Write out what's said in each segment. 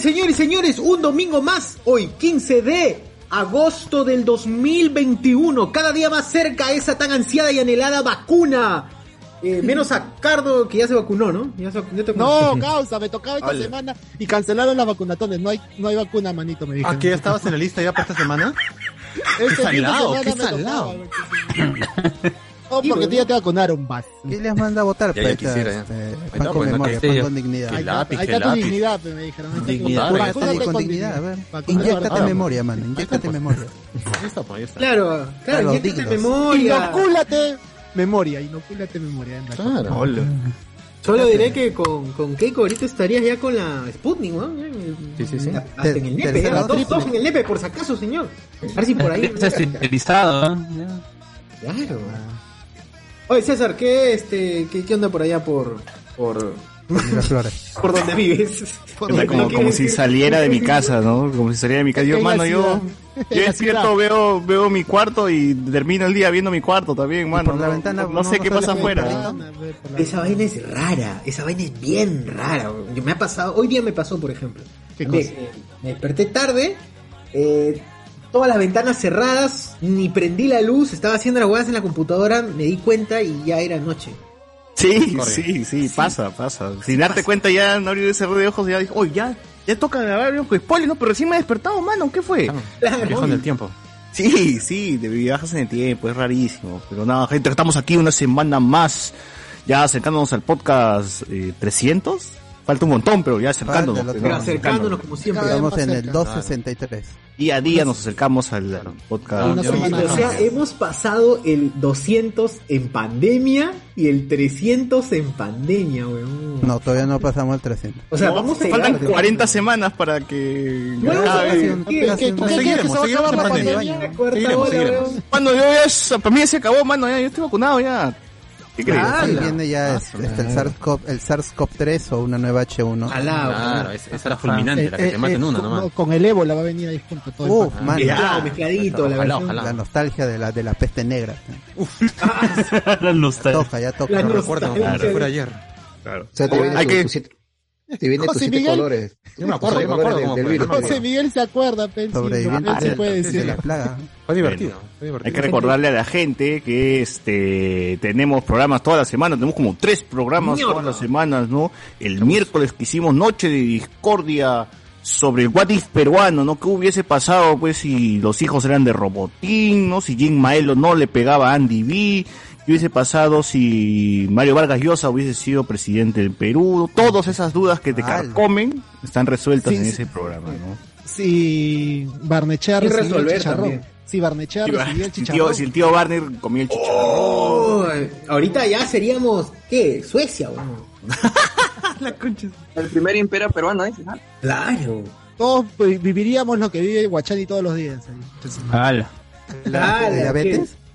Señores y señores, un domingo más, hoy 15 de agosto del 2021, cada día más cerca a esa tan ansiada y anhelada vacuna. Eh, menos a Cardo que ya se vacunó, ¿no? Ya se, ya te No, causa, me tocaba esta semana y cancelaron las vacunatones. No hay, no hay vacuna, manito, me dijeron. ¿Ah, que ya estabas en la lista ya para esta semana? Este de salado, qué salado. tocaba. No, porque tú ya te vacunaron, vas. ¿Qué les manda a votar? Ya, ya Paitas? quisiera, ya. Ahí pan está, con pues, no, memoria, que pan con dignidad. Ahí lápiz, está, ahí está tu dignidad, pues, me dijeron. Dignidad, Vacúnate está con con dignidad, a ver. Inyéctate con- memoria, mano. Inyéctate memoria. Ahí está, pues, ahí está. Claro, claro, Claro, inyéctate memoria. Inocúlate memoria, inocúlate memoria. Claro. Hola. Solo diré que con, con Keiko ahorita estarías ya con la Sputnik, ¿no? Sí, sí, sí. Hasta en el nepe, ya, dos, dos en el nepe, por si acaso, señor. A ver si por ahí. Está esterilizado, ¿no? Claro. Oye, César, ¿qué, este, qué, qué onda por allá por, por, Miraflores. por donde vives? Sea, como, como si saliera de mi casa, ¿no? Como si saliera de mi casa. Yo, mano, yo, yo despierto, veo, veo mi cuarto y termino el día viendo mi cuarto también, mano. por la no, ventana, no, no sé no qué pasa por afuera. Esa vaina es rara, esa vaina es bien rara. Me ha pasado, hoy día me pasó, por ejemplo. ¿Qué me, me desperté tarde, eh, todas las ventanas cerradas, ni prendí la luz, estaba haciendo las huevas en la computadora, me di cuenta y ya era noche. Sí, sí, sí, pasa, pasa. Sin darte cuenta ya, no abrir ese de ojos y ya dijo, oye, ya, ya toca grabar un spoiler, ¿no? Pero recién me he despertado, mano, ¿qué fue? Claro. Viajo en el tiempo. Sí, sí, de viajas en el tiempo, es rarísimo. Pero nada, gente, estamos aquí una semana más, ya acercándonos al podcast eh, 300. Falta un montón, pero ya acercándonos. Falta pues, Pero ¿no? acercándonos como siempre. Estamos en el cerca. 263. Día a día nos acercamos al al podcast. Semana o sea, hemos pasado el 200 en pandemia y el 300 en pandemia, weón. No, todavía no pasamos el 300. O sea, vamos a Faltan llegar, 40 semanas para que Bueno, ¿qué- qué- ¿Tú qué quieres que se seguiremos, seguiremos pandemia? Cuarta Seguiremos, seguiremos. weón. Mano, yo ya, para mí ya se acabó, mano, ya, yo estoy vacunado ya. ¿Qué crees? Ah, Ahí viene ya es- este, el SARS-CoV el SARS-CoV-3 o una nueva H1. Ojalá, Claro, es- esa era fulminante, la que Eh, te maten eh, una con- nomás. Con el ébola va a venir ahí junto todo. el Uf, pack. man, Mezclado, mezcladito, la ojalá. la nostalgia de la, de la peste negra. La nostalgia. Toca, ya toca. La No recuerdo como si fuera ayer. Claro. O sea, te viene Hay que- tu te viene tus José siete Miguel. colores. Yo me acuerdo, Tus yo me colores acuerdo del- cómo del fue, virus. no me José Miguel se acuerda, Pen, Sobreviviente él se puede de, decir. de la plaga. Fue divertido. Fue divertido. Hay que recordarle a la gente que este tenemos programas toda la semana, tenemos como tres programas Mierda. todas las semanas, ¿no? El miércoles que hicimos Noche de Discordia sobre el What If peruano, ¿no? ¿Qué hubiese pasado pues si los hijos eran de Robotín, ¿no? Si Jim Maelo no le pegaba a Andy B, ¿qué hubiese pasado si Mario Vargas Llosa hubiese sido presidente del Perú? Todas esas dudas que te carcomen están resueltas Sí, en sí. ese programa, ¿no? Si Barnechea Y recibió el chicharrón. también. Si Barnechea recibió el tío, chicharrón. si el tío Barner comió el chicharrón. Oh, ahorita ya seríamos, ¿qué? Suecia, weón. El primer imperio peruano, ¿no? Claro. Todos pues, viviríamos lo que vive Guachani todos los días. ahí. La, Ah,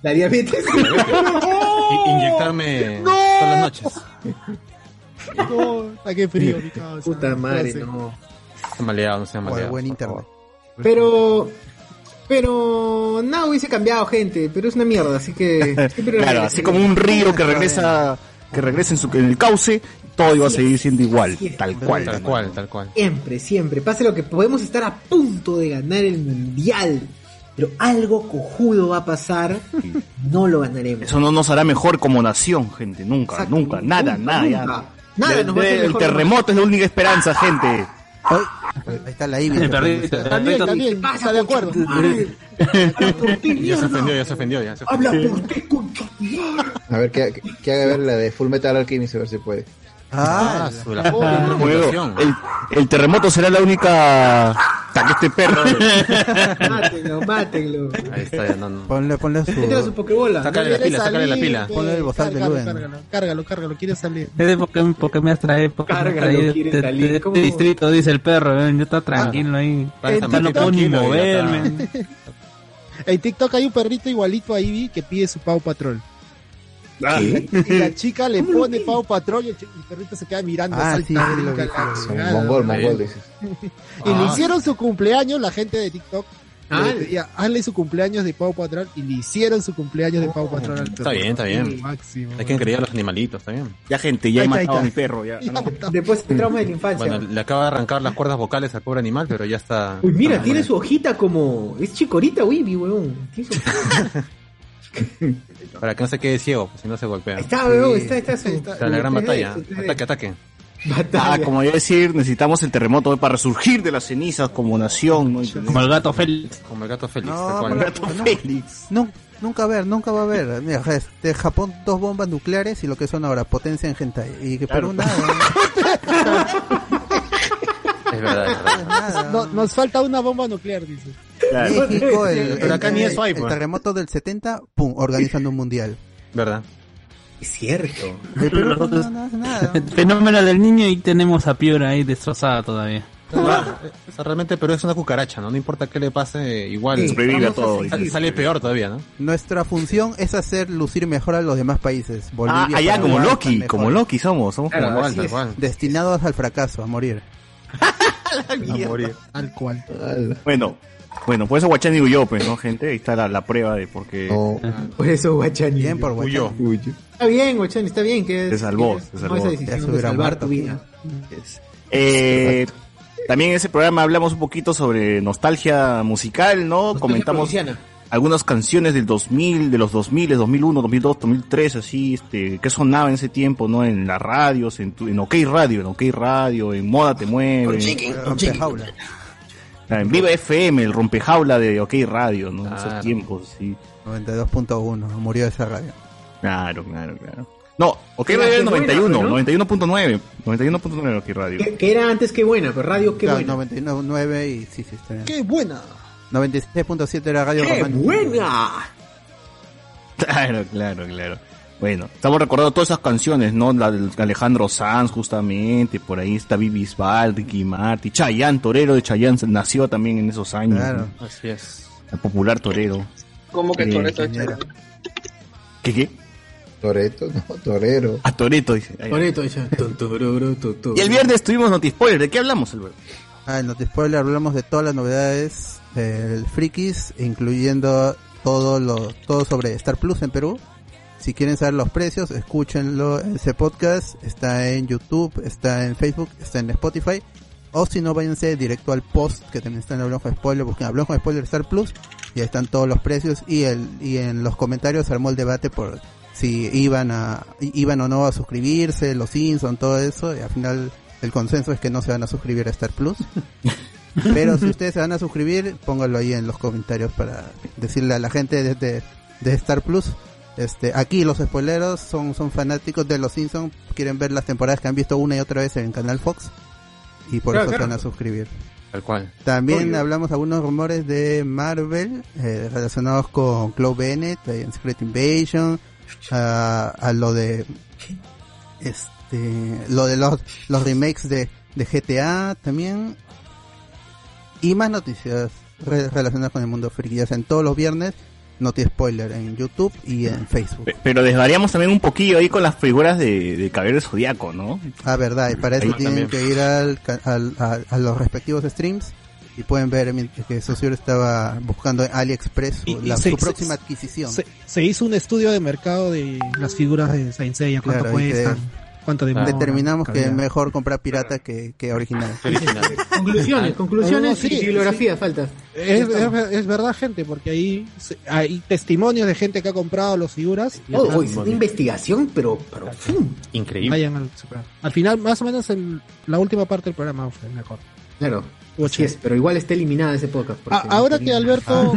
¿la diabetes? inyectarme todas las noches. No, está que frío, mi causa. Puta madre, no. Se maleado, no se maleado. buen internet. Pero, pero, nada hubiese cambiado, gente. Pero es una mierda, así que. Claro, así como un río que regresa, que regresa en, su, en el cauce, todo iba a seguir siendo igual, tal cual. Tal cual, tal cual. Siempre, siempre. Pase lo que podemos estar a punto de ganar el mundial. Pero algo cojudo va a pasar. No lo ganaremos. Eso no nos hará mejor como nación, gente, nunca, Exacto. nunca, nada, Nunca, nada. ya. nunca. Nada De- nos va a hacer el mejor terremoto es la única esperanza, gente. Ay, ahí está la Ivy. El perrito, el También, también, está de acuerdo. Habla Ya se ofendió, ya se ofendió, ya se Habla ofendió. por ti, concha. A ver, que, que haga ver la de Full Metal Alchemist, a ver si puede. Ah, su- la pobre Bueno, mutación. el, el terremoto será la única. Este perro. Mátenlo, mátenlo. Ahí está, ya no, no. ponle, ponle Mételo a su su. pokebola. Sácale la pila, sácale la pila. pe. Ponle el bozal de Cárgalo, Luen. Cárgalo, cárgalo, cárgalo, quiere salir. Es de atrae, porque me Cárgalo, quiere salir, de distrito, dice el perro, ¿eh? yo está tranquilo ahí. No puedo ni moverme. En TikTok hay un perrito igualito ahí vi que pide su Pau Patrol. Ah, Y la chica le pone Pau Patrol y el, perrito se queda mirando. Ah, sí, sí, lo la. Mongol, mongol, dices. Y le Ah. hicieron su cumpleaños, la gente de TikTok. Ah, hazle su cumpleaños de Pau Patrol y le hicieron su cumpleaños de Pau Patrol al Está perro. bien, está bien. Máximo. Hay que creer a los animalitos, está bien. ya, gente, ya he está, matado a está. mi perro. Ya. Ya No. está. Después el trauma de la infancia. Bueno, le acaba de arrancar las cuerdas vocales al pobre animal, pero ya está. Uy, mira, está tiene su hojita como. Es chicorita, Wibi, weón. Para que no se quede ciego, pues si no se golpea. Está, weón. Está, está su. Está- Está la gran batalla. 3D, su 3D. Ataque, ataque. Batalla. Ah, como iba a decir, necesitamos el terremoto para resurgir de las cenizas como nación. ¿no? Como el gato Félix. Como el gato Félix. No, cual. pero- Gato no. Félix. No, nunca va a haber, nunca va a haber. Mira, este, Japón dos bombas nucleares y lo que son ahora potencia en hentai. Y que Claro. Perú nada. Es verdad, es verdad. No, nos falta una bomba nuclear, dice. Claro. México, el, Pero acá el- ni eso hay, el pues. terremoto del 70, pum, organizando un mundial. ¿Verdad? Es cierto. El Perú no, no, nada. El fenómeno del niño y tenemos a Piura ahí destrozada todavía. O sea, realmente, pero es una cucaracha, ¿no? No importa qué le pase, igual Sí, Sobrevive a todo. sale, sale peor todavía, ¿no? Nuestra función es hacer lucir mejor a los demás países. Ah, Bolivia, allá como Loki, como. Loki somos, somos Claro, como cual. Destinados al fracaso, a morir. A morir. Tal cual. Bueno, bueno, por eso Guachani huyó, pues, ¿no, gente? Ahí está la, la prueba de por qué No. Por eso, Guachani. Bien por Huyó. Guachani. Uy, Está bien, Guachani, está bien. Que Se salvó, tomó salvó. esa decisión de salvar tu vida. Eh, también en ese programa hablamos un poquito sobre nostalgia musical, ¿no? Comentamos Provinciana. algunas canciones del 2000, de los 2000, 2001, 2002, 2003, así, este, que sonaba en ese tiempo, ¿no? En las radios, en, tu- en OK Radio, en OK Radio, en Moda Te Mueve, Rompejaula. Ah, en Viva FM, el rompejaula de OK Radio, ¿no? Claro. Esos tiempos, sí. 92.1, murió esa radio. Claro, claro, claro. No, OK Era Radio que buena, 91, ¿no? 91.9, 91.9 OK Radio. Que, que era antes que buena, pero radio qué Claro, buena. 99.9 y sí, sí, está bien. ¡Qué buena! 96.7 era Radio ¡Qué Román. buena! Claro, claro, claro. Bueno, estamos recordando todas esas canciones, ¿no? La de Alejandro Sanz, justamente, por ahí está Vivi Bisbal, Ricky Martin, Chayanne, torero de Chayanne, nació también en esos años, Claro. ¿no? Así es. el popular torero. ¿Cómo que Sí, Toreto señora. ¿Qué qué? Toreto, no, torero. A Toreto, dice. Ahí. Toreto, tu. Y el viernes tuvimos Notispoiler, ¿de qué hablamos, Alberto? Ah, en Notispoiler hablamos de todas las novedades del Frikis, incluyendo todo lo todo sobre Star Plus en Perú. Si quieren saber los precios, escúchenlo. Ese podcast está en YouTube, está en Facebook, está en Spotify. O si no, váyanse directo al post que también está en de Spoiler. Busquen de Spoiler Star Plus. Y ahí están todos los precios. Y el y en los comentarios armó el debate por si iban a iban o no a suscribirse, los Simpsons, todo eso. Y al final el consenso es que no se van a suscribir a Star Plus. Pero si ustedes se van a suscribir, pónganlo ahí en los comentarios para decirle a la gente de, de, de Star Plus. Este, aquí los spoileros son, son fanáticos de los Simpsons, quieren ver las temporadas que han visto una y otra vez en Canal Fox y por Claro, eso se claro. van a suscribir. Tal cual. También Obvio. hablamos algunos rumores de Marvel eh, relacionados con Chloe Bennett en Secret Invasion, a, a lo de este lo de los, los remakes de, de GTA también y más noticias re- relacionadas con el mundo friki, ya sea en todos los viernes, Noti Spoiler en YouTube y en Facebook. Pe- Pero desvariamos también un poquillo ahí con las figuras de, de Caballero Zodíaco, ¿no? Ah, verdad, y para eso Ahí tienen también. que ir al, al- a, a los respectivos streams y pueden ver que Socio estaba buscando en AliExpress su, Y- y la- se- su se- próxima adquisición. Se, se hizo un estudio de mercado de las figuras de Saint Seiya, cuánto Claro, y cuestan, cuánto Determinamos que es calidad. mejor comprar pirata que, que original. Conclusiones, conclusiones No, sí, y bibliografía, falta. Es, es- es verdad, gente, porque ahí se- hay testimonios de gente que ha comprado las figuras. Oh, oh, es una investigación, pero, pero. Increíble. vayan al, al final, más o menos en la última parte del programa fue mejor. Claro. Así es, pero igual está eliminada ese podcast. porque A- ahora no que Alberto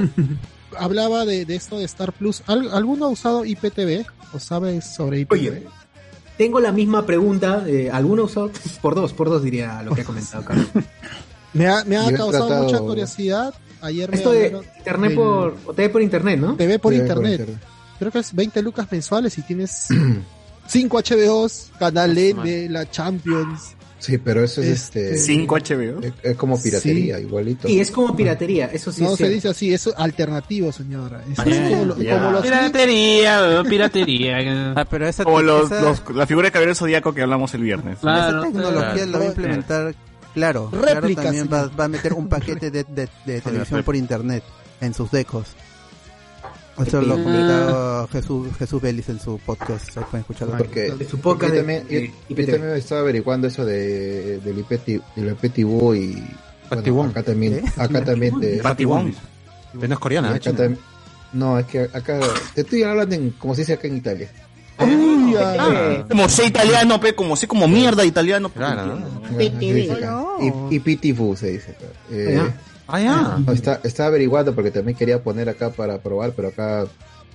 hablaba de, de esto de Star Plus, ¿al- ¿alguno ha usado IPTV? ¿O sabe sobre IPTV? Oye, tengo la misma pregunta. Eh, ¿Alguno usó? Por dos, por dos diría lo que ha comentado Carlos. Me ha, me ha causado tratado- mucha curiosidad. Ayer me Esto de internet del- por, o TV por internet, ¿no? TV por TV por internet. internet. Creo que es 20 lucas mensuales y tienes 5 HBOs, Canal N, la Champions. Sí, pero eso es Este- este. 5 HBO. Es, es como piratería, igualito. Y es como piratería, eso sí no es se cierto. dice así, es alternativo, señora. Es, Ah, es como, como los Piratería, piratería. Ah, pero esa, Como los, esa- los- la figura de Caballero Zodíaco que hablamos el viernes. Claro, esa tecnología claro. la va a implementar, claro, claro Réplicas, también va, va a meter un paquete de, de- de televisión por internet en sus decos. Eso lo comentaba Jesús, Jesús Vélez en su podcast, ahí pueden escucharlo. Porque, De su podcast yo de- también, de yo- yo también estaba averiguando eso de, del IPT, del IPTV y bueno, acá también, ¿Eh? acá también te, Patibón. No es coreana, ¿eh? acá tam- no, es que acá te estoy hablando en, como se dice acá en Italia. Uy, ah, Eh, Como sé italiano, pe, como sé como mierda italiano. Claro. ¿no? Y, y PTV se dice acá. Eh. Ah, ya. no, está, estaba averiguando porque también quería poner acá para probar, pero acá,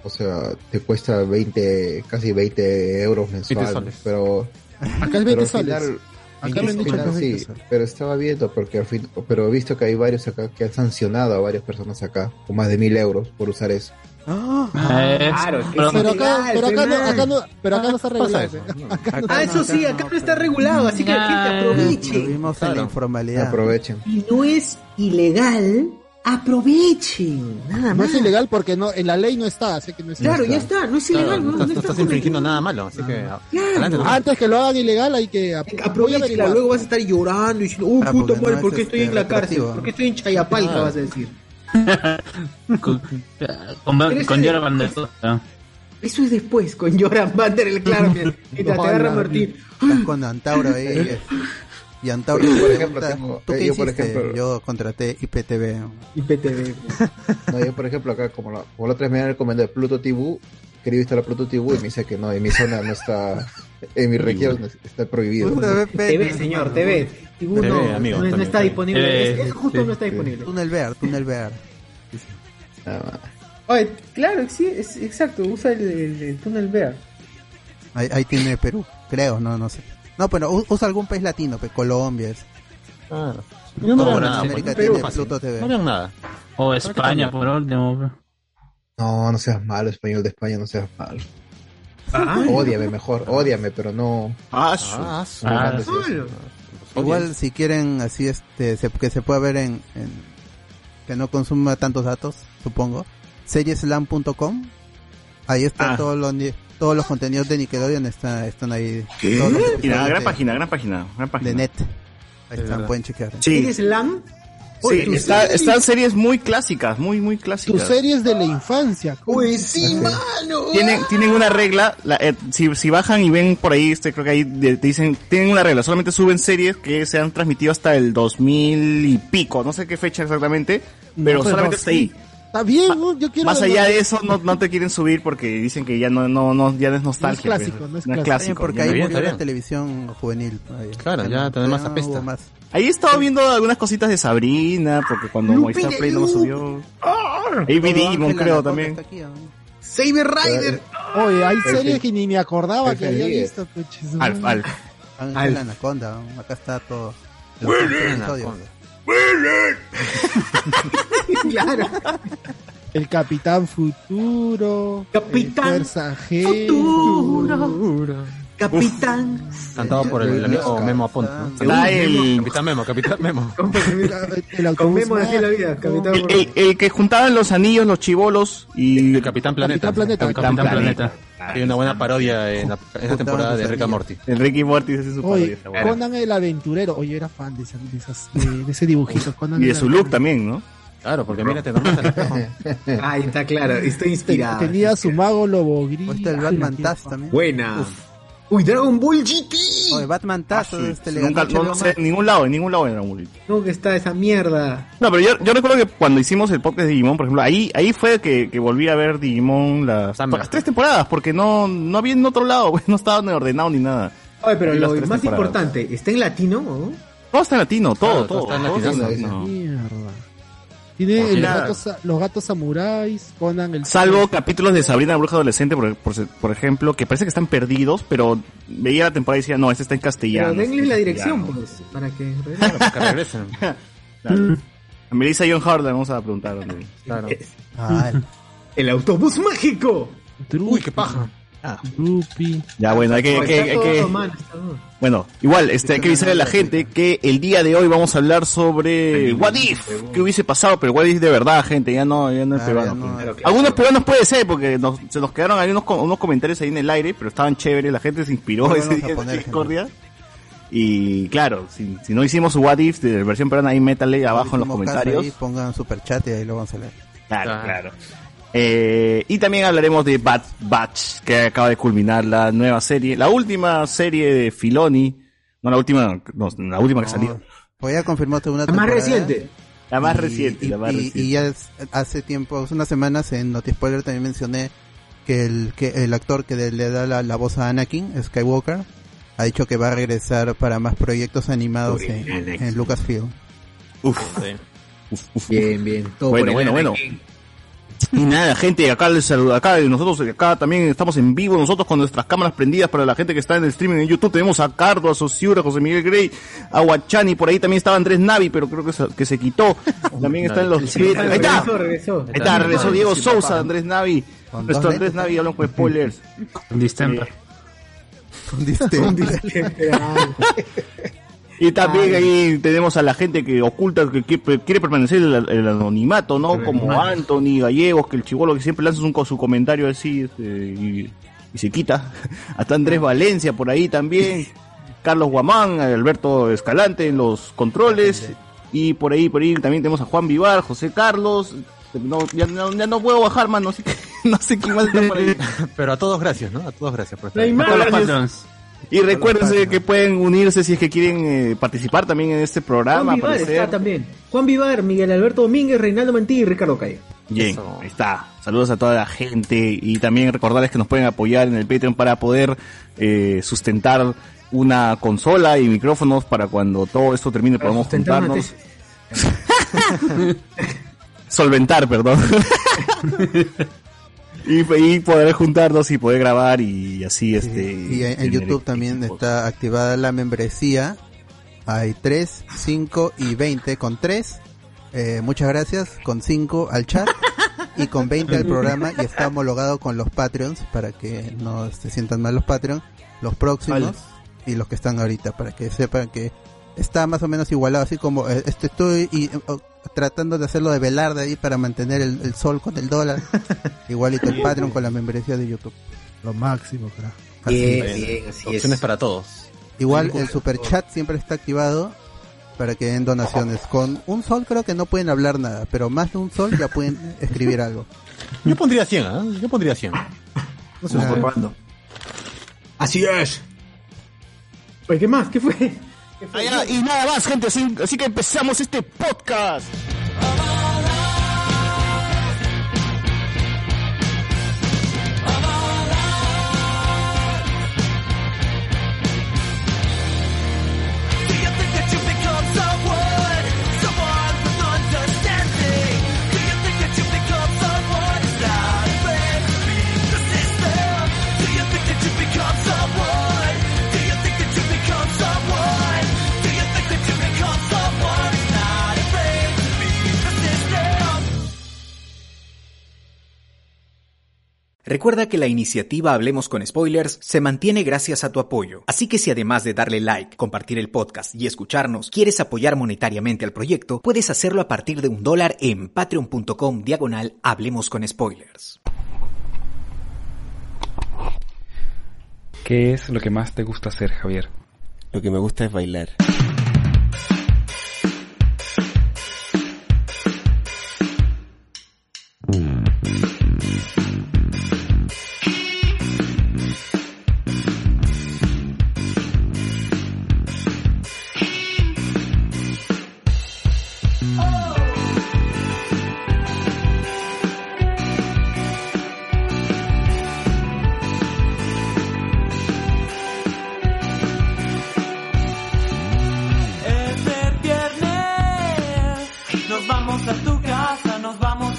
o sea, te cuesta 20, casi 20 euros mensual. soles. Pero, acá es 20 pero al soles. final, Acá me han dicho final es 20 sí, pero estaba viendo porque al fin, pero he visto que hay varios acá que han sancionado a varias personas acá con más de mil euros por usar eso. Ah, Eh, Claro, es que pero- acá, Legal, pero acá no, acá no, pero acá no está regulado. eso. acá Ah, eso sí, acá no está regulado, así que la gente aproveche. Vivimos en la Claro. informalidad. Aprovechen. Y no es ilegal, aprovechen. Nada No más. es ilegal porque no, en la ley no está, así que no es Claro, ilegal. ya está, no es Claro, ilegal, no no, estás, no no está estás infringiendo nada malo, así que Claro. adelante. ¿no? Antes que lo hagan ilegal hay que ap- voy a Aprovechela, averiguar. luego vas a estar llorando y diciendo, oh no madre, ¿por qué estoy este, en la cárcel? retroactivo. ¿Por qué estoy en Chayapalca? Vas a decir. con, con, con Jorah Van der. Eso es después, con Joran Bander, el claro, mientras te agarra Martín. Estás con Antauro ahí. eh, Y Antauro Yo, por ejemplo, tengo- ¿tú eh, qué yo, por ejemplo- Yo contraté IPTV. IPTV. No, yo por ejemplo acá como la, como la otra vez me han recomendado Pluto TV, quería instalar Pluto TV y me dice que no, en mi zona no está, en mi región está prohibido. TV, señor, TV. No, amigo, no, no también, está disponible. TV, Es- es justo sí. no está disponible. Túnel ver, túnel ver. Nada más. Oye, claro, sí, es exacto, usa el, el- el túnel Bear. Ahí, ahí tiene Perú, creo, no, no sé. No, pero usa algún país latino, pues Colombia. Es. Ah, no Brasil. nada. América tiene. Pluto TV. No veo nada. O España, por último. No, no seas malo, español de España, no seas malo. Ah, Ódiame mejor, ódiame, pero no. Ah, Igual si quieren así este se- que se pueda ver en, en- que no consuma tantos datos, supongo. Serieslam.com. Ahí está Ah. todos los todos los contenidos de Nickelodeon están están ahí. ¿Qué? Todos los gran de- página, gran página, gran página. de net. Ahí están, verdad. pueden chequear. Sí, ¿Eres Sí, está- están series muy clásicas, muy, muy Tus clásicas. series de la infancia. Uy, sí, mano. Tienen, tienen una regla, la- eh, si, si bajan y ven por ahí, este, creo que ahí te dicen, tienen una regla, solamente suben series que se han transmitido hasta el 2000 y pico, no sé qué fecha exactamente, pero pero solamente hasta ahí. Está bien, ¿no? yo quiero Más verlo. allá de eso, no, no te quieren subir porque dicen que ya no, no, no, ya no es nostalgia. No es clásico, pues. no es No clásico. También porque ahí murió la televisión juvenil. ahí. Claro, ya además no apesta. más. Ahí he estado viendo algunas cositas de Sabrina, porque cuando Movistar Play no lo subió. Ahí vi Todo Digimon, Ángel creo, también. Saber Rider. Oye, hay series que ni me acordaba que había visto. Alf, Alf. Ángel. Anaconda, acá está todo. Claro. El Capitán Futuro. Capitán el Fuerza G. Futuro. Capitán. Cantado por el amigo Memo Aponte, ¿no? El, Capitán Memo, Capitán Memo. El Con Memo de la vida, Capitán. el, el- el que juntaban los anillos, los chivolos y... El Capitán Planeta. Capitán Planeta. Capitán Capitán Planeta. Hay una buena parodia en la, en temporada de Rick and Morty. Ricky Morty ese es su parodia, Oye. Conan el aventurero. Oye, era fan de, esa- de esas, de, de ese dibujito. Conan Y de su look también, ¿no? Claro, porque mírate, nomás al espejo. Ahí está claro, estoy inspirado. Tenía su mago lobo gris. O está el Batman Taz también. Buena. Uy, Dragon Ball GT. Oye, Batman Taz, Ah, sí. este le Nunca, ganó no, no sé, en ningún lado, en ningún lado era Dragon Ball. No, que está esa mierda. No, pero yo, yo recuerdo que cuando hicimos el podcast de Digimon, por ejemplo, ahí, ahí fue que, que volví a ver Digimon las, las tres temporadas, porque no, no había en otro lado, no estaba ni ordenado ni nada. Oye, pero lo más temporadas. importante, ¿está en latino? ¿no? Todo está en latino, todo, Claro, todo. todo está en todo latino. está en latino. Mierda. Tiene los la- gatos, los gatos samuráis, Conan el Salvo capítulos de Sabrina la Bruja Adolescente, por, por, por ejemplo, que parece que están perdidos, pero veía la temporada y decía, no, este está en Pero castellano. denle la este dirección, castellano. pues, para que que regresen. Claro. A Melissa John Howard le vamos a preguntar. ¿dónde? Claro. El autobús mágico. Uy, qué paja. Ya, bueno, hay que... hay hay. Bueno, igual, este, hay que avisarle a la gente que el día de hoy vamos a hablar sobre What If, que hubiese pasado, pero What If de verdad, gente, ya no, ya no es Ah, peruano. no, pues. Algunos peruanos puede ser, porque nos- se nos quedaron ahí unos, unos comentarios ahí en el aire, pero estaban chéveres, la gente se inspiró ese día poner, de Discordia. Y claro, si, si no hicimos su What If de versión peruana, ahí métale abajo en los comentarios. ahí, pongan super chat y ahí lo vamos a leer. Claro, claro. Eh, y también hablaremos de Bad Batch, que acaba de culminar la nueva serie, la última serie de Filoni, no la última, no, la última que salió. Pues ya confirmaste una La más reciente. La más Y- reciente, y, la más y- reciente. y ya es- hace tiempo, hace unas semanas en Notispoiler también mencioné que el, que el actor que le da la, la voz a Anakin, Skywalker, ha dicho que va a regresar para más proyectos animados en, en Lucasfilm. Uf. Bien, bien. Todo Bueno, bueno, bueno. Y nada, gente, acá les saluda, acá nosotros acá también estamos en vivo, nosotros con nuestras cámaras prendidas para la gente que está en el streaming en YouTube. Tenemos a Cardo, a Sosiura, a José Miguel Grey, a Guachani, por ahí también estaba Andrés Navi, pero creo que se, que se quitó. También están los Sí, ahí está, regresó, regresó. ahí está, regresó Diego Sí, Sousa. Andrés Navi, Con nuestro Andrés Navi, hablamos con spoilers. Distemper. Y también ahí tenemos a la gente que oculta, que quiere, quiere permanecer el, el anonimato, ¿no? Como Anthony Gallegos, que el chivolo que siempre lanza un, su comentario así este, y, y se quita. Hasta Andrés Valencia por ahí también. Carlos Guamán, Alberto Escalante en los controles. Y por ahí, por ahí también tenemos a Juan Vivar, José Carlos. No, ya, no, ya no puedo bajar, mano. Así que no sé quién más está por ahí. Pero a todos gracias, ¿no? A todos gracias por estar ahí. Y recuérdense que pueden unirse si es que quieren eh, participar también en este programa. Juan Vivar aparecer. está también. Juan Vivar, Miguel Alberto Domínguez, Reinaldo Mantí y Ricardo Calle. Bien, ahí está. Saludos a toda la gente y también recordarles que nos pueden apoyar en el Patreon para poder eh, sustentar una consola y micrófonos para cuando todo esto termine podamos sustentar una juntarnos. Solventar, perdón. y, y poder juntarnos y poder grabar y así este. Y en, YouTube también equipos. está activada la membresía. Hay 3, 5 y 20 con 3. Eh, muchas gracias. Con 5 al chat y con 20 al programa. Y está homologado con los Patreons para que no se sientan mal los Patreons. Los próximos y los que están ahorita para que sepan que está más o menos igualado. Así como eh, este estoy y, eh, oh, tratando de hacerlo de velar de ahí para mantener el, el sol con el dólar. Igualito el Patreon con la membresía de YouTube. Lo máximo, carajo. Así Bien, es. bien, así es. Opciones para todos. Igual el super chat siempre está activado para que den donaciones. Con un sol creo que no pueden hablar nada, pero más de un sol ya pueden escribir algo. Yo pondría 100, ¿ah? Yo pondría 100. No sé por cuándo. Así es. Oye, ¿qué más? ¿Qué fue? Y nada más, gente, así que empezamos este podcast. Recuerda que la iniciativa Hablemos con Spoilers se mantiene gracias a tu apoyo. Así que si además de darle like, compartir el podcast y escucharnos, quieres apoyar monetariamente al proyecto, puedes hacerlo a partir de un dólar en patreon.com diagonal Hablemos con Spoilers. ¿Qué es lo que más te gusta hacer, Javier? Lo que me gusta es bailar. Nos vamos a tu casa, nos vamos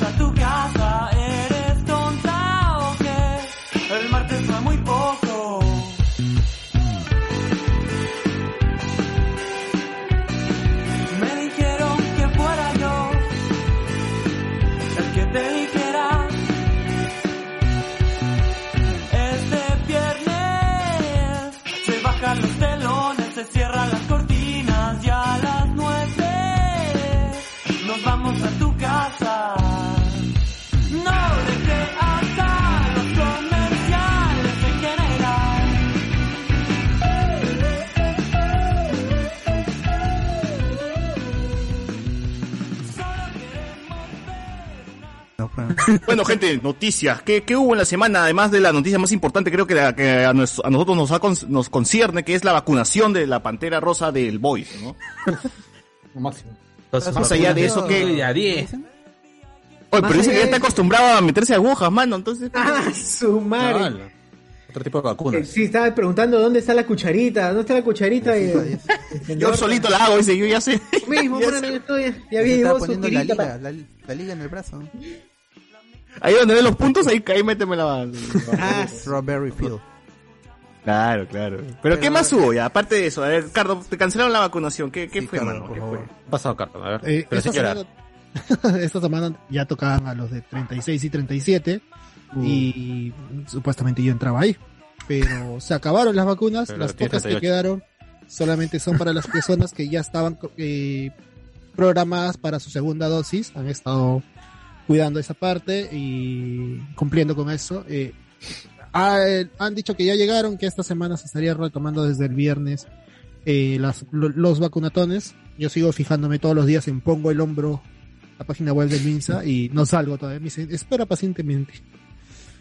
Bueno, gente, noticias. ¿Qué, qué hubo en la semana? Además de la noticia más importante, creo que, la- que a, nos- a nosotros nos, ha con- nos concierne, que es la vacunación de la pantera rosa del Boys, ¿no? máximo. Más allá de eso, que. Ya 10. Oye, Más pero dice que ya está acostumbrado a meterse agujas, mano, entonces. ¡Ah, su madre! Otro tipo de Eh, vacunas. Sí, estaba preguntando dónde está la cucharita, dónde está la cucharita. Y, Yo solito la hago, dice, yo ya sé. mismo, Ya bueno, sé. ya estoy, ya Se había estaba llevado su poniendo la liga, la liga en el brazo. Ahí donde ven los puntos, ahí, ahí méteme la. Ah, Strawberry Field. Claro, claro. Pero, ¿qué más hubo ya? Aparte de eso, a ver, Cardo, te cancelaron la vacunación. ¿Qué, qué Sí, fue, Cardo, mano? por ¿Qué favor. fue? ¿Qué pasó, Carlos? A ver. Eh, Pero esta, semana, esta semana ya tocaban a los de 36 y 37 y supuestamente yo entraba ahí. Pero se acabaron las vacunas, Pero las pocas que 38. quedaron solamente son para las personas que ya estaban eh, programadas para su segunda dosis, han estado cuidando esa parte y cumpliendo con eso. Eh, ah, eh, han dicho que ya llegaron, que esta semana se estaría retomando desde el viernes eh, las- lo- los vacunatones. Yo sigo fijándome todos los días en Pongo el Hombro, la página web del MINSA, y no salgo todavía. Me dicen, espera pacientemente.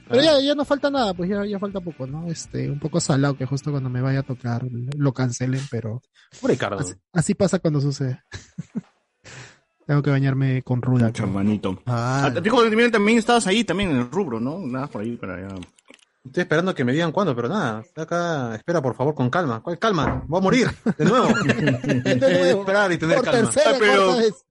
Pero ya, ya no falta nada, pues ya, ya falta poco, ¿no? Este, un poco salado que justo cuando me vaya a tocar lo cancelen, pero Pobre Ricardo. así, así pasa cuando sucede. Tengo que bañarme con ruda. Mucho, hermanito. Ah, A ti, cuando terminé, también estabas ahí, también en el rubro, ¿no? Nada por ahí para allá. Estoy esperando que me digan cuándo, pero nada. Estoy acá, espera por favor con calma. ¿Cuál calma? Voy a morir. De nuevo. De nuevo. esperar y tener Por calma. tercera, Ah, pero- cuarta vez.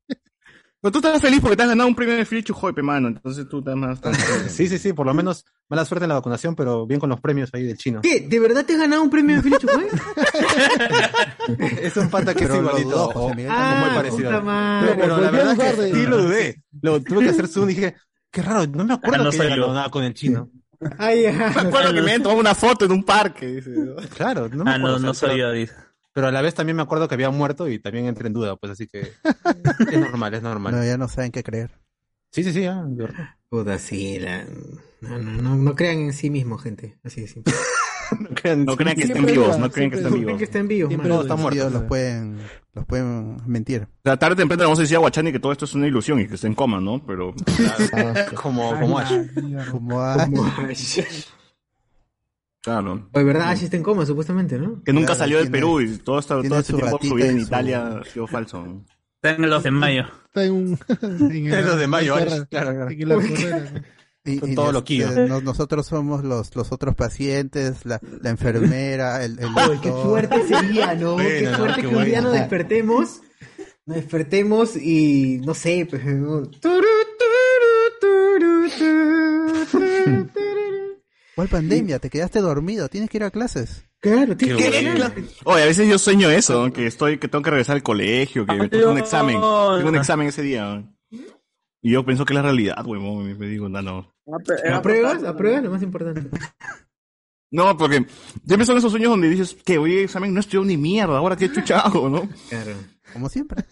Pero tú estás feliz porque te has ganado un premio de Free Chujoy, mano. Entonces tú estás más. Sí, sí, sí, por lo menos mala suerte en la vacunación, pero bien con los premios ahí del chino. ¿Qué? ¿De verdad te has ganado un premio de Filipe Chujoy? Es un pata que es Pero lo igualito. José Miguel, o Ah, muy parecido. puta madre. Pero, pero la verdad dudar que de- sí lo dudé. Lo, tuve que hacer zoom y dije, qué raro, no me acuerdo Ah, no que ganado nada con el chino. Ay, Me acuerdo que me habían tomado una foto en un parque. Dice, ¿no? Claro, no me Ah, acuerdo. no, no soy yo, dice. Pero a la vez también me acuerdo que había muerto y también entré en duda, pues así que es normal, es normal. no, ya no saben qué creer. Sí, sí, sí, ah, yo- Puta, sí, la... No, no, no, no crean en sí mismos, gente. Así de simple. no crean, No crean que estén vivos, no crean que estén No vivos. creen que estén vivos, Siempre. No, está muerto. Ellos los pueden, los pueden mentir. O sea, tarde o temprano vamos a decir a Guachani que todo esto es una ilusión y que está en coma, ¿no? Pero. como, como Ash. Como ah, Claro. Oye, ¿verdad? Ash está en coma, supuestamente, ¿no? Que nunca Claro, salió de tiene- Perú y todo, esto, todo este su tiempo su vida en en su- Italia sido falso. Está en el 2 de mayo. Está en un. en el- Es los de mayo, en Ash. la- Claro, claro. en la carrera, ¿no? y, y todo loquillo. eh, nos- nosotros somos los, los otros pacientes, la, la enfermera, el, el Uy, qué suerte sería, ¿no? Bueno, qué ¿no? suerte Qué que un día nos despertemos, nos despertemos y no sé, pues. ¿no? ¿Cuál pandemia? Te quedaste dormido, tienes que ir a clases. Claro, tío. Qué ¿qué? bueno. Oye, a veces yo sueño eso, que estoy, que tengo que regresar al colegio, que toca un examen. Tengo un examen ese día. Y yo pienso que es la realidad, huevón. Y me digo, no, no. ¿Apruebas? ¿Apruebas? Lo más importante. No, porque siempre son esos sueños donde dices que hoy examen no estudió ni mierda, ahora qué chucha hago, ¿no? Claro. Como siempre.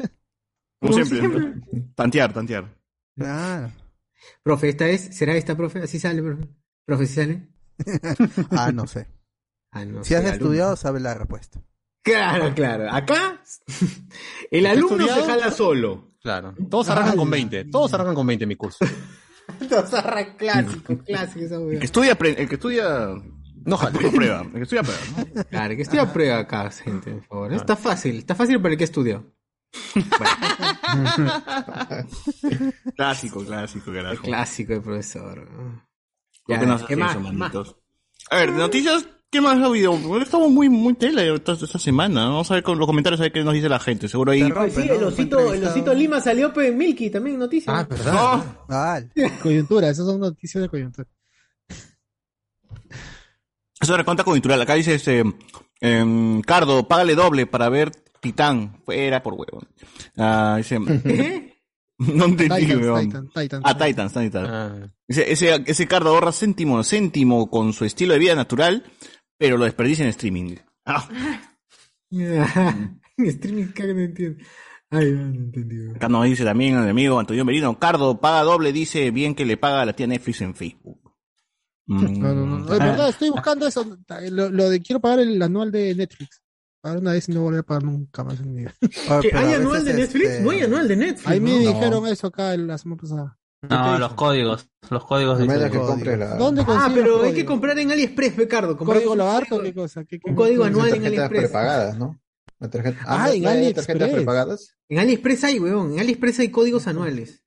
Como Como siempre. Tantear, tantear. Claro. Profe, ¿esta es? ¿Será esta, profe? ¿Así sale, profe? ¿Profe, sí sale? Ah, no sé. Ah, no Si has estudiado, sabes la respuesta. Claro, claro. Acá, el alumno se jala solo. Claro. Todos arrancan con 20. Todos arrancan con 20 en mi curso. Entonces, clásico, clásico esa El que estudia, el que estudia, No, jale. prueba. El que estudia, prueba, ¿no? Claro, que estoy a prueba acá, gente, por favor. Está fácil, está fácil para el que estudió. Clásico, clásico, El carajo. clásico del profesor. A ver, noticias, ¿qué más ha habido? Estamos muy, muy tela esta, esta semana. Vamos a ver con los comentarios a ver qué nos dice la gente. Seguro ahí. El osito, el osito Lima salió en Milky también, noticia. Ah, verdad. No, Ah, Coyuntura, esas son noticias de coyuntura. eso era cuenta coyuntural. Acá dice este, em, Cardo, págale doble para ver Titán. Fuera por huevo. Ah, dice, ¿Eh? no entendí, Titans, weón. Titans, Titans. Ah, Titans, Titans. Ah, ese, ese Cardo ahorra céntimo, céntimo con su estilo de vida natural, pero lo desperdicia en streaming. Ah, Streaming caga, no entiendo. Ay, no, no entendí. acá nos dice también el amigo Antonio Merino, Cardo paga doble, dice bien que le paga a la tía Netflix en Facebook. Mm. No, no, no. Es verdad, estoy buscando eso. Lo, lo de quiero pagar el anual de Netflix. Pagar una vez y no volver a pagar nunca más en mi vida. ah, ¿Que ¿Hay anual de Netflix? este, No hay anual de Netflix. Ahí me ¿no? dijeron eso acá la semana pasada. No, los códigos. Los códigos de que compre la... ¿Dónde Ah, pero hay que comprar en AliExpress, Ricardo. ¿Código un lo harto? código- ¿Qué cosa? ¿Qué, qué- Un código anual en AliExpress. prepagadas, ¿no? La tarjeta... Ah, ¿no? en ¿no hay AliExpress. tarjetas prepagadas? En AliExpress hay, weón. En AliExpress hay códigos anuales.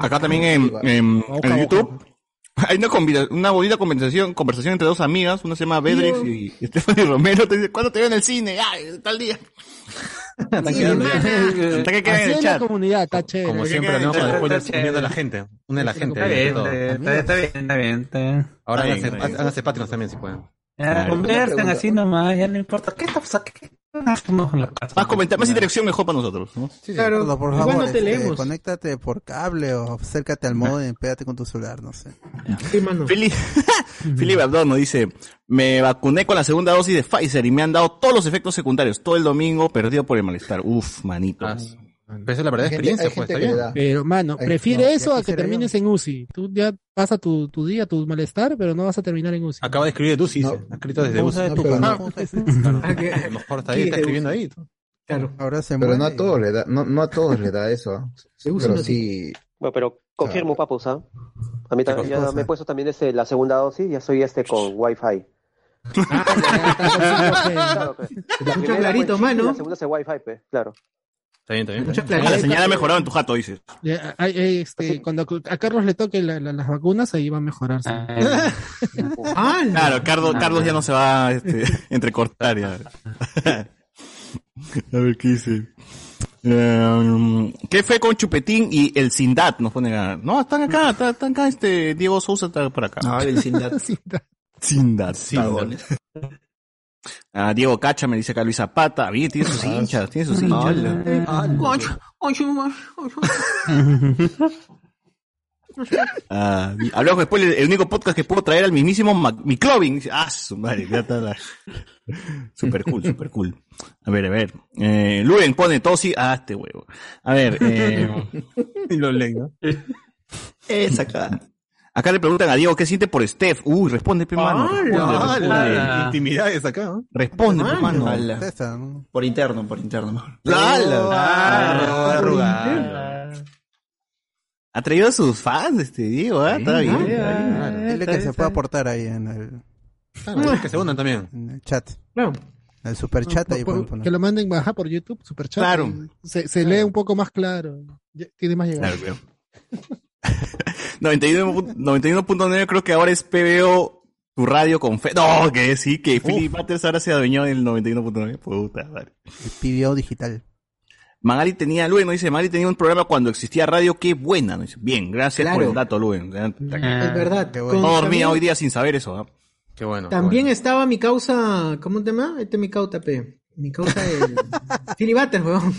Acá también en, en. YouTube hay una, una bonita conversación, conversación entre dos amigas. Una se llama Bedrix y, y Stephanie Romero. Te dice, ¿cuándo te veo en el cine? ¡Ay, tal día! Hasta que, queda en el chat. comunidad, está chévere. Como siempre, ¿no? chat. spoilers uniendo a la gente. Une a la gente. Está bien, todo. está, está bien, está bien, está bien. Ahora háganse, Patreons también si pueden. Ya, conversen así nomás, ya no importa. ¿Qué está pasando? ¿Qué- Más comentar, más interacción mejor para nosotros. ¿no? Claro, Pero por favor, no te este, conéctate por cable o acércate al modem, pégate con tu celular, no sé. Sí, mano. Abdono dice, me vacuné con la segunda dosis de Pfizer y me han dado todos los efectos secundarios. Todo el domingo perdido por el malestar. Uf, manito. Ah, Pero esa es la verdadera Hay experiencia, pues, está bien. Pero, mano, prefiere no, eso a que termines en UCI. Tú ya pasa tu, tu día, tu malestar, pero no vas a terminar en UCI. Acaba de escribir de Dusi, No. dice. Ha escrito desde ¿Cómo Dusi. sabes no, pero no. Ah, A lo mejor está ahí, está escribiendo ahí. Claro. Ahora se Pero muere. no a todos le da, no, no a todos le da eso. ¿ah? Se usa Pero sí, Bueno, pero confirmo, papus, ¿ah? A mí también ya me he puesto también este, la segunda dosis, ya soy este con Wi-Fi. Claro, pues. La Mucho primera clarito, fue mano. La segunda es Wi-Fi, pues, claro. Está bien, está bien. Mucha claridad. la señal ha mejorado en tu jato, dices. Este, cuando a Carlos le toque la- la- las vacunas, ahí va a mejorar. Ah, Ah. Claro, Carlos, Carlos ya no se va este, entrecortar ya. A ver qué dice. Eh, ¿Qué fue con Chupetín y el Sindat? Nos ponen acá. No, están acá, están, están acá, este, Diego Sousa está por acá. Ah, el Sindat. Sindat. Sindat. Ah, Diego Cacha me dice acá Luis Zapata. Bien, tiene sus hinchas, tiene sus hinchas. Ah, hablamos después el único podcast que puedo traer al mismísimo. Dice, Ah, su madre, ya está la- Super cool, super cool. A ver, a ver. Eh, Luen pone tosi. Ah, este huevo. A ver, eh, Y lo leen, ¿no? esa acá. Acá le preguntan a Diego qué siente por Steph. Uy, responde, pe mano. Intimidades acá, ¿no? Responde, pe mano. Por interno, por interno. ¡Hala! Arrugada. Ha traído a sus fans, este Diego, ¿ah? Está bien. Dile que se puede aportar ahí en el, Claro, que se unan también. en el chat. Claro. El super chat ahí Por- pueden poner. que lo manden baja por YouTube, super chat. Claro. Se, se lee un poco más claro. Tiene más llegada. Claro, claro. 91 pu- 91.9 creo que ahora es PBO tu radio con fe. No, que sí, que Philip Matters ahora se adueñó del 91.9. Puta madre. El PBO digital. Magali tenía, Luen, ¿no? dice, Magali tenía un programa cuando existía radio, qué buena, ¿no? Dice, bien, gracias Claro. por el dato, Luen. Es verdad. Qué bueno. No dormía hoy día sin saber eso, ¿ah? Qué bueno. qué También bueno. estaba mi causa, ¿cómo te llama? Este es mi causa, pe. Mi causa es Philly Butters, weón.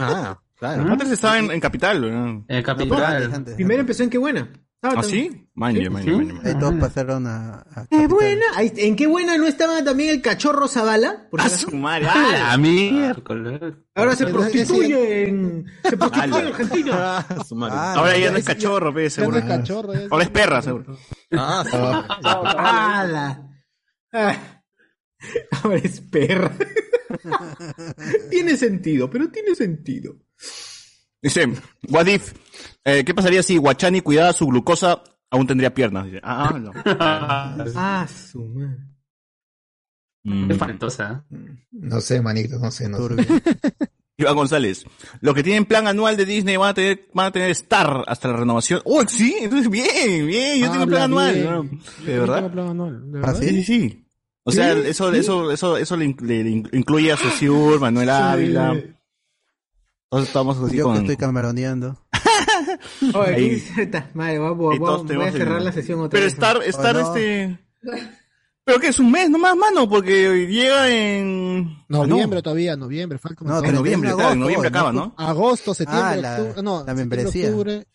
Ah, claro. Matters estaba en, en Capital, Antes, capital. antes. Primero empezó en Qué Buena. ¿Ah, sí? Maño, maño, maño. Ahí todos pasaron a, a ¡Qué Capital. buena! Ahí- ¿En Qué Buena no estaba también el cachorro Zavala? Por ¡A acaso. su madre! ¡Ah, la miércoles! Ahora se prostituye en, se prostituye en Ala. Argentina. Ah, su madre. Ah, Ahora ya no es cachorro, pe, Ya no seguro. es cachorro. Ahora es perra, seguro. Ah, su madre. ¡Hala! Ah, Ahora es perra. tiene sentido, pero tiene sentido. Dice, what if, eh, ¿qué pasaría si Guachani cuidara su glucosa? Aún tendría piernas. Dice, ah, no. Ah, su madre. Mm. Qué faltosa. no sé, manito, no sé, no sé. Iván González, los que tienen plan anual de Disney van a tener, van a tener Star hasta la renovación. ¡Oh, sí! Entonces, bien, bien, yo tengo un Habla plan anual. ¿De tengo verdad? plan anual, ¿de ¿Ah? Sí, sí, sí. O sea, eso, eso, eso, eso le, in- le in- incluye a Ceciur, Manuel Ávila. Todos estamos así Yo que con... estoy camaroneando. Oye, Ahí. ¿qué dice? Madre, voy, voy a- y todos voy a cerrar la sesión otra Pero vez. Star, Star, Oh, no. este... Pero que es un mes nomás, mano, porque llega en... Noviembre todavía, noviembre, falta un No. En 31 noviembre, de claro, en agosto, noviembre ¿no? acaba, ¿no? Agosto, septiembre, Ah, la- octubre, no, la membresía. octubre,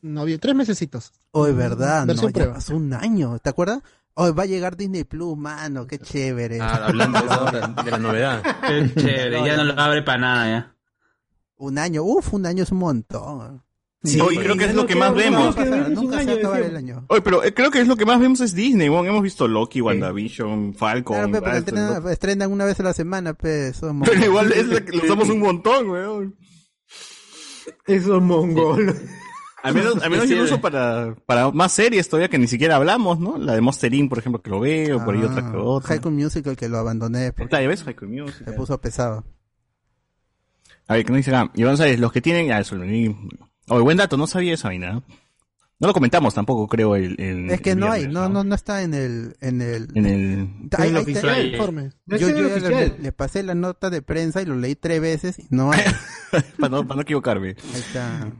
noviembre, tres mesecitos. Hoy, verdad, no, ya prueba. pasó un año, ¿te acuerdas? Hoy va a llegar Disney Plus, mano, qué chévere. Ah, hablando de la, de la novedad. Qué chévere, ya no lo abre para nada ya. Un año, uff, un año es un montón. Sí, Hoy creo que es lo que más vemos. Nunca se año, va a acabar decía. el año. Oye, pero eh, creo que es lo que más vemos es Disney. Hemos visto Loki, WandaVision, Falcon. Claro, ah, estrenan, estrenan una vez a la semana, pe, somos... Pero igual es la que- lo usamos un montón, weón. Esos mongolos. Al menos, al menos yo lo uso para, para más series todavía que ni siquiera hablamos, ¿no? La de Monster Inc., por ejemplo, que lo veo, por ahí otra que otra. High School Musical que lo abandoné porque Claro, ya ves, School Musical. se puso pesado. A ver, ¿qué nos dice acá? Iván Sáenz, los que tienen... Ah, eso, oh, buen dato, no sabía esa vaina. ¿no? No lo comentamos tampoco, creo, el... el- Es que el no hay, no, no, no está en el, en el, En el... Hay- En el oficial. hay- informe. No Yo, le, le pasé la nota de prensa y lo leí tres veces y no hay. para, no, para no equivocarme. Ahí está.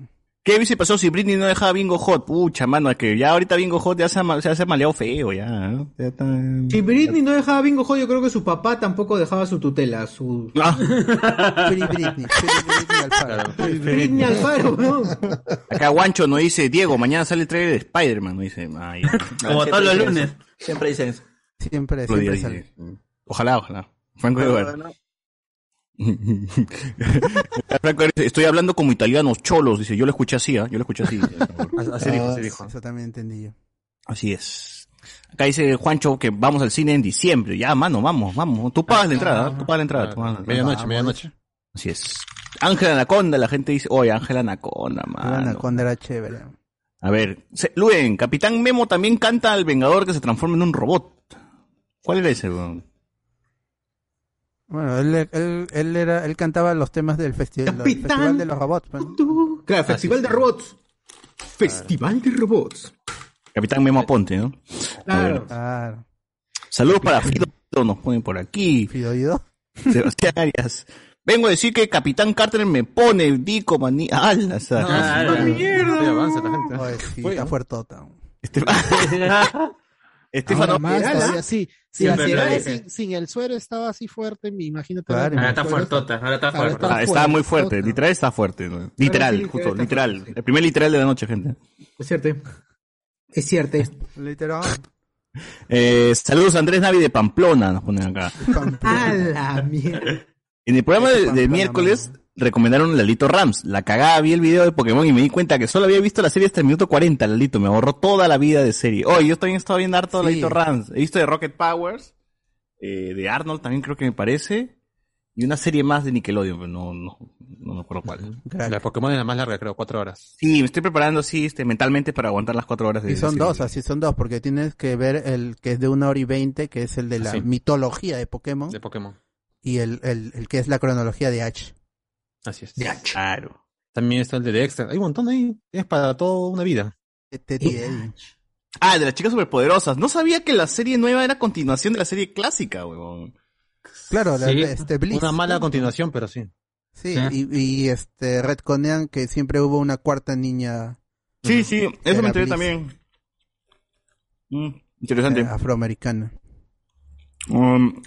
¿Qué hubiese pasado si Britney no dejaba Bingo Hot? Pucha, mano, es que ya ahorita Bingo Hot ya se ha, se ha maleado feo, ya. ¿no? Ya está- Si Britney no dejaba Bingo Hot, yo creo que su papá tampoco dejaba su tutela. Su... Ah. Free Britney, Free Britney Alfaro. Britney Alfaro, ¿no? Acá Guancho nos dice, Diego, mañana sale el trailer de Spider-Man, nos dice. Ya. Como todos los lunes. Siempre dicen eso. Siempre, siempre sale. Ojalá, ojalá. Franco Eduardo. Estoy hablando como italianos cholos, dice, yo lo escuché así, ¿ah? yo lo escuché así. Así dijo, así dijo. Eso también entendí yo. Así es. Acá dice Juancho que vamos al cine en diciembre. Ya, mano, vamos, vamos. Tú pagas la entrada, ¿ah? tú pagas la entrada. tú pagas la entrada. Medianoche, medianoche. Así es. Ángel Anaconda, la gente dice, oye, Ángel Anaconda, mano. Anaconda era chévere. A ver, se- Luen, Capitán Memo también canta al Vengador que se transforma en un robot. ¿Cuál era ese, weón? Bueno, él, él, él era, él cantaba los temas del, festi- del Capitán. festival de los robots. pues. Claro, Festival de Robots. Festival de Robots. Capitán Memo Aponte, ¿no? Claro. Claro. Saludos para Fido, nos ponen por aquí. Fido Ido. Sebastián Arias. Vengo a decir que Capitán Carter me pone Dico maní. ¡Hala! esa- Ah, mierda! avanza la gente. Oye, sí, está fuertota. Estefano ¿ah? sí. Si Siempre la lo ciudad dice. sin, sin el suero estaba así fuerte, me imagínate. Claro. Ahora está fuertota, ahora está Ahora fuerte. Ah, está muy fuerte, literal está fuerte. ¿no? Literal, sí, justo, está literal. fuerte, sí. El primer literal de la noche, gente. Es cierto. Es cierto. Literal. Eh, saludos a Andrés Navi de Pamplona, nos ponen acá. A la mierda. En el programa de, de miércoles recomendaron Lalito Rams. La cagada, vi el video de Pokémon y me di cuenta que solo había visto la serie hasta el minuto 40, Lalito. Me ahorró toda la vida de serie. Oye, yo también estaba viendo harto Sí. Lalito Rams. He visto de Rocket Powers, eh, de Arnold también creo que me parece. Y una serie más de Nickelodeon, pero no, no, no me acuerdo cuál. La de Pokémon es la más larga, creo, cuatro horas. Sí, me estoy preparando así este, mentalmente para aguantar las cuatro horas de Y son dos, así son dos, porque tienes que ver el que es de una hora y veinte, que es el de la Sí. mitología de Pokémon, De Pokémon. y el, el, el que es la cronología de H. Así es. Claro. También está el de Dexter. Hay un montón ahí. Es para toda una vida. Eddy. Ah, de las chicas superpoderosas. No sabía que la serie nueva era continuación de la serie clásica, weón. Claro, la- Sí. la- este Blitz. Una mala continuación, pero sí. Sí, Sí. y, y este retconean que siempre hubo una cuarta niña Sí, sí, eso Era me enteré también. Mm, interesante. eh, afroamericana. Um,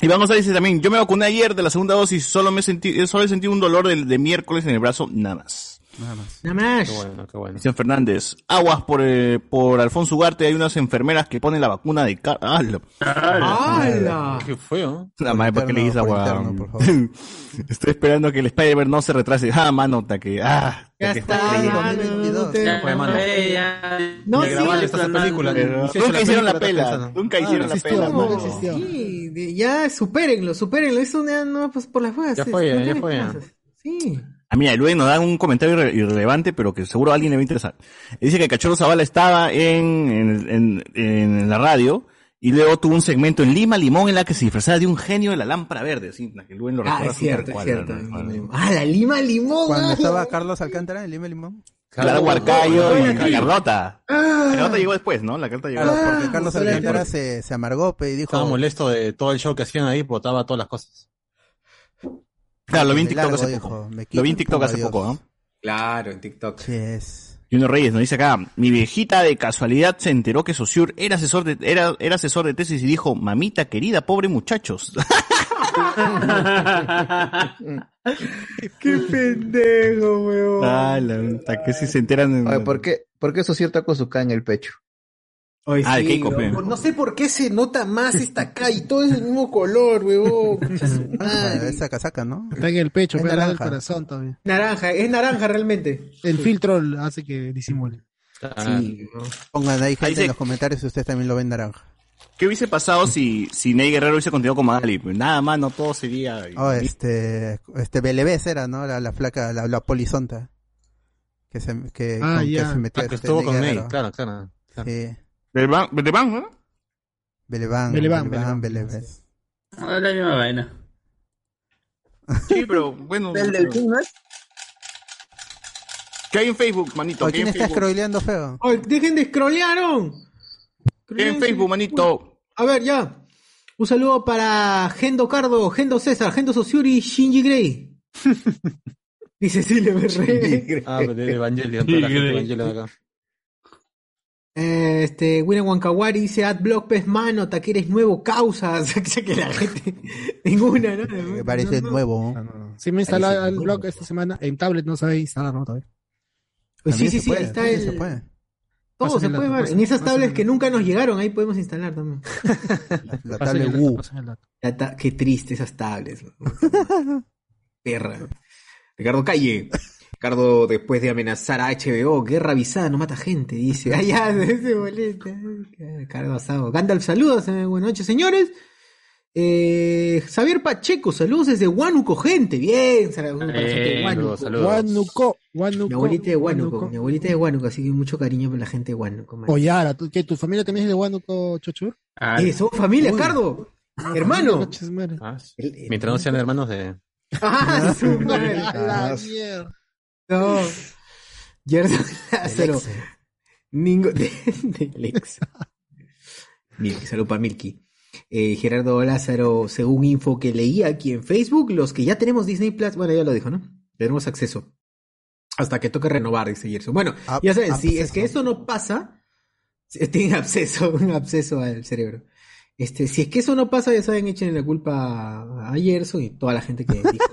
Iván González dice también, yo me vacuné ayer de la segunda dosis, solo me sentí, solo sentido un dolor de, de miércoles en el brazo, nada más. Nada más. Nada más. Qué bueno, qué bueno. Cristian Fernández, aguas por, eh, por Alfonso Ugarte, hay unas enfermeras que ponen la vacuna de car... ¡Ah, la, ¡Hala! Qué feo. la madre, ¿para qué le dices agua? Estoy esperando que el Spider-Man no se retrase. Ah, mano, que, ah, Ya está. no, 2022. no te- Ya, fue, mano. ya. No, De sí, grabar sí, esta sí, película. Pero Ni se hizo nunca hicieron la pela, nunca Ah, hicieron la pela. ya supérenlo, supérenlo. Eso ya no pues por las huevas. Ya fue, ya fue. Sí. Ah, mira, Luis nos da un comentario irre- irrelevante, pero que seguro a alguien le va a interesar. Dice que Cachorro Zavala estaba en, en, en- en la radio y luego tuvo un segmento en Lima Limón en la que se disfrazaba de un genio de la lámpara verde. Así, que Luis lo Ah, es cierto, es cierto. ¿no? Ah, la lima limón. Cuando ah. estaba Carlos Alcántara en Lima Limón. Clara Huarcayo y Carlota. Ah. Carlota llegó después, ¿no? La carta llegó Claro, después. porque Carlos sale Alcántara se, se amargó y dijo... Estaba molesto de todo el show que hacían ahí, botaba todas las cosas. Claro, lo vi en "Me TikTok largo", hace poco. "me Lo vi en TikTok hace adiós". poco, ¿no? Claro, en TikTok. Sí es. Juno Reyes nos dice acá, mi viejita de casualidad se enteró que Sociur era asesor de, era, era asesor de tesis y dijo, mamita querida, pobre muchachos. Qué pendejo, weón. Ah, la puta, que si se enteran. Oye, ¿por qué, ¿por qué con su K en el pecho? Ay, Ah, sí, pe. No sé por qué se nota más esta acá y todo es el mismo color, madre. esa casaca, ¿no? Está en el pecho, Es pero naranja. corazón. Naranja, es naranja realmente. El filtro hace que disimule. Sí. Pongan ahí gente Ahí se- en los comentarios si ustedes también lo ven naranja. ¿Qué hubiese pasado si, si Ney Guerrero hubiese continuado con Magali? Pues nada más, no todo sería... Oh, este, este Belebés era, ¿no? La, la flaca, la, la polizonta. Que se, que, Ah, con- que ya. se metió Ah, que este estuvo con. Ney, claro, claro. claro. Sí. Beleván, Beleván, ¿no? Beleván. Beleván, Beleván, la misma vaina. Sí, pero bueno. ¿El del King no es? ¿Qué hay en Facebook, manito? Oye, ¿Qué hay ¿Quién en está Facebook? scrolleando feo? Ay, dejen de scrollearon. ¿Qué hay en Facebook, manito? A ver, ya. Un saludo para Gendo Cardo, Gendo César, Gendo Sosuri, Shinji Grey. Dice Silvia Berre. Ah, pero de Evangelion, toda la gente de Evangelion acá. Eh, este, William Wankawari dice, Adblock pez mano, taqueres nuevo, causa. O sea, que la gente, ninguna, ¿no? Me parece No, no. nuevo. Sí me instaló blog esta semana. En tablet no sabe instalar, ¿no? Todavía. Pues sí, sí, sí, está el... se puede. Todo Pásame se puede ver. En esas tablets que nunca nos llegaron, ahí podemos instalar también. La tablet dato. Ya está- qué triste esas tablets. Perra. Ricardo Calle. Ricardo, después de amenazar a HBO, guerra avisada, no mata gente, dice. Ah, ya, ese boleta. Ricardo Asado. Gandalf, saludos. eh, buenas noches, señores. Eh, Xavier Pacheco, saludos desde Huánuco, gente. Bien, saludos para Eh, Huánuco. Huánuco, Huánuco. Mi abuelita de Huánuco, mi abuelita de Huánuco, así que mucho cariño por la gente de Huánuco. man. Oyara, ¿tú, ¿qué, ¿tu familia también es de Huánuco, Chochur? Ah, Eh, somos familia, Uy. Cardo. Hermano. Madre. Ah, Mientras no sean hermanos de. Ah, su madre. A la mierda. No. Gerson Lázaro. Ningo de, de Alexa. Milky, salud para Milky. Eh, Gerardo Lázaro, según info que leía aquí en Facebook, los que ya tenemos Disney Plus, bueno, ya lo dijo, ¿no? Tenemos acceso. Hasta que toque renovar, dice Gerson. Bueno, Ap- ya saben, si es que eso no pasa, tienen absceso, un absceso al cerebro. Este, si es que eso no pasa, ya saben, echen la culpa a Gerson y toda la gente que dijo.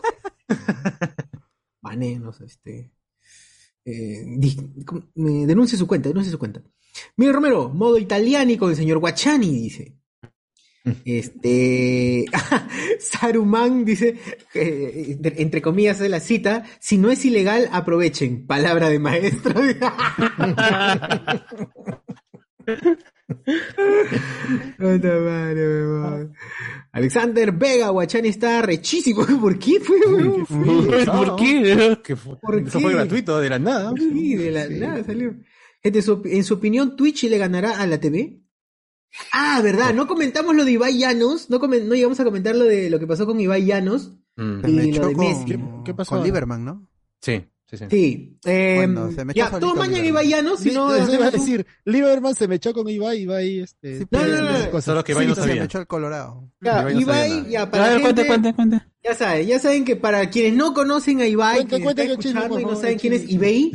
Banenos, este. Eh, denuncie su cuenta, denuncie su cuenta. Miguel Romero, modo italiánico del señor Guachani, dice. Este. Saruman dice, eh, entre comillas de la cita, si no es ilegal, aprovechen. Palabra de maestro. Alexander Vega, Guachani está rechísimo. ¿Por qué fue, weón? ¿Por qué? ¿Qué fue? ¿Por Eso qué? fue gratuito, de la nada. Sí, de la nada salió. Gente, su- en su opinión, ¿Twitch le ganará a la TV? Ah, verdad, no comentamos lo de Ibai Llanos, no, comen- no llegamos a comentar lo de lo que pasó con Ibai Llanos Mm. Y lo de con, Messi. ¿Qué pasó con? Lieberman, ¿no? Sí, sí, sí. Sí, eh, Bueno, se me ya, solito todo mañana Lieberman. Ibai Llanos, si no... eso iba a decir, Lieberman se me echó con Ibai, Ibai, este... Sí, No, no, no. Solo que Ibai no Se me sabía. echó el Colorado. Ya, Ibai no sabía Ibai, ya, para A ver, cuente, gente, cuente, cuente. ya saben, ya saben que para quienes no conocen a Ibai, Cuente, quienes cuente están que chisme, escuchando por y no favor, saben quién es chisme. Ibai,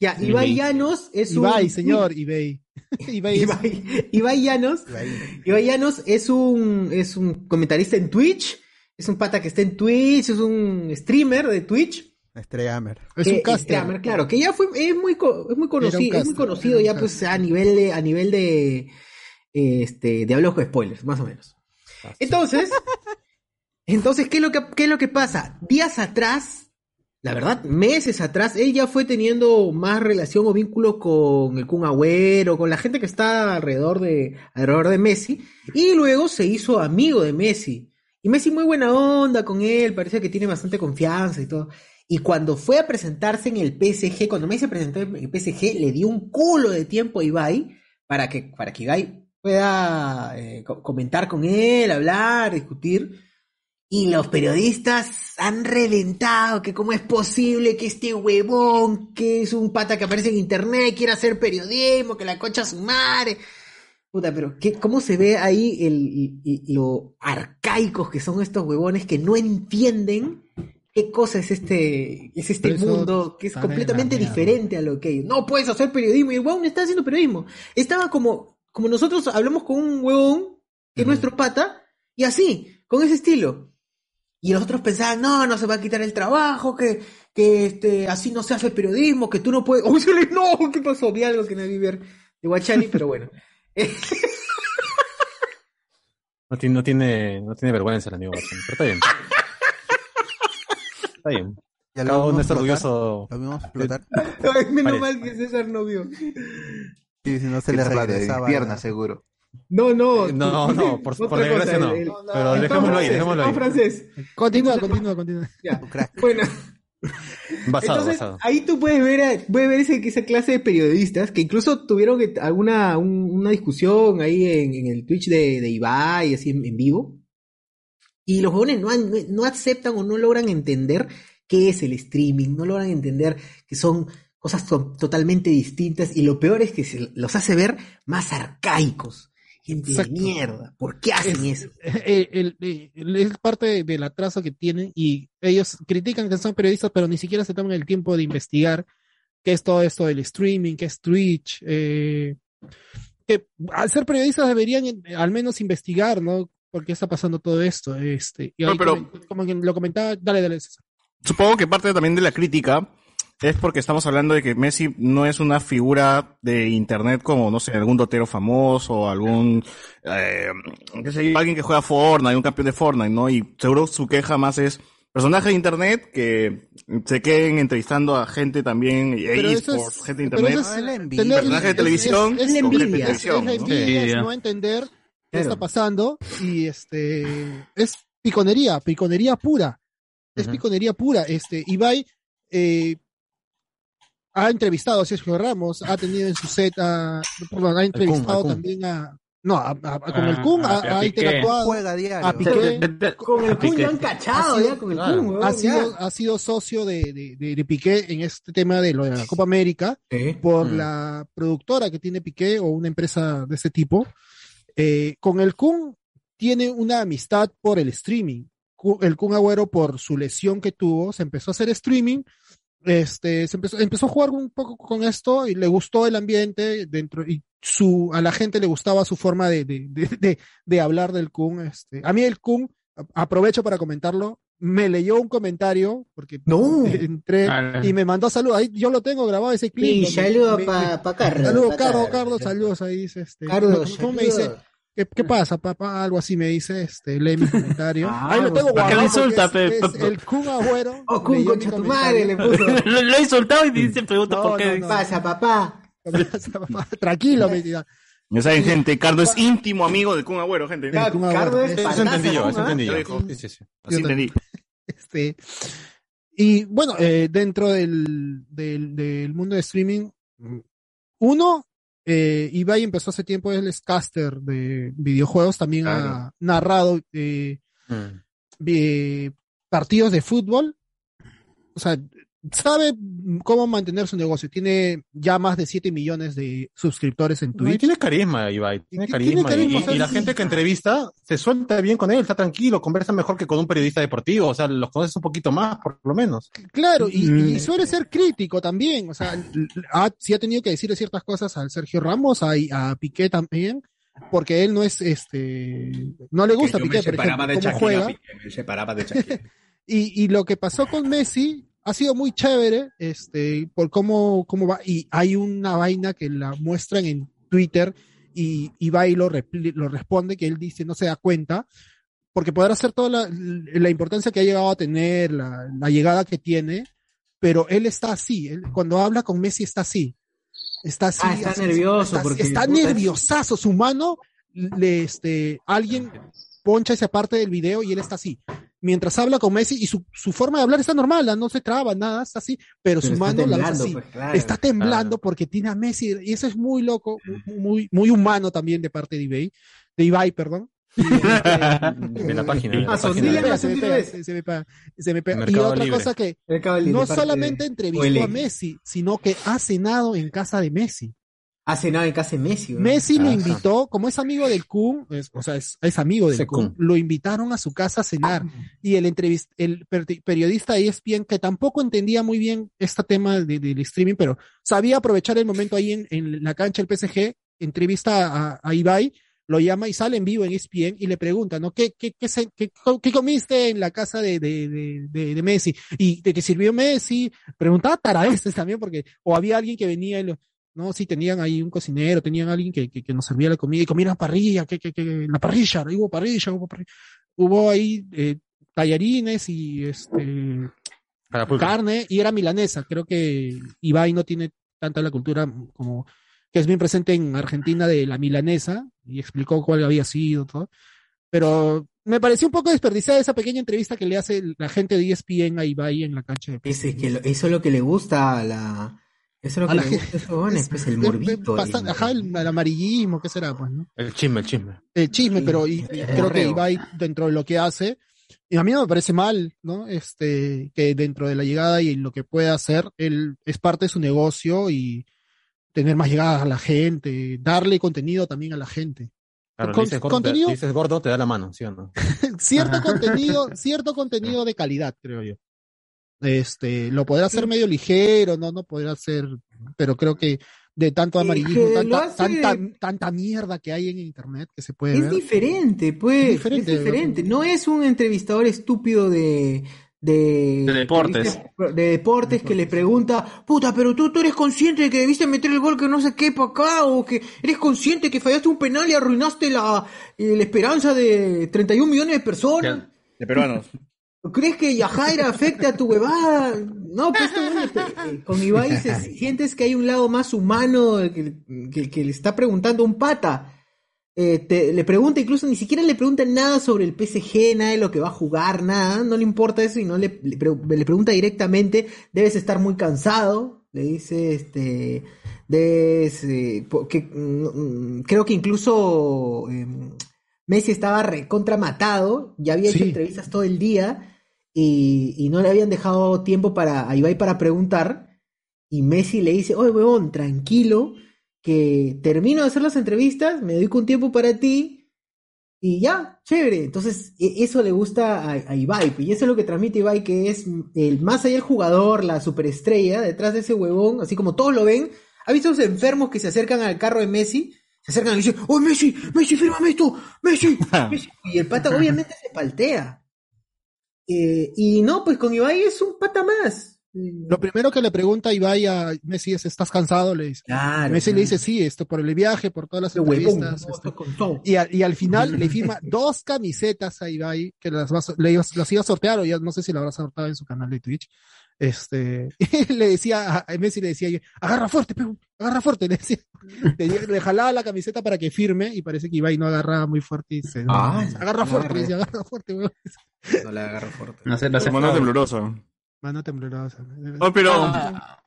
ya, Ibai Ibai. Llanos es un... Ibai, señor, Ibai. Ibai es- Ibai, Ibai Llanos Ibai. Ibai Llanos es un, es un comentarista en Twitch, es un pata que está en Twitch, es un streamer de Twitch. Streamer. Es un caster. streamer, claro, que ya fue, es muy, es muy conocido, es muy conocido ya pues a nivel de, a nivel de, este, de hablo con spoilers, más o menos. Entonces, entonces, ¿qué es lo que, qué es lo que pasa? Días atrás, la verdad, meses atrás, él ya fue teniendo más relación o vínculo con el Kun Agüero, con la gente que está alrededor de, alrededor de Messi, y luego se hizo amigo de Messi. Y Messi muy buena onda con él, parece que tiene bastante confianza y todo. Y cuando fue a presentarse en el PSG, cuando Messi se presentó en el PSG, le dio un culo de tiempo a Ibai para que, para que Ibai pueda eh, co- comentar con él, hablar, discutir. Y los periodistas han reventado que cómo es posible que este huevón, que es un pata que aparece en internet, quiera hacer periodismo, que la concha a su madre. Puta, pero ¿qué, ¿cómo se ve ahí el, y- lo arcaicos que son estos huevones que no entienden qué cosa es este, es este mundo que es completamente diferente a lo que ellos. No puedes hacer periodismo y el huevón está haciendo periodismo. Estaba como, como nosotros hablamos con un huevón que es nuestro pata y así, con ese estilo. Y los otros pensaban, no, no se va a quitar el trabajo, que, que este, así no se hace periodismo, que tú no puedes. Uy, no, ¿qué pasó? Vi algo que no vi ver de Guachani, pero bueno. No tiene, no tiene, no tiene vergüenza el amigo Watson, pero está bien. Está bien. Ya Cada uno está orgulloso. Lo vamos a explotar. Ay, menos Parece. mal que César no vio. Sí, si no se le regresaba. pierna, seguro. No, no. Eh, no, no, por- otra por desgracia cosa, no. el- el- Pero el dejémoslo ahí, francés, dejémoslo el ahí. francés. Continúa, continúa, continúa. Ya. Bueno, Basado, Entonces, basado. ahí tú puedes ver, a- puedes ver ese- esa clase de periodistas que incluso tuvieron que- alguna un- una discusión ahí en, en el Twitch de, de Ibai, así en, en vivo. Y los jóvenes no, han- no aceptan o no logran entender qué es el streaming, no logran entender que son cosas to- totalmente distintas y lo peor es que se los hace ver más arcaicos. Gente Exacto. de mierda, ¿por qué hacen eso? Eh, el- el- el- es parte de- del atraso que tienen y ellos critican que son periodistas, pero ni siquiera se toman el tiempo de investigar qué es todo esto del streaming, qué es Twitch. eh, que al ser periodistas deberían eh, al menos investigar, ¿no? ¿Por qué está pasando todo esto? Este, y No, ahí pero- como, como que lo comentaba, dale, dale. César. Supongo que parte también de la crítica es porque estamos hablando de que Messi no es una figura de internet como, no sé, algún dotero famoso o algún, eh, qué sé yo, alguien que juega Fortnite, un campeón de Fortnite, ¿no? Y seguro su queja más es personajes de internet que se queden entrevistando a gente también, Pero eso esports, es- gente de pero internet, eso es tener- personajes de es- televisión, es- de envidia, es- televisión, es ¿no? envidia, es no entender qué está pasando y este es piconería, piconería pura. Es piconería pura. Este, Ibai eh, ha entrevistado a Sergio Ramos, ha tenido en su set a, perdón, ha entrevistado Kun. también a no, a- a- con el Ah, Kun, a- ha, interactuado Juega diario. a Piqué. Con el Kun ya han cachado, Ha sido- ya con el claro. Kun, ha sido, ha sido socio de, de, de- de Piqué en este tema de lo de la Copa América por Mm. la productora que tiene Piqué o una empresa de ese tipo. Eh, con el Kun tiene una amistad por el streaming. El Kun Agüero por su lesión que tuvo, se empezó a hacer streaming, este, se empezó, empezó a jugar un poco con esto y le gustó el ambiente dentro y su, a la gente le gustaba su forma de, de, de, de- de hablar del Kun. Este. A mí el Kun, aprovecho para comentarlo, me leyó un comentario porque No. entré Ah. y me mandó saludos. Ahí yo lo tengo grabado ese clip. Y donde saludos para pa Carlos. Saludos, pa Carlos, Carlos, saludos ahí dice este. Carlos, ¿Cómo me dice? ¿Qué, qué pasa, papá? Algo así me dice, este, lee mi comentario. Ah, ahí lo tengo ¿para qué guardado. le insulta, es- es el Kun Agüero. Oh, Kun, concha tu madre, le puso. Lo, lo he insultado y dice, pregunta No, por qué. no, ¿Qué no. pasa, papá? Tranquilo, me diga. Ya saben, gente, Cardo es íntimo amigo de Kun Agüero, gente. Kun Carlos Agüero. es Eso pataza, entendí yo, eso ¿ah? entendí yo. dijo. Sí, sí, sí. Así Yo entendí. Este, y bueno, eh, dentro del, del, del mundo de streaming, uno, eh, Ibai empezó hace tiempo, él es caster de videojuegos, también ha narrado eh, Mm. eh, partidos de fútbol. O sea, sabe cómo mantener su negocio. Tiene ya más de 7 millones de suscriptores en No, y Twitch. tiene carisma, Ibai. Tiene Tiene carisma. carisma, y, la gente que entrevista se suelta bien con él, está tranquilo, conversa mejor que con un periodista deportivo. O sea, los conoces un poquito más, por lo menos. Claro, y, Mm. y suele ser crítico también. O sea, ha, sí ha tenido que decirle ciertas cosas al Sergio Ramos, a, a Piqué también, porque él no es este. No le gusta Piqué, por ejemplo, de cómo Shakira, juega. Piqué, me separaba de Shakira. Y, y lo que pasó con Messi ha sido muy chévere, este, por cómo, cómo va. Y hay una vaina que la muestran en Twitter y Ibai lo, repli- lo responde, que él dice no se da cuenta, porque podrá hacer toda la, la importancia que ha llegado a tener, la, la llegada que tiene, pero él está así. él- cuando habla con Messi está así. Está así. Ah, está así, nervioso Está, porque, está nerviosazo. Su mano, le, este, alguien poncha esa parte del video y él está así. Mientras habla con Messi y su, su forma de hablar está normal, ¿ah? no se traba, nada, está así, pero, Pero su mano la así. pues, claro. Está temblando porque tiene a Messi y eso es muy loco, muy, muy, humano también de parte de Ibai, de Ibai, perdón. Y, este, De la página. de la Ah, página. Pega. Y otra Libre. cosa que no solamente entrevistó a. Messi, sino que ha cenado en casa de Messi. Ha cenado en casa de Messi. weón. Messi lo Ajá. invitó, como es amigo del Kun, es- o sea, es, es amigo del Kun, lo invitaron a su casa a cenar. Y el, entrevist, el per- periodista de ESPN, que tampoco entendía muy bien este tema de- del streaming, pero sabía aprovechar el momento ahí en, en la cancha del PSG, entrevista a, a Ibai, lo llama y sale en vivo en ESPN y le pregunta, ¿no? ¿Qué, qué, qué, se- qué- qué comiste en la casa de, de, de, de- de Messi? ¿Y de qué sirvió Messi? Preguntaba taradeces también, porque, o había alguien que venía y lo, no, sí, tenían ahí un cocinero, tenían alguien que, que, que nos servía la comida y comían parrilla, que, que, que, la parrilla, hubo parrilla, hubo parrilla. Hubo ahí eh, tallarines y este carne y era milanesa. Creo que Ibai no tiene tanta la cultura como que es bien presente en Argentina de la milanesa y explicó cuál había sido todo. Pero me pareció un poco desperdiciada esa pequeña entrevista que le hace la gente de ESPN a Ibai en la cancha de Ese que lo- eso es lo que le gusta a la. Eso es lo A que la le gente. gusta a esos jóvenes, pues el morbito. bastante- el- ajá, el, el amarillismo, ¿qué será? Pues, ¿no? El chisme, el chisme. El chisme, Sí, pero y- y el creo que. Ibai, dentro de lo que hace, y a mí no me parece mal, ¿no? Este, que dentro de la llegada y lo que puede hacer, él es parte de su negocio y tener más llegadas a la gente, darle contenido también a la gente. Claro, Con- dices gordo, contenido- te, dices gordo, te da la mano, ¿sí o no? cierto contenido, cierto contenido de calidad, creo yo. Este, lo podrá hacer medio ligero, no, no podrá ser, pero creo que de tanto amarillismo, tanta, hace- tanta, tanta mierda que hay en internet que se puede Es ver. diferente, pues. Es Es diferente, diferente. No es un entrevistador estúpido de. De, De deportes. De deportes que le pregunta, puta, pero tú, tú eres consciente de que debiste meter el gol que no sé qué para acá, o que eres consciente que fallaste un penal y arruinaste la, eh, la esperanza de 31 millones de personas. De peruanos. ¿Crees que Yajaira afecta a tu huevada? No, pues este eh, con Ibai se- sientes que hay un lado más humano que, que- que le está preguntando un pata. Eh, te- le pregunta, incluso ni siquiera le pregunta nada sobre el PSG, nada de lo que va a jugar, nada, no le importa eso y no le, le, pre- le pregunta directamente, debes estar muy cansado, le dice, este, debes, eh, po- que, mm, creo que incluso em, Messi estaba recontra matado, ya había hecho entrevistas todo el día y, y no le habían dejado tiempo para, a Ibai para preguntar y Messi le dice, oye, huevón, tranquilo, que termino de hacer las entrevistas, me doy un tiempo para ti y ya, chévere. Entonces, e- eso le gusta a, a Ibai, y eso es lo que transmite Ibai, que es el más allá del jugador, la superestrella, detrás de ese huevón, así como todos lo ven. ¿Ha visto esos enfermos que se acercan al carro de Messi? Se acercan y dicen, ¡Oh, Messi! ¡Messi, fírmame esto! ¡Messi! Messi! Y el pata obviamente se paltea. Eh, y no, pues con Ibai es un pata más. Lo primero que le pregunta Ibai a Messi es, ¿estás cansado? Le dice. Claro, Messi le dice, sí, esto por el viaje, por todas las Qué entrevistas. ¿no? Con todo. y, al- y al final le firma dos camisetas a Ibai, que las, va le las iba a sortear, o ya no sé si la habrá sorteado en su canal de Twitch. Este, y le decía, a Messi le decía, agarra fuerte, pe, agarra fuerte, le decía. Le, le jalaba la camiseta para que firme, y parece que Ibai no agarraba muy fuerte y se, Ah, agarra fuerte, agarra. le decía, agarra fuerte, weón. No la agarro fuerte. No sé, no sé. Mano temblorosa. Mano temblorosa. Oh, pero. Ah,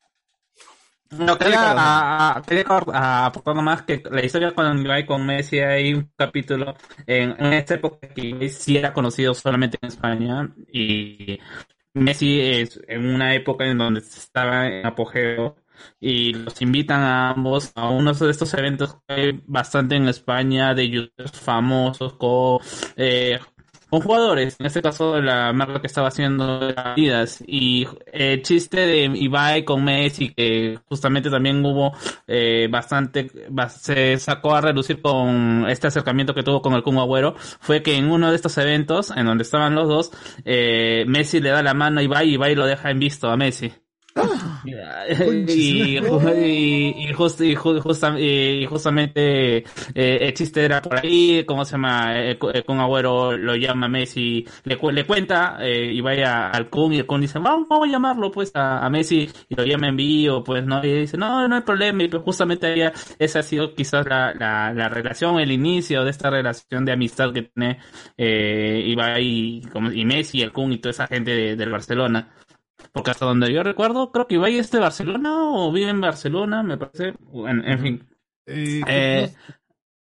No, quería, a- a- quería a- aportar nomás que la historia con Ibai con Messi hay un capítulo en, en esta época que Ibai sí era conocido solamente en España y Messi es en una época en donde estaba en apogeo y los invitan a ambos a uno de estos eventos que hay bastante en España de youtubers famosos con eh, con jugadores, en este caso la marca que estaba haciendo Adidas y el chiste de Ibai con Messi que justamente también hubo eh, bastante bas- se sacó a relucir con este acercamiento que tuvo con el Kun Agüero fue que en uno de estos eventos en donde estaban los dos eh, Messi le da la mano a Ibai y Ibai lo deja en visto a Messi. Ju- y, y just- y ju- justa- y justamente eh, el chiste era por ahí, ¿cómo se llama? Eh, cu- eh, Kun Agüero lo llama a Messi, le, le cuenta eh, y vaya al Kun y el Kun dice, vamos, vamos a llamarlo pues a, a Messi y lo llama en vivo, pues no, y dice, no, no hay problema y pues justamente había, esa ha sido quizás la, la, la relación, el inicio de esta relación de amistad que tiene eh, Ibai y, como- y Messi, el Kun y toda esa gente de- del Barcelona. Porque hasta donde yo recuerdo, creo que Ibai es de Barcelona o vive en Barcelona, me parece. En, en fin. Eh,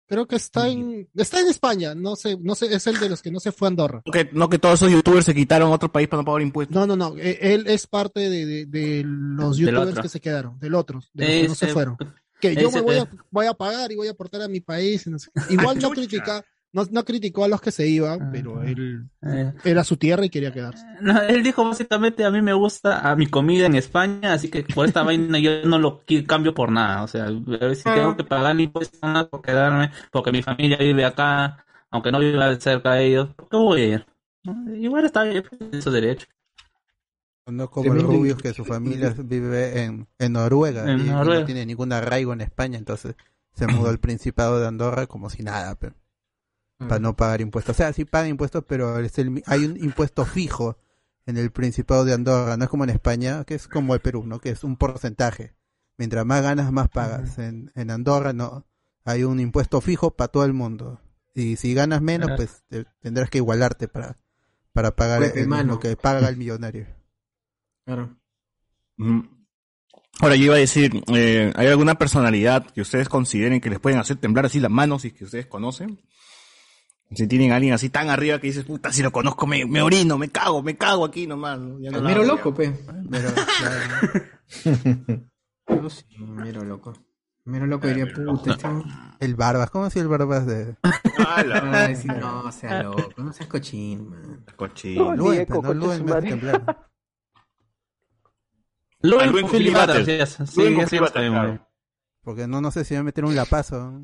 Creo que está en, está en España, no sé, no sé, es el de los que no se fue a Andorra. No que, no que todos esos youtubers se quitaron a otro país para no pagar impuestos. No, no, no, eh, él es parte de, de- de los youtubers que se quedaron, del otro, de los que no se fueron. Que yo ese- me voy a, voy a pagar y voy a aportar a mi país. no sé. Igual no critica, no, no criticó a los que se iban, pero él eh, era su tierra y quería quedarse. no, él dijo básicamente, a mí me gusta a mi comida en España, así que por esta vaina yo no lo cambio por nada. O sea, a ver si tengo que pagar impuestos nada por quedarme, porque mi familia vive acá, aunque no viva cerca de ellos, ¿por qué voy a ir? ¿No? Igual está bien, pues, es su derecho. No como el Tremendo. Rubius que su familia vive en, en Noruega En y Noruega. no tiene ningún arraigo en España, entonces se mudó al Principado de Andorra como si nada, pero, para no pagar impuestos. O sea, sí pagan impuestos, pero es el mi- hay un impuesto fijo en el Principado de Andorra, no es como en España, que es como el Perú, ¿no? Que es un porcentaje. Mientras más ganas, más pagas. En, en Andorra no, hay un impuesto fijo para todo el mundo. Y si ganas menos, pues te- tendrás que igualarte para, para pagar Pues, mismo que paga el millonario. Claro. Ujú. Ahora yo iba a decir, eh, ¿hay alguna personalidad que ustedes consideren que les pueden hacer temblar así las manos y que ustedes conocen? Si tienen a alguien así tan arriba que dices, puta, si lo conozco, me, me orino, me cago, me cago aquí nomás. ¿no? Ya no El la mero hago, ya. loco, pe. Pero, claro, No, sí, mero loco. Mero loco diría, puta, este... el Barbas, ¿cómo así el Barbas de...? Ay, sí, no, sea loco, no seas cochín, man. Cochino. Luen, Diego, pues, no, Luen me Ah, con sí, sí, sabemos. claro. Porque no, no sé si a meter un lapazo.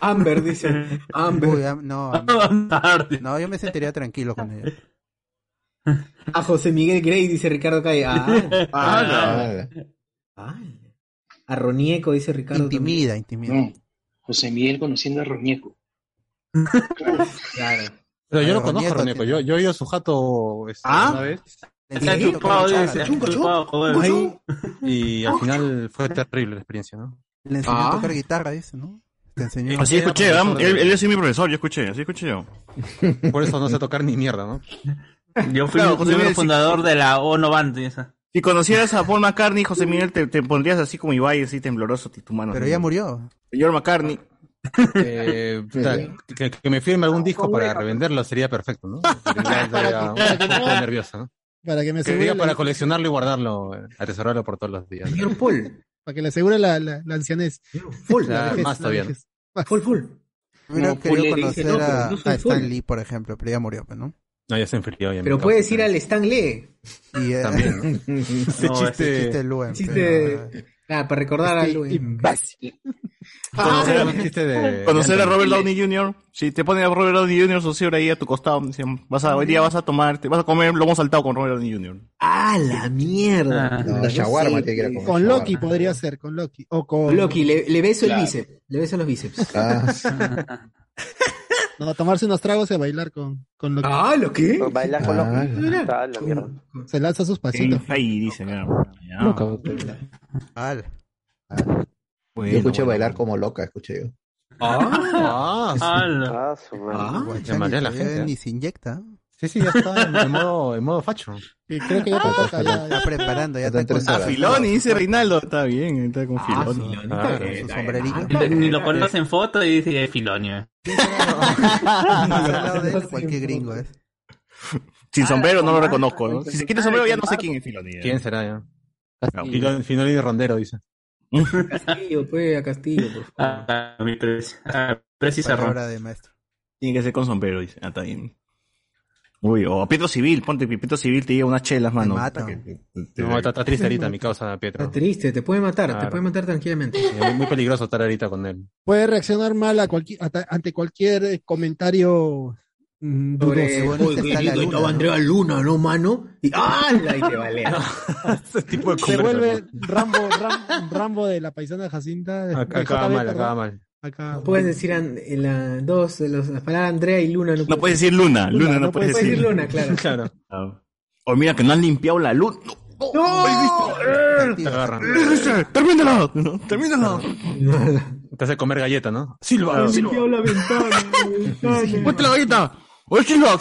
Amber, dice. Amber. Uy, am- no, no, yo me sentiría tranquilo con ella. A José Miguel Grey, dice Ricardo Calle. Ah, Ah, ah. A Ronieco, dice Ricardo. Intimida, intimida. No. José Miguel conociendo a Ronieco. Claro. Pero yo lo conozco, Ronieco Ronieco. Yo, yo he ido a su jato este, ¿Ah? una vez Está chupado, dice. ¿Chunco, chupado, joder. Ay, y al final fue terrible la experiencia, ¿no? Le enseñó Ah. a tocar guitarra, dice, ¿no? Te enseñó. Así escuché, él, él es mi profesor, yo escuché, así escuché yo. Por eso no sé tocar ni mierda, ¿no? Yo fui Claro, el José Miguel, fundador de la ONO Band. esa. Si conocieras a Paul McCartney, José Miguel, te, te pondrías así como Ibai, así tembloroso, tu mano. Pero ya murió. Señor McCartney. Eh, que, que me firme algún disco para revenderlo sería perfecto, ¿no? Un poco nervioso, ¿no? Para que me Que asegure diga la- para coleccionarlo y guardarlo, eh, atesorarlo por todos los días. Señor Paul. Para que le asegure la, la, la ancianez. Full, La vejez, más todavía, full, full. Hubiera querido conocer no, a, no a Stan full. Lee, por ejemplo, pero ya murió, pues, ¿no? No, ya se enfrió. Ya Pero puedes ir al Stan Lee. Y, eh, También, ¿no? Ese chiste... chiste Luen, Chiste- pero, Claro, para recordar a Este Luis. imbécil. Conocer Ah, de... A Robert Downey Jr. Si te ponen a Robert Downey Jr. socio ahí a tu costado, vas a, hoy día vas a tomar, te vas a comer lomo saltado con Robert Downey Jr. ¡Ah, la mierda! Ah. No, Puta, yo shawarma sé tiene que ir a que- comer. Con shawarma. Loki podría ser, con Loki. O con. Loki, le, le beso Claro. el bíceps. Le beso los bíceps. Ah, No, tomarse unos tragos y bailar con, con Loki. Ah, ¿lo qué? Bailar con Ah. Mira. Está la mierda. Se lanza sus pasitos. Ahí dice. Ya. Al. Bueno, yo escuché bueno. bailar como loca, escuché yo. Ah, sí. ¡Hala! Ah, su madre. Ah, Guachani, llamaría a la todavía ¿eh? Ni. Sí, sí, ya está en, en modo, en modo facho. Y creo que ya te toca. Ya, Está preparando, ya Está está con Ah, horas. Filoni, dice Reinaldo. Está bien, está con Ah, Filoni. Filoni, Ah, está con su está sombrerito. lo pones en foto y dice de él, cualquier gringo es. Sin sombrero no lo reconozco, ¿no? Si se quita el sombrero ya no sé quién es Filoni. ¿Quién será ya? Filoni Filoni de Rondero, dice. Castillo, pues, a Castillo, por favor. Ah, mi preci- ah, Preci Cerrón. Palabra de maestro. Tiene que ser con sombrero, dice. Ah, está bien. Uy, o a Pietro Civil, ponte que Pietro Civil te lleva unas chelas, mano. mata. Te- No, está, está triste ahorita mi causa, Pietro. Está triste, te puede matar, te puede matar tranquilamente. Sí, Muy, muy peligroso estar ahorita con él. Puede reaccionar mal a cualquier, ata- ante cualquier eh, comentario mm, Sobre, dudoso. bonita "Oye, está qué la lindo luna, estaba. Andrea Luna, ¿no, mano? Y ¡ala! Y te vale. Ese tipo de Se vuelve Rambo, Ram- Rambo de la paisana Jacinta. acaba mal, acaba mal. Acá. No puedes decir en la dos, los- las palabras Andrea y Luna. No, No puedes decir luna, luna, no, no puedes puedes decir. decir Luna, claro. Claro. O mira que no han limpiado la luz. No, ¡No! Te agarran. ¡Eh! ¡Termínalo! ¿no? ¡Termínalo! Te hace comer galleta, ¿no? Silva, Limpió Silva. la ventana. ¡Ponte la galleta! ¡Oye, Silva!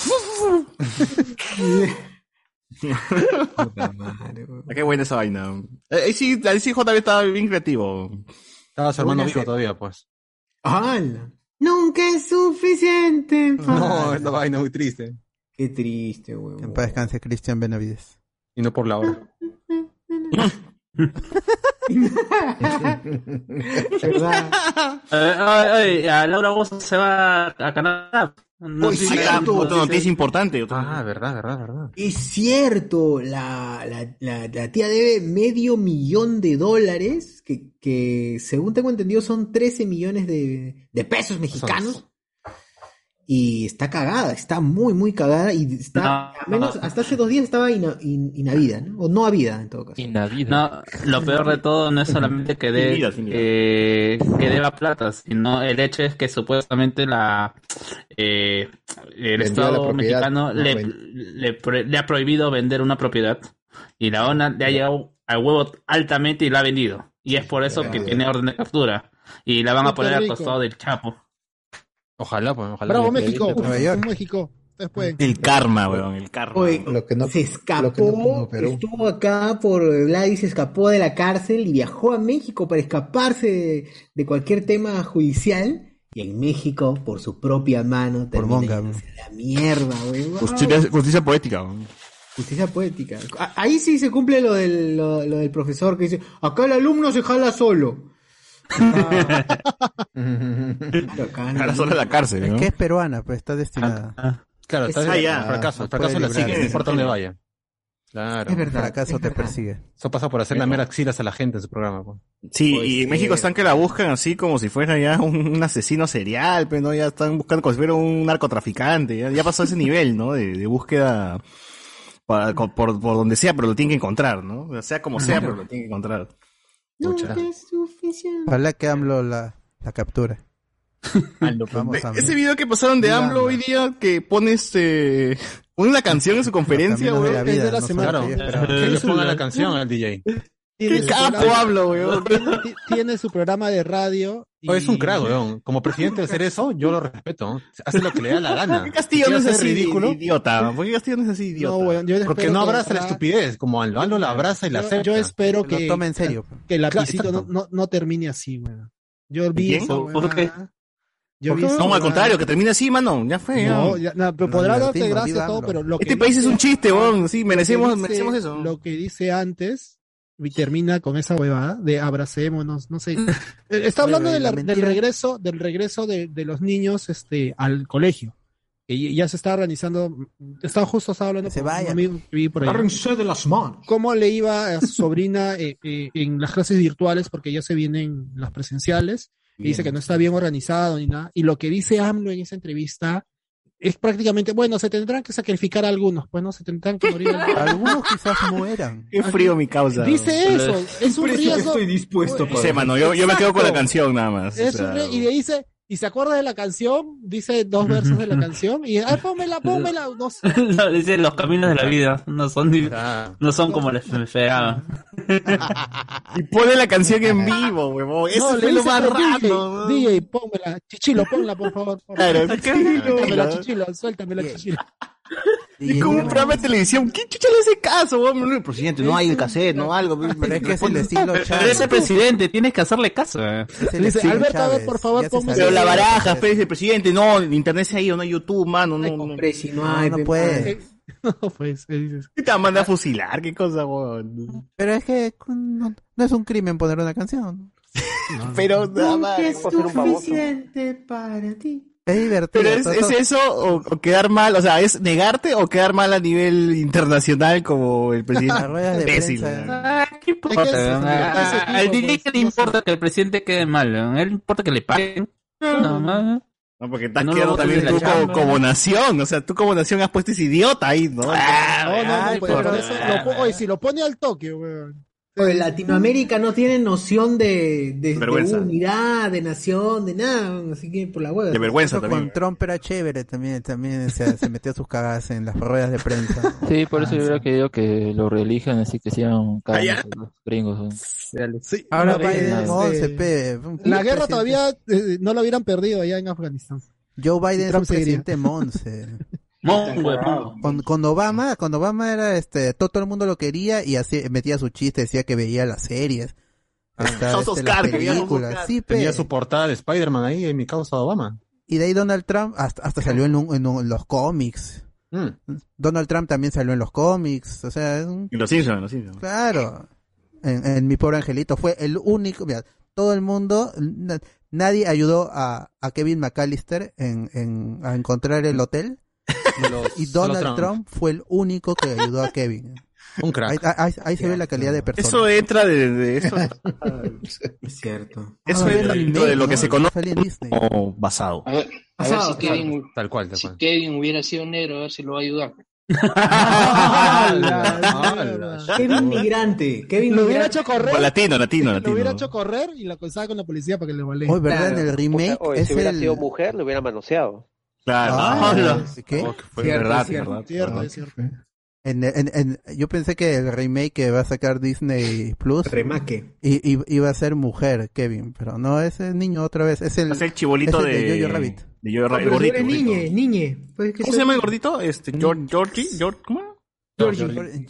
Ah, Qué buena esa vaina. Eh, Ahí sí, ahí sí JB estaba bien creativo. Estaba su hermano vivo todavía, pues. ¡Hala! Nunca es suficiente. No, esta vaina muy triste. Qué triste, weón. En paz descanse Cristian Benavides. Y no por la hora. ¿Verdad? Eh, ay, ay, a Laura Voz se va a Canadá. No claro. Otra noticia importante. otra- Ah, verdad, verdad, verdad. Es cierto, la, la, la, la tía debe medio millón de dólares, que, que según tengo entendido son 13 millones de, de pesos mexicanos. Y está cagada, está muy, muy cagada. Y está, No, al menos no. hasta hace dos días estaba ina, in- inhabida, ¿no? O no habida en todo caso. No, lo peor de todo no es solamente que, Sin de, vida, sin vida. eh, que deba plata, sino el hecho es que supuestamente la eh, el Estado mexicano no, le, le, pro- le ha prohibido vender una propiedad y la ONA le ha llegado al huevo altamente y la ha vendido. Y es por eso que tiene orden de captura y la van a poner al costado del Chapo. Ojalá, pues, ojalá. Bravo, México. Nueva York. México. Pueden. El karma, weón, el karma. Oye, Lo que no, se escapó, lo que no estuvo acá por Gladys, se escapó de la cárcel y viajó a México para escaparse de, de cualquier tema judicial. Y en México, por su propia mano, Por monga. la mierda, weón. Justicia, justicia poética. weón. Justicia poética. Ahí sí se cumple lo del, lo, lo del profesor que dice, acá el alumno se jala solo. No. Ahora solo en la cárcel, Es ¿no? que es peruana, pues está destinada. Claro, está Ah, ya. fracaso. El Puede fracaso la sigue, no importa dónde vaya. Claro. Es verdad. Fracaso es te verdad. persigue. Eso pasa por hacer la mera axilas a la gente en su programa. pues. Sí, Pues y en sí. México están que la buscan así como si fuera ya un, un asesino serial, pero no, ya están buscando como si fuera un narcotraficante, ya, ya pasó ese nivel, ¿no? De, de búsqueda para- por, por donde sea, pero lo tienen que encontrar, ¿no? O sea, sea como sea, pero lo tienen que encontrar. Nunca es suficiente. Ojalá que AMLO la, la captura. Vamos, AMLO. Ese video que pasaron de AMLO hoy día que pone este pone una canción en su conferencia, güey. Es de la no semana. Claro. que le ponga la canción al DJ. Tiene capo programa- hablo, weón. Tiene, tiene su programa de radio. y- es un crack, weón. Como presidente de hacer eso, yo lo respeto. Hace lo que le da la gana. ¿Por qué Castillo no es así ridículo. idiota? ¿Por qué Castillo no es así idiota? No, weón, yo Porque no que abraza la estupidez, como Aldo. Aldo la abraza y la acepta. yo espero Lo que, toma en serio. que el Claro, lapicito no, no, no termine así, weón. Yo vi esa ¿Por- No, al contrario, que termine así, mano. Ya fue. No, ya, no, pero podrá darte gracias todo, pero lo que Este país es un chiste, weón. Sí, merecemos, dice- merecemos eso. Lo que dice antes y termina con esa huevada de abracémonos, no sé. Eh, Está hablando de la- del regreso, del regreso de, de los niños este al colegio. Que ya se está organizando, estaba justo estaba hablando Se con un vayan. amigo que vi por ahí. De las manos. cómo le iba a su sobrina eh, eh, en las clases virtuales, porque ya se vienen las presenciales, y dice que no está bien organizado ni nada. Y lo que dice AMLO en esa entrevista es prácticamente, bueno, se tendrán que sacrificar algunos, pues no se tendrán que morir. Algunos quizás mueran. Qué frío mi causa. Dice eso, es un riesgo. estoy dispuesto Pues, Dice, mano, yo, yo me quedo con la canción nada más. o Es sea, y dice, y se acuerda de la canción, dice dos versos de la canción, y ay, pónmela, pónmela, no sé. No, dice, los caminos de la vida no son, Ah, no son como les esperaba. Y pone la canción en vivo, huevón. Eso No, le fue lo más raro. DJ. DJ, pónmela, chichilo, ponla, por favor. por Claro, favor. claro. Suéltamela, chichilo, suéltamela, chichilo. Y como un programa de televisión, ¿qué chucha le hace caso, huevón? No, Presidente, no hay el cassette, no algo. Pero es que es el estilo Pero Chávez. ese presidente, tienes que hacerle caso. eh. El Dice, Alberto, a ver, Chávez. por favor, ponme. Pero la baraja, dice, presidente, no, el internet se ha ido, no hay YouTube, mano, no, no. compré, si no No, hay, no pe, puede. No, pues, dices, ¿Qué te manda a fusilar? ¿Qué cosa, huevón? Pero es que no, no es un crimen poner una canción. Pero nada más. es suficiente para ti. Es divertido. Pero es, todo- es eso o, o quedar mal, o sea, es negarte o quedar mal a nivel internacional como el presidente. De. ¿no? Ah, ¿qué importa? Es que es- weón? A- ese a- tipo, Al DJ pues, le no importa que el presidente quede mal. A él le importa que le paguen. No, no. No, porque estás No lo quedando botes también tú como, nación, o sea, tú como nación has puesto ese idiota ahí, ¿no? No, no, no, pues, pero- eso lo oye, si lo pone al toque, weón. Oye, Latinoamérica no tiene noción de, de, de unidad, de nación, de nada, así que por la hueá. De vergüenza Eso también. con Trump era chévere también, también se, se metió sus cagadas en las ruedas de prensa. Sí, por eso Ah, yo hubiera querido que lo reelijan, así que sean cagados los gringos. ¿no? Sí, Ahora no, Biden este, 11, pe. Un La guerra presidente- todavía eh, no la hubieran perdido allá en Afganistán. Joe Biden es un presidente monce. Mon, weón. Con, con Obama, con Obama era este, todo, todo el mundo lo quería y así metía su chiste, decía que veía las series. Hasta, House este, of las películas. Sí. Tenía su portada de Spider-Man ahí en mi causa Obama. Y de ahí Donald Trump hasta, hasta salió en, un- en un- los cómics. Mm. Donald Trump también salió en los cómics. O sea, es un- Y los Simpsons, los Simpsons. claro. En, en Mi Pobre Angelito fue el único. Mira, todo el mundo, na- nadie ayudó a, a Kevin McAllister en, en- a encontrar el hotel. Y Donald solo Trump. fue el único que ayudó a Kevin. Un crack. Ahí, ahí- ahí se ve la calidad de persona. Eso entra de, de eso. Es cierto. Eso Ah, entra dentro de lo que ¿no? se conoce Disney. como basado. A ver, a ver si Kevin, Tal cual, tal si cual. Kevin hubiera sido negro, a ver si lo va a ayudar. Kevin Migrante. Kevin Lo hubiera hecho correr. Latino, latino, Lo hubiera latino. hecho correr y la acusaba con la policía para que le vale. Hoy, ¿verdad? Claro. En el remake Oye, es si hubiera el... sido mujer, lo hubiera manoseado. Claro. Ah, ¿Qué? Fue Cierto, verdad, cierto. verdad. Cierto, es cierto. En, en- en- yo pensé que el remake que va a sacar Disney Plus Remake. i- i- iba a ser mujer, Kevin, pero no, es el niño otra vez. Es el, ser el chibolito es el de, Jojo Rabbit. de Jojo Ah, Rabbit, gordito, niñe, niñe. Pues, ¿qué ¿Cómo se llama el gordito? Este, George, Georgie, George, ¿cómo? Georgie.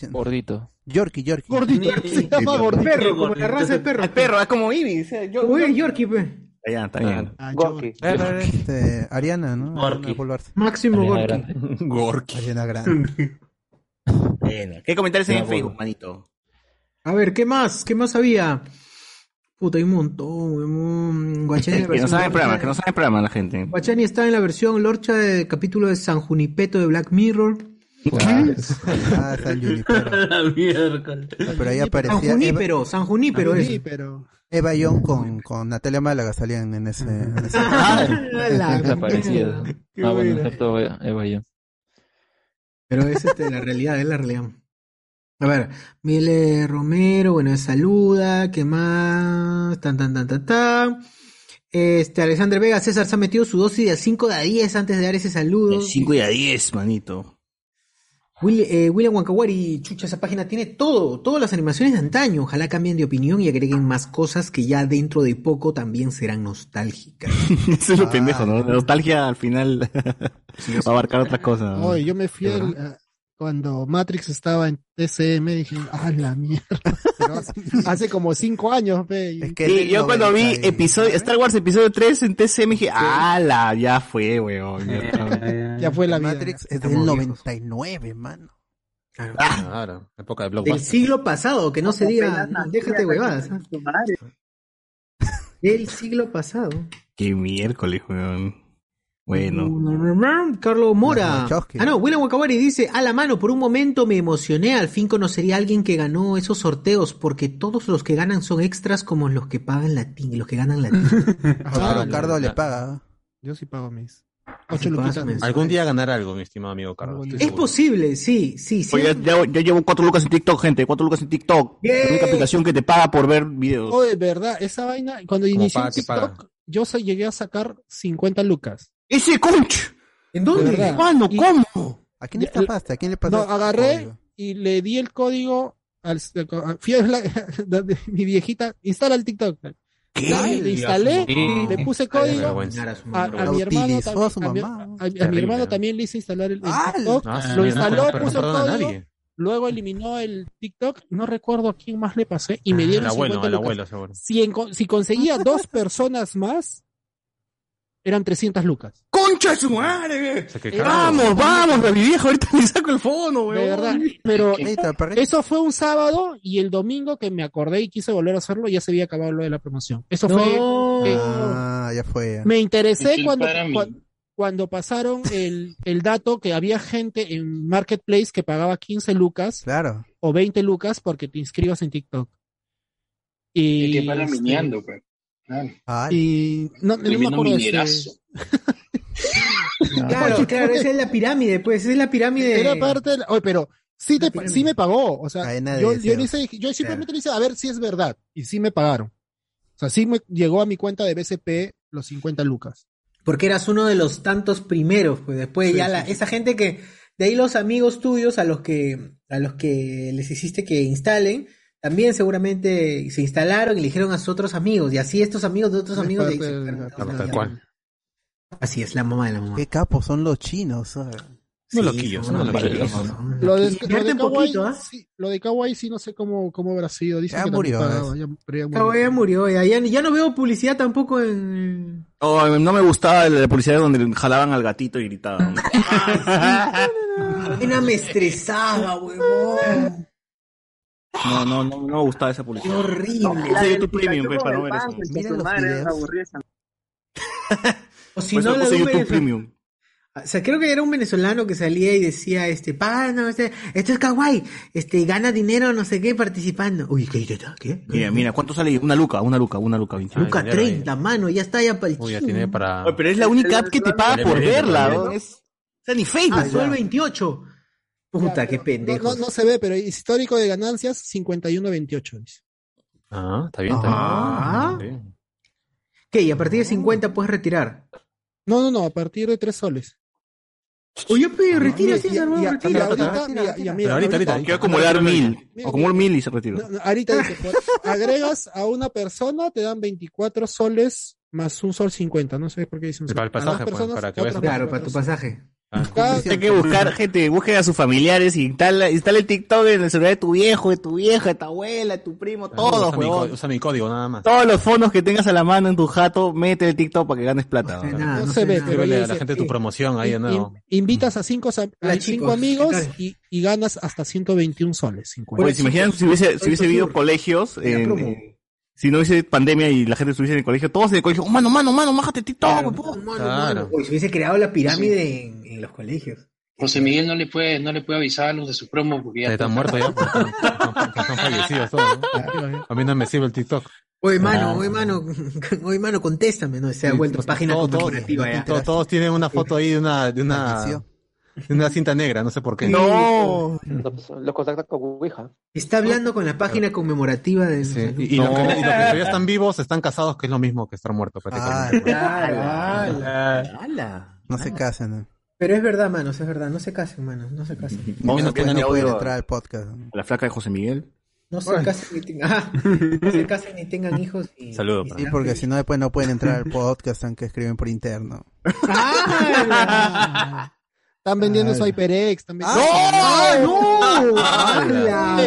Gordito. Yorkie, Yorkie. Gordito. Se llama gordito. Perro, como la raza de perro. El perro, es como es Yorkie, pues. Ya, está bien. Ah, Gorky. Claro, este, Ariana, ¿no? Ariana Boluarte. Máximo Ariana Gorky. Gorky. Ariana Grande. Bueno, ¿Qué comentarios hay en Facebook, manito? A ver, ¿qué más? ¿Qué más había? Puta, hay un montón. Guachani, en la Que no saben el programa, que no saben el programa la gente. Guachani está en la versión lorcha del capítulo de San Junipeto de Black Mirror. Ah, San Junipero. La miércoles. No, pero ahí San aparecía Eva, Junípero, San Junípero Sí, es. Eva Young con, con Natalia Málaga salían en ese. en ese- La Desaparecido. Qué Ah, bueno, excepto Eva y yo. Pero es este, la realidad, es la realidad. A ver, Mile Romero, bueno, saluda, ¿qué más? Tan, tan, tan, tan, tan. Este, Alexander Vega, César se ha metido su dosis de 5 de a 10 antes de dar ese saludo. De 5 y a 10, manito. Will- eh, William Wankawari, chucha, esa página tiene todo, todas las animaciones de antaño. Ojalá cambien de opinión y agreguen más cosas que ya dentro de poco también serán nostálgicas. Eso es lo Ah, pendejo, ¿no? La nostalgia al final va a abarcar otra cosa. ¿no? Oye, yo me fui al- cuando Matrix estaba en TCM, dije, ah, la mierda. Pero hace, hace como cinco años, y- Es que Sí, del yo cuando vi 99. episodio, Star Wars episodio 3 en TCM dije, ¡ala! Ya fue, weón. ya ya fue la vida. Matrix es del viejos. 99, mano. Claro. Claro, época de Del blockbuster. siglo pasado, que no se diga, no, déjate la huevadas. ¿ah? madre. Del siglo pasado. Qué miércoles, weón. Bueno. Carlos Mora. Las Wachowski. Ah, no, William Wakawari dice, a la mano, por un momento me emocioné, al fin conocería a alguien que ganó esos sorteos, porque todos los que ganan son extras como los que pagan latín, los que ganan latín. Claro, Ah, Cardo le paga. yo sí pago mis Así ocho mensual. Algún día ganar algo, mi estimado amigo Carlos. Es seguro. posible, sí, sí, sí. Oye, ya, ya llevo 4 lucas en TikTok, gente. 4 lucas en TikTok. Yay. La única aplicación que te paga por ver videos. Oye, verdad, esa vaina, cuando paga, paga. TikTok, yo llegué a sacar 50 lucas. ¡Ese conch! ¿En De dónde? ¿Cuándo? Y- ¿Cómo? ¿A quién le Ya, estafaste? ¿A quién le No, pasaste? agarré Código? y le di el código al, fui a la- de mi viejita, instala el TikTok. Ya, Le instalé, le puse Qué código, a, mi hermano también, a mi- mamá. a- a mi Terrible. hermano también le hice instalar el, el ¡Ah! TikTok, Ah, lo no, instaló, no, no puso el código, luego eliminó el TikTok, no recuerdo a quién más le pasé y me Ah, dieron El abuelo, 50 el lucas. abuelo, seguro. Si, en- si conseguía dos personas más, eran 300 lucas. ¡Concha de su madre! O sea, que Eh, Carlos- Vamos, vamos, mi viejo. Ahorita le saco el fono, weón. De verdad, pero perrito. eso fue un sábado y el domingo que me acordé y quise volver a hacerlo ya se había acabado lo de la promoción. Eso fue eh, Ah, ya fue. Me interesé cuando, para cuando pasaron el, el dato que había gente en Marketplace que pagaba 15 lucas Claro. o 20 lucas porque te inscribas en TikTok. Y, que parar este, mineando, pues. Claro. Ay, y no, no me acuerdo. Claro, claro, esa es la pirámide, pues, esa es la pirámide. Era parte de la- oye, pero sí, te, sí me pagó. O sea, yo, yo, le hice- yo simplemente le hice a ver si es verdad. Y sí me pagaron. O sea, sí me llegó a mi cuenta de BCP los 50 lucas. Porque eras uno de los tantos primeros, pues después Sí, ya sí, la, sí. esa gente que, de ahí los amigos tuyos a los que, a los que les hiciste que instalen, también seguramente se instalaron y le dijeron a sus otros amigos, y así estos amigos de otros amigos. parte de tal cual. Así es, la mamá de la mamá. qué capos son los chinos. Sí, loquillos, son unos Lo de, lo de Invierte un Kawaii, poquito, ¿ah? sí, lo de Kawaii sí no sé cómo, cómo habrá sido. Dicen Ya que murió, pagaba, ya- murió. Kawaii ya murió, ya, ya, no veo publicidad tampoco en... Oh, no me gustaba la publicidad donde jalaban al gatito y gritaban. Pena me estresaba, huevón. No, no, no, no me gustaba esa Qué publicidad. horrible. Ese YouTube Premium, pues, para no ver eso. Mira los videos. O si Por eso no, la puse YouTube Premium. O sea, creo que era un venezolano que salía y decía, este, pa, no, este, esto es kawaii, este, gana dinero, no sé qué, participando. Uy, ¿qué? ¿Qué? ¿Qué? Mira, mira, ¿cuánto sale? Una luca, una luca, una luca. 21. Luca ya lo vi. 30, mano, ya está ya para el Uy, ya tiene para. Oye, pero es la única app que te paga por verla, ¿no? Es, o sea, ni Facebook. Ah, solo el ya. 28. Puta, qué No, pendejo. no, no se ve, pero histórico de ganancias 51-28. dice. Ah, está bien, está Ah. bien. Está bien. ¿Qué? Y a partir de 50 puedes retirar. No, no, no, a partir de 3 soles. Oye, pe, retira, weón, y- retira. y ahorita, mira, ya, mira, ahorita, ahorita- Quiero acumular mil. Acumulo mil y se retiro. No, no, ahorita dice, agregas a una persona, te dan 24 soles más un sol 50. No sé por qué dicen Para el pasaje, pues, para que veas- Claro, para tu pasaje. Hay que buscar, gente, busquen a sus familiares y instala, instala el TikTok en el celular de tu viejo, de tu vieja, de tu abuela, de tu primo, todos, usa, mi, huevón. usa mi código nada más. Todos los fondos que tengas a la mano en tu jato, mete el TikTok para que ganes plata. no se ve, pero Escríbele ya a la gente tu promoción ahí de nuevo. Invitas a cinco, a cinco amigos y, y ganas hasta 121 soles. 50. Oye, ¿se imaginan si hubiese, si hubiese habido colegios, en- si no hubiese pandemia y la gente estuviese en el colegio, todos en el colegio, oh, mano, mano, mano, májate TikTok, Claro, huevón". mano, Claro. mano. Oye, se hubiese creado la pirámide en, en los colegios. José Miguel no le puede, no le puede avisar a los de su promo porque ya Están muertos ya. Están, están- están fallecidos todos. ¿no? A mí no me sirve el TikTok. Oye, mano, Ah. oye, mano, oye, mano, contéstame, ¿no? Se ha vuelto página todos- conmemorativa ya. todos- todos tienen una foto ahí de una, de una, De una cinta negra, no sé por qué. No. Los contacta con Ouija. Está hablando con la página conmemorativa de... Sí, Y, y los que, y los que todavía están vivos están casados, que es lo mismo que estar muerto Ah, prácticamente. Claro, ala, ala. No se casen. ¿no? Pero es verdad, manos, es verdad. No se casen, manos, no se casen. Vamos a poner no pueden entrar al podcast. ¿no? la flaca de José Miguel. No se casen ni tengan, ah, no se casen ni tengan hijos. Y, Saludos, y. Sí, porque si no después no pueden entrar al podcast aunque escriben por interno. ¡Ala! Están vendiendo su HyperX. Están vendiendo- ¡Ah, no!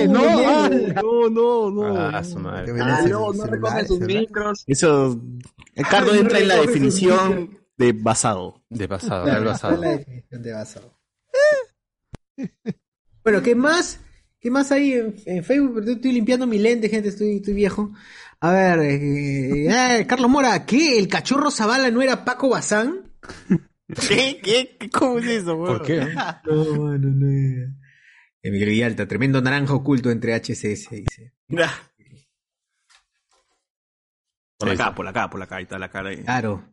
No. No, no, no. Ah, su madre. Ah, no, no sus micros. Eso, Ricardo Ay, no entra en la definición de basado. De esa pasado. es la definición de basado. bueno, ¿qué más? ¿Qué más hay en, en Facebook? Estoy limpiando mi lente, gente, estoy, estoy viejo. A ver, eh, eh, Carlos Mora, ¿qué? ¿El cachorro Zavala no era Paco Bazán? ¿Qué? ¿Qué? ¿Qué? ¿Cómo es eso, weón? ¿Por qué? No, mano, no Miguel Villalta, tremendo naranja oculto entre HCS, dice. Por acá, por acá, por acá, ahí está la cara ahí. Claro.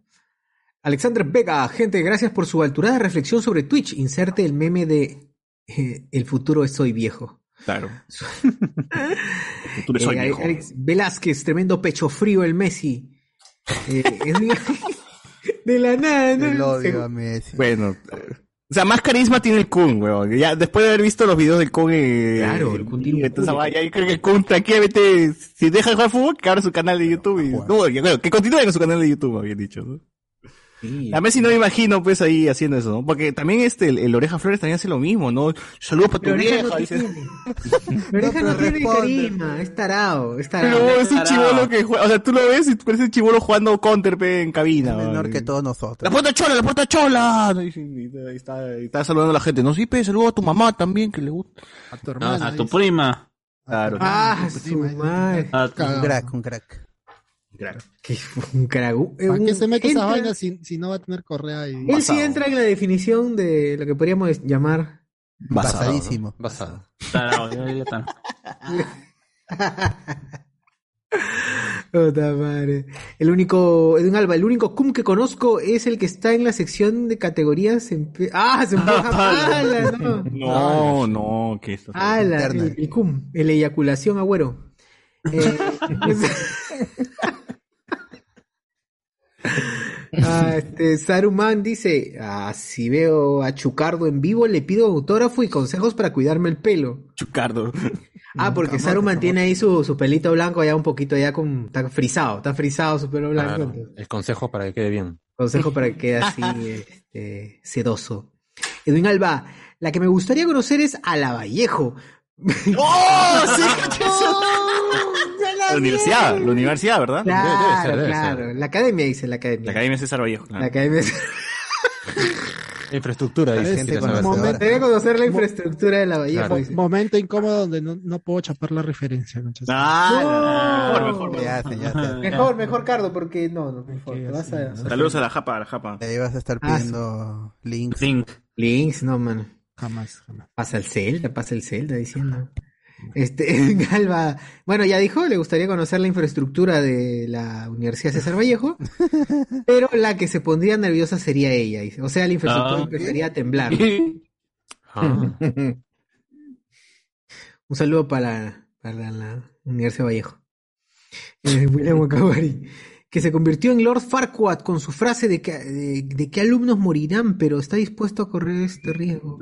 Alexander Vega, gente, gracias por su alturada reflexión sobre Twitch. Inserte el meme de eh, El futuro es soy viejo. Claro. El futuro es hoy, Eh, viejo. Alex Velázquez, tremendo pecho frío el Messi. Eh, es- de la nada, ¿no? El odio a Messi. Bueno, o sea, más carisma tiene el Kun, weón. Ya después de haber visto los videos del Kun, eh, Claro, el Kun tiene entonces, vaya, yo creo que el Kun tranquilamente, si deja de jugar fútbol, que abra su canal de YouTube. Y, no, yo creo que continúe con su canal de YouTube, habían dicho, ¿no? Sí. A Messi no me imagino, pues, ahí haciendo eso, ¿no? Porque también este, el, el Oreja Flores también hace lo mismo, ¿no? Saludos para tu vieja, no dice. Oreja no pero tiene carisma, es tarado, es tarado. Pero es un chivolo que juega, o sea, tú lo ves y parece un chivolo jugando counter, pe, en cabina. Es menor weón. que todos La nosotros. puerta chola, la puerta chola. Y, está, y está saludando a la gente. No, sí, pe, saludo a tu mamá también, que le gusta. A tu No, hermana. a tu dice. prima. Claro. Ah, Sí, su madre. A tu- Un crack, un crack. Que un caragú. ¿Para qué se mete esa vaina si, si no va a tener correa? Y... Él sí entra en la definición de lo que podríamos llamar. Basado, Pasadísimo. Basado. Ya está. Puta madre. El único, Edwin Alba, el único cum que conozco es el que está en la sección de categorías. En... pe- ¡Ah! Se empuja pala, no. No, no, que esto. Interna. El, el cum, el eyaculación agüero. Eh, ah, este, Saruman dice: ah, Si veo a Chucardo en vivo, le pido autógrafo y consejos para cuidarme el pelo. Chucardo. Ah, porque Saruman tiene ahí su, su pelito blanco ya un poquito ya con, está frisado, está frisado su pelo blanco. Claro, el consejo para que quede bien. consejo para que quede así, este, sedoso. Edwin Alba, la que me gustaría conocer es a la Vallejo. ¡Oh! ¡Sí! La universidad, la universidad, ¿verdad? Claro, debe ser, debe claro. ser. La academia dice la academia. La Academia César Vallejo, La academia Infraestructura, dice. Debe conocer la infraestructura de la Vallejo. Claro. dice. Momento incómodo donde no, no puedo chapar la referencia. concha. Ah, No. mejor, mejor. Ya, ya, ya. Mejor, mejor, Cardo, porque no, no, mejor. Sí, te vas así, a- ¿no? Saludos a la japa, a la japa. Ahí vas a estar Ah, pidiendo links. Link. Links, no, mano. Jamás, jamás. Pasa el Zelda, pasa el Zelda diciendo. Este, Galva, bueno, ya dijo, le gustaría conocer la infraestructura de la Universidad César Vallejo, pero la que se pondría nerviosa sería ella. O sea, la infraestructura Ah. empezaría a temblar. Ah, Un saludo para, para la Universidad Vallejo. Eh, William. Que se convirtió en Lord Farquaad con su frase de que, de, de que alumnos morirán, pero está dispuesto a correr este riesgo.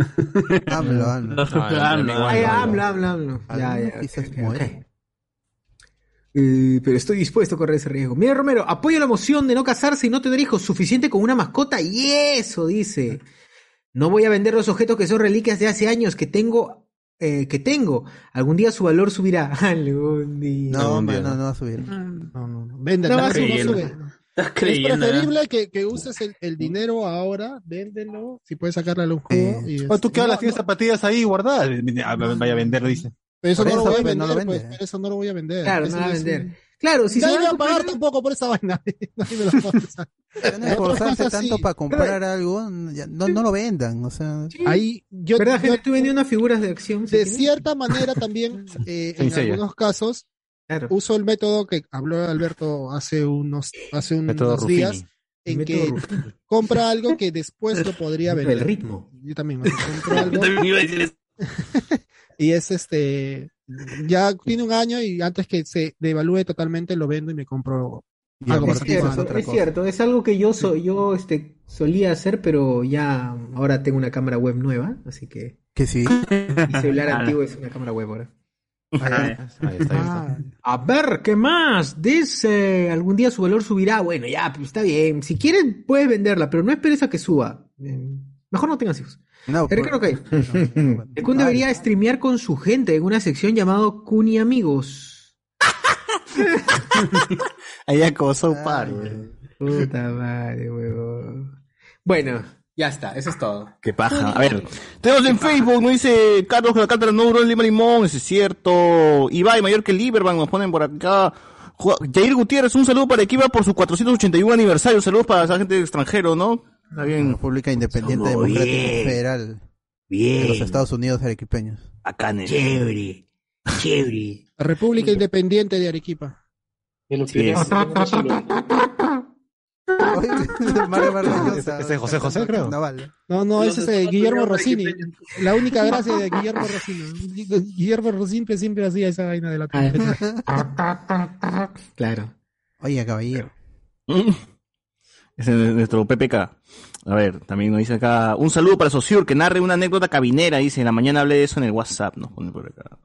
Hablo, hablo. Hablo, hablo, hablo. Ya, ya. Quizás. Eh, pero estoy dispuesto a correr ese riesgo. Mira, Romero, apoyo la moción de no casarse y no tener hijos. Suficiente con una mascota y eso, dice. No voy a vender los objetos que son reliquias de hace años que tengo. Eh, que tengo. Algún día su valor subirá. Algún día. No, man, no, no va a subir. No, no, no. Véndelo, No, no creyendo. sube. Estás Es creyendo. ¿eh? preferible que, que uses el, el dinero ahora, véndelo, si puedes sacarle a un juego. y Oh, tú que hablas, no, tienes zapatillas ahí guardadas. Ah, Vaya a venderlo, dice. Pero eso no lo voy a vender, no lo pues, vende. pero eso no lo voy a vender. Claro, Eso no va a es un- vender. Claro, si se va a a pagar tampoco por esa vaina. Nadie me va a esforzarse tanto para comprar algo, no, no lo vendan, o sea. Ahí, yo, ¿Verdad, yo-? Tú vendías unas figuras de acción. ¿sí de quieres? cierta manera también, eh, en algunos casos, Claro. uso el método que habló Alberto hace unos, hace unos días, en que compra algo que después lo podría El vender. ritmo. Yo también, ¿no? compro algo Yo también iba a decir eso. y es este, ya tiene un año y antes que se devalúe totalmente lo vendo y me compro Y algo más Es cierto, otra es cosa. cierto, es algo que yo so- yo este solía hacer, pero ya ahora tengo una cámara web nueva, así que Que sí. mi celular antiguo es una cámara web ahora. Ahí está, ahí está, ahí está. Ah, A ver, ¿qué más? Dice, algún día su valor subirá. Bueno, ya, pues está bien. Si quieren, puedes venderla, pero no esperes a que suba. Eh, Mejor no tengas hijos. No, Pero por- creo que el Kun debería streamear con su gente en una sección llamado Kuni Amigos. Allá como South Park. Puta madre, huevón. Bueno, ya está, eso es todo. Qué paja. A ver, tenemos en Facebook, nos dice Carlos que la cátara no duró en Lima Limón, eso es cierto. Ibai, mayor que Lieberman, nos ponen por acá. Jair Gutiérrez, un saludo para Equipa por su 481 aniversario. Saludos para esa gente extranjero, ¿no? República Independiente Somos Democrática bien. Federal de los Estados Unidos arequipeños. Acá en el... Chévere. Chévere. la República Independiente de Arequipa. Sí es. Mario Vargas Ese- ese es José José, creo. Naval. No, no, ese es eh, Guillermo Rossini. La única gracia de Guillermo Rossini. Gu- Guillermo Rossini siempre hacía esa vaina de la Claro. Oye, caballero. Ese es nuestro PPK. A ver, también nos dice acá, un saludo para Sociur, que narre una anécdota cabinera, dice, en la mañana hablé de eso en el WhatsApp, nos pone por acá.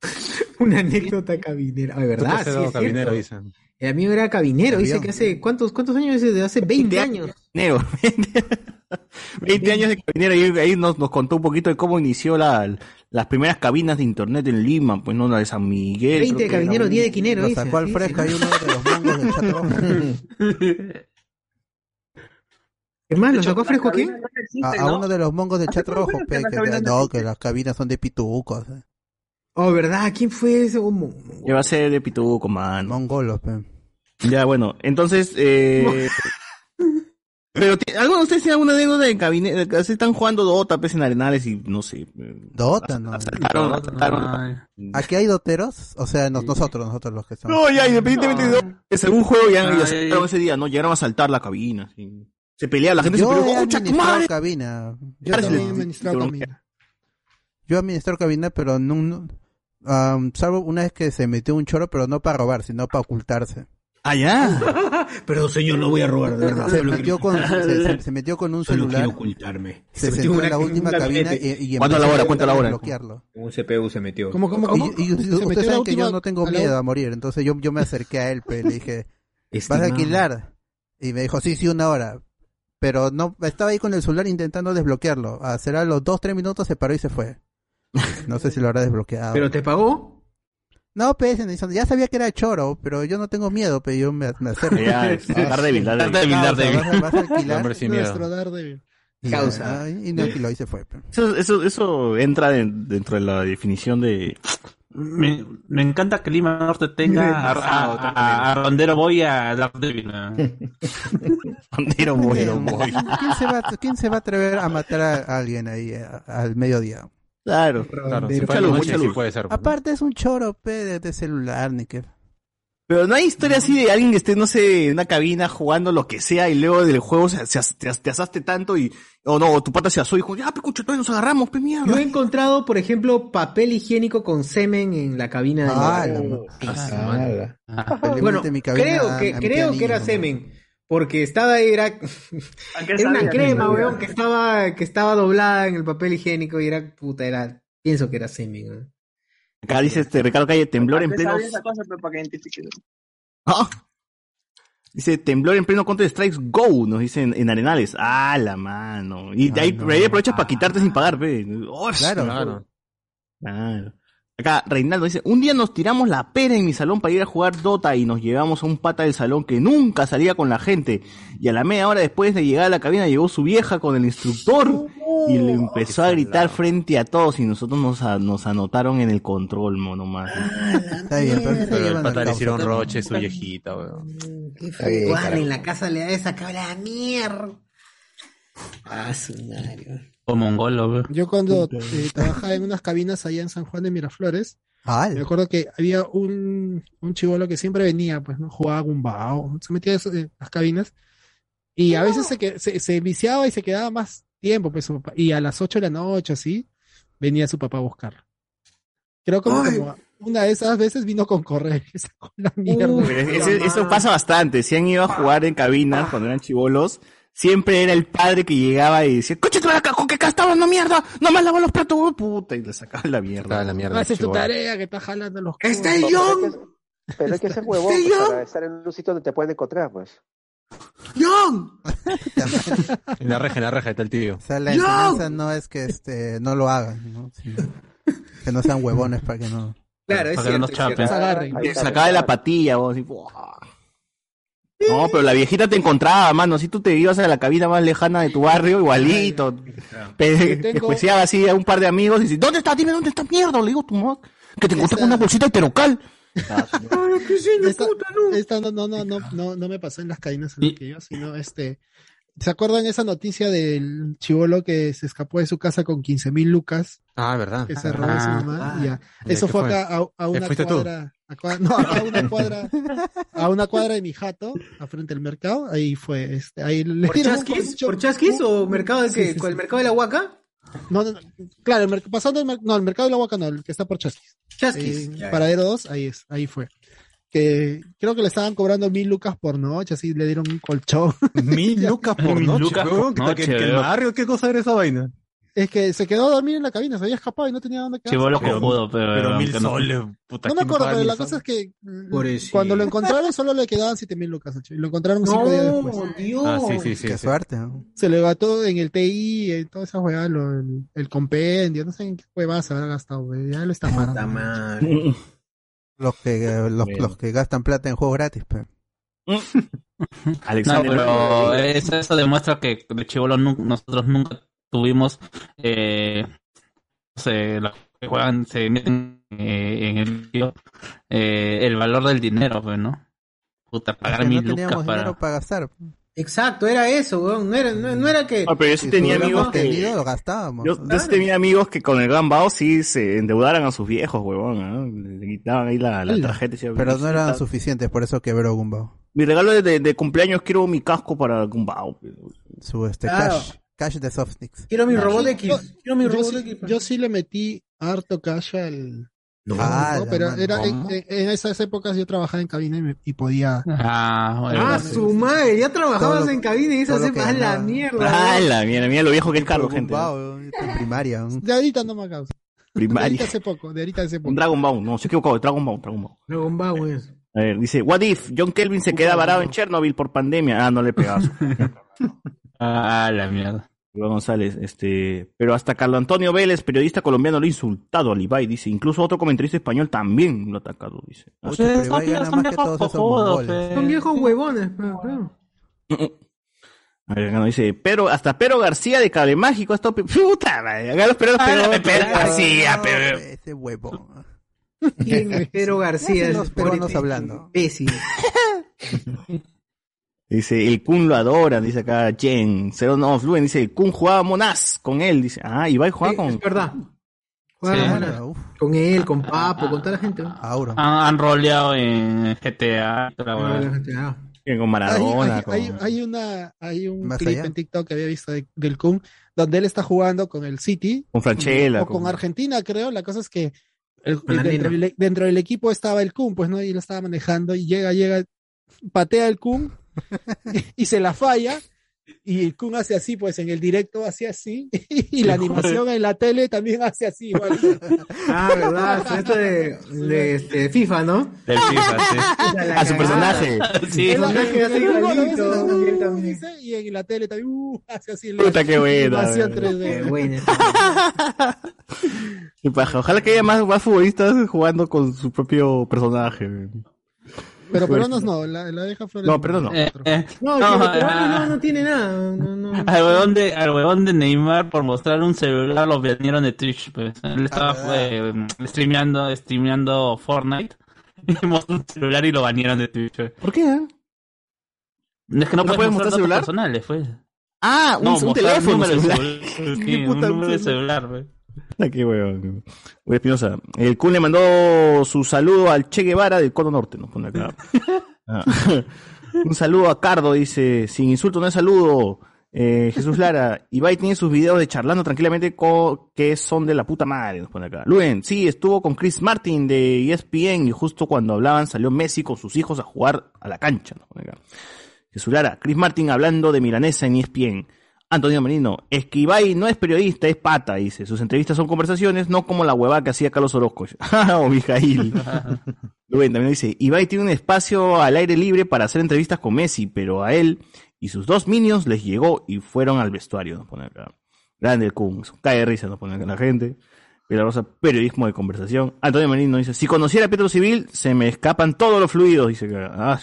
Una anécdota cabinera. Ay, te ¿verdad? Sí, es cabinero, dicen. El amigo era cabinero, dice que hace, ¿cuántos, cuántos años? Dice, de hace 20 años. Cabinero. 20 años de cabinero, y ahí nos, nos contó un poquito de cómo inició la, las primeras cabinas de internet en Lima, pues no, la de San Miguel. 20 de cabinero, un- 10 de quinero, dice. sacó al fresco sí. ahí uno de los mongos del rojo. ¿Qué más? ¿Lo sacó a fresco aquí? A, a uno de los mongos del chat rojo, pe, que, no no, que las cabinas son de pitucos. eh. Oh, ¿verdad? ¿Quién fue ese? Mo- Que va a ser de Pituco, mano. Mongolos, pe. Ya, bueno, entonces, eh... Pero, ti- ¿alguno de ustedes tiene alguna anécdota de cabinero? que se están jugando Dota, pues, en Arenales y, no sé... eh, Dota, no. asaltaron- asaltaron- Ay. Aquí hay doteros, o sea, nos- nosotros, nosotros los que somos. No, ya, independientemente de Dota, según juego ya, ya asaltaron ese día, ¿no? Llegaron a saltar la cabina, sí. Se peleaba, la gente se Yo ¡concha tu administrado madre! cabina. Yo he administrado sí, camino. Yo administro cabina, pero no, no- am, salvo una vez que se metió un choro, pero no para robar, sino para ocultarse. Ah, ya. Pero señor, no voy a robar, de verdad. Se metió con, se, se- se metió con un Solo celular, quiero ocultarme. se metió sentó en una- la última un cabina y, y Cuenta la empezó hora, a cuenta la hora. bloquearlo. Un CPU se metió. ¿Cómo, cómo, cómo? Y, y- Se metió ustedes saben que yo no tengo miedo a morir, entonces yo, yo me acerqué a él, pe, le dije, ¿vas a Estimado. alquilar? Y me dijo, sí, sí, una hora. Pero no, estaba ahí con el celular intentando desbloquearlo. A será los dos, tres minutos se paró y se fue. No sé si lo habrá desbloqueado. ¿Pero te pagó? No, pues, ya sabía que era choro, pero yo no tengo miedo, pero yo me, me acerco. Ya, es- dar débil, dar débil. Daredevil, Causa, Daredevil. vas, a- vas a alquilar Hombre sin miedo. Nuestro Daredevil. Causa. ah, y no alquiló y se fue. pe. Eso, eso, eso entra en- dentro de la definición de... Me, me encanta que Lima Norte tenga a, a, a- a Rondero Boy y a Daredevil. bueno, boy. ¿Quién se, va, ¿Quién se va a atrever a matar a alguien ahí a- al mediodía? Claro. Claro, si fuera mucha de luz, noche, mucha sí luz. puede ser. ¿no? Aparte es un choro pe, de, de celular, ni que... Pero no hay historia así de alguien que esté, no sé, en una cabina jugando lo que sea y luego del juego se, se- te, te asaste tanto y... O no, tu pata se asó y dijo, ya, pecucho, todavía nos agarramos, pe mierda. Yo he encontrado, por ejemplo, papel higiénico con semen en la cabina de Ah, la... la- Ala. Ah, Bueno, mi creo que, creo que era semen. Porque estaba, era, era una crema, ¿Qué weón, que estaba, que estaba doblada en el papel higiénico y era, puta, era, pienso que era semen, weón. Acá dice este Ricardo Calle, temblor en ¿Qué pleno. sabía esa cosa, pero para que identifiques? ¡Ah! Dice temblor en pleno Counter Strikes Go, nos dicen en Arenales. ¡Ah, la mano! Y de ahí, no. ahí aprovechas para quitarte sin pagar, pe. ¡Oh, Claro. claro. Claro. Acá Reinaldo dice, un día nos tiramos la pera en mi salón para ir a jugar Dota y nos llevamos a un pata del salón que nunca salía con la gente. Y a la media hora después de llegar a la cabina llegó su vieja con el instructor y le empezó a gritar frente a todos y nosotros nos, a- nos anotaron en el control, mono más. Está bien, pero Pero el pata le hicieron roche su viejita, weón. Qué carajo. en la casa le da esa cabra la mierda. Ah, su. Como mongolo, weón. Yo cuando eh, trabajaba en unas cabinas allá en San Juan de Miraflores, Ah, me acuerdo que había un, un chivolo que siempre venía, pues, ¿no? Jugaba gumbao, se metía en las cabinas, y a veces se, que- se, se viciaba y se quedaba más tiempo, pues, su papá. y a las 8 de la noche, así, venía su papá a buscarlo. Creo como, una de esas veces vino con correr, y sacó la mierda. Uy, Pero ese- eso pasa bastante. Si han ido a jugar en cabinas cuando eran chivolos, siempre era el padre que llegaba y decía, coche, tú acá, con que acá estabas, no mierda, no me lavo los platos, oh, puta, y le sacaba la mierda. La mierda. Haces tu tarea que está jalando los ¡Está. John! Pero hay que ser huevón ¡Sí, pues, yo! para estar en un sitio donde te pueden encontrar, pues. ¡John! En la reja, en la reja está el tío. O sea, la ¡No! enseñanza no es que este no lo hagan, ¿no? Sino que no sean huevones para que no. Claro, es Para que no nos es cierto. Sacaba de la patilla, vos, así, ¡buah! No, pero la viejita te encontraba, mano. Si tú te ibas a la cabina más lejana de tu barrio, igualito. Tengo- Te juiciaba así a un par de amigos y dice, ¿dónde está? Dime dónde está mierda. Le digo, tu mamá, que te encontré con una bolsita de terocal. No. no, no, no, no, no, me pasó en las cadenas en las que yo, sino este. ¿Se acuerdan esa noticia del chivolo que se escapó de su casa con 15 mil lucas? Ah, verdad. Que se robó a su mamá. ah. ya. ¿Y Eso fue fue? acá a, a una cuadra. A, cua- no, a una cuadra. A una cuadra de mi jato, a frente del mercado. Ahí fue. Este, ahí le ¿Por chasquis? ¿Por chasquis o mercado de Sí, qué? sí, ¿Con sí. el mercado de la huaca? No, no, no. Claro, el pasando el, mer- no, el mercado de la Huaca no, el que está por Chasquis. Chasquis. Eh. Paradero 2, ahí es, ahí fue. Que creo que le estaban cobrando mil lucas por noche, así le dieron un colchón. Mil lucas por noche, lucas por weón, que- noche, que, que el weón. barrio, ¿qué cosa era esa vaina? Es que se quedó a dormir en la cabina, se había escapado y no tenía dónde quedarse. Chivolo Pero- cojudo, pero. Pero mil no- soles, puta. No me ¿quién acuerdo, pero la cosa es que mm, cuando lo encontraron solo le quedaban siete mil lucas, y lo encontraron cinco días después. No, Dios. Ah, sí, sí, sí. Qué sí. suerte, ¿no? Se le gastó en el TI, en todas esas weas, lo- el, el compendio, no sé en qué huevadas se habrá gastado, güey, ya lo está madre. Los que, los, los que gastan plata en juegos gratis, pero. No, Alexander. pero eso, eso demuestra que de chivolo nosotros nunca tuvimos. Eh, no sé, los que juegan se meten eh, en el eh, el valor del dinero, pues, ¿no? Puta, pagar que no mil lucas para. dinero para gastar. Exacto, era eso, weón. No era, no, no era que. Ah, pero yo sí Si tenía amigos tenido, que... lo gastábamos. Yo, yo sí tenía amigos que con el gran bao sí se endeudaran a sus viejos, ¿no? Le quitaban ahí la, la tarjeta. y Pero no eran "Puta, suficientes, por eso quebró Gumbao. Mi regalo de, de- de cumpleaños quiero mi casco para Gumbao. Su este Claro. cash, cash de Softnix. Quiero mi Yo- robot X. Quiero mi yo, robot sí, X. yo sí le metí harto cash al. No. Ah, pero mano. era en, esas épocas yo trabajaba en cabina y, me- y podía. Ah, bueno. Ah, su madre, ya trabajabas Todo en cabina y esa todo lo se que a la mierda. Ah, la mierda, mira lo viejo que es Carlos, gente. En primaria. De ahorita no me causa. De Primaria. ahorita hace poco, de ahorita hace Un poco. Dragon Ball, no, se equivocado, Dragon Ball, Dragon Ball. Dragon Ball, weón. A ver, dice, what if John Kelvin se queda varado en Chernobyl por pandemia? Ah, no le pegaba. Ah, la mierda. Iván González, este, pero hasta Carlos Antonio Vélez, periodista colombiano, lo ha insultado a Levi, dice, incluso otro comentarista español también lo ha atacado, dice. Ibai gana más que todos esos mongoles. Son viejos huevones, pero claro. A ver, nos dice, pero hasta Pero García de Cable Mágico, esto, puta, madre, acá los Pero, pero, pero García, pero, Ese huevón. ¿Quién es Pero García? Los peruanos hablando. Imbécil. dice, el Kun lo adora, dice acá Jen, Cero No Fluen, dice, el Kun jugaba monaz con él, dice, ah, Ibai jugaba Sí, con, Es verdad. Juega Sí. con él, con Papo, con toda la gente. Auro. Han, han roleado en GTA. ah. con Hay, Maradona, hay- con... hay- hay una, hay un Más clip allá. en TikTok que había visto de- del Kun donde él está jugando con el City Con Franchella, o con, con- Argentina, creo. La cosa es que el- dentro, del, dentro del equipo estaba el Kun, pues, ¿no? Y lo estaba manejando y llega, llega, patea el Kun y se la falla. Y el Kun hace así, pues en el directo hace así. Y la animación en la tele también hace así, igual. Ah, verdad, esto de, de este, FIFA, ¿no? Del FIFA, sí. A su personaje. Sí. El personaje hace igualito, y Y en la tele también, uh, hace así. la Puta, qué buena, animación weón. 3D. Qué buena Qué paja. Ojalá que haya más, más futbolistas jugando con su propio personaje. Pero peruanos no, la, la deja Flores. No, perdón, no. Eh, eh, No, no, que Peruano ah, no, no tiene nada. No, no. Al huevón, de, al huevón de Neymar por mostrar un celular lo banearon de Twitch, pues. Él estaba eh, streameando, streameando Fortnite y mostró un celular y lo banearon de Twitch. pues. ¿Por qué? Es que no, ¿No puedes mostrar mostrar datos celular? personales, pues. Ah, un, No, un teléfono número de celular. celular. ¿Qué Sí, un número de celular? celular, pues. Ah, qué. Oye, Espinosa. El Kun le mandó su saludo al Che Guevara del Cono Norte, nos pone acá. Ah. Un saludo a Cardo, dice, sin insulto no es saludo. Eh, Jesús Lara, Ibai tiene sus videos de charlando tranquilamente co- que son de la puta madre, nos pone acá. Luen, sí, estuvo con Chris Martin de ESPN y justo cuando hablaban salió Messi con sus hijos a jugar a la cancha, nos pone acá. Jesús Lara, Chris Martin hablando de Milanesa en ESPN. Antonio Merino, es que Ibai no es periodista, es pata, dice. Sus entrevistas son conversaciones, no como la huevada que hacía Carlos Orozco. o Mijail. Rubén también dice, Ibai tiene un espacio al aire libre para hacer entrevistas con Messi, pero a él y sus dos minions les llegó y fueron al vestuario, nos pone acá. Grande el Kun, cae de risa, nos pone acá la gente. Pilar Rosa, periodismo de conversación. Antonio Merino dice, si conociera a Petro Civil, se me escapan todos los fluidos, dice que. Ah,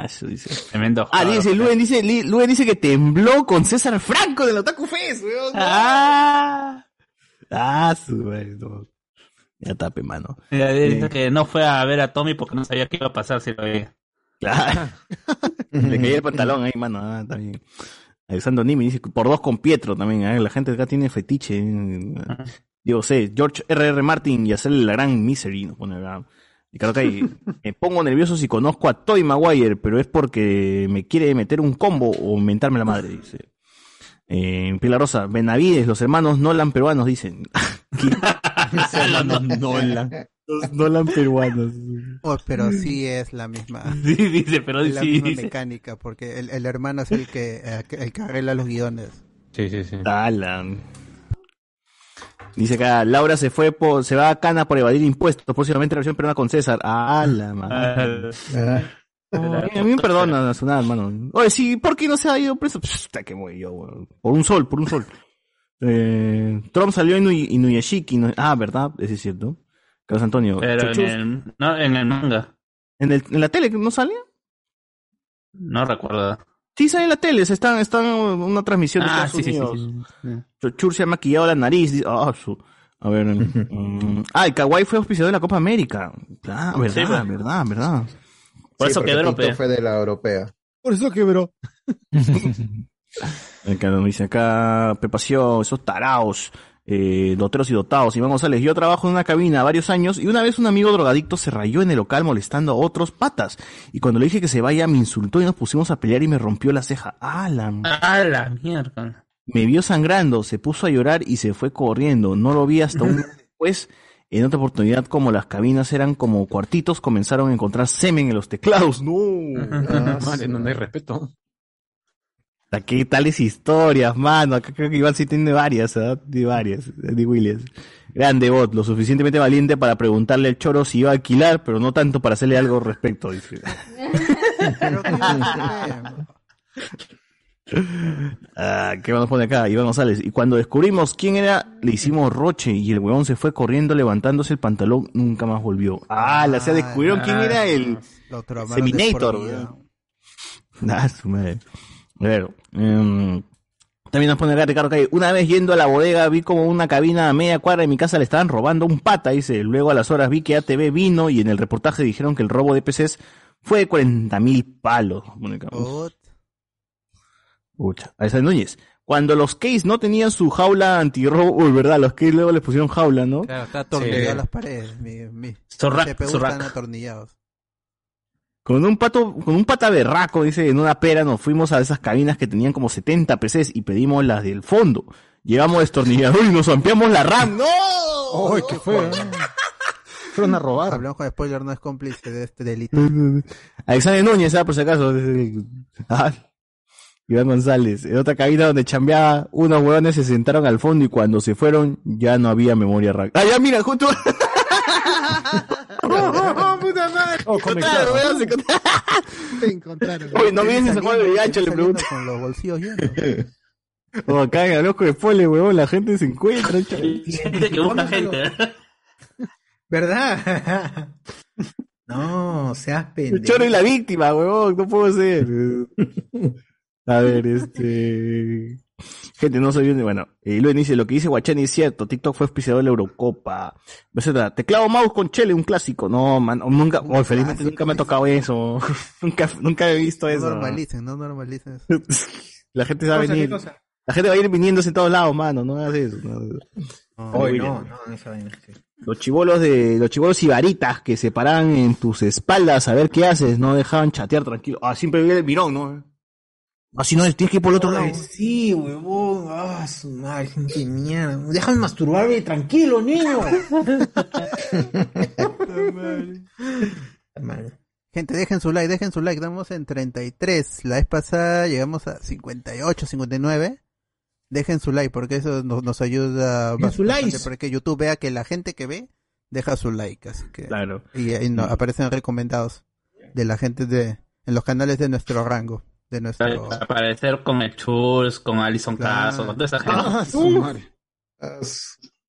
Ah, eso dice. tremendo. Ah, dice, Luen dice, Luen dice que tembló con César Franco del Otaku Fest, weón. Ah, Ah, su no. Ya tape, mano. Mira, dice Eh. que no fue a ver a Tommy porque no sabía qué iba a pasar si lo veía. Claro. Le caía el pantalón ahí, mano. Ah. Alexandro Nimi dice que por dos con Pietro también. ah, La gente acá tiene fetiche. eh. Digo, sé, George R.R. Martin y hacerle la gran misery. Nos pone acá. Y claro que ahí, me pongo nervioso si conozco a Toy Maguire, pero es porque me quiere meter un combo o mentarme la madre, dice. Eh, Pilar Rosa, Benavides, los hermanos Nolan peruanos, dicen. Los hermanos Nolan. Los Nolan peruanos. Oh, pero sí es la misma. Sí, dice, pero es la sí, misma dice. mecánica, porque el, el hermano es el que, eh, el que arregla los guiones. Sí, sí, sí. Alan. Dice acá, Laura se fue por, se va a Cana por evadir impuestos, próximamente la versión peruana con César. Ah, la madre. a mí me perdona, Nacional, hermano. Oye, sí, ¿por qué no se ha ido preso? Está que voy yo, weón. Por un sol, por un sol. Eh, Trump salió en Inuyashiki. no- Ah, ¿verdad? Ese es cierto. Carlos Antonio. Pero en el, no, en el manga. ¿En, el- en la tele no salía? No recuerdo. Sí, sale en la tele. se Están, están en una transmisión de Ah, Estados sí, sí, sí, Unidos. sí. Chur se ha maquillado la nariz. dice, ah, su- A ver. mm, ah, el Kawhi fue auspiciador de la Copa América. Ah, verdad, Sí, pues. verdad, verdad. Por Sí, eso quebró, fue de la europea. Por eso quebró. Acá nos dice acá, Pepacio, esos taraos, eh, doteros y dotados. Iván González, yo trabajo en una cabina varios años y una vez un amigo drogadicto se rayó en el local molestando a otros patas. Y cuando le dije que se vaya, me insultó y nos pusimos a pelear y me rompió la ceja. ¡Ah, la Ah, la mierda. Me vio sangrando, se puso a llorar y se fue corriendo. No lo vi hasta un mes después. En otra oportunidad, como las cabinas eran como cuartitos, comenzaron a encontrar semen en los teclados. No. Madre, no, no hay respeto. ¿A ¿Qué tales historias, mano? Acá creo que Iván sí tiene varias, ¿verdad? Tiene varias. Andy Williams. Grande bot, lo suficientemente valiente para preguntarle al choro si iba a alquilar, pero no tanto para hacerle algo al respecto, dice. Ah, ¿Qué vamos a poner acá? Iván González. Y cuando descubrimos quién era, le hicimos roche y el huevón se fue corriendo levantándose el pantalón, nunca más volvió. Ah, la se descubrieron quién era el de Seminator. por vida. weón. Ah, su madre. Em, también nos pone acá Ricardo Calle. Una vez yendo a la bodega vi como una cabina a media cuadra de mi casa le estaban robando un pata, dice. Luego a las horas vi que ATV vino y en el reportaje dijeron que el robo de PCs fue de 40 mil palos. Pucha. Alessandro Núñez. Cuando los case no tenían su jaula antirrobo, uy, verdad, los case luego les pusieron jaula, ¿no? Claro, está atornillado Sí. a las paredes. Mi, mi, atornillados. Con un pato, con un pata berraco, dice, en una pera nos fuimos a esas cabinas que tenían como 70 PCs y pedimos las del fondo. Llevamos destornillador y nos ampliamos la RAM. ¡No! ¡Ay, qué fue! Fueron a robar. Hablamos con spoiler, no es cómplice de este delito. Alexander Núñez, ah, por si acaso. Ah, Iván González. En otra cabina donde chambeaba, unos huevones se sentaron al fondo y cuando se fueron ya no había memoria RAM. Ah, ya mira, justo. ¡Oh, puta madre! Oh, Claro, weón, se encontraron. Oye, no vienes a jugar de gacho, le pregunto. Con los bolsillos llenos. O acá en Aloco de Pole, huevón, la gente se encuentra. Gente que busca gente. ¿Verdad? No, seas El pendejo. choro es la víctima, huevón, no puedo ser. A ver, este. Gente, no soy bien. Bueno, y luego dice: Lo que dice Guachani es cierto. TikTok fue auspiciador de la Eurocopa. Etcétera. Teclado mouse con Chele, un clásico. No, man, nunca. Oh, felizmente nunca me ha tocado eso. nunca, nunca he visto No eso. normalicen, no normalicen eso. La gente va a ¿Qué cosa, venir. La gente va a ir viniéndose en todos lados, mano. No hagas eso. no. No, bien. no, esa vaina. sí. Los chivolos de, los chivolos ibaritas que se paran en tus espaldas a ver qué haces, no dejaban chatear tranquilo. Ah, siempre viene el mirón, ¿no? Así no, tienes que ir por el otro lado. Sí, huevón. Ah, su madre, gente de mierda. Déjame masturbarme tranquilo, niño. Gente, dejen su like, dejen su like. Estamos en 33. La vez pasada llegamos a 58, 59. Dejen su like porque eso nos, nos ayuda Dejen bastante likes. para que YouTube vea que la gente que ve deja su like. Así que Claro. y ahí no- aparecen recomendados de la gente de en los canales de nuestro rango, de nuestro Aparecer con el Chulz, con Alison Claro. Caso, con toda esa gente. Ah, su madre.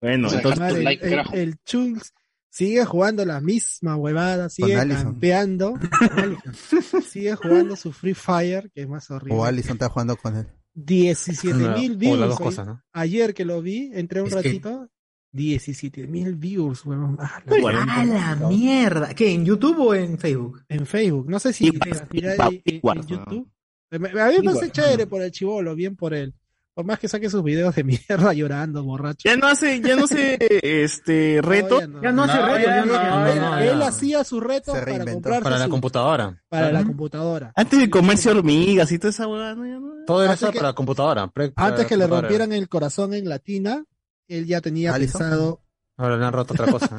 Bueno, O sea, entonces. Like, el, Chulz sigue jugando la misma huevada, sigue campeando. Sigue jugando su Free Fire, que es más horrible. o Alison está jugando con él. 17 mil views. las dos hoy. cosas, ¿no? Ayer que lo vi, entré un Es que- ratito. 17 mil views, huevón. Ah, la Bueno. ¡A la mierda! ¿Qué? ¿En YouTube o en Facebook? En Facebook. No sé si transmitirá igual, en. YouTube. A mí me parece chévere por el chivolo, bien por él. Por más que saque sus videos de mierda llorando, borracho. Ya no hace, ya no sé, este, reto. ya no. Ya no hace No, reto, ya no. él, no, él no. hacía sus retos para comprarse Para la su- computadora. para la computadora. Antes de comerse hormigas y toda esa huevada, ¿no? Ya no- Todo era para la computadora. pre- para Antes la que le rompieran el corazón en Latina, él ya tenía ¿Alison? pensado. Ahora le han roto otra cosa.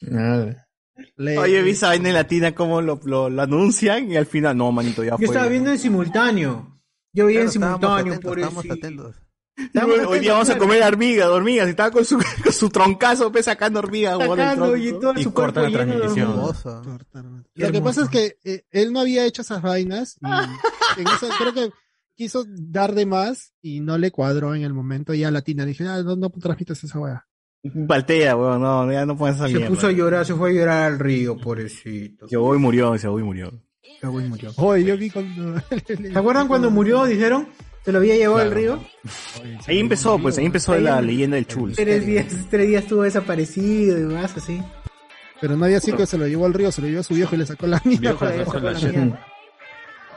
Le- Oye, vi esa vaina en latina como lo, lo, lo anuncian y al final, no, manito, ya Yo fue. estaba viendo en simultáneo. Yo vi en Claro, simultáneo, atentos, por eso. bueno, hoy día vamos a comer hormigas, hormigas. Y estaba con su, con su troncazo, pues, sacando hormigas. Sacando y Y su corta la transmisión. Lo que pasa es que eh, él no había hecho esas vainas y en eso creo que quiso dar de más y no le cuadró en el momento y a Latina dije, ah, no, no transmites esa wea. Paltea, weón, no, ya no puedes esa Se mierda. puso a llorar, se fue a llorar al río, pobrecito. Se ahogó y murió, se ahogó y murió. Se ahogó y murió. Oye, yo vi cuando... ¿Se acuerdan cuando murió? Dijeron, se lo había llevado al río. Ahí empezó, pues, ahí empezó Ahí la leyenda del chul. Tres días, tres días estuvo desaparecido y demás, así. Pero no había sido que se lo llevó al río, se lo llevó a su viejo y le sacó la mierda.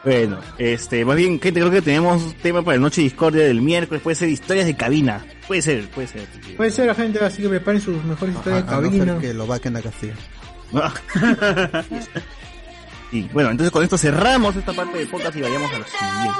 Bueno, este, más bien, gente, creo que tenemos tema para la noche de discordia del miércoles, puede ser historias de cabina. Puede ser, puede ser. Puede ser, gente, así que preparen sus mejores historias de A no ser cabina. que lo vaquen a Castillo. y bueno, entonces con esto cerramos esta parte del podcast y vayamos a lo siguiente.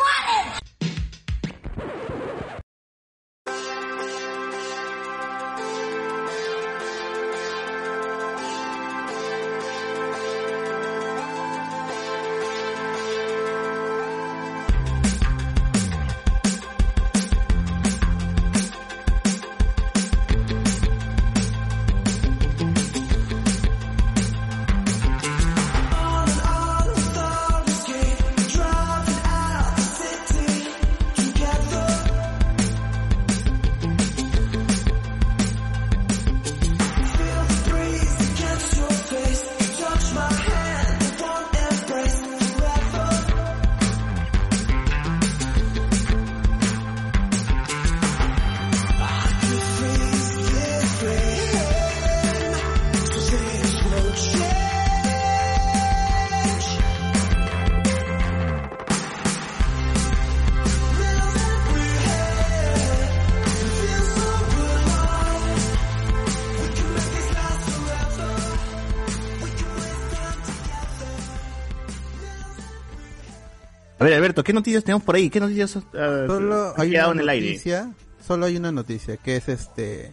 ¿Qué noticias tenemos por ahí? ¿Qué noticias ah, Solo hay quedado una en el aire? noticia, solo hay una noticia, que es este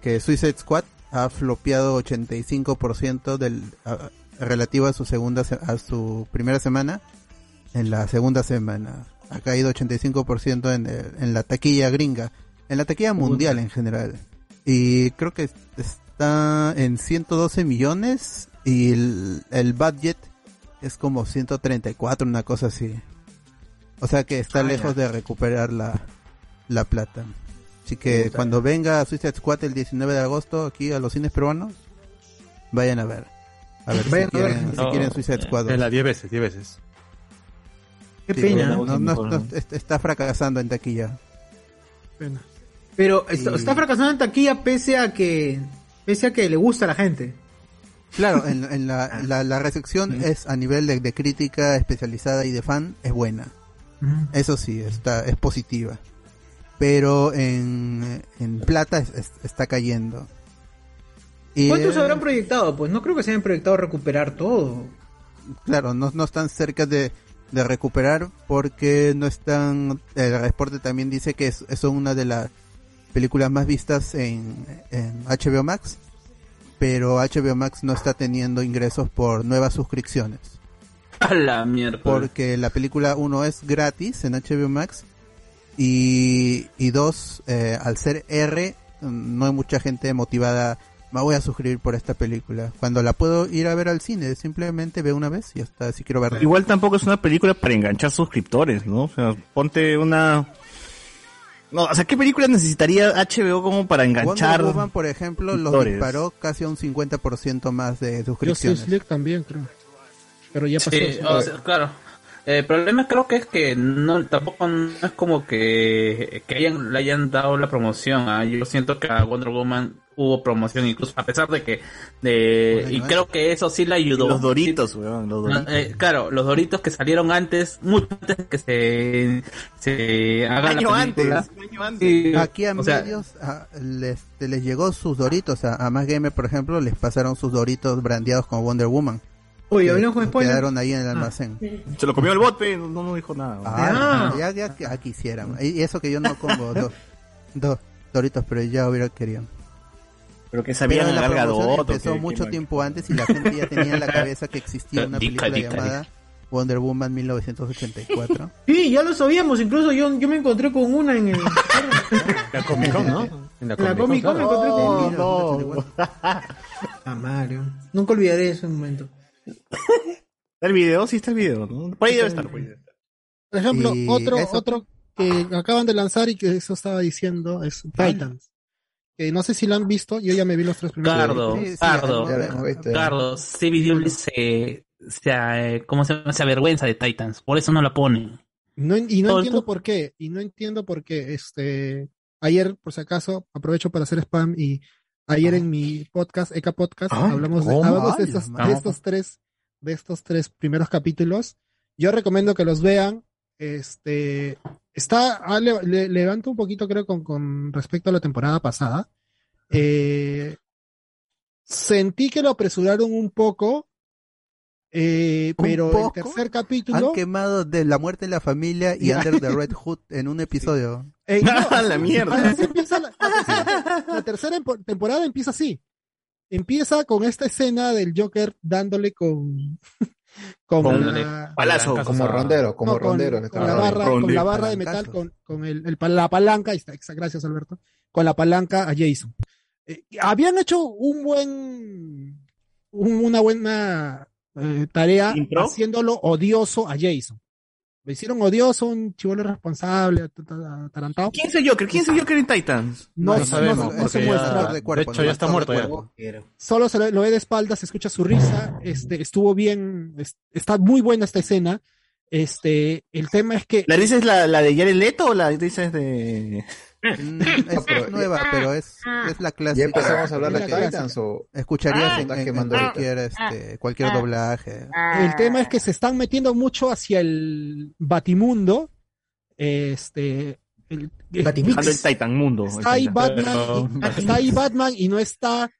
que Suicide Squad ha flopeado 85% del a- relativo a su segunda se- a su primera semana en la segunda semana. Ha caído 85% en, el- en la taquilla gringa, en la taquilla mundial en general. Y creo que está en 112 millones y el, el budget es como 134, una cosa así. O sea que está Ah, lejos ya. de recuperar la, la plata. Así que Puta. cuando venga Suicide Squad el 19 de agosto aquí a los cines peruanos, vayan a ver. A ver Vayan si a ver. quieren, si quieren Suicide Squad. Es la 10 veces, 10 veces. Qué Sí, pena. no, no, no, no, est- está fracasando en taquilla. Pero está, Y- está fracasando en taquilla pese a que pese a que le gusta a la gente. Claro, en, en la, la, la recepción es a nivel de, de crítica especializada y de fan, es buena. Eso sí, está, es positiva. Pero en, en plata es- es- está cayendo. Y, ¿Cuántos eh, habrán proyectado? Pues no creo que se hayan proyectado recuperar todo. Claro, no, no están cerca de, de recuperar porque no están... El reporte también dice que es, son una de las películas más vistas en, en HBO Max, pero HBO Max no está teniendo ingresos por nuevas suscripciones. A la mierda. Porque la película, uno, es gratis en HBO Max y, y dos, eh, al ser R, mm, no hay mucha gente motivada. Me voy a suscribir por esta película. Cuando la puedo ir a ver al cine, simplemente veo una vez y hasta si quiero verla. Igual tampoco es una película para enganchar suscriptores, ¿no? O sea, ponte una... No, o sea, ¿qué película necesitaría HBO como para enganchar Wonder Woman, por ejemplo, los disparó casi a un 50% más de Justice suscripciones. League también, creo. Pero ya pasó. Sí, eso. o sea, claro. El problema creo que es que no tampoco no es como que, que hayan, le hayan dado la promoción. ¿ah? Yo siento que a Wonder Woman hubo promoción incluso a pesar de que de y creo que eso sí le ayudó. Los Doritos, weón, los No, Doritos. eh, claro, los Doritos que salieron antes, mucho antes de que se, se haga Año la película. antes, año antes. Sí, Aquí a o sea, medios a- les, les llegó sus Doritos. A, a Más Gamer, por ejemplo, les pasaron sus Doritos brandeados con Wonder Woman. Oye, Que- hablamos con que spoilers. Quedaron ahí en el Ah. almacén. Se lo comió el bote, no, no dijo nada. Ah, ya, ya, ya quisieran. Y eso que yo no como dos dos Doritos, pero ya hubiera querido. Pero que sabían Pero la promoción empezó que- mucho que- tiempo antes y la gente ya tenía en la cabeza que existía una Dica, película dica, llamada Wonder Woman 1984. Sí, ya lo sabíamos. Incluso yo, yo me encontré con una en el. La Comic Con, ¿no? En En la Comic Con me encontré Oh, con no. Ah, Mario. Nunca olvidaré ese momento. ¿Está el video? Sí está el video, ¿no? Por ahí debe estar. por ahí debe estar. Por ejemplo, Y otro, eso- otro que acaban de lanzar y que eso estaba diciendo es Titans. Que no sé si lo han visto, yo ya me vi los tres primeros. Cardo, Sí, sí, Cardo. Cardo, se, se, eh, ¿cómo se llama? Se avergüenza de Titans, por eso no la ponen. No, y no Todo entiendo por qué, y no entiendo por qué, este, ayer, por si acaso, aprovecho para hacer spam y ayer en mi podcast, Eka Podcast, Ah, hablamos, de, hablamos de estos, de estos tres, de estos tres primeros capítulos. Yo recomiendo que los vean. Este está ah, le- le- levanto un poquito, creo, con, con respecto a la temporada pasada. Eh, sentí que lo apresuraron un poco, eh, ¿Un pero poco? el tercer capítulo. Han quemado de La muerte en la familia y Under the Red Hood en un episodio. Ey, no, la mierda. así empieza la, la tercera, temporada empieza así. Empieza con esta escena del Joker dándole con con Dándole la, palazo. Como rondero, como no, con- rondero. le con estaba la barra, con la barra de metal, con, con el, la palanca, ahí está, exa- gracias Alberto, con la palanca a Jason. Eh, habían hecho un buen, un- una buena eh, tarea ¿Intro? haciéndolo odioso a Jason. Lo hicieron odioso, un chivolo responsable, at- at- atarantado. ¿Quién es el Joker? ¿Quién es el Joker en Titans? No, No no- sabemos, no- se ya- muestra. de cuerpo, de hecho, ya está muerto ya. Solo se lo, lo ve de espaldas, se escucha su risa, este, estuvo bien, es- está muy buena esta escena. Este, el tema es que ¿La risa es la, la de Jared Leto o la risa es de...? Mm, es pero- nueva, pero es, es la ¿Ya clásica. empezamos a hablar de Titans o...? Escucharías en, Estás en- en ahorita. cualquier, este, cualquier doblaje. el tema es que se están metiendo mucho hacia el Batimundo. Este, el, el Titan Mundo. está ahí. Batman, y- está ahí Batman y no está.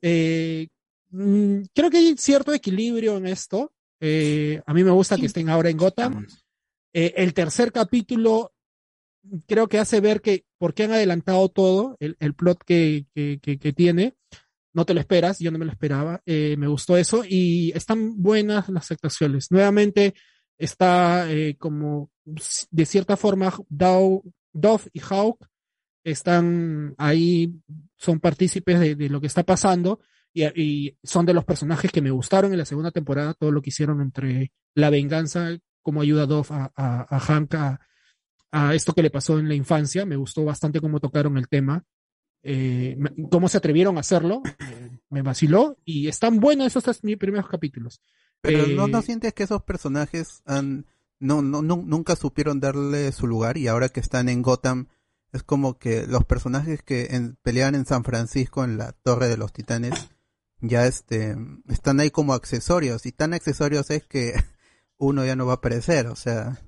eh, mm, creo que hay cierto equilibrio en esto. Eh, a mí me gusta que estén ahora en Gotham. Eh, el tercer capítulo creo que hace ver que por qué han adelantado todo, el, el plot que, que, tiene. No te lo esperas, yo no me lo esperaba. eh, me gustó eso y están buenas las actuaciones. Nuevamente está eh, como de cierta forma Dow- Dove y Hawk están ahí, son partícipes de, lo que está pasando y, y son de los personajes que me gustaron en la segunda temporada, todo lo que hicieron entre la venganza, cómo ayuda Dove a, a, a Hank a, a esto que le pasó en la infancia, me gustó bastante cómo tocaron el tema, eh, cómo se atrevieron a hacerlo, eh, me vaciló y están buenos esos tres primeros capítulos. Pero Eh, ¿no, ¿no sientes que esos personajes han, no, no, nu- nunca supieron darle su lugar y ahora que están en Gotham es como que los personajes que en- pelean en San Francisco en la Torre de los Titanes ya este, están ahí como accesorios y tan accesorios es que uno ya no va a aparecer, o sea,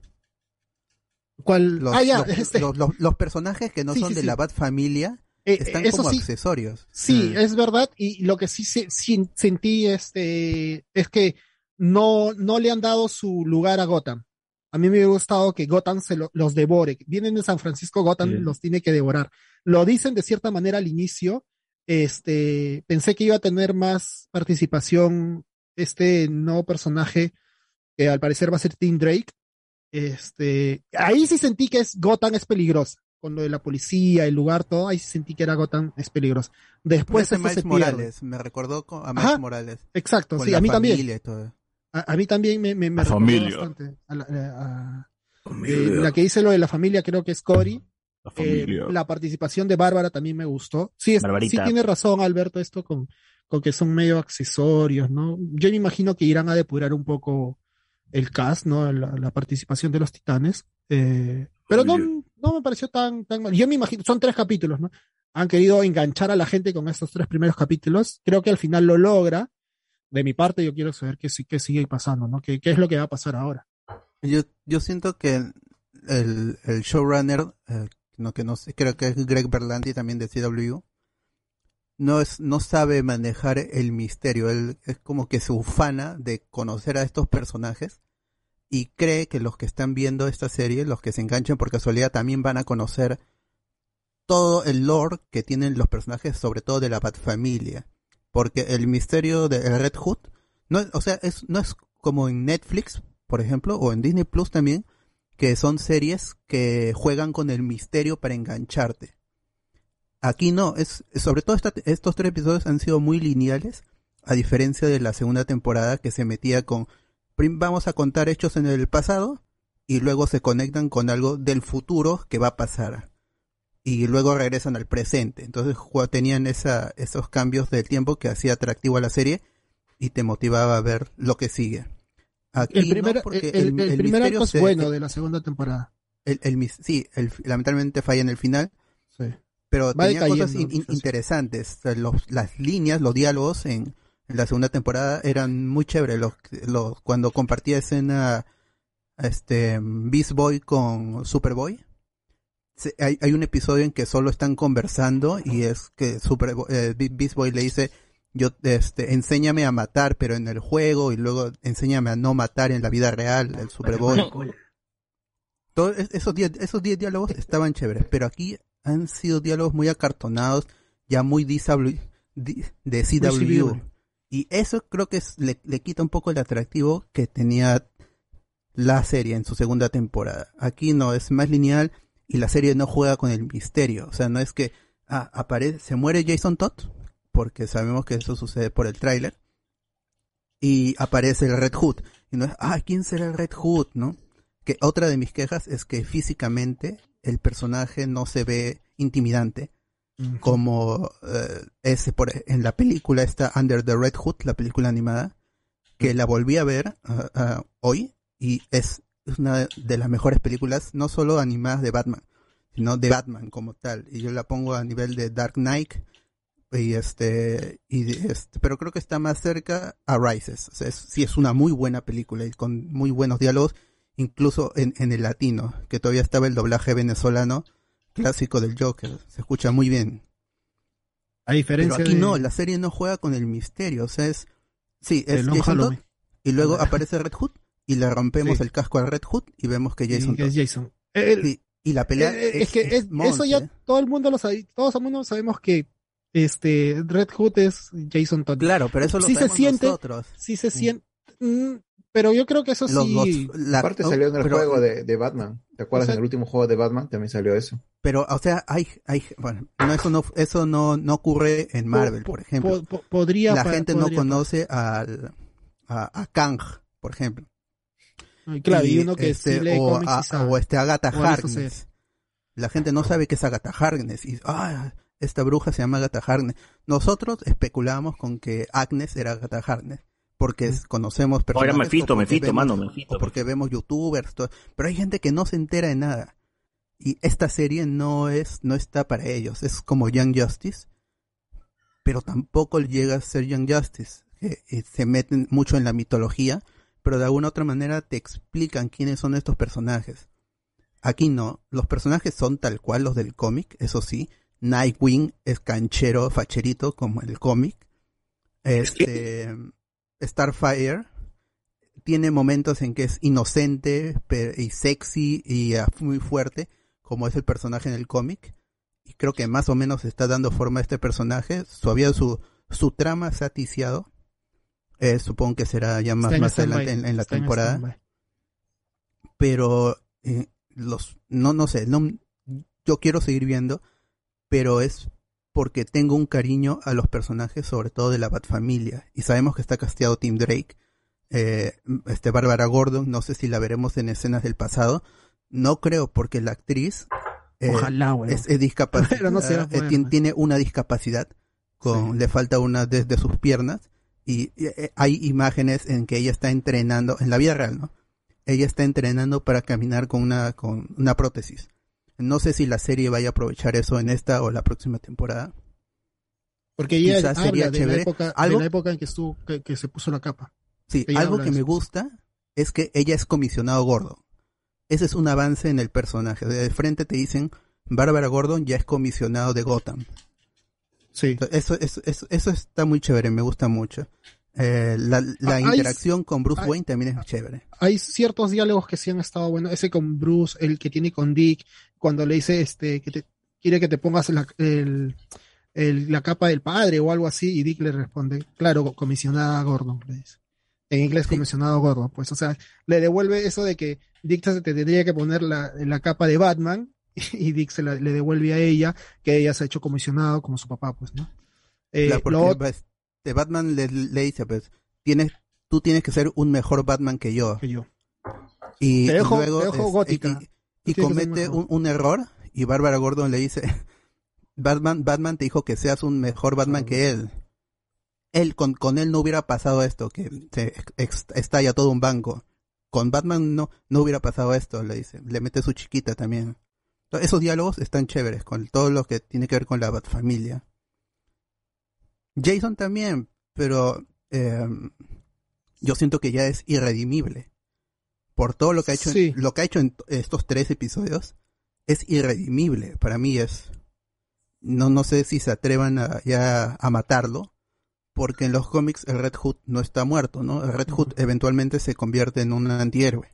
¿Cuál? los, ah, ya, los, este, los- los- los personajes que no Sí, son sí, de sí. la Bat familia eh, están eso como sí, accesorios. Sí, Mm. es verdad. Y lo que sí, se- sí sentí este, es que no, no le han dado su lugar a Gotham. A mí me hubiera gustado que Gotham se lo- los devore. Vienen de San Francisco, Gotham los tiene que devorar. Lo dicen de cierta manera al inicio. Este, pensé que iba a tener más participación este nuevo personaje que al parecer va a ser Tim Drake. Este, ahí sí sentí que es Gotham es peligrosa. Con lo de la policía, el lugar, todo, ahí sí sentí que era Gotham es peligrosa. Después se Miles pierde. Morales, me recordó co- a Miles Ajá, Morales. Exacto, con sí, la a mí también. familia. A, a mí también me, me, me La familia. bastante. A la, a- eh, la que dice lo de la familia creo que es Cory. La Eh, familia. la participación de Bárbara también me gustó. Sí, es- sí tiene razón Alberto esto con, con que son medio accesorios, ¿no? Yo me imagino que irán a depurar un poco el cast, ¿no? La, la participación de los titanes. Eh, pero no, no me pareció tan, tan mal. Yo me imagino, son tres capítulos, ¿no? Han querido enganchar a la gente con estos tres primeros capítulos. Creo que al final lo logra. De mi parte, yo quiero saber qué, sí- qué sigue pasando, ¿no? ¿Qué, qué es lo que va a pasar ahora? Yo, yo siento que el, el showrunner, eh, no que no sé, creo que es Greg Berlanti también de CW, no es, no sabe manejar el misterio. Él es como que se ufana de conocer a estos personajes y cree que los que están viendo esta serie, los que se enganchan por casualidad, también van a conocer todo el lore que tienen los personajes, sobre todo de la Bat Familia. Porque el misterio de Red Hood, no, o sea, es, no es como en Netflix, por ejemplo, o en Disney Plus también, que son series que juegan con el misterio para engancharte. Aquí no, es sobre todo estos tres episodios han sido muy lineales, a diferencia de la segunda temporada que se metía con vamos a contar hechos en el pasado y luego se conectan con algo del futuro que va a pasar y luego regresan al presente. Entonces tenían esa, esos cambios del tiempo que hacía atractivo a la serie y te motivaba a ver lo que sigue. Aquí El no, primer, porque el, el- el- el el primer misterio arco es se- bueno de la segunda temporada. el, sí, el- lamentablemente falla en el final, Pero Va tenía cosas in- in- sí. interesantes. Los- las líneas, los diálogos en, en la segunda temporada eran muy chéveres. Los, los- cuando compartía escena este Beast Boy con Superboy. se- Hay, hay un episodio en que solo están conversando y es que Super, eh, Be- Beast Boy le dice yo este enséñame a matar pero en el juego y luego enséñame a no matar en la vida real el Superboy todo, esos 10 esos 10 diálogos estaban chéveres, pero aquí han sido diálogos muy acartonados, ya muy de CW. Y eso creo que le quita un poco el atractivo que tenía la serie en su segunda temporada. Aquí no, es más lineal y la serie no juega con el misterio. O sea, no es que ah, aparece, se muere Jason Todd, porque sabemos que eso sucede por el tráiler, y aparece el Red Hood. Y no es, ah, ¿quién será el Red Hood? ¿No? Que otra de mis quejas es que físicamente el personaje no se ve intimidante como eh, ese por en la película está Under the Red Hood, la película animada, que la volví a ver ah, hoy y es una de las mejores películas, no solo animadas de Batman, sino de Batman como tal. Y yo la pongo a nivel de Dark Knight y este y este, pero creo que está más cerca a Rises. O sea, es, sí es una muy buena película y con muy buenos diálogos, incluso en, en el latino, que todavía estaba el doblaje venezolano clásico del Joker. Se escucha muy bien. A diferencia Pero aquí de- no, la serie no juega con el misterio, o sea, es sí, es Jason Todd, y luego aparece Red Hood y le rompemos Sí. el casco al Red Hood y vemos que Jason es. Jason. El- Sí, y la pelea Eh, eh, es, es que es- eso ya ¿eh? todo el mundo lo sabe, todos el mundo sabemos que este Red Hood es Jason Todd. Claro, pero eso lo sí se sabemos siente, nosotros. sí se siente, mm, pero yo creo que eso Los- sí. los- la- Aparte salió en el pero- juego de, de Batman. ¿Te acuerdas? O sea- en el último juego de Batman también salió eso. Pero, o sea, hay, hay, bueno, no, eso no, eso no, no ocurre en Marvel, po- por ejemplo. po- po- podría la gente no conoce al, a, a Kang, por ejemplo. Ay, claro, y uno que este, sí lee o, a- o este Agatha O Harkness. La gente no sabe que es Agatha Harkness y ah, esta bruja se llama Agatha Harkness. Nosotros especulamos con que Agnes era Agatha Harkness porque conocemos era personajes Mephisto, o porque Mephisto, vemos- mano, Mephisto. o porque vemos youtubers, todo. pero hay gente que no se entera de nada. Y esta serie no es no está para ellos, es como Young Justice, pero tampoco llega a ser Young Justice. que, eh, se meten mucho en la mitología, pero de alguna otra manera te explican quiénes son estos personajes. Aquí no, los personajes son tal cual los del cómic, eso sí. Nightwing es canchero, facherito como el cómic. Este, Starfire tiene momentos en que es inocente y sexy y ah, muy fuerte, como es el personaje en el cómic. Y creo que más o menos está dando forma a este personaje. Todavía su, su trama se ha ticiado. Eh, supongo que será ya más, adelante en, en la está temporada. pero eh, los no no sé, no yo quiero seguir viendo, pero es porque tengo un cariño a los personajes, sobre todo de la Bat familia, y sabemos que está casteado Tim Drake, eh, este Bárbara Gordon, no sé si la veremos en escenas del pasado, no creo porque la actriz eh, Ojalá, es, es discapacitada, Pero no se va a eh, tiene una discapacidad, con, le falta una de, de sus piernas, y eh, hay imágenes en que ella está entrenando, en la vida real, ¿no? Ella está entrenando para caminar con una, con una prótesis. No sé si la serie vaya a aprovechar eso en esta o la próxima temporada. Porque ella Quizás habla sería de, chévere. la época, Algo- de la época en que estuvo, que, que se puso la capa. Sí, Ella algo que me gusta es que ella es comisionado gordo. Ese es un avance en el personaje. De frente te dicen, Bárbara Gordon ya es comisionado de Gotham. Sí. Eso, eso, eso, eso está muy chévere, me gusta mucho. Eh, la la Ah, hay- interacción con Bruce hay- Wayne también es chévere. Hay ciertos diálogos que sí han estado buenos. Ese con Bruce, el que tiene con Dick, cuando le dice este que te quiere que te pongas la, el, el- la capa del padre o algo así, y Dick le responde, claro, comisionada Gordon, le dice. En inglés, comisionado Gordon, pues, o sea, le devuelve eso de que Dick se te tendría que poner la, la capa de Batman, y Dick se la- le devuelve a ella, que ella se ha hecho comisionado como su papá, pues, ¿no? Eh, Claro, porque lo pues, de Batman le, le dice, pues, tienes, tú tienes que ser un mejor Batman que yo. Que yo. Y, Te dejo- y luego te dejo es- gótica. y- y, comete un, un error y Bárbara Gordon le dice, Batman, Batman te dijo que seas un mejor Batman que él. Él, con, con él no hubiera pasado esto, que se estalla todo un banco. Con Batman no, no hubiera pasado esto, le dice. Le mete su chiquita también. Esos diálogos están chéveres con todo lo que tiene que ver con la Batfamilia. Jason también, pero eh, yo siento que ya es irredimible. Por todo lo que ha hecho, Sí. lo que ha hecho en estos tres episodios, es irredimible. Para mí es, no, no sé si se atrevan a, ya a matarlo, porque en los cómics el Red Hood no está muerto, ¿no? El Red Hood eventualmente se convierte en un antihéroe.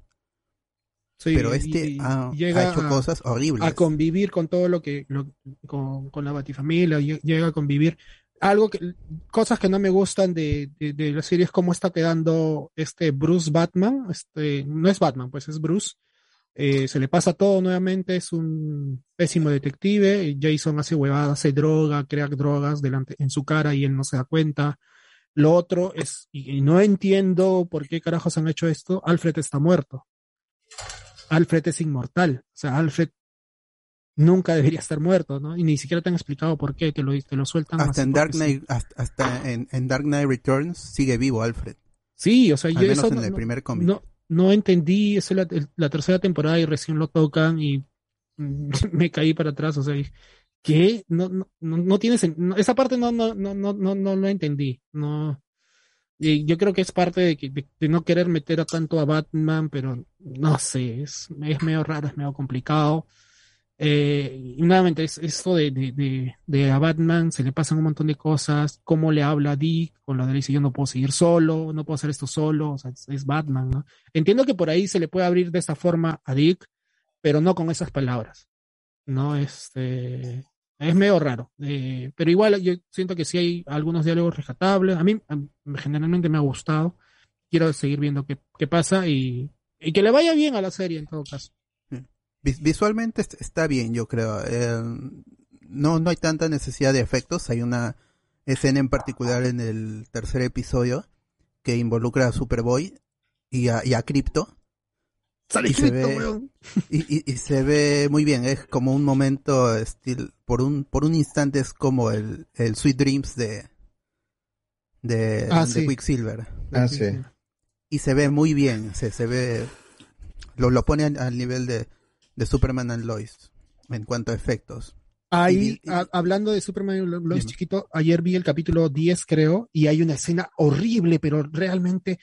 Sí, pero este y ha, llega ha hecho a- cosas horribles. a convivir con todo lo que lo- con, con la batifamilia lle- llega a convivir algo que cosas que no me gustan de, de, la serie es cómo está quedando este Bruce Batman este no es Batman pues es Bruce Eh, se le pasa todo nuevamente es un pésimo detective Jason hace huevadas hace droga crea drogas delante en su cara y él no se da cuenta lo otro es y, y no entiendo por qué carajos han hecho esto Alfred está muerto Alfred es inmortal. O sea, Alfred nunca debería estar muerto, ¿no? Y ni siquiera te han explicado por qué, te lo, te lo sueltan. Hasta en Dark sí. Knight, hasta, hasta en, en Dark Knight Returns sigue vivo Alfred. Sí, o sea, Al yo menos eso en no, el primer cómic. no, no entendí, es la, tercera temporada y recién lo tocan y me caí para atrás, o sea, ¿qué? No, no, no, no tiene sen- no, esa parte no, no, no, no, no, no lo entendí, no. Y yo creo que es parte de, que- de, de no querer meter a tanto a Batman, pero no sé, es, es medio raro, es medio complicado. Eh, y nuevamente, es, esto de, de, de, de a Batman se le pasan un montón de cosas, cómo le habla a Dick, con la de dice yo no puedo seguir solo, no puedo hacer esto solo, o sea, es, Batman, ¿no? Entiendo que por ahí se le puede abrir de esa forma a Dick, pero no con esas palabras, ¿no? Este, es medio raro, eh, pero igual yo siento que sí hay algunos diálogos rescatables, a mí generalmente me ha gustado, quiero seguir viendo qué, qué pasa y, y que le vaya bien a la serie en todo caso. Vis- Visualmente est- está bien, yo creo. Eh, no, no hay tanta necesidad de efectos. Hay una escena en particular en el tercer episodio que involucra a Superboy y a, y a Crypto. Sale y, se Crypto, ve, weón. y, y- y se ve muy bien. Es como un momento, estil- por un por un instante es como el, el Sweet Dreams de, de, Ah, de sí. Quicksilver. Ah, sí. Y se ve muy bien. Se, se ve. Lo, lo pone al nivel de, de Superman and Lois en cuanto a efectos. Ahí, a- hablando de Superman y Lo- Lois chiquito, ayer vi el capítulo 10, creo, y hay una escena horrible, pero realmente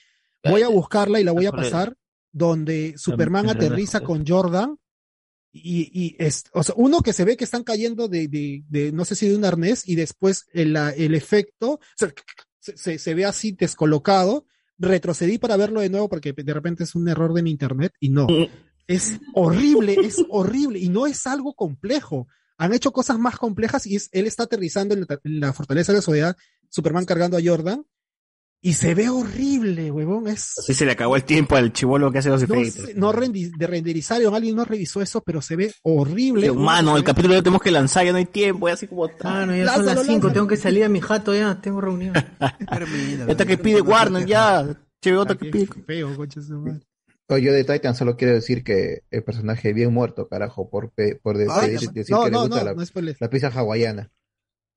voy a buscarla y la voy a pasar, donde Superman aterriza con Jordan, y, y es, o sea, uno que se ve que están cayendo de, de, de no sé si de un arnés, y después el, el efecto, o sea, se, se, se ve así descolocado, retrocedí para verlo de nuevo porque de repente es un error de mi internet, y no. Es horrible, es horrible, y no es algo complejo han hecho cosas más complejas y es, él está aterrizando en la, en la fortaleza de la soledad, Superman cargando a Jordan, y se ve horrible, huevón, es... Sí, se le acabó el tiempo al chivolo que hace los efectos. no rendi- de renderizaron, alguien no revisó eso, pero se ve horrible. Mano, el capítulo lo tenemos que lanzar, ya no hay tiempo, ya así como... Ah, no, ya son las 5, tengo que salir a mi jato ya, tengo reunión. Esta que pide Warner ya. HBO otra que pide. Feo, coche su madre. Yo de Titan solo quiero decir que el personaje bien muerto, carajo, por, pe- por de- Ay, decir, decir no, que no, le gusta no, la, pizza hawaiana.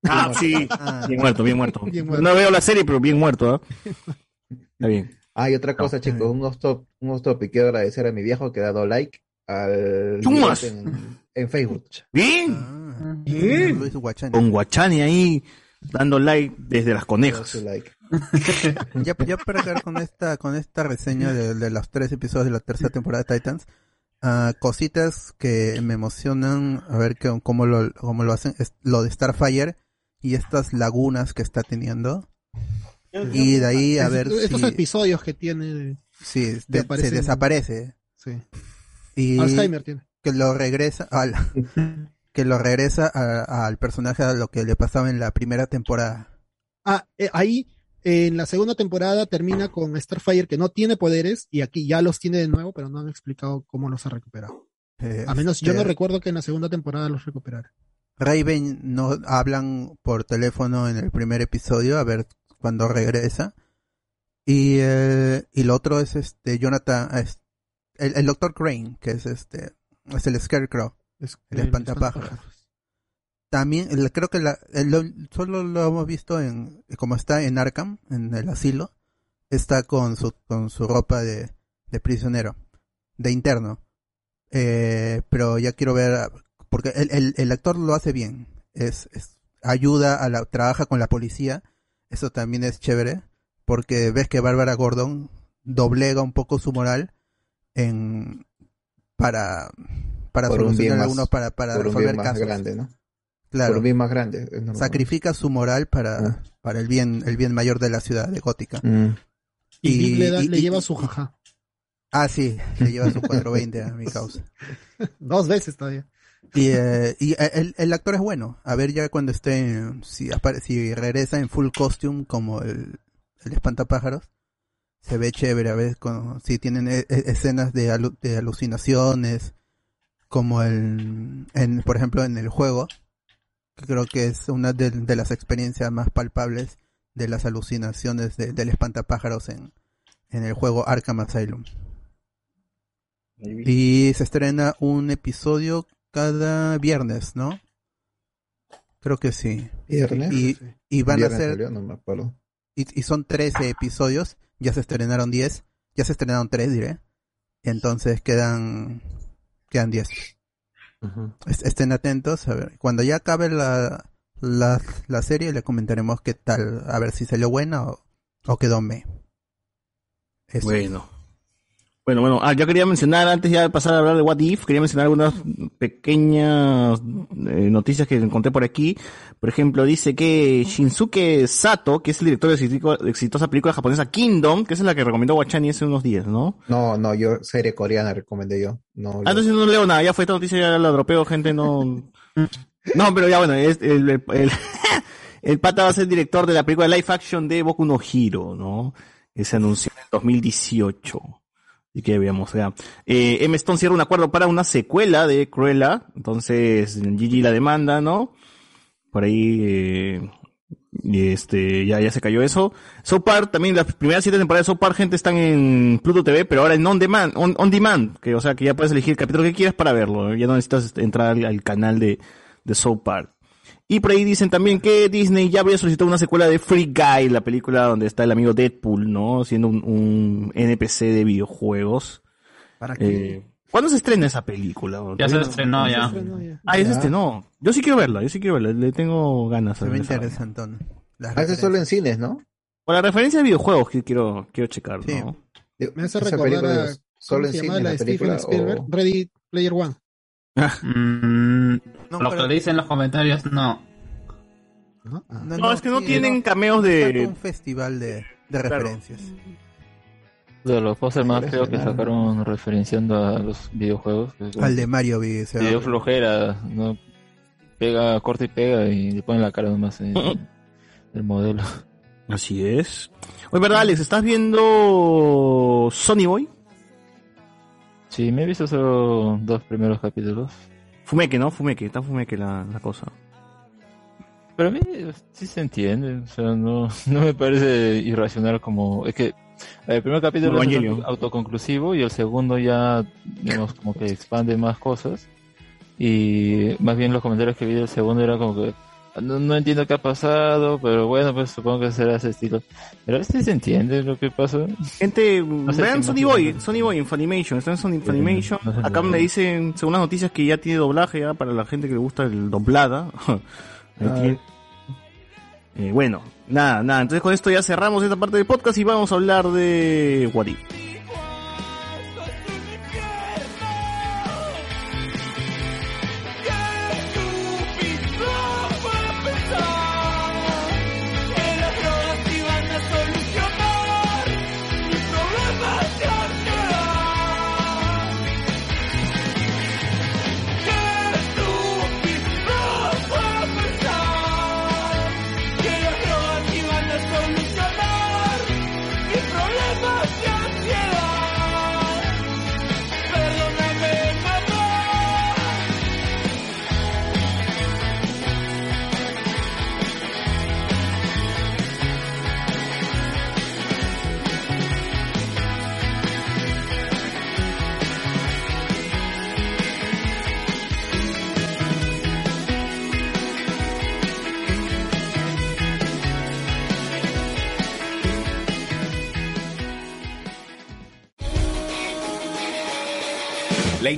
Ah, sí. Bien muerto, bien muerto. Bien muerto. No veo la serie, pero bien muerto, ¿ah? Está bien. Ah, y otra cosa, chicos, un off top, un off top, y quiero agradecer a mi viejo que ha dado like al en, en Facebook. Bien. Bien. Luis Guachani. Con Guachani ahí dando like desde las conejas. ya, ya para acabar con esta, con esta reseña de, de los tres episodios de la tercera temporada de Titans, ah, cositas que me emocionan a ver que, cómo, lo, cómo lo hacen, es lo de Starfire y estas lagunas que está teniendo. Y de ahí a ver Estos si, episodios que tiene... que de- se desaparece. Sí. Y Alzheimer tiene. que lo regresa al, que lo regresa al personaje a lo que le pasaba en la primera temporada. Ah, eh, ahí eh, en la segunda temporada termina con Starfire que no tiene poderes y aquí ya los tiene de nuevo, pero no han explicado cómo los ha recuperado. Eh, A menos yo no este, recuerdo que en la segunda temporada los recuperara. Raven no hablan por teléfono en el primer episodio a ver cuándo regresa y eh, y lo otro es este Jonathan es el, el doctor Crane que es este es el Scarecrow Es- el espantapájaros también el- creo que la, el- lo- solo lo hemos visto en como está en Arkham en el asilo está con su con su ropa de, de prisionero de interno eh, pero ya quiero ver porque el, el, el actor lo hace bien. Es, es- ayuda a la, trabaja con la policía. Eso también es chévere. Porque ves que Bárbara Gordon doblega un poco su moral en para para Por un bien solucionar más- algunos para, para por un resolver bien más casos. grande, ¿no? Claro. Por un bien más grande. es normal. Sacrifica su moral para, para el bien el bien mayor de la ciudad de Gótica. Mm. Y, Vic le, da- y- le y- lleva su jaja. Ah, sí, le lleva su 420 a mi causa. Dos veces todavía. Y, eh, y el, el actor es bueno. A ver ya cuando esté, si, apare- si regresa en full costume como el, el espantapájaros, se ve chévere. A ver con- si tienen e- e- escenas de, alu- de alucinaciones, como el, en, por ejemplo en el juego, que creo que es una de, de las experiencias más palpables de las alucinaciones de- del espantapájaros en, en el juego Arkham Asylum. Y se estrena un episodio cada viernes, ¿no? Creo que sí. ¿Viernes? Y, y van Viernes a ser... salió, no me acuerdo. Y, y son 13 episodios. Ya se estrenaron 10. Ya se estrenaron 3, diré. Entonces quedan... Quedan 10. Est- Estén atentos. A ver, cuando ya acabe la, la, la serie le comentaremos qué tal. A ver si salió buena o, o quedó me. Eso. Bueno. Bueno, bueno, ah, yo quería mencionar, antes ya de pasar a hablar de What If, quería mencionar algunas pequeñas eh, noticias que encontré por aquí. Por ejemplo, dice que Shinsuke Sato, que es el director de exitosa- de exitosa película japonesa Kingdom, que es la que recomendó Wachani hace unos días, ¿no? No, no, yo serie coreana recomendé yo. No, Ah, entonces no leo nada, ya fue esta noticia, ya la dropeo, gente, no... No, pero ya bueno, es el, el, el, el pata va a ser director de la película live action de Boku no Hero, ¿no? Que se anunció en el 2018. Y que veamos, ya. Eh, M. Stone cierra un acuerdo para una secuela de Cruella, entonces Gigi la demanda, ¿no? Por ahí, eh, y este, ya, ya se cayó eso. South Park, también las primeras siete temporadas de South Park, gente, están en Pluto TV, pero ahora en on demand, on, on demand, que, o sea, que ya puedes elegir el capítulo que quieras para verlo, ya no necesitas entrar al, al canal de, de South Park. Y por ahí dicen también que Disney ya había solicitado una secuela de Free Guy, la película donde está el amigo Deadpool, ¿no? Siendo un, un NPC de videojuegos. ¿Para qué? ¿Cuándo se estrena esa película? Ya se estrenó, ya. Ah, ya se estrenó. Yo sí quiero verla, yo sí quiero verla, le tengo ganas. Se a ve interesante. Las Ah, es solo en cines, ¿no? Por la referencia de videojuegos que quiero, quiero checar, ¿no? Me hace recordar a. solo ¿Cómo en se cine llama la la de Steven Spielberg? o- Ready Player One. Mm, No, lo que dicen en los comentarios, no. No, es que no sí, tienen no, cameos de- un festival de, de Claro. referencias. De los pósters más feos que sacaron referenciando a los videojuegos. Al de Mario vi ese. Y dio flojera, ¿no? Pega, corta y pega y le ponen la cara nomás en el modelo. Así es. Oye, ¿verdad, Alex? ¿Estás viendo Sony Boy? Sí, me he visto solo dos primeros capítulos. Fumeke, ¿no? Fumeke, está Fumeke la, la cosa. Pero a mí sí se entiende, o sea, no, no me parece irracional como... Es que el primer capítulo es autoconclusivo y el segundo ya, digamos, como que expande más cosas. Y más bien los comentarios que vi del segundo era como que no, no entiendo qué ha pasado, pero bueno, pues supongo que será ese estilo. Pero este se entiende lo que pasa. Gente, sé vean Sony Boy. Sony Boy en Funimation, está en Sony Funimation. no sé Acá me dicen, según las noticias, que ya tiene doblaje ya para la gente que le gusta el doblada. Ahí Ah. Eh, bueno, nada, nada. Entonces con esto ya cerramos esta parte del podcast y vamos a hablar de What If.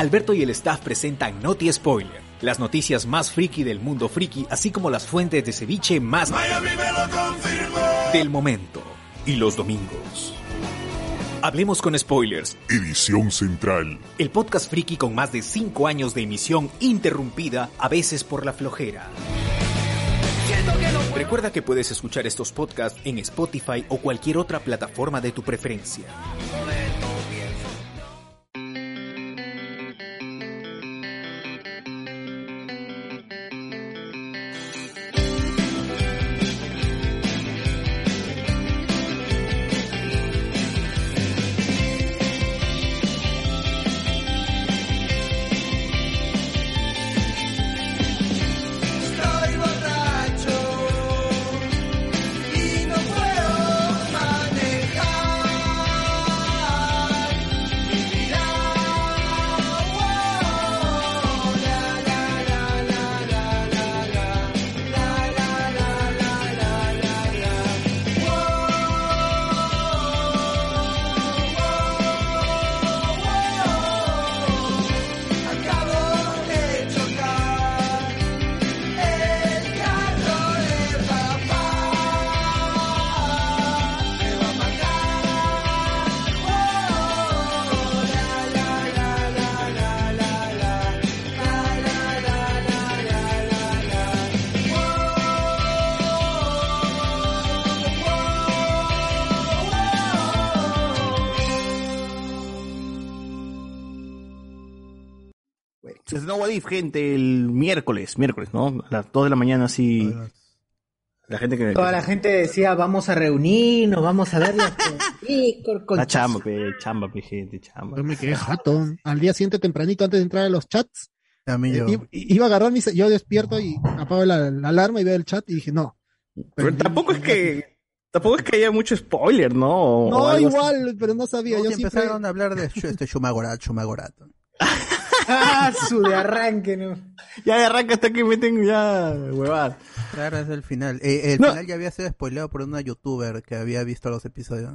Alberto y el staff presentan Noti Spoiler, las noticias más friki del mundo friki, así como las fuentes de ceviche más del momento. Y los domingos. Hablemos con spoilers. Edición central. El podcast friki con más de 5 años de emisión interrumpida, a veces por la flojera. Recuerda que puedes escuchar estos podcasts en Spotify o cualquier otra plataforma de tu preferencia. Gente, el miércoles, miércoles, ¿no? A las 2 de la mañana, así. La gente que. Toda la gente decía, vamos a reunirnos, vamos a ver las La chamba, pe, chamba, pe, gente, chamba. Yo me quedé jato. Al día siguiente tempranito, antes de entrar a los chats, A mí yo. iba a agarrar mi... Yo despierto y apago la, la alarma y veo el chat y dije, no. Pero tampoco es que. Tampoco es que haya mucho spoiler, ¿no? O- No, así. igual, pero no sabía. No, yo que siempre... empezaron a hablar de este Shumagorat, Shumagorat. Ah, su de arranque, ¿no? Ya de arranca hasta que meten ya huevadas. Claro, es el final. Eh, el No. final ya había sido spoileado por una youtuber que había visto los episodios.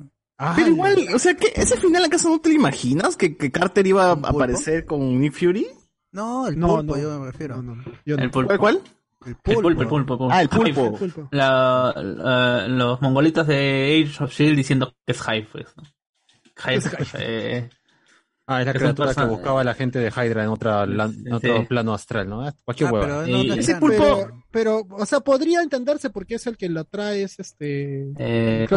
Pero igual, o sea, que ese final acaso no te lo imaginas que, que Carter iba a aparecer con Nick Fury? No, el No, pulpo, no. yo me refiero. El pulpo. ¿Cuál? El El pulpo. pulpo, el pulpo, el pulpo. Ah, el pulpo. Hive. La- la- los mongolitos de Age of Shield diciendo que es Hive, pues. ¿no? Hive, eh, Ah, es la Es criatura que buscaba a la gente de Hydra en, otra, la- en otro Sí. plano astral, ¿no? Cualquier Ah, hueva. pero Y- no tan ese pulpo- Pero, pero, o sea, podría entenderse porque es el que lo trae, es este... eh,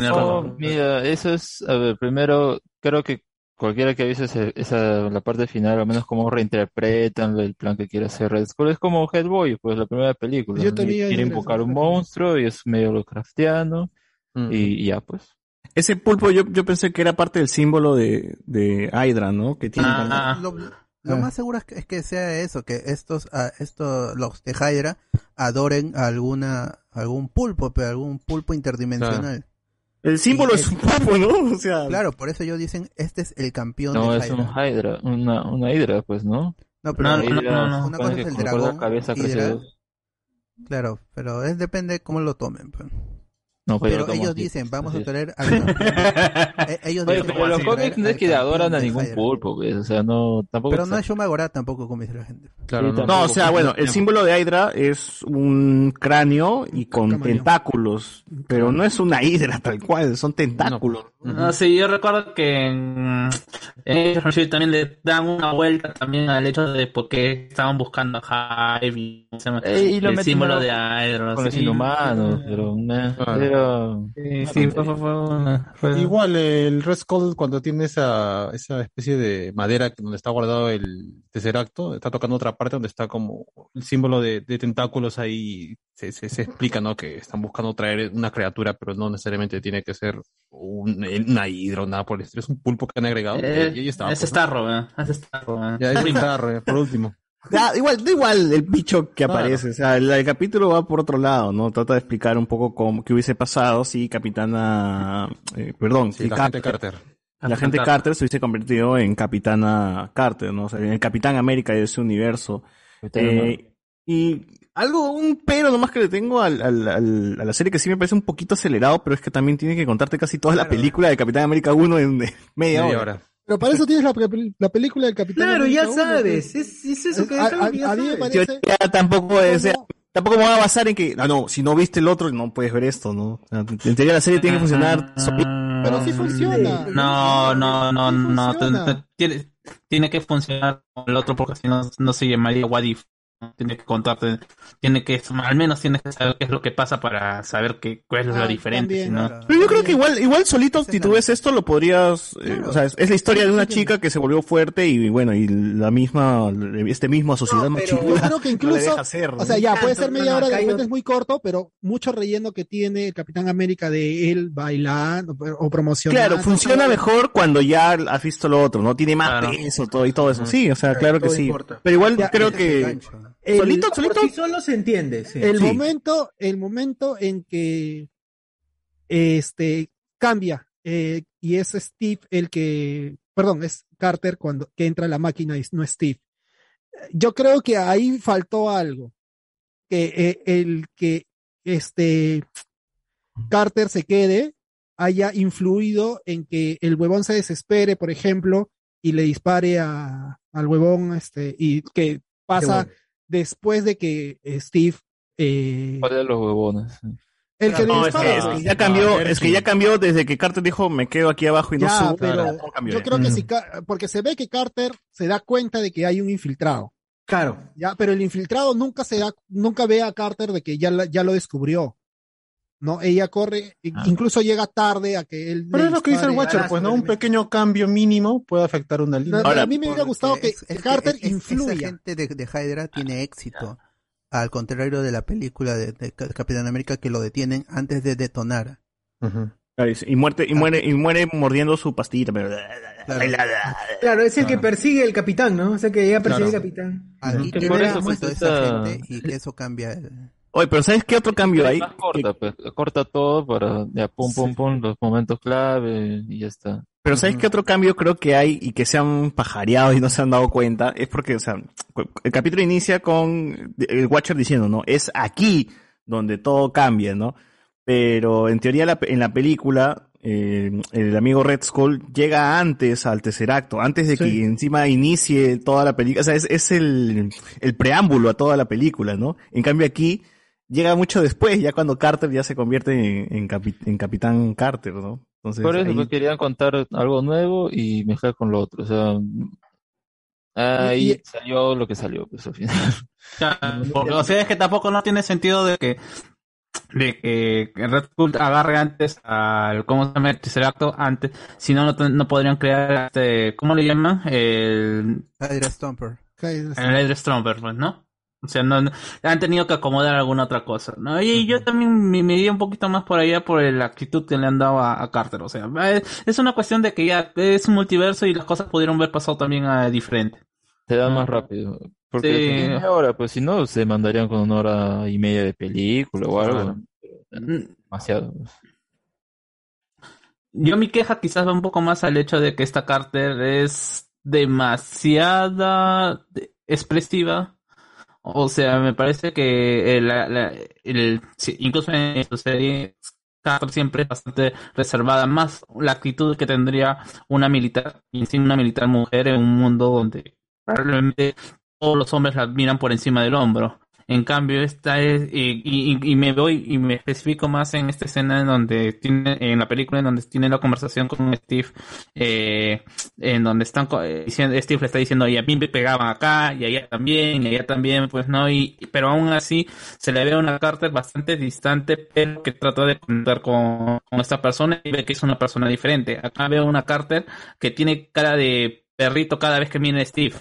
No, mira, eso es, a ver, primero, creo que cualquiera que avise ese- esa, la parte final, al menos cómo reinterpretan el plan que quiere hacer Red Skull, es como Hellboy, pues la primera película. Yo ¿no? también Quiere ingresé invocar a un esa monstruo y es medio Lovecraftiano, Mm. y, y ya, pues. Ese pulpo yo, yo pensé que era parte del símbolo de, de Hydra, ¿no? Que tiene Ah, Lo, lo más seguro es que, es que sea eso, que estos, ah, estos, los de Hydra, adoren a alguna, algún pulpo, pero algún pulpo interdimensional. El símbolo es un pulpo, ¿no? O sea, Claro, por eso ellos dicen, este es el campeón No, de es un Hydra. Hydra, una, una Hydra, pues, ¿no? No, pero No, La no, Hydra no, no. una cosa es el dragón, cabeza, Hydra. Claro, pero es depende cómo lo tomen. pues. No, pues, Pero ellos dicen, vamos a traer campeón. Eh, ellos Oye, dicen, pero los a cómics no es que adoran a ningún pulpo, pues, o sea, no, tampoco Pero es- no es Shumagora tampoco, como dice la gente. Claro, Sí, no. No, o sea, bueno, el símbolo de Hydra es un cráneo y con tentáculos, pero no es una hidra tal cual, son tentáculos. No, sí, yo recuerdo que en, en también le dan una vuelta también al hecho de por qué estaban buscando a Hive y, ¿cómo se llama? Eh, y lo el símbolo de Hydra. con los sí. inhumanos, pero, nah, Claro. pero- Sí, sí, fue, fue- fue una- fue- Igual el Red Skull cuando tiene esa, esa especie de madera donde está guardado el tercer acto, está tocando otra parte donde está como el símbolo de, de tentáculos ahí, se, se, se explica, ¿no? Que están buscando traer una criatura, pero no necesariamente tiene que ser un- una hidra o nada por el estilo, es un pulpo que han agregado Eh, y ahí está. es Starro, ¿eh? Es Starro, ¿eh? Ya es. Starro, eh, por último. Da igual, da igual el bicho que Claro. aparece. O sea, el, el capítulo va por otro lado, ¿no? Trata de explicar un poco cómo, qué hubiese pasado si Capitana, eh, perdón, Sí, si la gente Carter. La gente Carter. Carter se hubiese convertido en Capitana Carter, ¿no? O sea, en el Capitán América de ese universo. Eh, y algo, un pero nomás que le tengo al, al- al- a la serie que sí me parece un poquito acelerado, pero es que también tiene que contarte casi toda la película de Capitán América 1 en media, Media hora. hora. Pero para eso tienes la, la película del Capitán Claro, ya América uno, sabes. pues. Es, es eso que A- a- que ya a mí me sabes. parece- Yo ya tampoco, es- tampoco me voy a basar en que, ah, no, si no viste el otro, no puedes ver esto, ¿no? En teoría la serie tiene que funcionar. Pero sí funciona. No, no, no, Sí no. te- Tiene, tiene que funcionar con el otro porque si no, no se llamaría What If. ¿No? Tiene que contarte, tiene que, al menos tienes que saber qué es lo que pasa para saber qué, cuál es lo Ah, diferente. también, si no- claro. Pero yo creo que igual, igual solito, si tú ves esto, lo podrías, eh, o sea, es, es la historia de una chica que se volvió fuerte y bueno, y la misma, este misma sociedad No, pero Yo creo que incluso, deja hacer, ¿no? o sea, ya puede ser media hora, de repente es muy corto, pero mucho relleno que tiene el Capitán América de él bailando o promocionando. Claro, funciona mejor cuando ya has visto lo otro, ¿no? Tiene más Claro. peso todo y todo eso. Sí, o sea, claro que sí. importa. Pero igual Ya, creo que gancho. El- solito, por solito. sí solo se entiende. sí. el Sí. momento, el momento en que este cambia eh, y es Steve el que, perdón, es Carter cuando que entra a la máquina y no es Steve. Yo creo que ahí faltó algo, que eh, el que este Carter se quede haya influido en que el huevón se desespere, por ejemplo, y le dispare a, al huevón, este, y que pasa bueno. Después de que eh, Steve eh, ¿Cuál de los huevones? el que No, es que, es que ya cambió, es que ya cambió desde que Carter dijo me quedo aquí abajo y no Ya, subo. pero yo ya. creo que Mm. si Ca- porque se ve que Carter se da cuenta de que hay un infiltrado, Claro. ya, pero el infiltrado nunca se da, nunca ve a Carter de que ya la- ya lo descubrió. No, ella corre, i- incluso llega tarde a que él. Pero es lo que dice el. Watcher, pues, ¿no? Un pequeño cambio mínimo puede afectar una línea. Ahora, a mí me hubiera gustado que, Es- que Carter es- es- influya. Esa gente de, de Hydra tiene éxito. Al contrario de la película de, de Ca- Capitán América que lo detienen antes de detonar. Ujú. Claro, y- muerte, y muere, y muere mordiendo su pastillita, pero Claro, es el que persigue el capitán, ¿no? O sea, que llega a perseguir Claro. el capitán. Aquí pues, esa- gente y que eso cambia. el- Oye, pero ¿sabes qué otro cambio hay? Corta, pues, corta todo para ya pum pum pum los momentos clave y ya está. Pero ¿sabes qué otro cambio creo que hay y que se han pajareado y no se han dado cuenta? Es porque, o sea, el capítulo inicia con el Watcher diciendo, ¿no? Es aquí donde todo cambia, ¿no? Pero en teoría la en la película, eh, el amigo Red Skull llega antes al tercer acto, antes de Sí. que encima inicie toda la película. O sea, es, es el, el preámbulo a toda la película, ¿no? En cambio aquí llega mucho después, ya cuando Carter ya se convierte en, en, capi- en Capitán Carter, ¿no? Entonces, Por eso ahí- pues, querían contar algo nuevo y mezclar con lo otro. O sea, ahí Y- salió lo que salió, pues al final. Porque, o sea, es que tampoco no tiene sentido de que de que Red Skull agarre antes al cómo se llama el tercer acto antes si no no, podrían crear este cómo le llaman el Hydra Stomper. Hydra el Edge Stromper, pues, ¿no? O sea, no, no- han tenido que acomodar alguna otra cosa, ¿no? Y yo también me, me iría un poquito más por allá por la actitud que le han dado a, a Carter, o sea, es, es una cuestión de que ya es un multiverso y las cosas pudieron haber pasado también a diferente. Se dan Ah. más rápido. Porque Sí. si media hora, pues si no, se mandarían con una hora y media de película o algo. Mm, Demasiado. Yo mi queja quizás va un poco más al hecho de que esta Carter es demasiada de- expresiva. O sea, me parece que el, la- la- el- incluso en su serie siempre es bastante reservada, más la actitud que tendría una militar, una militar mujer en un mundo donde probablemente todos los hombres la miran por encima del hombro. En cambio, esta es, y, y, y me voy y me especifico más en esta escena en donde tiene, en la película en donde tiene la conversación con Steve, eh, en donde están co- eh, diciendo, Steve le está diciendo, y a mí me pegaban acá, y allá también, y allá también, pues no, y, pero aún así se le ve una Carter bastante distante, pero que trata de conectar con, con esta persona y ve que es una persona diferente. Acá veo una Carter que tiene cara de perrito cada vez que viene Steve.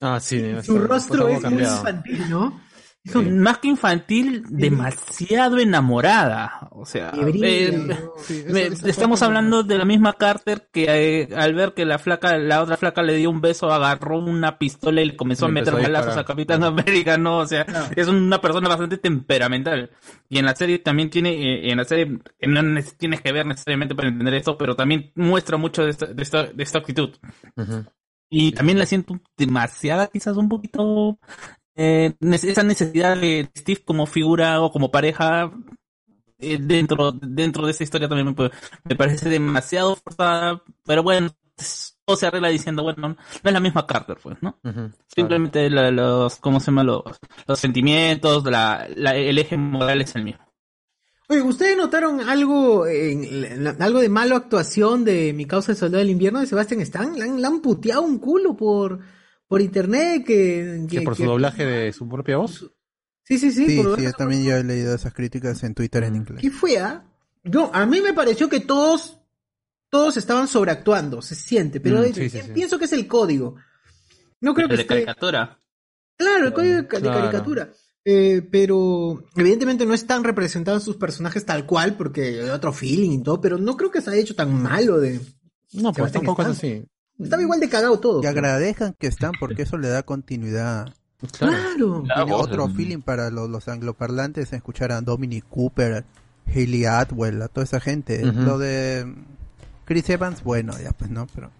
Ah, sí. Su rostro es muy infantil, ¿no? Más que infantil, demasiado enamorada. O sea, eh, estamos hablando de la misma Carter que eh, al ver que la flaca, la otra flaca le dio un beso, agarró una pistola y le comenzó a meter a balazos a Capitán América, ¿no? O sea, es una persona bastante temperamental. Y en la serie también tiene, eh, en la serie, no tienes que ver necesariamente para entender esto, pero también muestra mucho de esta, de esta, de esta actitud. Y también la siento demasiada, quizás un poquito, eh, esa necesidad de Steve como figura o como pareja eh, dentro, dentro de esa historia también me, me parece demasiado forzada, pero bueno, todo se arregla diciendo, bueno, no es la misma Carter, pues, ¿no? Simplemente la- los, ¿cómo se llama? Los, los sentimientos, la, la- el eje moral es el mismo. Oye, ¿ustedes notaron algo en, la- algo de malo actuación de Mi causa el soldado del invierno de Sebastián Stan? Le han, le han puteado un culo por, por internet que, Que que- por su que- doblaje de su propia voz. Sí, sí, sí. Sí, por sí, yo también yo he leído esas críticas en Twitter en inglés. ¿Qué fue, ah? Yo, a mí me pareció que todos, todos estaban sobreactuando, se siente, pero Mm, sí, sí, sí. pienso que es el código. No creo que de esté... caricatura. Claro, el código de, caricatura. Eh, pero evidentemente no están representados sus personajes tal cual, porque hay otro feeling y todo, pero no creo que se haya hecho tan malo de... No, pues tampoco es así. Estaba igual de cagado todo. Y agradezcan que están porque eso le da continuidad. Claro. Tiene otro feeling para los, los angloparlantes escuchar a Dominic Cooper, Haley Atwell, a toda esa gente. Ujú. Lo de Chris Evans, bueno, ya pues no, pero...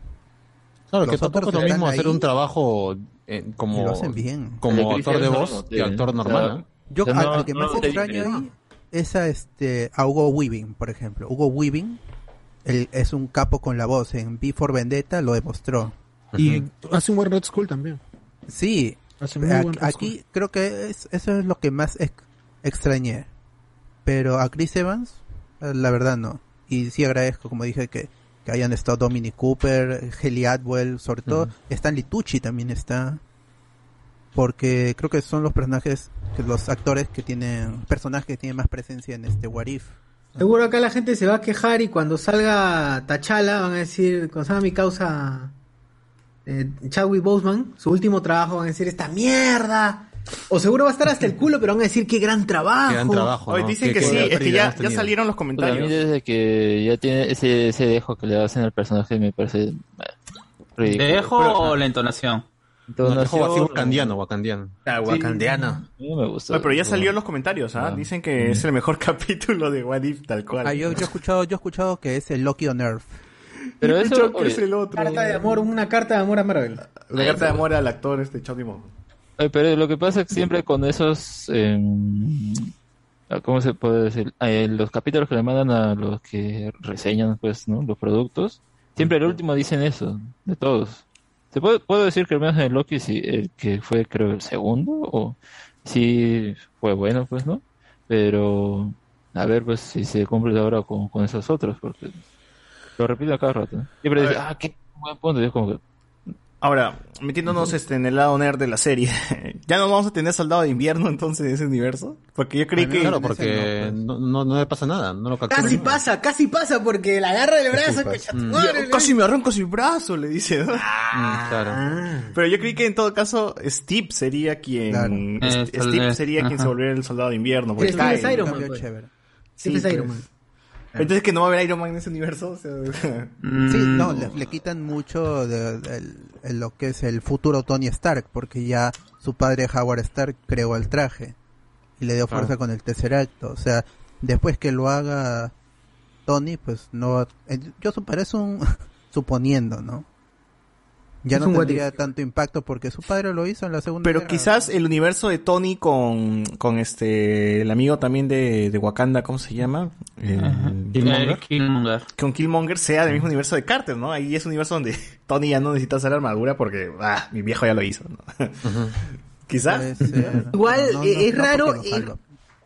Claro, Los que tampoco es otros lo mismo hacer un trabajo eh, como, lo hacen bien. como actor de voz no, que actor o sea, normal. ¿no? Yo, O sea, al, no- al que no más extraño ahí es a, este, a Hugo Weaving, por ejemplo. Hugo Weaving él es un capo con la voz. En Before Vendetta lo demostró. Y hace un buen Red Skull también. Sí, Hace muy buen Red aquí creo que es- eso es lo que más ex- extrañé. Pero a Chris Evans, eh, la verdad no. Y sí agradezco, como dije, que, que hayan estado Dominic Cooper, Haley Atwell, sobre todo Ujú. Stanley Tucci también está. Porque creo que son los personajes, que los actores que tienen, personajes que tienen más presencia en este What If. Seguro acá la gente se va a quejar y cuando salga Tachala van a decir, cuando salga mi causa eh, Chadwick Boseman, su último trabajo, van a decir esta mierda. O seguro va a estar hasta el culo, pero van a decir qué gran trabajo. Oye, dicen que, sí, es que ya, ya salieron los Pues a mí comentarios. desde que ya tiene ese, ese dejo que le hacen al personaje me parece eh, ridículo. ¿Te dejo Pero- o la entonación? No, dejó así Entonación, wakandiano, wakandiano. Ah, wakandiano. No me gusta. Oye, pero ya salió en los comentarios, ¿ah? Dicen que es el mejor capítulo de What If, tal cual. Ah, yo, yo he escuchado, yo he escuchado que es el Loki on Earth. Pero eso, que es el otro. Carta de amor, una carta de amor a Marvel. La carta de amor al actor este Charlie Mo. Oye, pero lo que pasa es que siempre con esos, eh, ¿cómo se puede decir? Eh, los capítulos que le mandan a los que reseñan, pues, ¿no? Los productos, siempre el último dicen eso, de todos. ¿Se puede, puedo decir que al menos en Loki sí, el que fue, creo, el segundo, o sí fue bueno, pues, ¿no? Pero, a ver, pues, si se cumple ahora con, con esos otros, porque lo repito a cada rato. ¿no? Siempre dice, ah, qué buen punto, y es como que, Ahora, metiéndonos este, en el lado nerd de la serie, ¿ya no vamos a tener soldado de invierno entonces en ese universo? Porque yo creí que... Claro, porque no, no, no le pasa nada, no lo. Casi pasa, casi pasa, porque la agarra del brazo, Yo casi me arranco sin brazo, le dice. ¿no? Mm, claro. Pero yo creí que en todo caso Steve sería quien... Claro. Eh, Steve sería quien se volviera el soldado de invierno. porque Steve es. Iron Man. Pues. chévere. Steve es Sí, Iron pues. Man. Entonces que no va a haber Iron Man en ese universo. o sea, Mm, Sí, no, le, le quitan mucho de, lo que es el futuro Tony Stark, porque ya su padre Howard Stark creó el traje y le dio fuerza con el tercer acto. O sea, después que lo haga Tony, pues no. eh, Yo es un. suponiendo, ¿no? Ya Es no tendría tanto impacto porque su padre lo hizo en la segunda Pero guerra. quizás el universo de Tony con, con este el amigo también de, de Wakanda, ¿cómo se llama? Eh, Killmonger. Con Killmonger sea del mismo universo de Carter, ¿no? Ahí es un universo donde Tony ya no necesita hacer armadura porque ah, mi viejo ya lo hizo, ¿no? Quizás. Igual No, no, eh, es no, raro,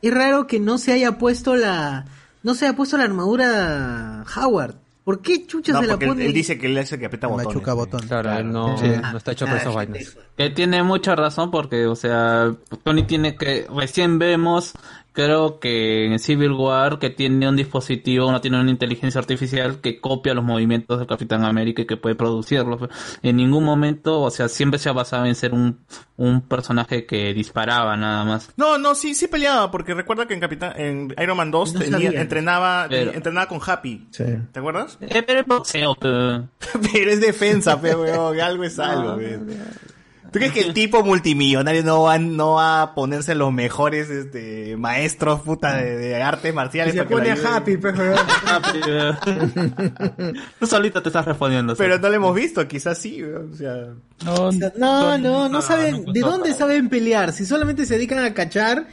es raro que no se haya puesto la, no se haya puesto la armadura Howard. ¿Por qué chucha No, se la porque él, pone? él dice que él es el que aprieta botones. Machuca botón. Claro, él no, Sí. no está hecho para esas vainas. Que tiene mucha razón porque, o sea, Tony tiene que, recién vemos creo que en Civil War que tiene un dispositivo, no tiene una inteligencia artificial que copia los movimientos del Capitán América y que puede producirlos. En ningún momento, o sea, siempre se ha basado en ser un, un personaje que disparaba nada más. No, no, sí, sí peleaba, porque recuerda que en Capitán, en Iron Man 2 No tenía- sabía. entrenaba, Pero- entrenaba con Happy. ¿Te acuerdas? Eh, pero es boxeo, pero... Pero es defensa, pe, weón, algo es algo, weón. ¿Tú crees que el tipo multimillonario no va, no va a ponerse los mejores este, maestros puta de, de artes marciales Y se pone happy, pues, Tú solito te estás respondiendo. Pero no lo hemos visto, quizás sí, o sea... No, no, no, no saben. ¿De dónde saben pelear? Si solamente se dedican a cachar,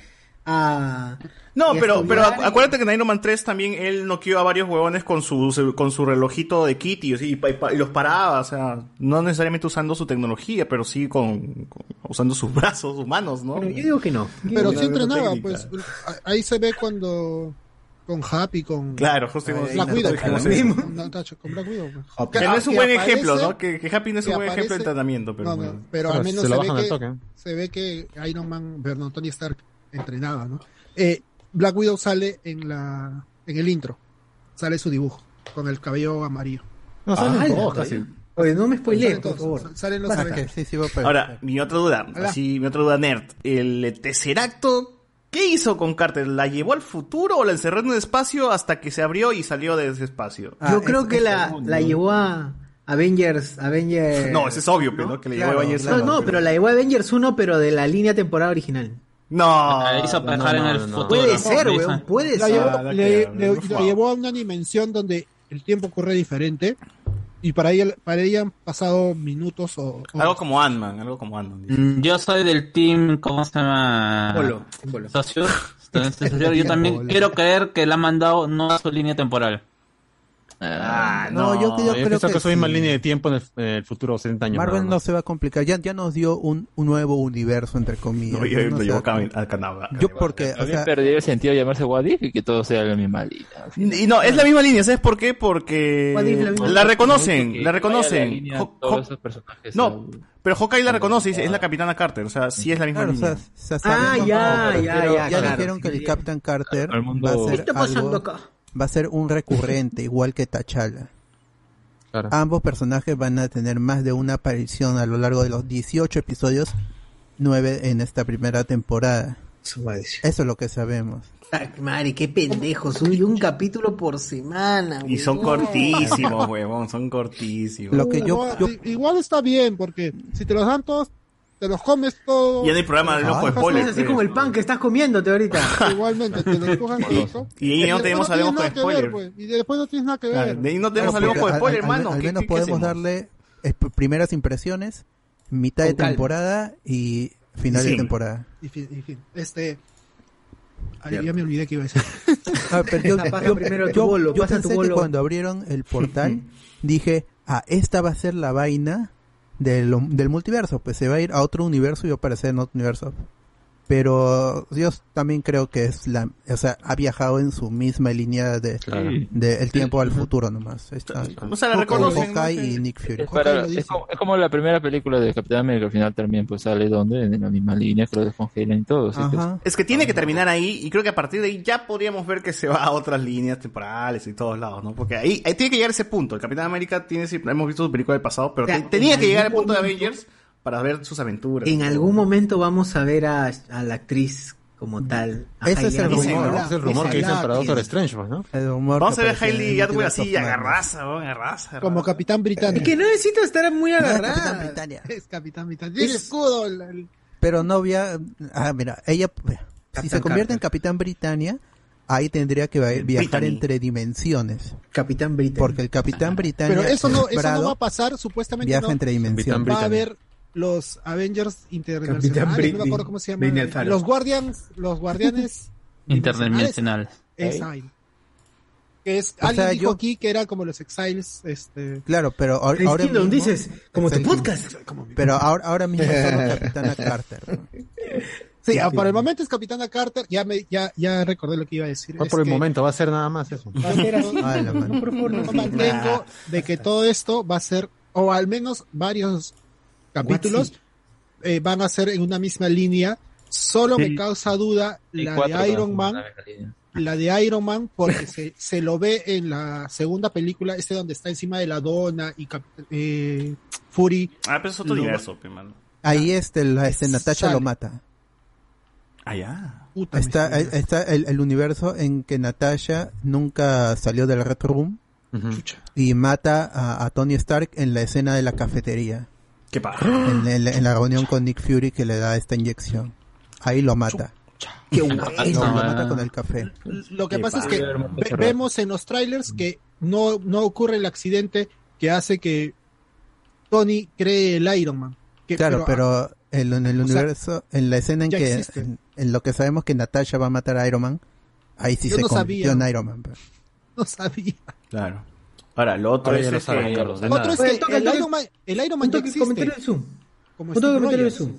a. No, pero, pero acu- acuérdate que en Iron Man 3 también él noqueó a varios huevones con su, con su relojito de Kitty y, los paraba, o sea, no necesariamente usando su tecnología, pero sí con, con- usando sus brazos humanos, ¿no? Pero yo digo que no. Pero Sí, entrenaba, técnica. pues ahí se ve cuando con Happy, con Claro, justo con dijimos- Black Widow, con, Black Widow. pues. Que no es un buen aparece- ejemplo, ¿no? Que, que Happy no es un buen ejemplo de entrenamiento, pero No, no, bueno. pero Claro, al menos se se, ve que, se ve que Iron Man, perdón, Tony Stark entrenaba, ¿no? Eh, Black Widow sale en la en el intro, sale su dibujo con el cabello amarillo. No, salen Ah, todos ya, casi. ya. Oye, no me spoilees, Salen por favor. Salen los. Avengers. Ahora, mi otra duda, así, mi otra duda nerd. ¿El Tesseracto qué hizo con Carter? ¿La llevó al futuro o la encerró en un espacio hasta que se abrió y salió de ese espacio? Yo creo que la, la llevó a Avengers. Avengers. No, ese es obvio, pero ¿no? Que le llevó a Avengers No, uno, no, pero- pero la llevó a Avengers 1, pero de la línea temporal original. No. La hizo viajar en el futuro. Puede ser, weón, puede ser. llevó, Ah, la le- favor. llevó a una dimensión donde el tiempo ocurre diferente y para ella, para ella han pasado minutos o... o- Algo como Ant-Man, algo como Ant-Man. Mm, Yo soy del team, ¿cómo se llama? Polo, Socio. Entonces, Yo también Polo. quiero creer que la han mandado no a su línea temporal. Ah, no, yo- yo creo pienso que que soy sí. más línea de tiempo en el, en el futuro 60 años. Marvel no se va a complicar. Ya, ya nos dio un, un nuevo universo, entre comillas. No, yo ¿no? lo O llevó sea, a Canadá. Yo porque, o sea, perdió el sentido de llamarse What If y que todo sea la misma línea. Y no, es la misma línea, ¿sabes por qué? Porque ¿Cuál es la la reconocen, Que la reconocen. la todos esos personajes no, son- pero Hawkeye la reconoce, dice, es la Capitana Carter, o sea, sí es la misma Claro, o línea. sea, se sabe- Ah, ya, ya, ya, claro. dijeron que el Captain Carter Al mundo- va a ¿Qué ser está pasando algo- acá? Va a ser un recurrente, igual que T'Challa. Ambos personajes van a tener más de una aparición a lo largo de los 18 episodios, 9 en esta primera temporada. Eso es lo que sabemos. Madre, qué pendejo. Subí un capítulo por semana. Y son cortísimos, huevón, son cortísimos. Lo que yo, Igual está bien, porque si te los dan todos, te los comes todos. Ya no hay programa de loco de spoilers. Es así como el pan que estás comiéndote ahorita. Igualmente, te los cojan todos. Y ahí no tenemos nada con que ver, spoiler. pues, Y después no tienes nada que Ah, ver. de ahí no tenemos Hablemos con porque spoiler, al- al- hermano. Al ¿Qué- menos podemos darle primeras impresiones, mitad de temporada y final Sí. de temporada. Y fin, y fin. Este. Ay, ya me olvidé que iba a decir. Ah, pero yo, yo- primero tu yo- bolo, yo pasa tu pensé que cuando abrieron el portal dije, ah, esta va a ser la vaina del, del multiverso, pues se va a ir a otro universo y va a aparecer en otro universo. Pero yo también creo que es la, o sea, ha viajado en su misma línea de, Claro. de el tiempo al futuro nomás. Está. O sea, la reconocen, ¿no? Y Nick Fury. Es, para- como, es como la primera película de Capitán América, al final también pues sale donde, en la misma línea, que lo descongelan y todo. es- que tiene que terminar ahí y creo que a partir de ahí ya podríamos ver que se va a otras líneas temporales y todos lados, ¿no? Porque ahí, ahí tiene que llegar ese punto. El Capitán América tiene, hemos visto su película del pasado, pero O sea, te- tenía en que llegar al punto de momento- Avengers para ver sus aventuras. En algún momento vamos a ver a, a la actriz como tal. a Ese es el rumor. Es el rumor que dicen para Doctor Strange, ¿no? Vamos a ver a Hailey Atwell Multiverse así, agarraza, agarraza. Como Capitán Británico. Es que no necesito estar muy Capitán agarrada. Britannia. Es Capitán Británico. Tiene el escudo. el- el- Pero no había. Ah, mira, ella. si Capitán se convierte en. Capitán Britannia, ahí tendría que viajar Brittany. entre dimensiones. Capitán Británico. Porque el Capitán Britannia. Pero eso no, eso no va a pasar, supuestamente Viaja no. entre dimensiones. Va a haber los Avengers internacionales, no me acuerdo cómo se llama. Los Guardians, los Guardianes Interdimensional. Exile. Que es, O alguien sea, dijo yo- aquí que era como los Exiles, este... Claro, pero ahora, ahora mismo. dices, como tu podcast. Pero ahora, ahora mismo es solo Capitana Carter. ¿no? Sí, ah, por el momento es Capitana Carter, ya me, ya, ya recordé lo que iba a decir. No es por el que momento, va a ser nada más eso. Va a ser así. Ay, la mano. No, por favor, no no mantengo de que todo esto va a ser, o al menos varios capítulos, eh, van a ser en una misma línea Solo Sí. me causa duda Y la de Iron Man, la de Iron Man, porque se, se lo ve en la segunda película, este donde está encima de la dona y eh, Fury. Ah, pero es otro lo- universo. Ahí este, la, este Natasha Sale. lo mata. Ah. Puta, me Está, está el, el universo en que Natasha nunca salió del Red Room y mata a, a Tony Stark en la escena de la cafetería. ¿Qué pasa? En, la reunión con Nick Fury que le da esta inyección. Ahí lo mata. Qué Lo, bueno. lo mata con el café. Lo que Qué pasa es que ve- vemos en los trailers que no, no ocurre el accidente que hace que Tony cree el Iron Man. Que- Claro, pero, en, en el sea, universo, en la escena en que, en, en lo que sabemos que Natasha va a matar a Iron Man, ahí sí Yo se no convirtió sabía. en Iron Man. pero- no sabía. Claro. Ahora, lo otro Ahora es saben. Otro que toca, el toca. Iron Man, el Iron Man Un ya toque existe. comentario de Zoom. Como Un toque Steve comentario de Rogers. Zoom.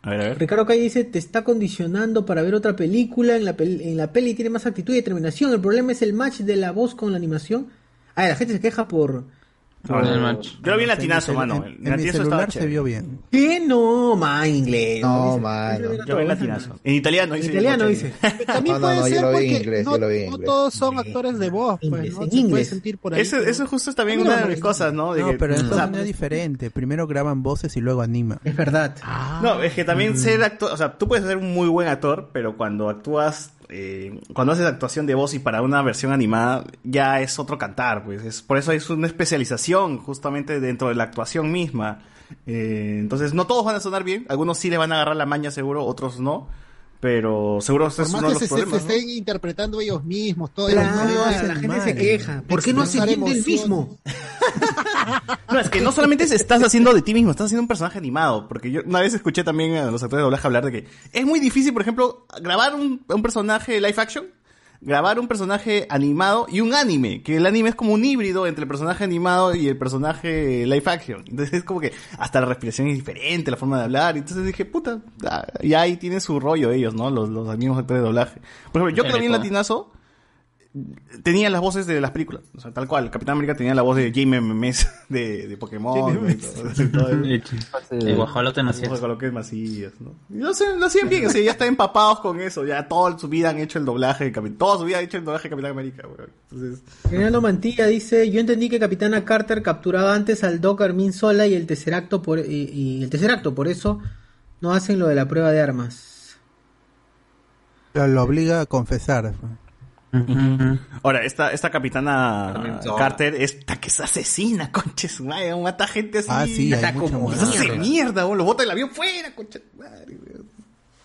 A ver, a ver. Ricardo Calle dice, te está condicionando para ver otra película, en la, pel- en la peli tiene más actitud y determinación, el problema es el match de la voz con la animación. Ah, la gente se queja por... No, no, no. Yo lo vi en En latinazo, mano. en- En, en mi latinazo estaba celular se vio bien. ¿Qué? No, ma, inglés. No, mano. Yo vi en latinazo. En italiano En dice. italiano mucho. dice. También No, no, puede no, yo ser lo vi en porque inglés, no, yo lo vi en no inglés. todos son actores de voz, pues, Inglés, ¿no? en Se puede sentir por ahí. Eso, eso justo es también una de las cosas, ¿no? De No, que- pero es diferente. Primero graban voces y luego animan. Es verdad. No, es que también Mm. ser actor, o sea, tú puedes ser un muy buen actor, pero cuando actúas, eh, cuando haces actuación de voz y para una versión animada, ya es otro cantar, pues. Es, por eso es una especialización justamente dentro de la actuación misma. Eh, entonces, no todos van a sonar bien, algunos sí le van a agarrar la maña seguro, otros no. Pero seguro Por es uno de los se, se- problemas. se ¿no? estén interpretando ellos mismos, todo Claro, ellos mismos, la gente se queja. ¿Por qué no del emoción. mismo? No, es que no solamente se estás haciendo de ti mismo, estás haciendo un personaje animado. Porque yo una vez escuché también a los actores de doblaje hablar de que es muy difícil, por ejemplo, grabar un, un personaje live action, grabar un personaje animado y un anime. Que el anime es como un híbrido entre el personaje animado y el personaje live action. Entonces es como que hasta la respiración es diferente, la forma de hablar. Entonces dije, puta, y ahí tienen su rollo ellos, ¿no? Los, los mismos actores de doblaje. Por ejemplo, yo que lo vi en latinazo, tenía las voces de las películas. O sea, tal cual. Capitán América tenía la voz de Jaime Memes de, de Pokémon. y todo- el- guajolote Macías. Macías, ¿no? Lo, hacen- lo hacían bien, o sea, ya están empapados con eso. Ya toda su vida han hecho el doblaje de Capitán... Toda su vida han hecho el doblaje de Capitán América, weón. Entonces... Reinaldo Mantilla dice, yo entendí que Capitana Carter capturaba antes al Doc Armin Sola y el Tesseracto por, y, y el Tesseracto, por eso no hacen lo de la prueba de armas. Lo, lo obliga a confesar. Ahora, esta, esta capitana Carter es ta que es asesina, conche su madre, mata gente así. Ah, sí, hay Está mucha como muerte. hace mierda, weón, lo bota del avión fuera, conche su madre.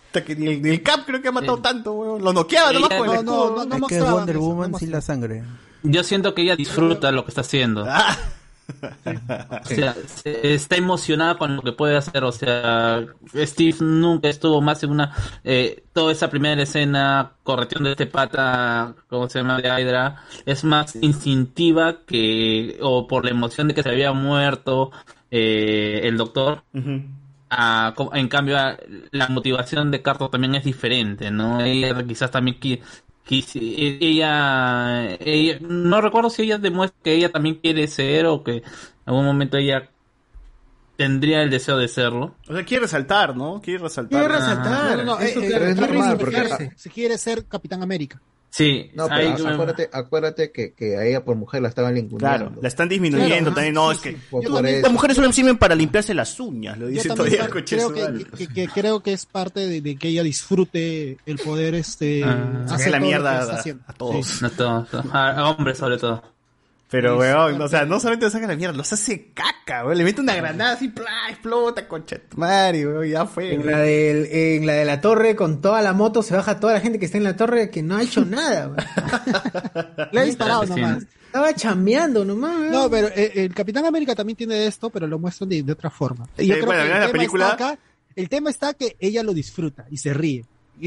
Hasta que ni el, ni el Cap creo que ha matado tanto, weón. Lo noqueaba nomás con el no, escudo. no, no, no es que Wonder Woman no sin la sangre. Yo siento que ella disfruta lo que está haciendo. Ah. O sea, se- está emocionada con lo que puede hacer. O sea, Steve nunca estuvo más en una. Eh, toda esa primera escena, corrección de este pata, ¿cómo se llama? De Hydra, es más instintiva que. o por la emoción de que se había muerto eh, el doctor. a- co- en cambio, a- la motivación de Carter también es diferente, ¿no? Ella quizás también qui- quisi- e- ella, ella, no recuerdo si ella demuestra que ella también quiere ser o que en algún momento ella tendría el deseo de serlo. O sea, quiere resaltar, ¿no? Quiere resaltar. Quiere resaltar. No, no, no, Eso eh, eh, quiere normal, porque- reivindicarse. si quiere ser Capitán América. Sí, No, pero ahí- acuérdate, acuérdate que, que a ella por mujer la estaban linguneando. Claro, la están disminuyendo Claro, también. No, sí, es que sí, por- Yo por también- las mujeres solo sirven para limpiarse las uñas, lo Yo dice también todavía creo, coche creo su que, que- que creo que es parte de, de que ella disfrute el poder este Ah, hacer la todo mierda a- a todos. Sí. no todos, a, a hombres sobre todo. Pero, weón, o sea, no solamente le saca la mierda, los hace caca, weón. Le mete una granada así, ¡plá! explota, concha madre, weón, ya fue. En la, del, en la de la torre, con toda la moto, se baja toda la gente que está en la torre que no ha hecho nada. güey. Le ha disparado Sí. nomás. Estaba chambeando nomás. güey. No, pero eh, el Capitán América también tiene esto, pero lo muestran de, de otra forma. Y yo creo bueno, que en el la tema película- está acá, el tema está que ella lo disfruta y se ríe.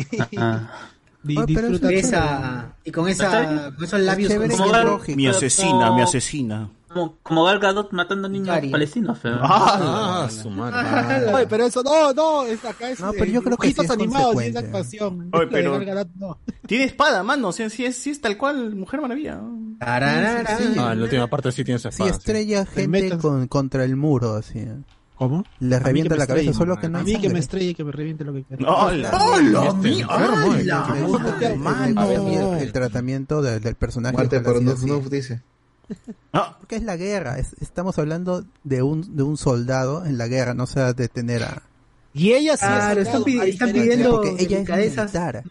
Di- Ah, disfruta es esa, y con, esa, con esos labios. que Como es Gal-. Mi asesina, mi asesina. Como, como Gal Gadot matando niños Cari. palestinos, feo. Ah, su madre. Oye, pero eso, no, no, es acá es No, pero eh, yo creo que sí es animados y es consecuente. actuación. Oye, de pero- Gal Gadot, no. Tiene espada, mano, o sea, sí es, sí es tal cual Mujer Maravilla. Sí. Ah, en la última parte sí tiene Sí, espada. sí. estrella gente con, contra el muro, así. ¿Cómo? Mí revienta la cabeza, solo que no A mí que me estrelle y que me reviente lo que quiera. ¡Hola! ¡Hola, Este mi- enfermo. ¡Hala! Me gusta que- Mano. a ver, y el, tratamiento de- del personaje. Muerte por sea así. Nuf, dice. Porque es la guerra, es- estamos hablando de un, de un soldado en la guerra, no se va a detener a... Y ella sí Claro, ha están pidi- están pidiendo porque ella es militar.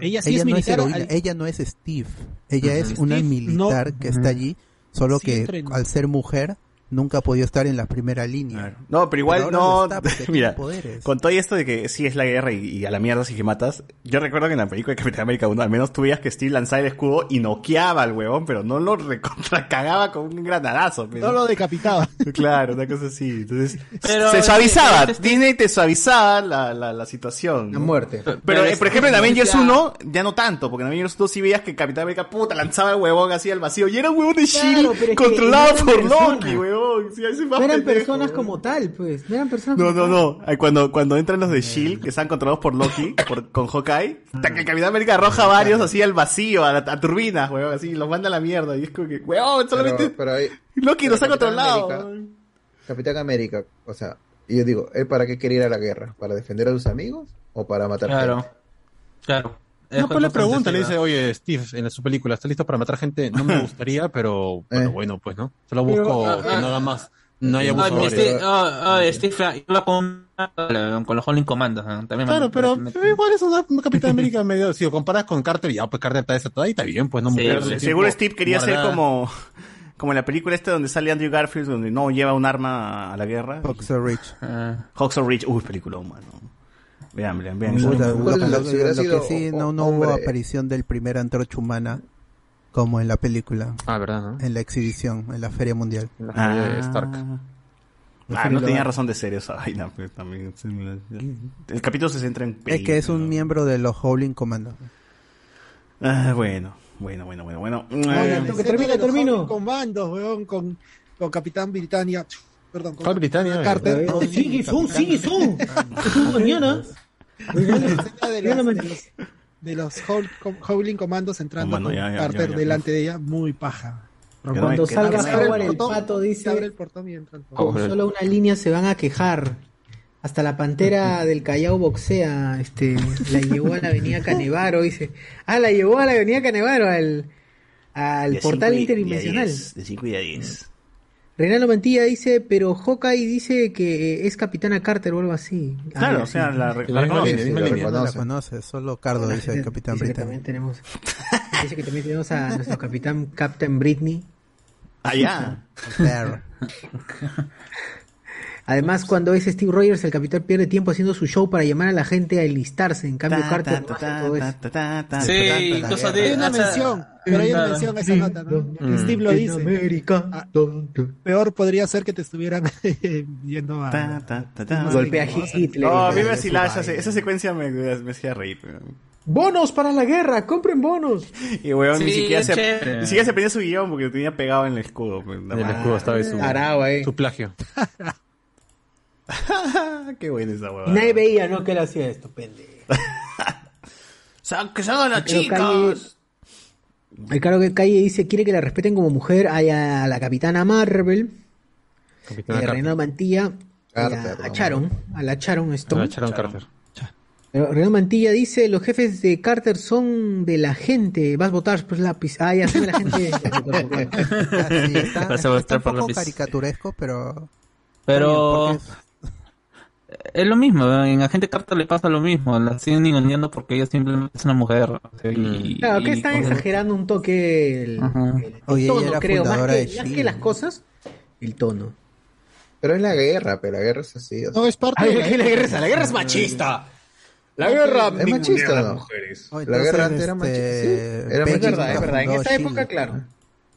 Ella sí ella es no militar. es heroína, al- ella no es Steve, ella es Steve una no- militar que está allí, solo Sí que al ser mujer nunca ha podido estar en la primera línea. No, pero igual no. está, Mira, con todo esto de que sí es la guerra y, y a la mierda si que matas. Yo recuerdo que en la película de Capitán América 1, al menos tú veías que Steve lanzaba el escudo y noqueaba al huevón, pero no lo recontracagaba con un granadazo. pero- No lo decapitaba. Claro, una cosa así. Entonces, Pero se suavizaba. este- Disney te suavizaba la, la, la situación. La ¿no? muerte. Pero, Pero eh, por ejemplo, en es Avengers la- 1, ya no tanto, porque en Avengers 2 sí veías que Capitán América, puta, lanzaba el huevón así al vacío. Y era un huevón de Claro, Shield controlado por. Loki, huevón. Sí, ese más No eran pendejo, personas huevón. como tal, pues. No eran personas No, como no, tal. no. Cuando, cuando entran los de Shield, que están controlados por Loki, por, con Hawkeye, que el Capitán América arroja varios así al vacío, a, la- a turbinas, huevón, así, los manda a la mierda. Y es como que, huevón, solamente Pero, pero ahí- Loki pero los ha controlado. América- Capitán América, o sea, y yo digo, ¿él para qué quería ir a la guerra? ¿Para defender a sus amigos o para matar Claro. gente? Claro. No, pues le pregunta, le dice, oye, Steve, en su película, ¿estás listo para matar gente? No me gustaría, pero, pero bueno, pues, ¿no? Solo busco Pero, ah, que ah, nada más no haya Ah, abusadores. Steve, ah, ah, Steve iba con, con los Holling Commandos. ¿no? También Claro, me- pero igual es una Capitán América medio, si lo comparas con Carter, ya, pues Carter está desatada y está bien, pues no Sí, mujer. Seguro Steve quería ser como, como en la película esta donde sale Andrew Garfield, donde no lleva un arma a la guerra. Hacksaw Ridge. Ah. Hacksaw Ridge, uy, película humano. Vean, vean. Puta, esa- lo, lo- lo- lo que sí, no, no hubo hombre- aparición del primer antorcha humana como en la película, Ah, ¿verdad, no? en la exhibición, en la Feria Mundial. La Ah. familia de Stark. Ah, no tenía razón de ser esa vaina, pues también. El capítulo se centra en Es que es un miembro de los Howling Commandos. Ah, bueno, bueno, bueno, bueno, bueno. Oye, Eh, que termine, termino. Con bandos, weón, con, con Capitán Britannia. Perdón, con ¿Cuál Britannia? Carter. No, sigue, son, sigue, son. Escena de los, de los, de los Howl- Com- Howling Commandos entrando Comando, con ya, ya, Carter ya, ya. delante de ella, muy paja. no Cuando salga Howard el pato, dice. abre el portón y entran todos. Con solo una línea se van a quejar. Hasta la pantera del Callao boxea, este, la llevó a la avenida Canevaro, dice. Ah, la llevó a la avenida Canevaro, al, al de portal interdimensional. De 5 y a 10. Reinaldo Mantilla dice, pero Hawkeye dice que es Capitana Carter o algo así. Claro, Ah, o sea, sí. la, re- Sí, la la reconoce. Sí, línea. No la reconoce. conoce, solo Cardo dice el Capitán Dice que Britannia. también tenemos, dice que también tenemos a nuestro Capitán Captain Britney. Ah, ya. Además, cuando es Steve Rogers, el capitán pierde tiempo haciendo su show para llamar a la gente a enlistarse. En cambio, Carter no hace todo eso. Sí, cosa de- Hay una mención, pero hay una mención a esa nota, ¿no? Steve lo dice. América. Ah, Peor podría ser que te estuvieran yendo a... Golpea a Hitler. No, a mí me vacilaba esa, secuencia me, me hacía reír. ¡Bonos para la guerra! ¡Compren bonos! Y weón, ni siquiera se, ni siquiera se ponía su guion porque lo tenía pegado en el escudo. pues, En el escudo estaba su, eh. su plagio. Qué buena esa huevada. nadie veía, ¿no? Que él hacía esto, pendejo. Sa- Que salgan las Pero chicas. Calle- El caro que Calle dice quiere que la respeten como mujer hay a la capitana Marvel, Capitán eh, Carter. Reinaldo Mantilla, y Carter, a, a. Charon, a la Charon Stone. Ah, Sharon Carter. Pero Reinaldo Mantilla dice los jefes de Carter son de la gente, vas a votar por lápiz. Ah, ya son de la gente. Ah, sí, está, Vas a está votar un por poco lápiz. caricaturesco, pero... Pero Está es lo mismo, en Agente Carter le pasa lo mismo, la siguen ninguneando porque ella simplemente es una mujer. o sea, y- Claro, que están exagerando un toque el, Ajá. el- el Oye, ella tono, creo, más que, más que las cosas, el tono. Pero es la guerra, pero la guerra es así. o sea. No, es parte Ay, de que la guerra es, la guerra es machista. La guerra es machista, ¿no? Oye, La guerra era este, machista. Sí, era Es verdad, es verdad. En esa época, claro.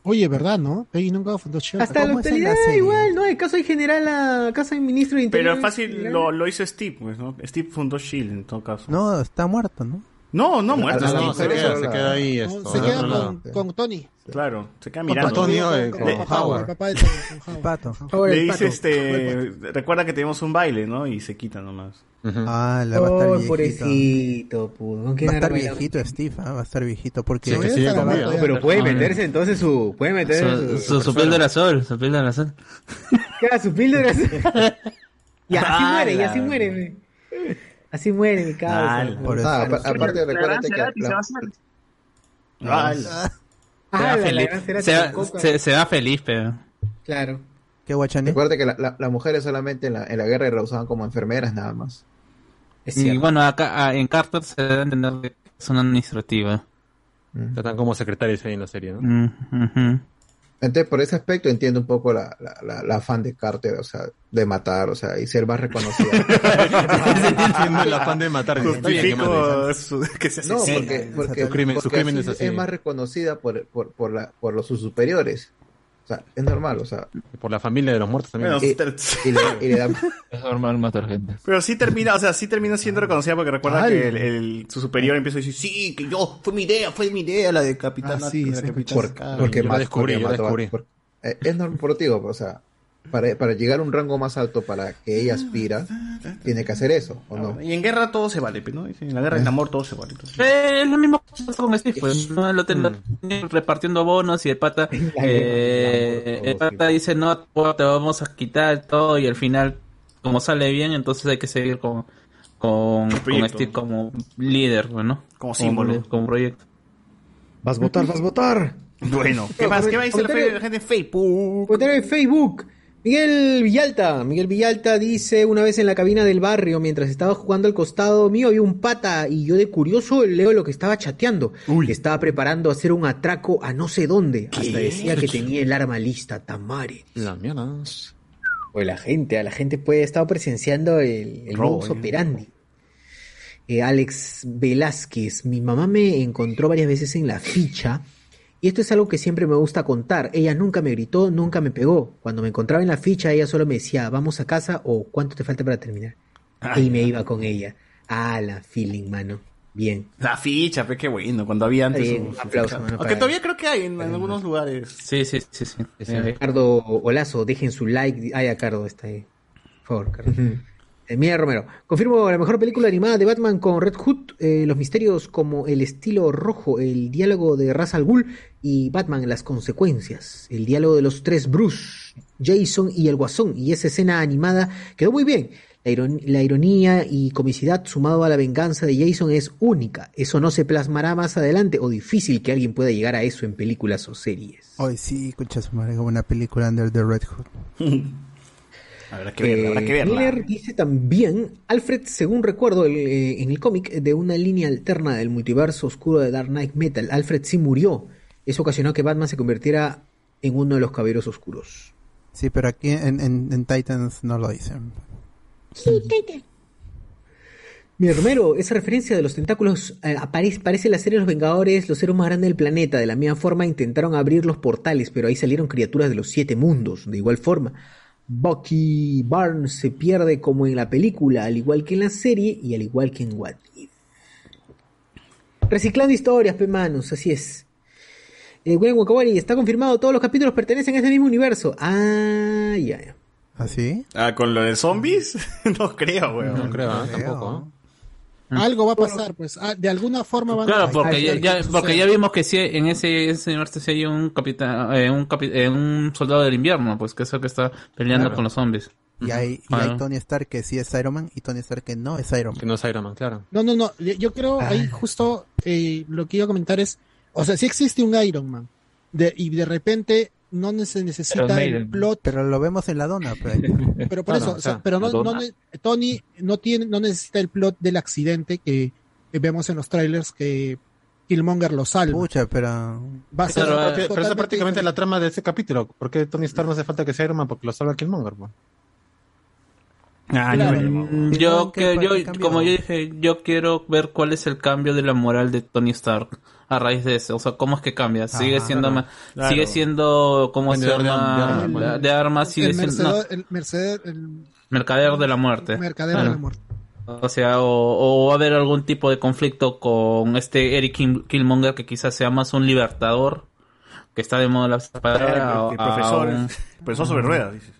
Oye, ¿verdad, no? Peggy nunca fundó Shield. Hasta la ¿Cómo es en actualidad igual, ¿no? El caso hay general, a caso hay ministro de Interior. Pero fácil lo, lo hizo Steve, pues, ¿no? Steve fundó Shield en todo caso. No, está muerto, ¿no? No, no muerto. Ah, Steve, no, se queda, se la- queda ahí. Esto, se queda con, con Tony. Claro, se queda Con mirando. Eh, con- con con Howard. El papá de Tony, con Howard. Pato. Howard Le el dice pato. este, recuerda que tenemos un baile, ¿no? Y se quita nomás. Ah, la va a estar Oh, viejito. pobrecito, pudo. ¿Con quién Va a estar viejito Steve, ¿ah? va a estar viejito porque Sí, que sigue con vida. Pero puede meterse entonces su. Puede meter Su, su, su piel de la sol, su piel de la sol. Claro, su píldora. Y así Ah, muere, y la- así muere. Así muere mi. Ah, por eso. Ah, apa- aparte, recuérdate que la- Se la- va feliz, pero. Claro. ¿Qué guachani? Recuerda que la- la- las mujeres solamente en la, en la guerra la usaban como enfermeras nada más. Y bueno, acá ah, en Carter se debe entender que es una administrativa. Tratan como secretarios ahí en la serie, ¿no? Mm, ujú. Entonces, por ese aspecto entiendo un poco la, la, la, la afán de Carter, o sea, de matar, o sea, y ser más reconocida. Entiendo el afán de matar. Justifico su- que se No, porque, porque, Su crimen- su porque crimen así es así. es más reconocida por, por, por, la, por los sus superiores. O sea, es normal, o sea. Por la familia de los muertos también. Bueno, y, y le, y le da- Es normal matar gente. Pero sí termina, o sea, sí termina siendo reconocida porque recuerda Ay. que el, el- su superior empieza a decir, sí, que yo, fue mi idea, fue mi idea la de Capitán. Ah, sí, la sí, Capitán- por- porque yo ma- descubrí, porque yo mató descubrí. por- eh, es normal, por ti, o sea, para, para llegar a un rango más alto para que ella aspira, tiene que hacer eso, ¿o no? Y en guerra todo se vale, ¿no? En la guerra y en amor todo se vale. entonces. Eh, es lo mismo que pasa con Steve, pues, ¿no? Lo tiene repartiendo bonos y el pata, eh, el pata dice, no, te vamos a quitar todo y al final, como sale bien, entonces hay que seguir con, con. Steve como líder, pues, ¿no? Como símbolo. Como proyecto. Vas a votar, vas a votar. Bueno, ¿qué más? ¿Qué va a decir la, fe- la gente en Facebook? Comentario en Facebook. Miguel Villalta. Miguel Villalta dice, una vez en la cabina del barrio, mientras estaba jugando al costado mío, había un pata y yo de curioso leo lo que estaba chateando. Que estaba preparando hacer un atraco a no sé dónde. Hasta decía que tenía el arma lista, Tamare. La mierda. Pues la gente, a la gente puede estar presenciando el, el Robo, modus ¿eh? operandi. Eh, Alex Velázquez, mi mamá me encontró varias veces en la ficha y esto es algo que siempre me gusta contar. Ella nunca me gritó, nunca me pegó. Cuando me encontraba en la ficha, ella solo me decía, vamos a casa o cuánto te falta para terminar. y me iba con ella. Ah, la feeling, mano. Bien. La ficha, pues qué bueno, cuando había antes. Bien, un su aplauso, mano, Aunque todavía creo que hay en, en algunos lugares. Sí, sí, sí, sí. Ricardo Olazo, dejen su like. Ay, a Cardo está ahí. Por favor, Cardo. Mira, Romero. Confirmo la mejor película animada de Batman con Red Hood, eh, los misterios como el estilo rojo, el diálogo de Ra's al Ghul y Batman, las consecuencias. El diálogo de los tres Bruce, Jason y el Guasón. Y esa escena animada quedó muy bien. La, iron- la ironía y comicidad sumado a la venganza de Jason es única. Eso no se plasmará más adelante o difícil que alguien pueda llegar a eso en películas o series. Hoy sí, escucha su madre, como una película under the Red Hood. Habrá que verla, habrá que Eh, verla. Miller dice también, Alfred, según recuerdo el, eh, en el cómic, de una línea alterna del multiverso oscuro de Dark Knight Metal, Alfred sí murió. Eso ocasionó que Batman se convirtiera en uno de los caballeros oscuros. Sí, pero aquí en, en, en Titans no lo dicen. Mi Romero, esa referencia de los tentáculos eh, aparece, parece en la serie Los Vengadores, los seres más grandes del planeta. De la misma forma intentaron abrir los portales, pero ahí salieron criaturas de los siete mundos. De igual forma, Bucky Barnes se pierde como en la película, al igual que en la serie y al igual que en What If. Reciclando historias, pe manos, así es. Eh, Gwen Wakawari, está confirmado, todos los capítulos pertenecen a ese mismo universo. Ah, ya, ya. ¿Así? Ah, ¿Con lo de zombies? no creo, weón. No creo, ¿eh? tampoco. Algo va a pasar, pues. ah, de alguna forma van Claro, a porque ya, sí, porque sí. ya vimos que sí, en ese, ese universo sí hay un capitán, eh, un, capi- eh, un soldado del invierno, pues que es el que está peleando Claro. con los zombies. Y hay, y Ah. hay Tony Stark que sí es Iron Man y Tony Stark que no es Iron Man. Que no es Iron Man, claro. No, no, no. Yo creo ahí justo eh, lo que iba a comentar es, o sea, si existe un Iron Man de, y de repente no se necesita el plot, Pero lo vemos en la dona. pero por eso, o sea, pero no, no Tony no tiene, no necesita el plot del accidente que, que vemos en los trailers que Killmonger lo salva. Pucha, pero Va a ser Pero, pero totalmente eso es prácticamente la trama de ese capítulo. ¿Por qué Tony Stark no hace falta que sea Iron Man? Porque lo salva Killmonger, pues. Ah, Claro. no, Yo, que, yo como yo dije, yo quiero ver cuál es el cambio de la moral de Tony Stark a raíz de eso. O sea, cómo es que cambia. Sigue Ah, siendo claro. más, Claro. sigue siendo como se Vendedor de llama armas, pues. de, de armas, sigue el siendo no, mercedor, el mercader, el mercader de la muerte. mercader de Claro. la muerte. O sea, o, o va a haber algún tipo de conflicto con este Eric Kill- Killmonger que quizás sea más un libertador que está de moda la palabra. El profesor, un- profesor sobre ruedas, dices.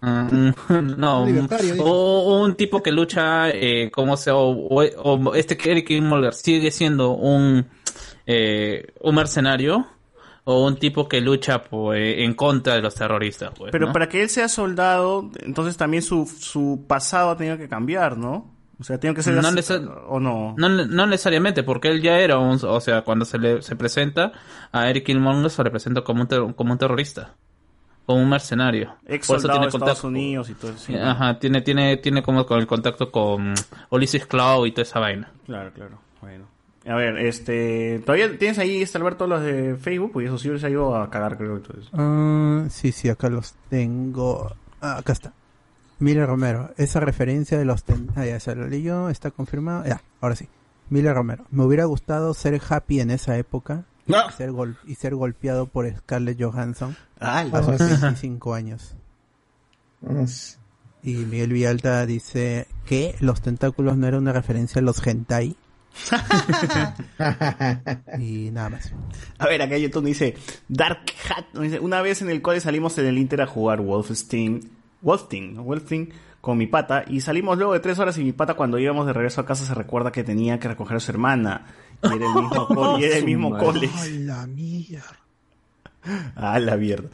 Ah, un- no, Un o, o un tipo que lucha, eh, como sea, o, o- o este Eric Killmonger sigue siendo un, eh, un mercenario, o un tipo que lucha pues, en contra de los terroristas. Pues, Pero ¿no? para que él sea soldado, entonces también su, su pasado ha tenido que cambiar, ¿no? O sea, tiene que ser... No así- ¿O no? No, no necesariamente, porque él ya era un, o sea, cuando se le se presenta a Eric Killmonger se le presenta como un, ter- como un terrorista, como un mercenario. Ex Por eso soldado tiene de Estados contacto. Unidos y todo eso. sí. Ajá, tiene, tiene, tiene como con el contacto con Ulysses Cloud y toda esa vaina. Claro, claro. Bueno. A ver, este... ¿Todavía tienes ahí, este Alberto, los de Facebook? Pues eso sí se ha ido a cagar, creo. Entonces. Ah, sí, sí, acá los tengo. Ah, acá está. Miller Romero, esa referencia de los... ten- Ah, ya se lo leí yo, está confirmado. Ya, ahora sí. Miller Romero, me hubiera gustado ser happy en esa época y, ser gol- y ser golpeado por Scarlett Johansson Ah, a sus la- 25 años. Y Miguel Villalta dice que los tentáculos no era una referencia a los hentai. y nada más. A ver, acá YouTube dice Dark Hat. dice, Una vez en el cual salimos en el Inter a jugar Wolfenstein, Wolfenstein, ¿no? Wolfenstein con mi pata y salimos luego de tres horas y mi pata cuando íbamos de regreso a casa se recuerda que tenía que recoger a su hermana y era el mismo, co- y era el mismo cole. madre. la mierda. Ah, la mierda.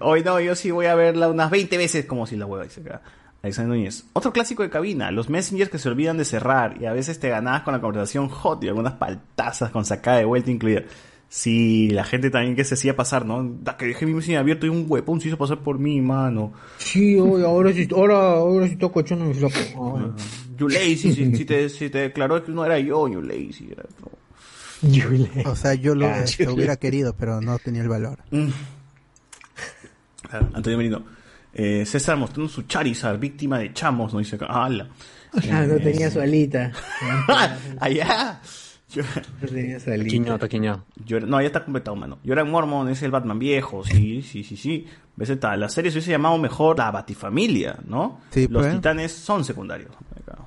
Hoy no, yo sí voy a verla unas 20 veces como si la hueva dice acá. Alexander Núñez. Otro clásico de cabina, los messengers que se olvidan de cerrar y a veces te ganabas con la conversación hot y algunas paltazas con sacada de vuelta incluida. Sí, la gente también que se hacía pasar, ¿no? Da que dejé mi messenger abierto y un huepón se hizo pasar por mí, mano. Sí, oye, ahora sí, ahora, ahora sí está cochando mi flaco. Ay. You lazy, si, si te, si te declaró que no era yo, you lazy. era, no. O sea, yo lo, Ah, este, hubiera querido, pero no tenía el valor. Mm. Ah, Antonio Merino. Eh, César mostrando su Charizard, víctima de chamos, no dice. Ah, no tenía su alita. Allá. Yo, No tenía su alita. Taquiño, taquiño. yo era- no, ya está completado, mano. Yo era Mormon, es el Batman viejo, sí, sí, sí, sí. ¿Ves? Está, La serie se hubiese llamado mejor La Batifamilia, ¿no? Sí, Los pues. titanes son secundarios. Acá.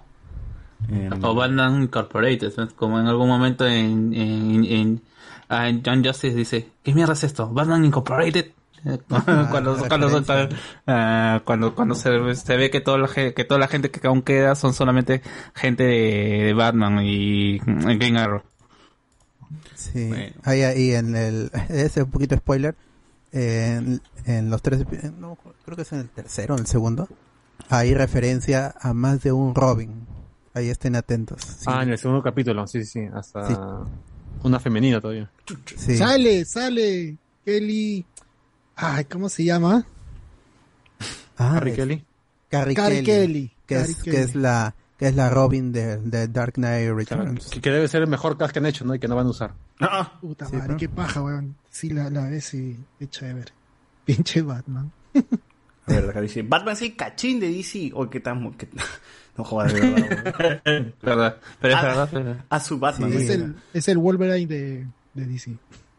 Em, O Batman Incorporated, ¿no? como en algún momento en, en, en, ah, en John Justice dice, ¿qué mierda es esto? Batman Incorporated. cuando, cuando, tan- ah, cuando, cuando se, se ve que toda, la, que toda la gente que aún queda son solamente gente de, de Batman y Green Arrow. Sí. Ahí, ahí en el. Ese es un poquito spoiler. En, en los tres. No, creo que es en el tercero, en el segundo. Hay referencia a más de un Robin. Ahí estén atentos. Sí. Ah, en el segundo capítulo, sí, sí, sí. Hasta Sí. una femenina todavía. Sí. Sale, sale. Kelly. Ay, ¿cómo se llama? Ah, Harry es- Kelly. Carrie, Carrie Kelly. Kelly. Que, Carrie es, que es la que es la Robin de, de Dark Knight Claro, Returns. que, que debe ser el mejor cast que han hecho, ¿no? Y que no van a usar. ah, Puta Sí, madre, ¿no? qué paja, weón. Sí, la, la ves y qué chévere. Pinche Batman. A ver, acá dice, Batman es el cachín de DC. O que tan... que- no jodas, de verdad. weón. ¿Verdad? Pero es Ah, verdad. pero- A su Batman. Es el, es el Wolverine de, de DC.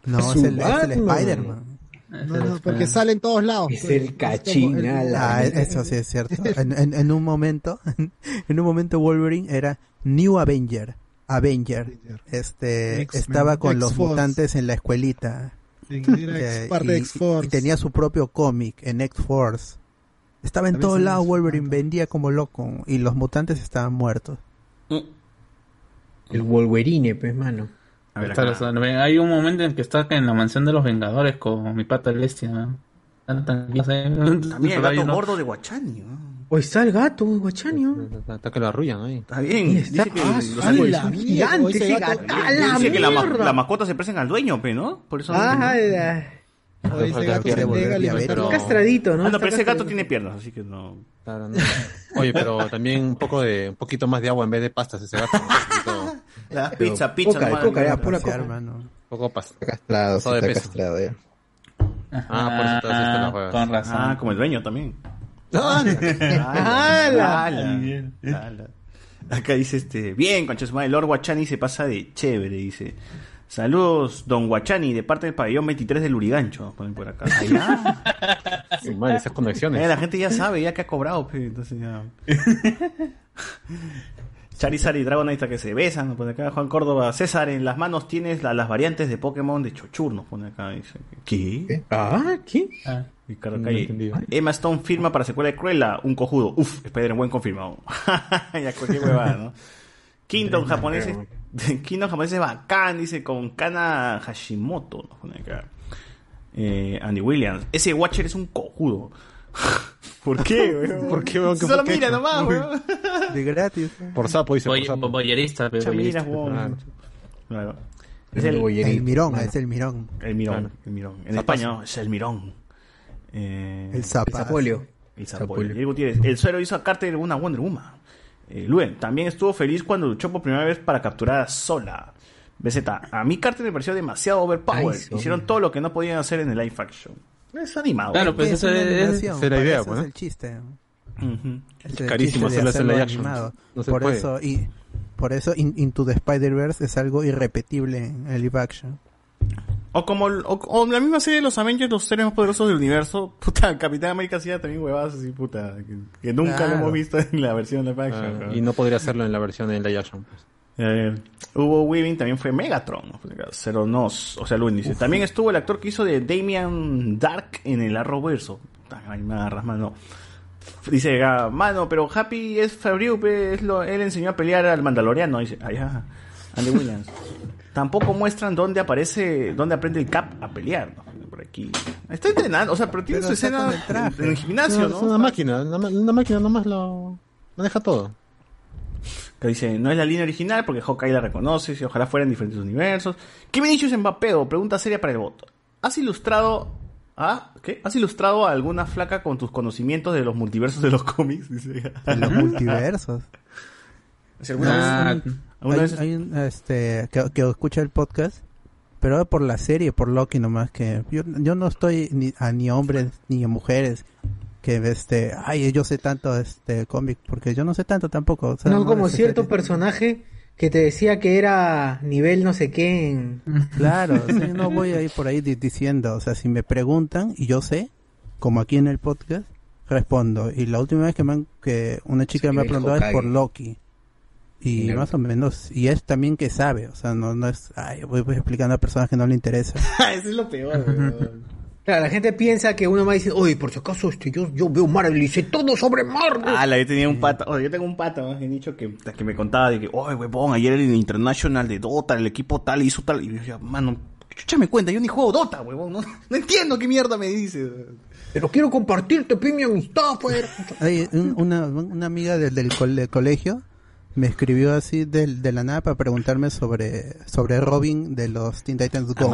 No, Es el, es el. Spider-Man. No, no, porque sale en todos lados. Es el como cachín, el- ala. Ah, eso sí es cierto. En, en, en un momento, en un momento Wolverine era New Avenger. Avenger. Este estaba con los mutantes en la escuelita. Era Eh, parte y, de X-Force. y tenía su propio cómic en X-Force. Estaba en todos lados Wolverine, vendía como loco. Y los mutantes estaban muertos. El Wolverine, pues, mano. A ver, Está acá. los- hay un momento en que está en la mansión de los Vengadores con mi pata el Bestia. ¿no? También el gato ¿no? gordo de Guachani. O está el gato, Guachanio. Está, está que lo arrullan ahí. Está bien. Está- Dice que, ah, los- ¡A la la mierda, gigante ese ese gato- gato! ¡A la dice que la, mascota se prestan al dueño, ¿no? Por eso. Ah, O ese Pero gato Castradito, ¿no? Ah, no, pero ese gato tiene piernas, así que no. Claro, no. Oye, pero también un poco de un poquito más de agua en vez de pastas ese gato. ¿no? Poquito- La pizza, pizza. coca, coca, pura Pasear, coca. mano. poco pas- Está castrado, sí, de está peso. castrado ya. Ah, por eso te haces esta la juegas. Con razón. Ah, como el dueño también. ¡Hala! Ala, ala. Acá dice este, bien, concha su madre, Lord Guachani se pasa de chévere, dice. Saludos, don Guachani, de parte del pabellón 23 del Urigancho, ponen por acá. Su madre, esas conexiones. Eh, la gente ya sabe, ya que ha cobrado, pe, entonces ya. Charizard y Dragonite que se besan, nos pone acá Juan Córdoba. César, en las manos tienes la- las variantes de Pokémon de Chochur, nos pone acá. Dice, ¿qué? Ah, ¿qué? Ah. Ricardo No Calle. Emma Stone firma para secuela de Cruella, un cojudo. Uf, Spider-Man buen confirmado. ya cualquier huevada, ¿no? Kingdom japonés. es- Kingdom japonés es bacán, dice, con Kana Hashimoto. Nos pone acá. Eh, Andy Williams. Ese Watcher es un cojudo. ¿Por qué, weón? ¿Por qué, weón? ¿Qué Solo por qué? mira nomás, weón. De gratis. Por sapo, dice, por Boy- sapo. boyerista, pero Mucha mira, boyerista. weón. Claro. Es El el, boyerista. El mirón, es el mirón. el mirón. Claro. El mirón. En Zapazo. español es el mirón. Eh, El. Zapolio. El Zapolio. Diego Gutiérrez. El suero hizo a Carter una Wonder Woman. Eh, Luen también estuvo feliz cuando luchó por primera vez para capturar a Sola. BZ, a mí Carter me pareció demasiado overpowered. Hicieron todo lo que no podían hacer en el live action. Es animado. Claro, pues eso es, esa es la idea, pues, es ¿no? el chiste. Ujú. Es el Carísimo chiste de hacerlo en live action. animado. No se por puede. eso y por eso In- Into the Spider-Verse es algo irrepetible en el live action. O como o, o la misma serie de los Avengers, los seres más poderosos del universo. Puta, Capitán América hacía también huevadas así, puta. Que, que nunca Claro. lo hemos visto en la versión live action. Ah, y no podría hacerlo en la versión de live action. pues. Eh, Hugo Weaving también fue Megatron. Cero nos. O sea, Luis dice. También estuvo el actor que hizo de Damian Dark en el Arrowverso. Ay, me agarras, mano. Dice, ah, mano, pero Happy es Fabriu, es lo, él enseñó a pelear al Mandaloriano. Dice, allá, Andy Williams. Tampoco muestran dónde aparece, dónde aprende el Cap a pelear. ¿no? Por aquí. Está entrenando, o sea, pero tiene Pero su escena en el gimnasio, No. Es una máquina, una, una máquina nomás lo maneja todo. Que dice, no es la línea original porque Hawkeye la reconoce, y ojalá fuera en diferentes universos. ¿Qué me dices Mbappé? Pregunta seria para el voto. ¿Has ilustrado ¿Ah? ¿Qué? ¿Has ilustrado a alguna flaca con tus conocimientos de los multiversos de los cómics? Dice. De los multiversos. Si alguna Ah, vez- hay, alguna vez- hay un, este, que, que escucha el podcast, pero por la serie, por Loki nomás, que yo, yo no estoy ni a ni hombres ni a mujeres que este, ay, yo sé tanto este cómic, porque yo no sé tanto tampoco. o sea, No como es- cierto personaje que te decía que era nivel no sé qué en... Claro, o sea, yo no voy a ir por ahí di- diciendo, o sea, si me preguntan y yo sé, como aquí en el podcast, respondo. Y la última vez que, me han- que una chica me ha preguntado es por. Loki. Y más o menos, y es también que sabe, o sea, no, no es, ay, voy, voy explicando a personas que no le interesa. Eso es lo peor. Claro, la gente piensa que uno va a decir, oye, por si acaso este, yo, yo veo Marvel y sé todo sobre Marvel. Ah, la, yo tenía un pata, oye, yo tengo un pata, más bien dicho, que, que me contaba de que, oye, huevón, ayer el International de Dota, el equipo tal hizo tal, y yo decía, mano, chucha me cuenta, yo ni juego Dota, huevón, no, no entiendo qué mierda me dice. Pero quiero compartirte, pi, mi amistad, pues. Hay un- una, una amiga del, del colegio me escribió así del- de, la nada para preguntarme sobre, sobre Robin de los Teen Titans Go.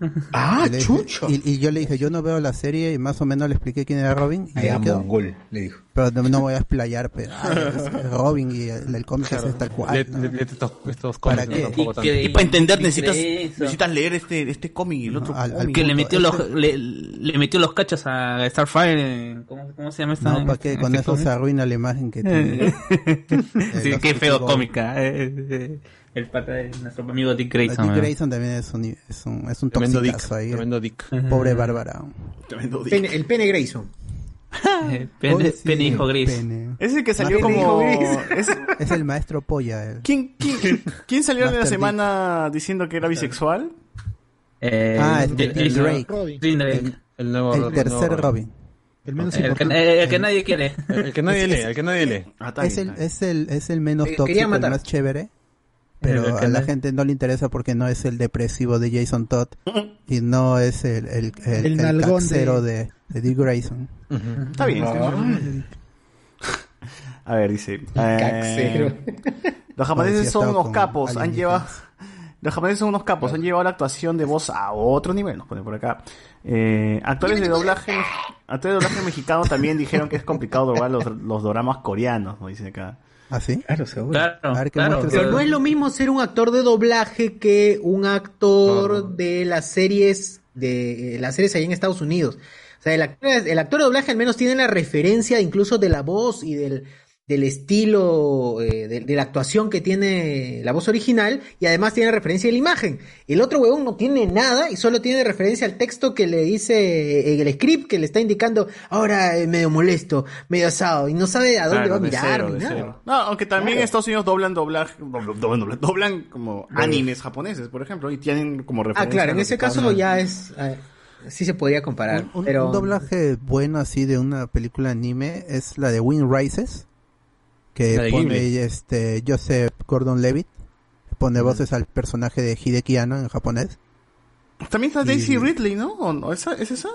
Ah, Y le chucho. Y, y yo le dije, yo no veo la serie y más o menos le expliqué quién era Robin. Y Ahí ahí quedó. mongol, le dijo. Pero no, no voy a explayar, pero ay, es Robin y el, el cómic es tal cual. Le- ¿no? le- le- estos, estos ¿Para cómics, qué? no, Y tanto. que- Y para entender ¿qué necesitas, eso? necesitas leer este, este cómic y el otro al- al cómic. Que le metió los le, le metió los cachos a Starfire en- ¿cómo, cómo se llama esta? No, para que con este eso cómic? se arruina la imagen que tiene. sí, los qué feo cómica. eh, eh, el pata de nuestro amigo Dick Grayson. Dick. Grayson también es un, es un, es un Tremendo Dick. ahí. Tremendo Dick. Pobre Bárbara. Tremendo dick. Pene- el pene Grayson. Eh, Pene, Pene hijo gris. Pene. Es el que salió Pene como... es- Es el maestro polla. él. ¿Quién, quién, quién salió en la Master semana diciendo que era bisexual? Eh, Ah, el- de- el Drake. Drake. El, el nuevo El nuevo tercer Robin. El menos El que, importante. el que nadie quiere. El, el que nadie lee, el que nadie lee. Ah, Es el, es el, es el menos Eh, quería tóxico, el matar. más chévere. Pero a la gente no le interesa porque no es el depresivo de Jason Todd y no es el, el, el, El de- de, de Dick Grayson. Está bien. está bien. A ver, dice. eh, los japoneses son unos capos, han llevado. Los japoneses son unos capos, han llevado la actuación de voz a otro nivel, nos pone por acá. Eh, actores de doblaje, actores de doblaje mexicano también dijeron que es complicado doblar los, los doramas coreanos, nos dice acá. ¿Ah, sí? Claro, seguro. Claro, A ver. Pero no es lo mismo ser un actor de doblaje que un actor de las series de eh, las series ahí en Estados Unidos. O sea, el actor, el actor de doblaje al menos tiene la referencia incluso de la voz y del, del estilo eh, de, de la actuación que tiene la voz original y además tiene referencia de la imagen. El otro huevón no tiene nada y solo tiene referencia al texto que le dice eh, el script que le está indicando ahora eh, medio molesto, medio asado y no sabe a dónde Claro, va a mirar cero, ni nada. No, aunque también en Estados Unidos doblan doblaje, doblan, doblan, doblan, doblan como animes japoneses, por ejemplo, y tienen como Ah, referencia. claro, a en ese caso hablan. ya es. eh, sí se podría comparar. Un, un- pero un doblaje bueno así de una película anime es la de Wind Rises, que de pone este Joseph Gordon-Levitt, pone voces al personaje de Hideki Anno en japonés. También está Daisy Y- Ridley, ¿no? ¿O no? ¿Esa- ¿Es esa?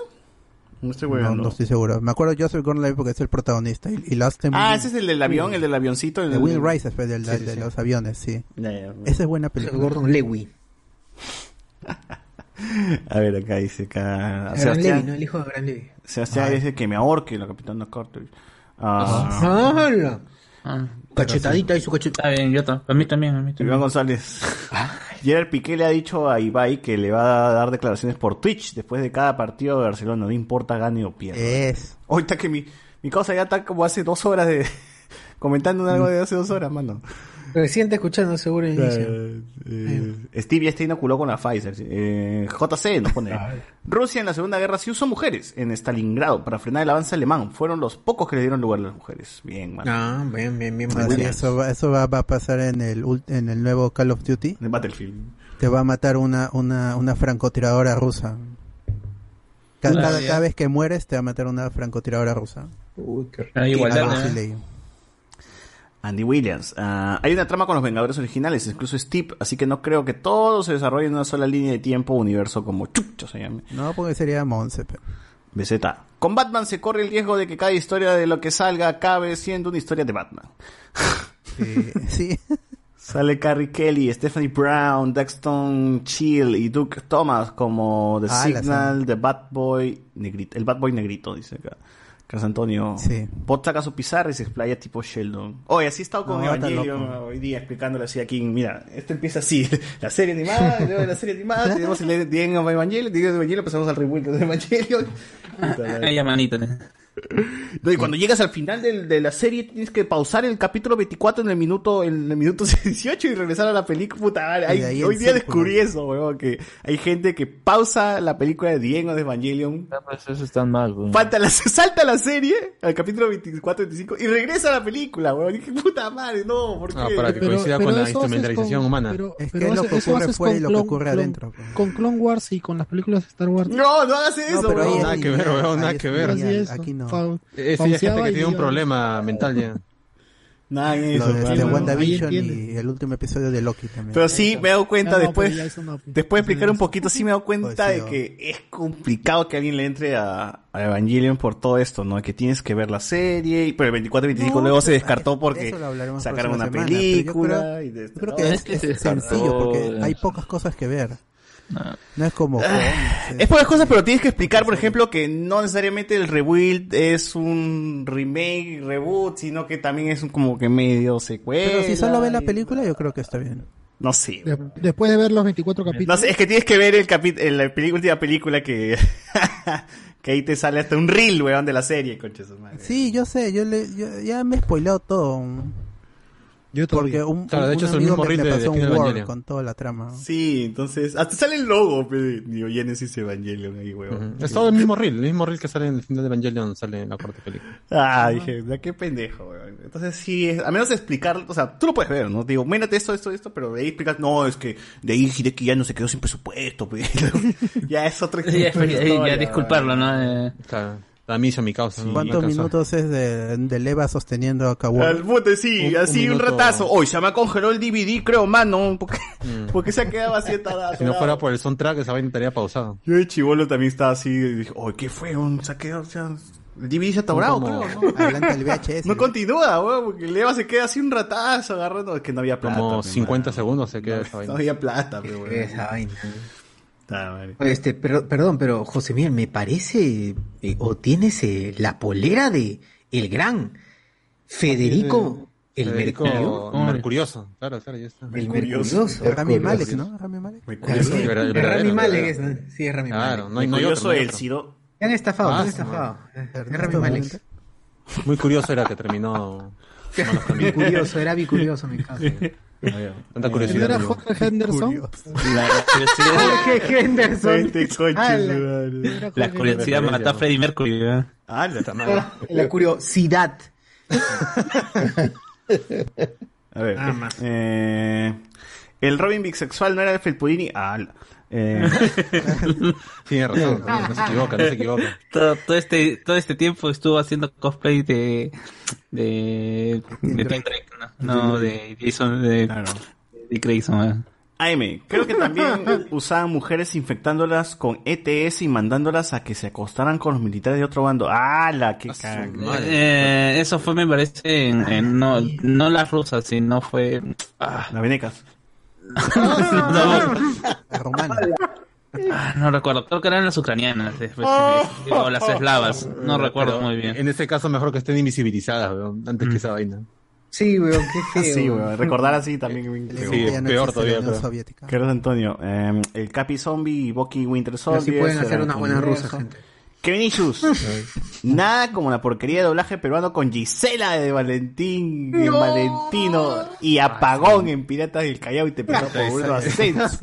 No estoy No, huevando. no estoy seguro. Me acuerdo Joseph Gordon-Levitt porque es el protagonista. Y, y Last Time Ah, ese es el del avión, el del avioncito. de el- Will Rice, después del, Sí, sí, de sí. los aviones, sí. Esa es buena película. Gordon Lewy. A ver, acá dice acá. Sebastián, Levy, ¿no? El hijo de Abraham Levy. Sebastián dice que me ahorque la capitana Carter. Ah, Ah. Cachetadita y su cachetadita. Está bien, yo a mí también, a mí también. Iván González. Gerard Piqué le ha dicho a Ibai que le va a dar declaraciones por Twitch después de cada partido de Barcelona. No importa gane o pierda. Es. Ahorita que mi, mi causa ya está como hace dos horas de... comentando algo de hace dos horas, mano. Recién te escuchando seguro el inicio. Eh, Steve ya está inoculado con la Pfizer. Eh, JC nos pone. Rusia en la Segunda Guerra sí usó mujeres en Stalingrado para frenar el avance alemán. Fueron los pocos que le dieron lugar a las mujeres. Bien, mano. Ah, bien, bien, bien. Así, bien. eso va, eso va, va a pasar en el, ult- en el nuevo Call of Duty. En Battlefield. Te va a matar una, una, una francotiradora rusa. Ca- Cada, cada vez que mueres te va a matar una francotiradora rusa. Uy, qué Ah, igualdad. Andy Williams. Ah, hay una trama con los Vengadores originales, incluso Steve, así que no creo que todo se desarrolle en una sola línea de tiempo o universo como chucho se llame. No, porque sería Monse. BZ. Con Batman se corre el riesgo de que cada historia de lo que salga acabe siendo una historia de Batman. Sí, sí. Sale Carrie Kelly, Stephanie Brown, Daxton Chill y Duke Thomas como The Ah, Signal, The Batboy negrito, el Batboy negrito, dice acá. Carlos Antonio. Sí. Bot saca su pizarra y se explaya tipo Sheldon. Oye, así he estado con No, Evangelion hoy día explicándole así aquí. Mira, esto empieza así. La serie animada, y luego la serie animada, tenemos el End of Evangelion, of Evangelion, pasamos al revuelto de Evangelion. Ella manito. ¿No? No, y cuando llegas al final del- de la serie tienes que pausar el capítulo 24 en el minuto en el minuto 18 y regresar a la película. Puta, madre, hay- de hoy día descubrí eso, weón, que hay gente que pausa la película de Diego de Evangelion, Ya, pues, eso está mal, pues. falta la, salta la serie al capítulo 24, 25 y regresa a la película, weón. Dije, puta madre, no, ¿por qué? Ah, para que Pero- coincida pero con la instrumentalización con- humana. Pero, Es que pero es lo que ocurre fuera y con lo que Clone- ocurre Clone- adentro, pues. Con Clone Wars y con las películas de Star Wars. No, no hagas eso, No, pero weón. Nada que ver, weón, nada que ver. Aquí no. Fa- Es sí, hay gente que tiene un ya. problema mental ya. Nada en Lo eso, de, de ahí WandaVision y el último episodio de Loki también. Pero sí, me he dado cuenta Ah, no, después, ya no, después de explicar un no. poquito, sí me he dado cuenta Pues sí, de ¿no? que es complicado que alguien le entre a, a Evangelion por todo esto, ¿no? Que tienes que ver la serie, y- pero el 24 y 25 No, luego se descartó porque sacaron una semana, pero yo película. creo- y de Yo esto, creo ¿no? que es, Es sencillo porque hay pocas cosas que ver. No. Es como cómics, Es pocas cosas, pero tienes que explicar, por ejemplo, que no necesariamente el rebuild es un remake, reboot, sino que también es un como que medio secuela. Pero si solo ves la película, yo creo que está bien. No sé. De- después de ver los 24 No capítulos. sé, es que tienes que ver el capi- la última película que... que ahí te sale hasta un reel, weón, de la serie, concha su madre. Sí, yo sé, yo, le, yo ya me he spoileado todo. Yo Porque un, Claro, de un hecho es el mismo me, reel me de- un Word Evangelion. con toda la trama. Sí, entonces, hasta sale el logo, de Genesis Evangelion ahí, weón. Es todo el mismo reel, el mismo reel que sale en el final de Evangelion sale en la cuarta película. Ah, dije, "Ya, qué pendejo, weón. Entonces sí, es- a menos explicar, o sea, tú lo puedes ver, ¿no? Digo, mírate esto, esto, esto, pero de ahí explicas, no, es que de ahí Hideki ya no se quedó sin presupuesto, ya es otro Ya, ya, ya disculparlo, ¿no? Eh, Claro, a mí hizo mi causa. no ¿Cuántos minutos es de, de Leva sosteniendo a Kaworu? Al puto, sí, Un- así un un, ratazo. Hoy se me congeló el DVD, creo, mano, porque, porque se ha quedado así atarado. Si no fuera por el soundtrack, esa vaina estaría pausada. Yo de chivolo también estaba así, y dije, oye, ¿qué fue? Un se ha quedado, o sea, el DVD se ha atorado, Como- creo, ¿no? Adelanta el VHS. No continúa, weón, porque Leva se queda así un ratazo agarrando, es que no había plata. Como pe, 50 mano. segundos se queda esa No vaina. había plata, pero weón. Esa vaina. Este, pero, perdón, pero José Miguel, me parece, eh, o tienes eh, la polera de el gran Federico, el Federico Mercurio. Mercurioso, claro, claro, ya está. El Mercurioso. Mercurioso. Rami Malek, ¿no? Rami Malek. Mercurioso. El verdadero, Es el Rami verdadero, Malek, el es, ¿no? Sí, es Rami Claro, Malek. no hay, no hay otro, Curioso no hay el otro. Ciro. Te han estafado, Ah, te han estafado. Es Rami Ernesto Malek. Valente. Muy curioso era que terminó. era bicurioso, me caso. Tanta ¿No curiosidad. era amigo. Jorge Henderson? La, la curiosidad, Jorge Henderson. Este coche. Era la curiosidad mató a Freddie Mercury. ¿eh? Ah, la La curiosidad. A ver. Eh, el Robin bisexual no era el Felpudini. Ah, la- eh, Tiene razón, no se equivoca, no se equivoca. Todo, todo este todo este tiempo estuvo haciendo cosplay de de de Tim Drake, no, no de Jason de claro. de Grayson. ¿eh? AM, creo que también usaban mujeres infectándolas con ETS y mandándolas a que se acostaran con los militares de otro bando. ¡Hala! ¡Qué cagada! Eh, eso fue, me parece, en, en- no, no las rusas, sino fue... Ah, Las venecas. Ah, no recuerdo, creo que eran las ucranianas, después, o las eslavas, no recuerdo muy bien. En ese caso, mejor que estén invisibilizadas, weón, antes que esa vaina. Sí, weón, qué feo. Sí, weón, recordar así también. Sí, peor todavía. Queridos Antonio, eh, el Capi Zombie y Bucky Winter Pero Soldier. sí pueden hacer buenas universo. rusas, gente. Kevin Ishus. Nada como la porquería de doblaje peruano con Gisela de Valentín, en No. Valentino y Apagón en Piratas del Callao y te pegó por Bruno Ascenso.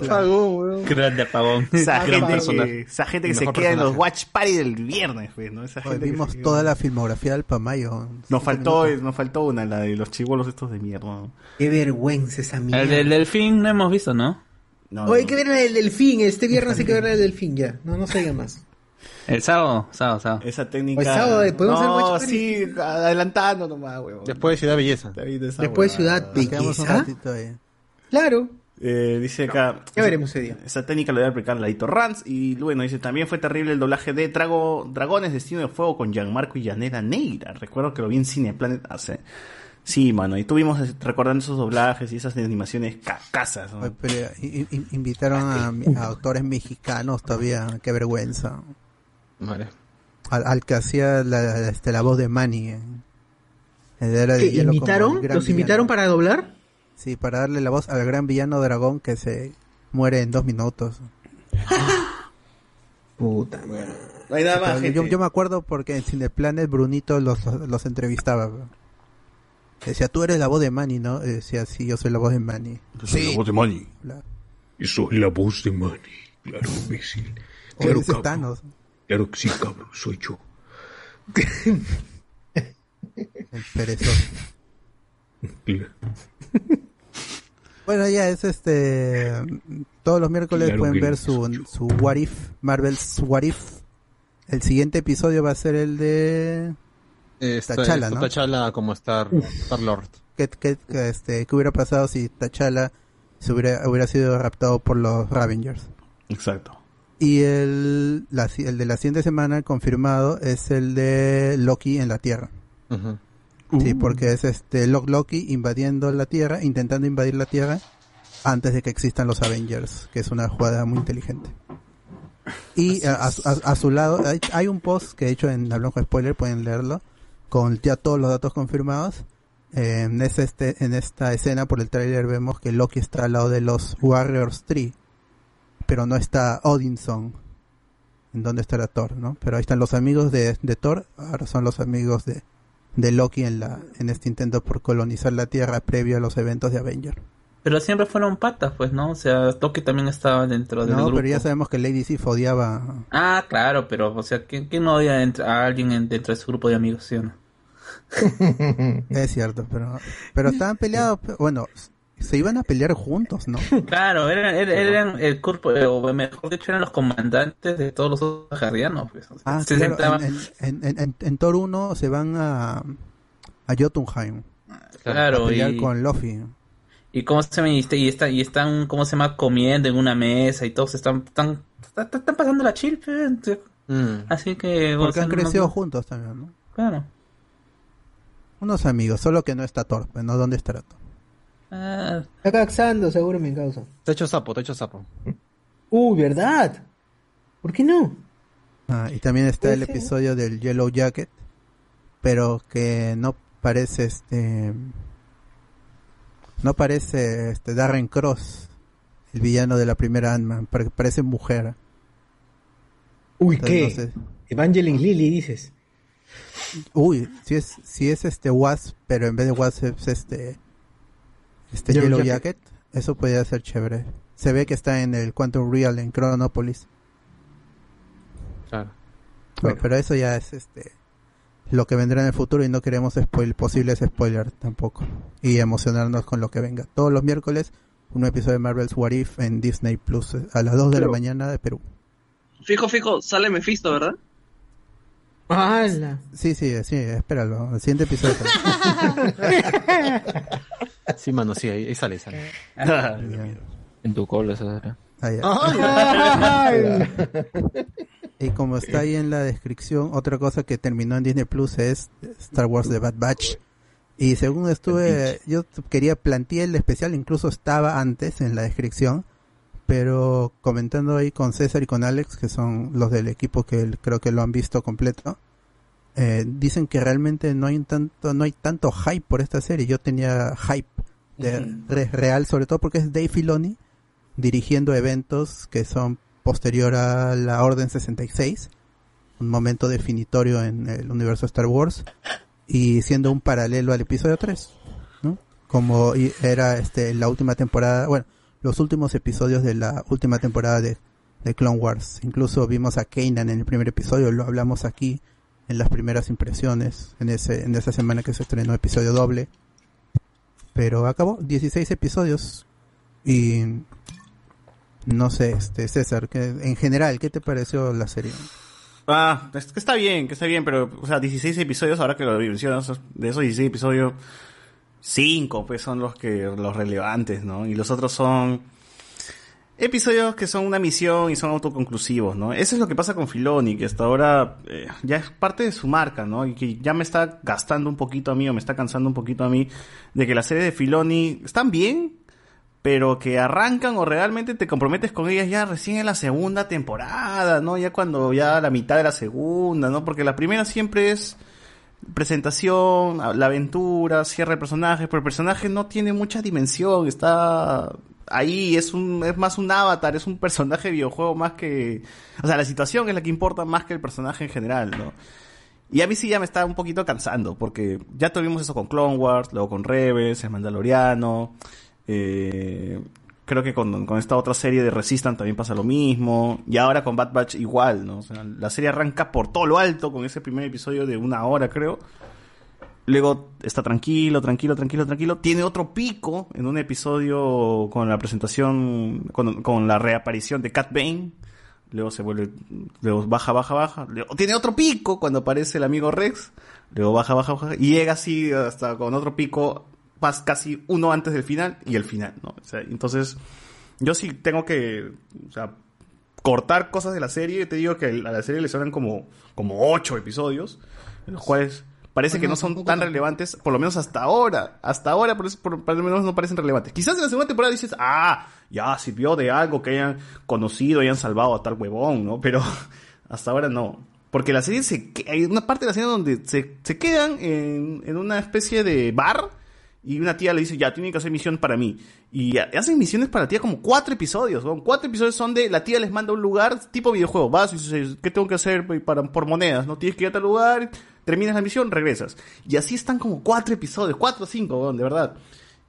Grande apagón. Esa gente, que, esa gente que El se queda en los watch party del viernes, pues, ¿no? Esa Hoy gente vimos toda la filmografía del Pamayo. Nos faltó, nos faltó una, la de los chivolos estos de mierda. ¿no? Qué vergüenza esa mierda. El del delfín no hemos visto, ¿no? Oye, hay que ver del delfín. Este viernes hay que ver del delfín ya. No, no se diga más. El sábado, sábado, sábado. Esa técnica. Hoy sábado, eh, podemos hacer no, party. sí, adelantando nomás, huevón. Después de Ciudad Belleza. Después de Ciudad Belleza. ratito ahí. Claro. Eh, dice acá. Ya veremos ese día. Esa técnica lo debe aplicar Ladito Rans. Y bueno, dice: También fue terrible el doblaje de Drago, Dragones Destino de Fuego con Gianmarco y Yanela Neira. Recuerdo que lo vi en Cineplanet hace. Sí, mano. Y tuvimos eh, recordando esos doblajes y esas animaciones cacasas. ¿no? Pero invitaron a, a autores mexicanos todavía. Qué vergüenza. Al, al que hacía la, este, la voz de Manny. en- en Era de ¿Qué, Hielo como ¿Invitaron? ¿Los villano. invitaron para doblar? Sí, para darle la voz al gran villano dragón que se muere en dos minutos. Puta madre. No hay nada Sí, más, pero gente. yo, yo me acuerdo porque en Cineplanet Brunito los, los entrevistaba. bro. Decía, tú eres la voz de Manny, ¿no? Decía, sí, yo soy la voz de Manny. Soy la voz de Manny. Claro. Y soy la voz de Manny. Claro, imbécil. Claro. Thanos. Claro que sí, cabrón, soy yo. El perezoso. Bueno, ya es este. Todos los miércoles Claro pueden ver su, su What If, Marvel's What If. El siguiente episodio va a ser el de. Esta- T'Challa, esta ¿no? T'Challa como Star, Star Lord. ¿Qué, qué, qué, este, ¿Qué hubiera pasado si T'Challa se hubiera, hubiera sido raptado por los Ravengers? Exacto. Y el, la, el de la siguiente semana confirmado es el de Loki en la Tierra. Sí, porque es este Lo- Loki invadiendo la Tierra, intentando invadir la Tierra antes de que existan los Avengers, que es una jugada muy inteligente. Y a, a- a- a su lado hay, hay un post que he hecho en Hablamos con Spoiler, pueden leerlo, con ya todos los datos confirmados. Eh, en, este, en esta escena por el tráiler vemos que Loki está al lado de los Warriors 3, pero no está Odinson, en donde estará Thor, ¿no? Pero ahí están los amigos de, de Thor, ahora son los amigos de, de Loki en la en este intento por colonizar la Tierra previo a los eventos de Avenger. Pero siempre fueron patas, pues, ¿no? O sea, Toki también estaba dentro del No, grupo. pero ya sabemos que Lady Sif odiaba. Ah, claro, pero, o sea, ¿quién, quién no odia a alguien en- dentro de su grupo de amigos, sí o no? Es cierto, pero pero estaban peleados, pe- bueno, se iban a pelear juntos, ¿no? Claro, eran, eran, eran el cuerpo, eh, o mejor dicho, eran los comandantes de todos los otros jardianos, pues. Ah, se claro, sentaban- en, en, en, en- en Thor 1 se van a a Jotunheim. Claro, a pelear y- con Luffy. Y cómo se llama, y, está- y, está- y están, ¿cómo se llama? Comiendo en una mesa y todos están, están, están, están pasando la chill, pues. Así que... Porque han crecido no- juntos también, ¿no? Claro. Unos amigos, solo que no está Thor, pues, ¿no? ¿Dónde estará Thor? Ah, Está caxando, seguro me causa. Te hecho sapo, te hecho sapo. Uy, ¿verdad? ¿Por qué no? Ah, y también está el ser. episodio del Yellow Jacket, pero que no parece este no parece este Darren Cross, el villano de la primera Ant-Man, pare- parece mujer. Uy, Entonces, ¿qué? no sé. Evangeline Lilly, dices. Uy, si es si es este Wasp, pero en vez de Wasp es este este Yellow Yellow, Jacket. Jacket. eso podría ser chévere. Se ve que está en el Quantum Real en Chronopolis. Claro. Pero, pero eso ya es este lo que vendrá en el futuro y no queremos spoil posibles spoilers tampoco y emocionarnos con lo que venga. Todos los miércoles un episodio de Marvel's What If en Disney Plus eh, a las 2 de la mañana de Perú. Fijo, fijo, sale Mephisto, ¿verdad? ¡Hala! Sí, sí, sí, espéralo. El siguiente episodio. Sí, mano, sí, ahí, ahí sale, sale. En tu cola, Sara. Ah, ya. Ay. Y como está ahí en la descripción, otra cosa que terminó en Disney Plus es Star Wars The Bad Batch. Y según estuve, yo quería plantear el especial, incluso estaba antes en la descripción, pero comentando ahí con César y con Alex, que son los del equipo que creo que lo han visto completo, eh, dicen que realmente no hay tanto, no hay tanto hype por esta serie. Yo tenía hype de, re- real, sobre todo porque es Dave Filoni dirigiendo eventos que son posterior a la Orden 66, un momento definitorio en el universo Star Wars y siendo un paralelo al episodio 3, ¿no? Como era este la última temporada, bueno, los últimos episodios de la última temporada de, Clone Wars. Incluso vimos a Kanan en el primer episodio, lo hablamos aquí en las primeras impresiones, en ese en esa semana que se estrenó episodio doble. Pero acabó 16 episodios y no sé, este César, que en general, ¿qué te pareció la serie? Ah, que está bien, que está bien, pero, o sea, 16 episodios, ahora que lo mencionas, de esos 16 episodios, 5 pues son los que, los relevantes, ¿no? Y los otros son episodios que son una misión y son autoconclusivos, ¿no? Eso es lo que pasa con Filoni, que hasta ahora eh, ya es parte de su marca, ¿no? Y que ya me está gastando un poquito a mí, o me está cansando un poquito a mí, de que las series de Filoni están bien, pero que arrancan o realmente te comprometes con ellas ya recién en la segunda temporada, ¿no? Ya cuando ya la mitad de la segunda, ¿no? Porque la primera siempre es presentación, la aventura, cierre de personajes, pero el personaje no tiene mucha dimensión, está ahí, es un, es más un avatar, es un personaje de videojuego más que, o sea, la situación es la que importa más que el personaje en general, ¿no? Y a mí sí ya me está un poquito cansando, porque ya tuvimos eso con Clone Wars, luego con Rebels, el Mandaloriano, eh, creo que con, con esta otra serie de Resistance también pasa lo mismo, y ahora con Bad Batch igual, ¿no? La serie arranca por todo lo alto con ese primer episodio de una hora, creo. Luego está tranquilo, tranquilo, tranquilo, tranquilo. Tiene otro pico en un episodio con la presentación, con, con la reaparición de Cat Bane. Luego se vuelve, luego baja, baja, baja. Luego tiene otro pico cuando aparece el amigo Rex. Luego baja, baja, baja. Y llega así hasta con otro pico, pas casi uno antes del final y el final, ¿no? O sea, entonces, yo sí tengo que, o sea, cortar cosas de la serie. Te digo que a la serie le suenan como, como ocho episodios, en los cuales parece Bueno, que no son tan relevantes, por lo menos hasta ahora. Hasta ahora, por, eso- por, por lo menos no parecen relevantes. Quizás en la segunda temporada dices, ah, ya sirvió de algo que hayan conocido, hayan salvado a tal huevón, ¿no? Pero hasta ahora no. Porque la serie se hay una parte de la serie donde se, se quedan en, en una especie de bar y una tía le dice, ya, tienen que hacer misión para mí. Y ha- hacen misiones para tía como cuatro episodios. ¿no? Cuatro episodios son de la tía les manda a un lugar tipo videojuego. Vas y dices, ¿qué tengo que hacer para, por monedas? No tienes que ir a tal lugar, terminas la misión, regresas. Y así están como cuatro episodios, cuatro o cinco, de verdad.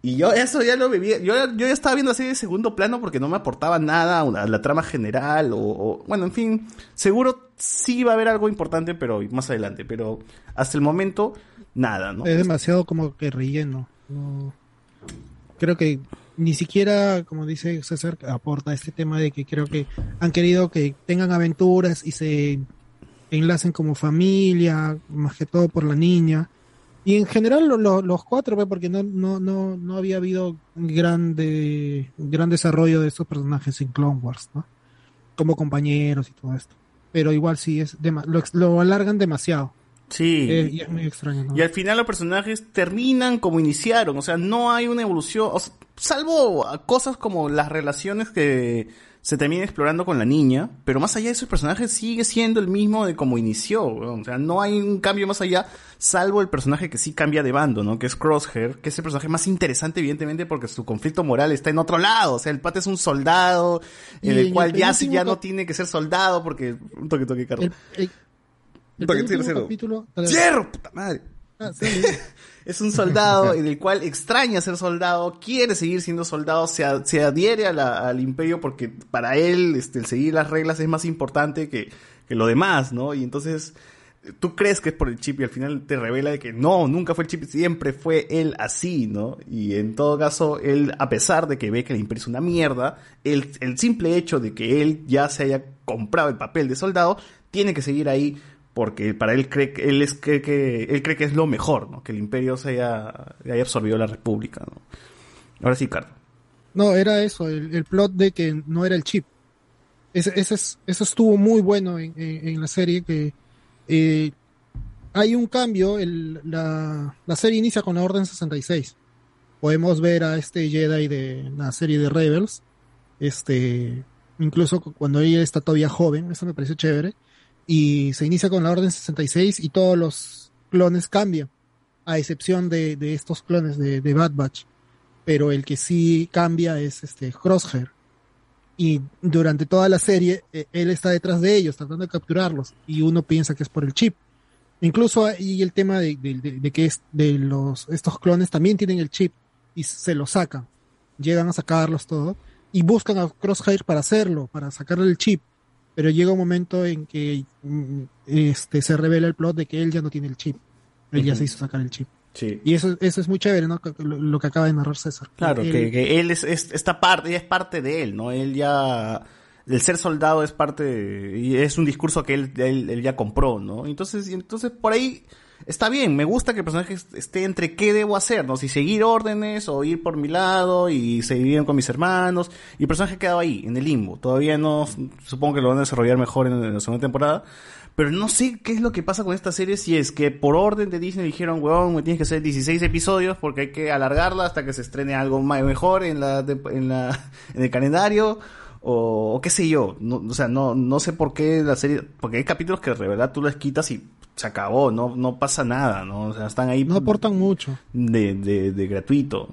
Y yo eso ya lo vivía, yo, yo ya estaba viendo así de segundo plano porque no me aportaba nada a la trama general o, o- bueno, en fin, seguro sí va a haber algo importante, pero más adelante, pero hasta el momento nada, ¿no? Es demasiado como que relleno. No. Creo que ni siquiera, como dice César, aporta este tema de que creo que han querido que tengan aventuras y se enlacen como familia, más que todo por la niña. Y en general lo- lo- los cuatro, pues, porque no, no, no, no había habido grande, gran desarrollo de estos personajes en Clone Wars, ¿no? Como compañeros y todo esto. Pero igual sí, es lo, lo alargan demasiado. Sí. Eh, y es muy extraño, ¿no? Y al final los personajes terminan como iniciaron, o sea, no hay una evolución, o sea, salvo cosas como las relaciones que se terminan explorando con la niña, pero más allá de eso el personaje sigue siendo el mismo de como inició, weón. o sea, no hay un cambio más allá, salvo el personaje que sí cambia de bando, ¿no? Que es Crosshair, que es el personaje más interesante evidentemente porque su conflicto moral está en otro lado, o sea, el pata es un soldado, en el cual el ya, ya no tiene que ser soldado porque... Un toque, toque, Carlos. El, el- el penúltimo capítulo- ¡Cierro, puta madre! Ah, sí. es un soldado en el cual extraña ser soldado, quiere seguir siendo soldado, se, a- se adhiere a la- al imperio porque para él este, el seguir las reglas es más importante que, que lo demás, ¿no? Y entonces tú crees que es por el chip y al final te revela de que no, nunca fue el chip, siempre fue él así, ¿no? Y en todo caso, él, a pesar de que ve que el imperio es una mierda, el, el simple hecho de que él ya se haya comprado el papel de soldado, tiene que seguir ahí porque para él cree que él es cree que él cree que es lo mejor, ¿no? Que el imperio se haya, haya absorbido la república. Ahora sí, Carlos. No, era eso, el, el plot de que no era el chip. Ese, ese es- eso estuvo muy bueno en, la serie, que eh, hay un cambio, la, la serie inicia con la Orden 66. Podemos ver a este Jedi de la serie de Rebels, este, incluso cu- cuando ella está todavía joven, eso me pareció chévere, y se inicia con la Orden 66 y todos los clones cambian, a excepción de, de estos clones de, de Bad Batch pero el que sí cambia es este Crosshair. Y durante toda la serie, eh, él está detrás de ellos, tratando de capturarlos, y uno piensa que es por el chip. Incluso hay el tema de, de- que de los, estos clones también tienen el chip y se lo sacan. Llegan a sacarlos todo y buscan a Crosshair para hacerlo, para sacarle el chip. Pero llega un momento en que mm, este, se revela el plot de que él ya no tiene el chip. Él ya se hizo sacar el chip. Sí. Y eso, eso es muy chévere, ¿no? Lo, lo que acaba de narrar César. Claro, Él- que, que él es, es- esta parte, ya es parte de él, ¿no? Él ya, el ser soldado es parte, de- y es un discurso que él, él, él ya compró, ¿no? Entonces, entonces por ahí está bien, me gusta que el personaje est- esté entre qué debo hacer, ¿no? Si seguir órdenes o ir por mi lado y seguir con mis hermanos, y el personaje quedaba ahí, en el limbo, todavía no, supongo que lo van a desarrollar mejor en, en la segunda temporada, pero no sé qué es lo que pasa con esta serie, si es que por orden de Disney dijeron, weón, me tienes que hacer 16 episodios porque hay que alargarla hasta que se estrene algo más mejor en la, en la, en el calendario, o, o qué sé yo, no, o sea, no, no sé por qué la serie, porque hay capítulos que de verdad tú les quitas y se acabó, no, no pasa nada, ¿no? O sea, están ahí. No aportan mucho. De, de, de gratuito.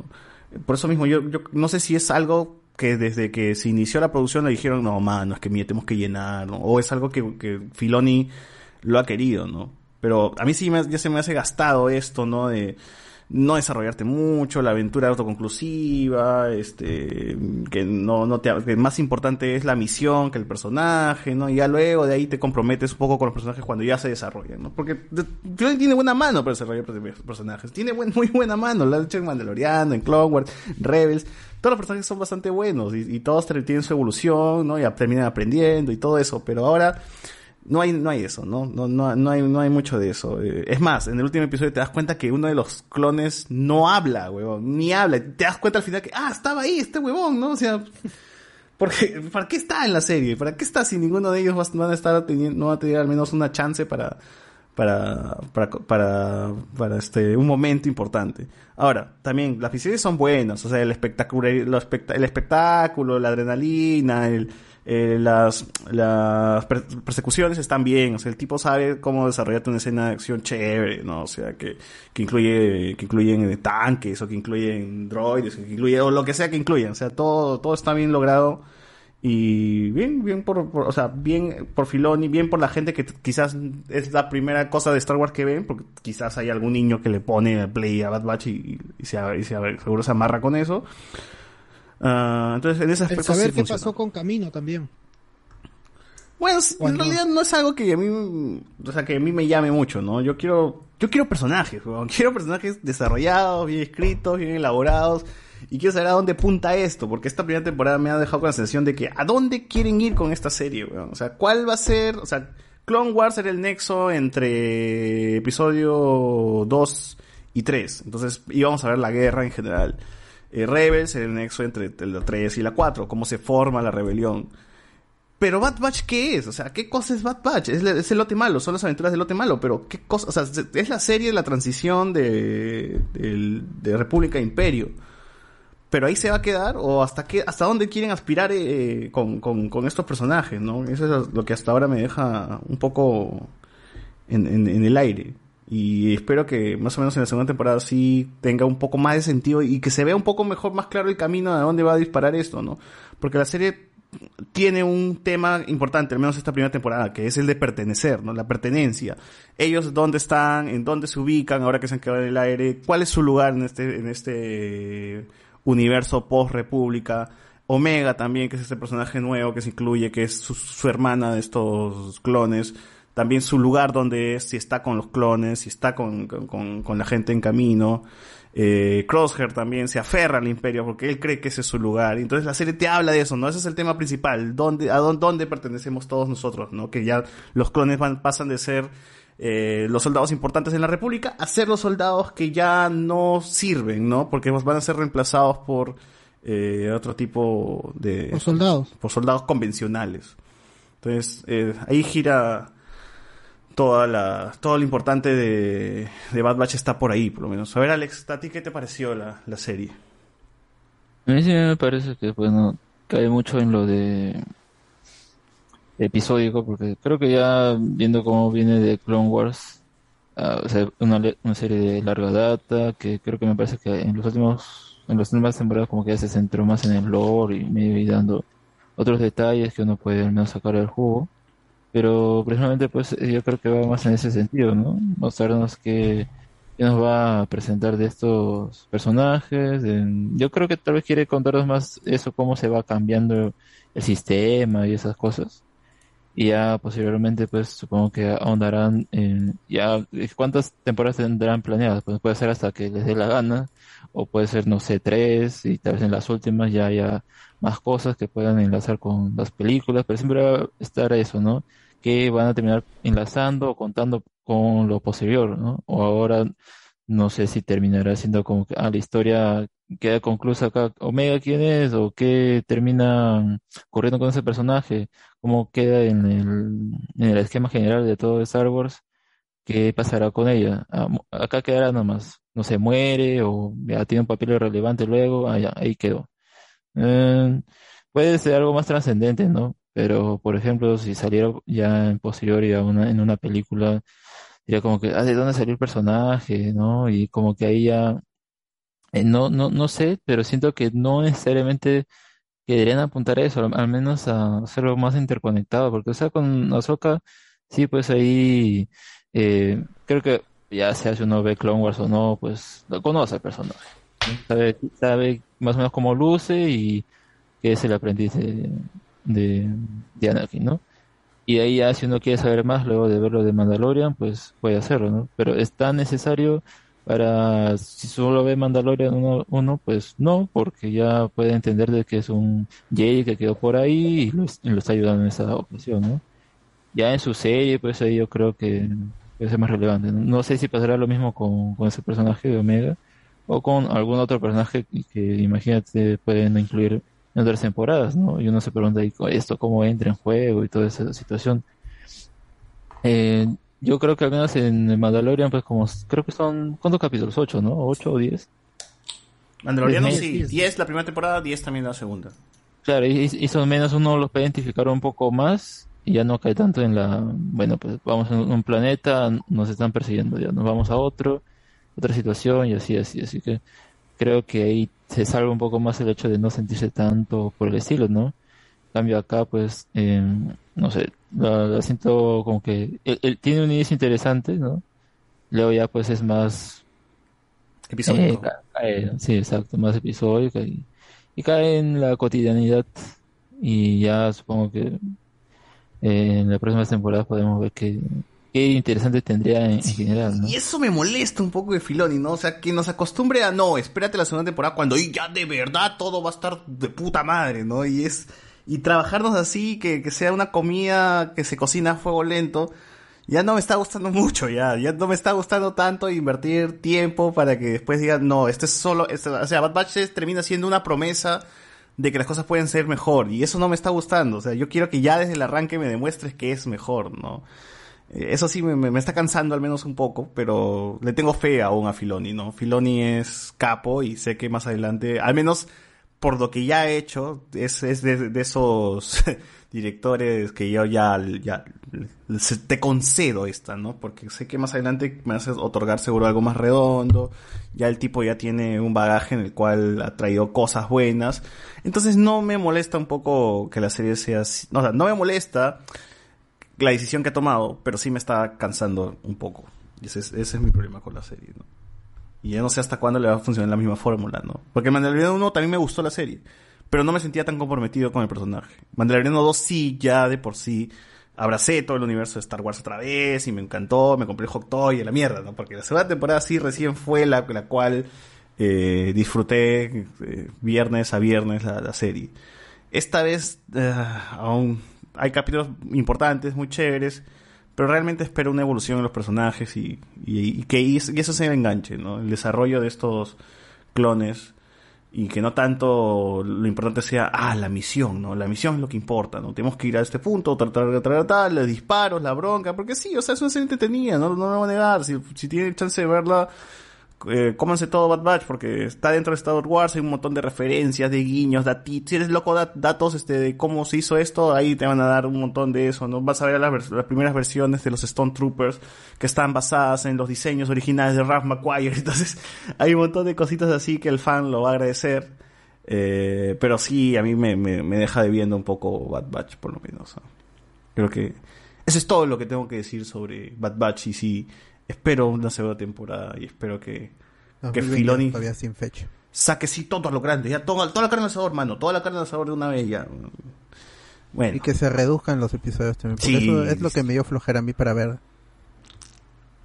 Por eso mismo, yo, yo no sé si es algo que desde que se inició la producción le dijeron, no, mano, es que mira, tenemos que llenar, ¿no? O es algo que, que Filoni lo ha querido, ¿no? Pero a mí sí me- ya se me hace gastado esto, ¿no? De no desarrollarte mucho, la aventura autoconclusiva, este, que no, no te, que más importante es la misión que el personaje, ¿no? Y ya luego de ahí te comprometes un poco con los personajes cuando ya se desarrollan, ¿no? Porque tiene buena mano para desarrollar pers- personajes, tiene buen- muy buena mano, lo ha hecho en Mandaloriano, en Clone Wars, Rebels, todos los personajes son bastante buenos y, y todos tienen su evolución, ¿no? Y terminan aprendiendo y todo eso, pero ahora no hay, no hay eso, ¿no? No, no, no hay, no hay mucho de eso. Eh, es más, en el último episodio te das cuenta que uno de los clones no habla, huevón, ni habla. Te das cuenta al final que, ah, estaba ahí este huevón, ¿no? O sea, porque, ¿para qué está en la serie? ¿Para qué está si ninguno de ellos va- van a estar teniendo, no va a tener al menos una chance para, para, para, para, este, un momento importante. Ahora, también, las misiones son buenas, o sea, el espectáculo, lo especta- el espectáculo, la adrenalina, el, eh, las, las per- persecuciones están bien, o sea, el tipo sabe cómo desarrollarte una escena de acción chévere, ¿no? O sea, que, que incluye, que incluyen eh, tanques, o que incluyen droides, o lo que sea que incluyan, o sea, todo, todo está bien logrado. Y bien, bien por, por- o sea, bien por Filoni, bien por la gente que quizás es la primera cosa de Star Wars que ven, porque quizás hay algún niño que le pone play a Bad Batch y, y se, y se- seguro se amarra con eso. Ah, entonces, en ese El aspecto saber sí qué funciona. pasó con Camino también. Bueno, en realidad no es algo que a mí, o sea, que a mí me llame mucho, ¿no? Yo quiero, yo quiero personajes, weón. quiero personajes desarrollados, bien escritos, bien elaborados, y quiero saber a dónde punta esto, porque esta primera temporada me ha dejado con la sensación de que a dónde quieren ir con esta serie, weón. O sea, cuál va a ser, o sea, Clone Wars era el nexo entre episodio 2 y 3, entonces íbamos a ver la guerra en general. Eh, Rebels el nexo entre la 3 y la 4, cómo se forma la rebelión. Pero Bad Batch, ¿qué es? O sea, ¿qué cosa es Bad Batch? Es, el lote malo, son las aventuras del lote malo, pero ¿qué cosa? O sea, es la serie de la transición de, de República a Imperio. Pero ahí se va a quedar, o hasta qué, hasta dónde quieren aspirar eh, con, con, estos personajes, ¿no? Eso es lo que hasta ahora me deja un poco en el aire. Y espero que más o menos en la segunda temporada sí tenga un poco más de sentido y que se vea un poco mejor, más claro el camino a dónde va a disparar esto, ¿no? Porque la serie tiene un tema importante, al menos esta primera temporada, que es el de pertenecer, ¿no? La pertenencia. Ellos dónde están, en dónde se ubican, ahora que se han quedado en el aire, cuál es su lugar en este, en este universo post-república. Omega también, que es este personaje nuevo que se incluye, que es su, su hermana de estos clones. También su lugar donde es, si está con los clones, si está con, con- con- la gente en camino. Eh, Crosshair también se aferra al imperio porque él cree que ese es su lugar. Entonces la serie te habla de eso, ¿no? Ese es el tema principal. ¿Dónde, a dónde, dónde pertenecemos todos nosotros, ¿no? Que ya los clones van, pasan de ser eh, los soldados importantes en la República a ser los soldados que ya no sirven, ¿no? Porque van a ser reemplazados por eh, otro tipo de... Por soldados. Por soldados convencionales. Entonces, eh, ahí gira toda la, todo lo importante de, de Bad Batch está por ahí, por lo menos. A ver, Alex, ¿a ti qué te pareció la, la serie? A mí sí me parece que, bueno, cae mucho en lo de episódico, porque creo que ya viendo cómo viene de Clone Wars, ah, o sea, una, una serie de larga data, que creo que me parece que en los últimos, en las últimas temporadas como que ya se centró más en el lore y medio y dando otros detalles que uno puede al menos sacar del jugo. Pero precisamente pues yo creo que va más en ese sentido, ¿no? Mostrarnos que, que nos va a presentar de estos personajes. de- yo creo que tal vez quiere contarnos más eso, cómo se va cambiando el sistema y esas cosas. Y ya posteriormente pues supongo que ahondarán en ya cuántas temporadas tendrán planeadas. Pues puede ser hasta que les dé la gana o puede ser no sé tres y tal vez en las últimas ya haya más cosas que puedan enlazar con las películas, pero siempre va a estar eso, ¿no? Que van a terminar enlazando o contando con lo posterior, ¿no? O ahora no sé si terminará siendo como que, ah, la historia queda conclusa acá, Omega quién es, o qué termina ocurriendo con ese personaje, cómo queda en el, en el esquema general de todo Star Wars, qué pasará con ella. Ah, acá quedará nomás, no se muere, o ya tiene un papel relevante luego, ah, ahí quedó. Eh, puede ser algo más trascendente, ¿no? Pero, por ejemplo, si saliera ya en posteriori a una, en una película, diría como que, ah, ¿de dónde salió el personaje? ¿No? Y como que ahí ya, eh, no, no, no sé, pero siento que no necesariamente que deberían apuntar a eso, al, menos a hacerlo más interconectado, porque, o sea, con Ahsoka, sí, pues ahí, eh, creo que ya sea si uno ve Clone Wars o no, pues lo conoce al personaje. Sabe, sabe más o menos cómo luce y que es el aprendiz de, de, Anakin, ¿no? Y de ahí ya si uno quiere saber más luego de verlo de Mandalorian, pues puede hacerlo, ¿no? Pero es tan necesario para, si solo ve Mandalorian uno, uno, pues no, porque ya puede entender de que es un Jedi que quedó por ahí y lo, está ayudando en esa ocasión, ¿no? Ya en su serie, pues ahí yo creo que puede ser más relevante. No, No sé si pasará lo mismo con, con ese personaje de Omega o con algún otro personaje que, que imagínate pueden incluir en otras temporadas, ¿no? Y uno se pregunta ahí esto cómo entra en juego y toda esa situación. Eh, yo creo que al menos en Mandalorian, pues como creo que son, ¿cuántos capítulos? ¿Ocho, no? ¿Ocho o diez? Mandaloriano Diez, sí, diez. 10 la primera temporada, 10 también la segunda. Claro, y, y son menos uno los puede identificar un poco más y ya no cae tanto en la, bueno, pues vamos a un planeta, nos están persiguiendo, ya nos vamos a otro, otra situación y así, así, así que creo que ahí se salva un poco más el hecho de no sentirse tanto por el estilo, ¿no? En cambio acá, pues, eh, no sé, la, la siento como que él, él tiene un inicio interesante, ¿no? Luego ya pues es más Episódico. eh, cae, sí, exacto, más episódica y, y cae en la cotidianidad y ya supongo que eh, en las próximas temporadas podemos ver qué, qué interesante tendría en, en general, ¿no? Y eso me molesta un poco de Filoni, ¿no? O sea, que nos acostumbre a no, espérate la segunda temporada cuando "Ay, ya de verdad todo va a estar de puta madre, ¿no? Y es y trabajarnos así, que, que sea una comida que se cocina a fuego lento, ya no me está gustando mucho, ya, ya no me está gustando tanto invertir tiempo para que después digan, no, esto es solo, esto- o sea, Bad Batch termina siendo una promesa de que las cosas pueden ser mejor, y eso no me está gustando, o sea, yo quiero que ya desde el arranque me demuestres que es mejor, ¿no? Eso sí me, me- está cansando al menos un poco, pero le tengo fe aún a Filoni, ¿no? Filoni es capo y sé que más adelante, al menos por lo que ya ha hecho, es, es de, de esos directores que yo ya, ya te concedo esta, ¿no? Porque sé que más adelante me hace otorgar seguro algo más redondo, ya el tipo ya tiene un bagaje en el cual ha traído cosas buenas, entonces no me molesta un poco que la serie sea así, no, sea, no me molesta la decisión que ha tomado, pero sí me está cansando un poco. Y ese es, mi problema con la serie, ¿no? Y ya no sé hasta cuándo le va a funcionar la misma fórmula, ¿no? Porque Mandaloriano 1 también me gustó la serie, pero no me sentía tan comprometido con el personaje. Mandaloriano 2 sí, ya de por sí, abracé todo el universo de Star Wars otra vez y me encantó, me compré el Hot Toy y la mierda, ¿no? Porque la segunda temporada sí recién fue la, la cual eh, disfruté eh, viernes a viernes la, la serie. Esta vez eh, aún hay capítulos importantes, muy chéveres, pero realmente espero una evolución en los personajes y, y, y que y eso sea el enganche, ¿no? El desarrollo de estos clones y que no tanto lo importante sea, ah, la misión, ¿no? La misión es lo que importa, ¿no? Tenemos que ir a este punto, tratar de tratar, los disparos, la bronca, porque sí, o sea, es una serie entretenida, no, no lo voy a negar, si, si tienen chance de verla, eh, cómanse todo Bad Batch porque está dentro de Star Wars, hay un montón de referencias, de guiños, datitos. Si eres loco, dat- datos este, de cómo se hizo esto, ahí te van a dar un montón de eso, ¿no? Vas a ver las, primeras versiones de los Stone Troopers que están basadas en los diseños originales de Ralph McQuire. Entonces, hay un montón de cositas así que el fan lo va a agradecer. Eh, pero sí, a mí me, me, me deja debiendo un poco Bad Batch, por lo menos. ¿no? Creo que eso es todo lo que tengo que decir sobre Bad Batch y sí, espero una segunda temporada y espero que, que 2020 Filoni Todavía sin fecha. saque sí todo a lo grande, ya toda, toda la carne al asador, mano, toda la carne al asador de una vez ya. Bueno. Y que se reduzcan los episodios también. Porque Sí. eso es lo que me dio flojera a mí para ver.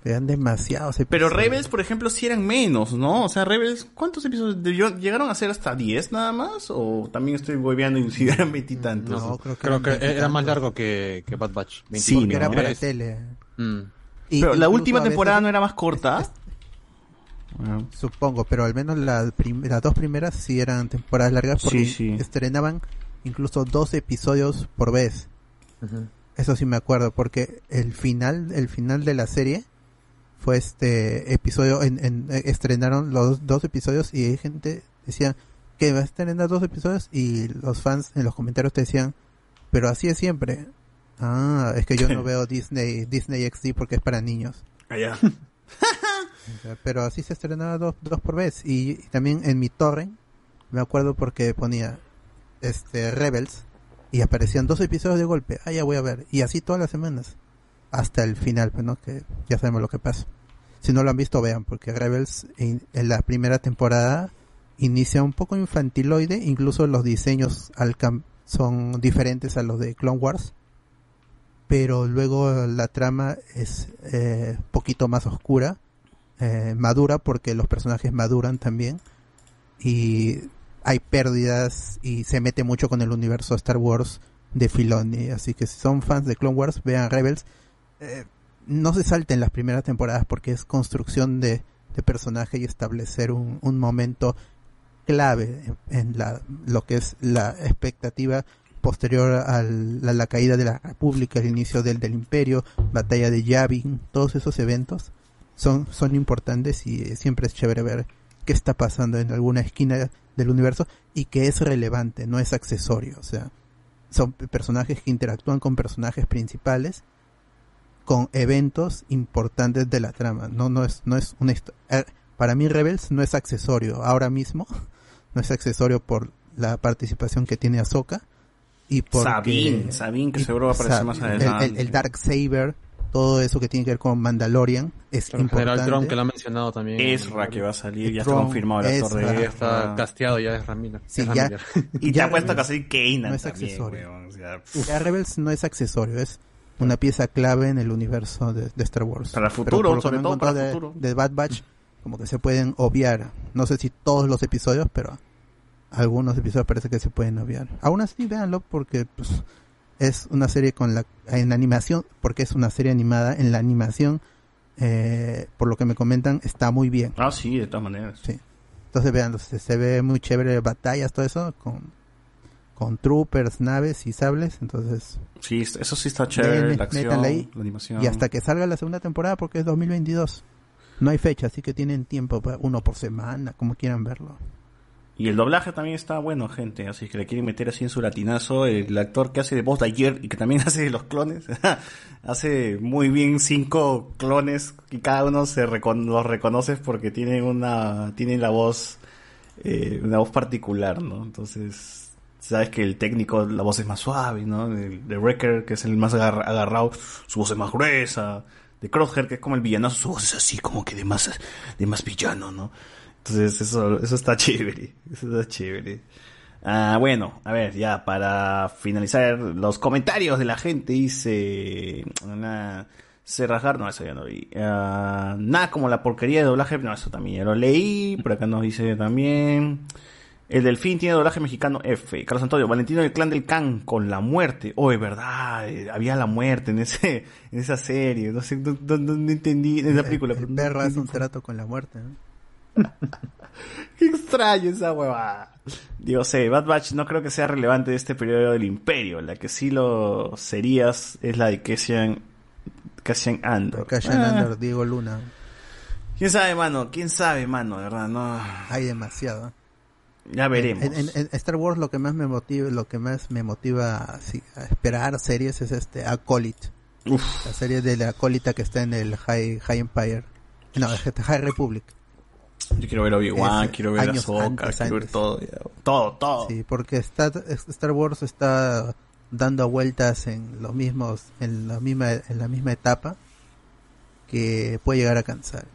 Vean demasiados Pero episodios. Rebels, por ejemplo, sí eran menos, ¿no? O sea, Rebels, ¿cuántos episodios debió- llegaron a ser hasta 10 nada más? ¿O también estoy hueveando y si eran 20 y tantos? No, creo que, era más largo que, que Bad Batch. Sí, 20, ¿no? Era para tele. Mm. Y Pero la última temporada no era más corta. Supongo, pero al menos la prim- las dos primeras sí eran temporadas largas porque Sí, sí. estrenaban incluso dos episodios por vez. Eso sí me acuerdo, porque el final, el final de la serie fue este episodio, en, en- eh, estrenaron los dos episodios y hay gente decía que va a estrenar dos episodios y los fans en los comentarios te decían, pero así es siempre. Ah, es que yo no veo Disney, Disney XD porque es para niños. Allá. Sea, Pero así se estrenaba dos, dos por vez. Y, y también en mi torre, me acuerdo porque ponía este Rebels y aparecían dos episodios de golpe. Ah, ya voy a ver. Y así todas las semanas. Hasta el final, pues, ¿no? Que ya sabemos lo que pasa. Si no lo han visto, vean, porque Rebels en, en la primera temporada inicia un poco infantiloide. Incluso los diseños al son diferentes a los de Clone Wars. Pero luego la trama es eh, poquito más oscura eh, madura porque los personajes maduran también y hay pérdidas y se mete mucho con el universo Star Wars de Filoni. Así que si son fans de Clone Wars vean Rebels. Eh, no se salten las primeras temporadas porque es construcción de, personaje y establecer un, un momento clave en, en la, lo que es la expectativa posterior a la caída de la República, el inicio del, del Imperio, batalla de Yavin, todos esos eventos son, son importantes y eh, siempre es chévere ver qué está pasando en alguna esquina del universo y que es relevante, no es accesorio. O sea, son pe- personajes que interactúan con personajes principales con eventos importantes de la trama. No, no es, no es una eh, Para mí Rebels no es accesorio ahora mismo. No es accesorio por la participación que tiene Ahsoka y por Sabine, Sabine, que seguro va a aparecer más adelante. El, el Dark Saber, todo eso que tiene que ver con Mandalorian es El importante. general Tron que lo ha mencionado también. Ezra que va a salir, ya está confirmado el actor de Ezra. Ya está casteado ya es Ramiller. Sí, ya-. Y te ya ha puesto casi Kanan no es también, accesorio. weón, o sea, Ya Rebels no es accesorio, es una pieza clave en el universo de, de Star Wars. Para el Pero futuro, sobre todo para el de, futuro. de Bad Batch, como que se pueden obviar. No sé si todos los episodios, pero algunos episodios parece que se pueden obviar. Aún así, véanlo porque pues, es una serie con la en animación, porque es una serie animada. En la animación, eh, por lo que me comentan, está muy bien. Ah, sí, de todas maneras. Sí. Entonces, vean, se, se ve muy chévere batallas, todo eso, con, con troopers, naves y sables. Entonces, Sí, eso sí está chévere, Ven, la acción, ahí. la animación. y hasta que salga la segunda temporada, porque es 2022. No hay fecha, así que tienen tiempo, pa- uno por semana, como quieran verlo. Y el doblaje también está bueno, gente. Así que le quieren meter así en su latinazo. El actor que hace de Buzz Lightyear y que también hace de los clones. hace muy bien cinco clones y cada uno se recon- los reconoces porque tienen una, tienen la voz, eh, una voz particular, ¿no? Entonces, sabes que el técnico, la voz es más suave, ¿no? De Wrecker, que es el más agar- agarrado, su voz es más gruesa. De Crosshair, que es como el villanazo, su voz es así como que de más, de más villano, ¿no? Entonces eso, eso está chévere, eso está chévere. Ah, bueno, a ver, ya para finalizar los comentarios de la gente dice una Serrajar, no, eso ya no vi. Ah, nada como la porquería de doblaje, no, eso también ya lo leí, por acá nos dice también. El Delfín tiene doblaje mexicano F. Carlos Antonio, Valentino del clan del Can con la muerte. Oh, es verdad, eh, había la muerte en ese, en esa serie. No sé, no, no- no entendí en esa película. El perro hace un trato con la muerte. ¿no? Qué extraño esa huevada. Digo, sé, Bad Batch no creo que sea relevante de este periodo del Imperio. La que sí lo serías es la de Cassian, Cassian Andor. Cassian Ah, Andor, Diego Luna. ¿Quién sabe, mano? ¿Quién sabe, mano? De verdad, no. Hay demasiado. Ya veremos. En, en- en Star Wars lo que más me motiva, lo que más me motiva a esperar series es este Acolyte. La serie de la acólita que está en el High, High Empire. No, es este High Republic. Yo quiero ver Obi-Wan, quiero ver Ahsoka, quiero ver todo. ya. Todo, todo. Sí, porque está, Star Wars está dando vueltas en los mismos, en la misma, en la misma etapa que puede llegar a cansar.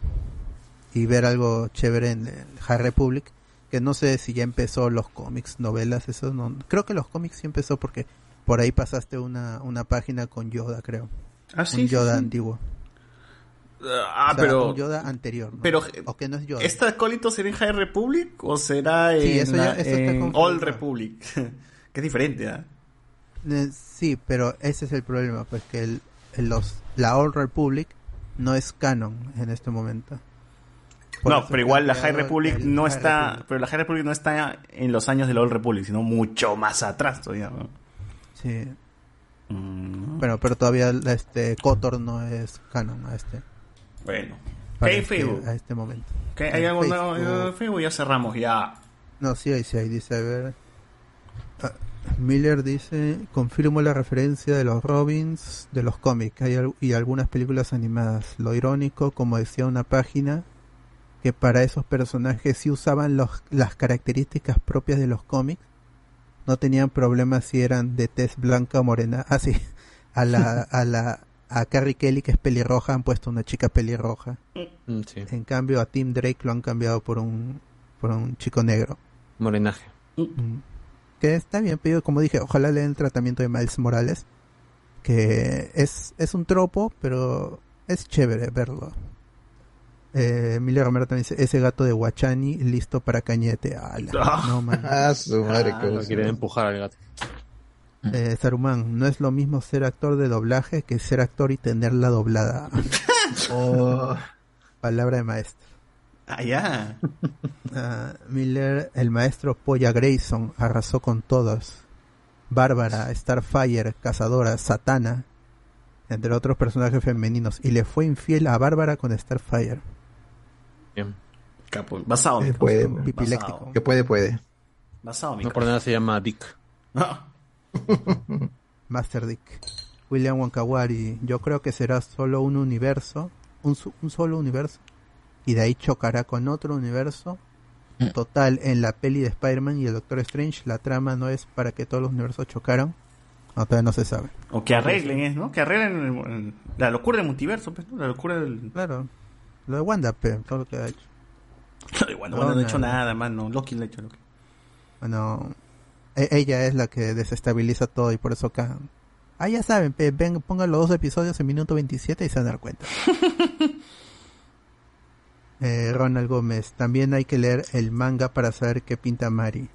Y ver algo chévere en el High Republic, que no sé si ya empezó los cómics, novelas, eso no, creo que los cómics sí empezó porque por ahí pasaste una, una página con Yoda, creo. Ah, sí, Un sí, Yoda sí. antiguo. Ah, O sea, pero. un Yoda anterior, ¿no? Pero, o que no es Yoda. ¿Este acólito será en High Republic o será en, Sí, eso ya- eso en. Old Republic? que es diferente, ¿ah? Eh, Sí, pero ese es el problema, pues que el, los, la Old Republic no es canon en este momento. Por No, pero igual la High Republic no High está, Republic. pero la High Republic no está en los años de la Old Republic, sino mucho más atrás todavía. ¿no? Sí. Mm. Bueno, pero todavía este KOTOR no es canon a este. Bueno. ¿Qué hay este- Facebook? A este momento. ¿Qué, ¿Hay En algo nuevo Facebook. en Facebook? Ya cerramos, ya. No, sí hay, sí hay, dice, a ver. Ah, Miller dice, confirmo la referencia de los Robins de los cómics hay al- y algunas películas animadas. Lo irónico, como decía una página, que para esos personajes sí usaban los, las características propias de los cómics. No tenían problemas si eran de tez blanca o morena. Ah, sí. A la, a la, a Carrie Kelly, que es pelirroja, han puesto una chica pelirroja. Mm, sí. En cambio, a Tim Drake lo han cambiado por un, por un chico negro. Morenaje. Mm. Que está bien, pero como dije, ojalá le den tratamiento de Miles Morales. Que es, es un tropo, pero es chévere verlo. Eh, Emilia Romero también dice, ese gato de Guachani listo para cañete. Ala, Ah. no, man. Ah, su madre, Ah, qué lo oso. quieren empujar al gato. Eh, Saruman, no es lo mismo ser actor de doblaje que ser actor y tenerla doblada. Oh. Palabra de maestro. Ah, ya. Ah, Miller, el maestro Polla Grayson, arrasó con todos. Bárbara, Starfire, Cazadora, Satana, entre otros personajes femeninos. Y le fue infiel a Bárbara con Starfire. Bien. Capo. Basado, Que mi puede, basado. Pipiléctico. que puede, puede. Basado, mi No por nada se llama Dick. Ah. Master Dick. William Wankawari, yo creo que será solo un universo, un, solo universo, y de ahí chocará con otro universo. Total, en la peli de Spider-Man y el Doctor Strange, la trama no es para que todos los universos chocaran. No, todavía no se sabe. O que arreglen, ¿eh? ¿no? Que arreglen el- el- la locura del multiverso, pues, ¿no? La locura del... Claro, lo de Wanda, pero todo lo que ha hecho. Bueno, bueno, no ha hecho nada, mano. Loki lo ha hecho, Loki. Bueno, e- ella es la que desestabiliza todo y por eso acá. Ah, ya saben, ven, pongan los dos episodios en minuto 27 y se van a dar cuenta. eh, Ronald Gómez, también hay que leer el manga para saber qué pinta Mari.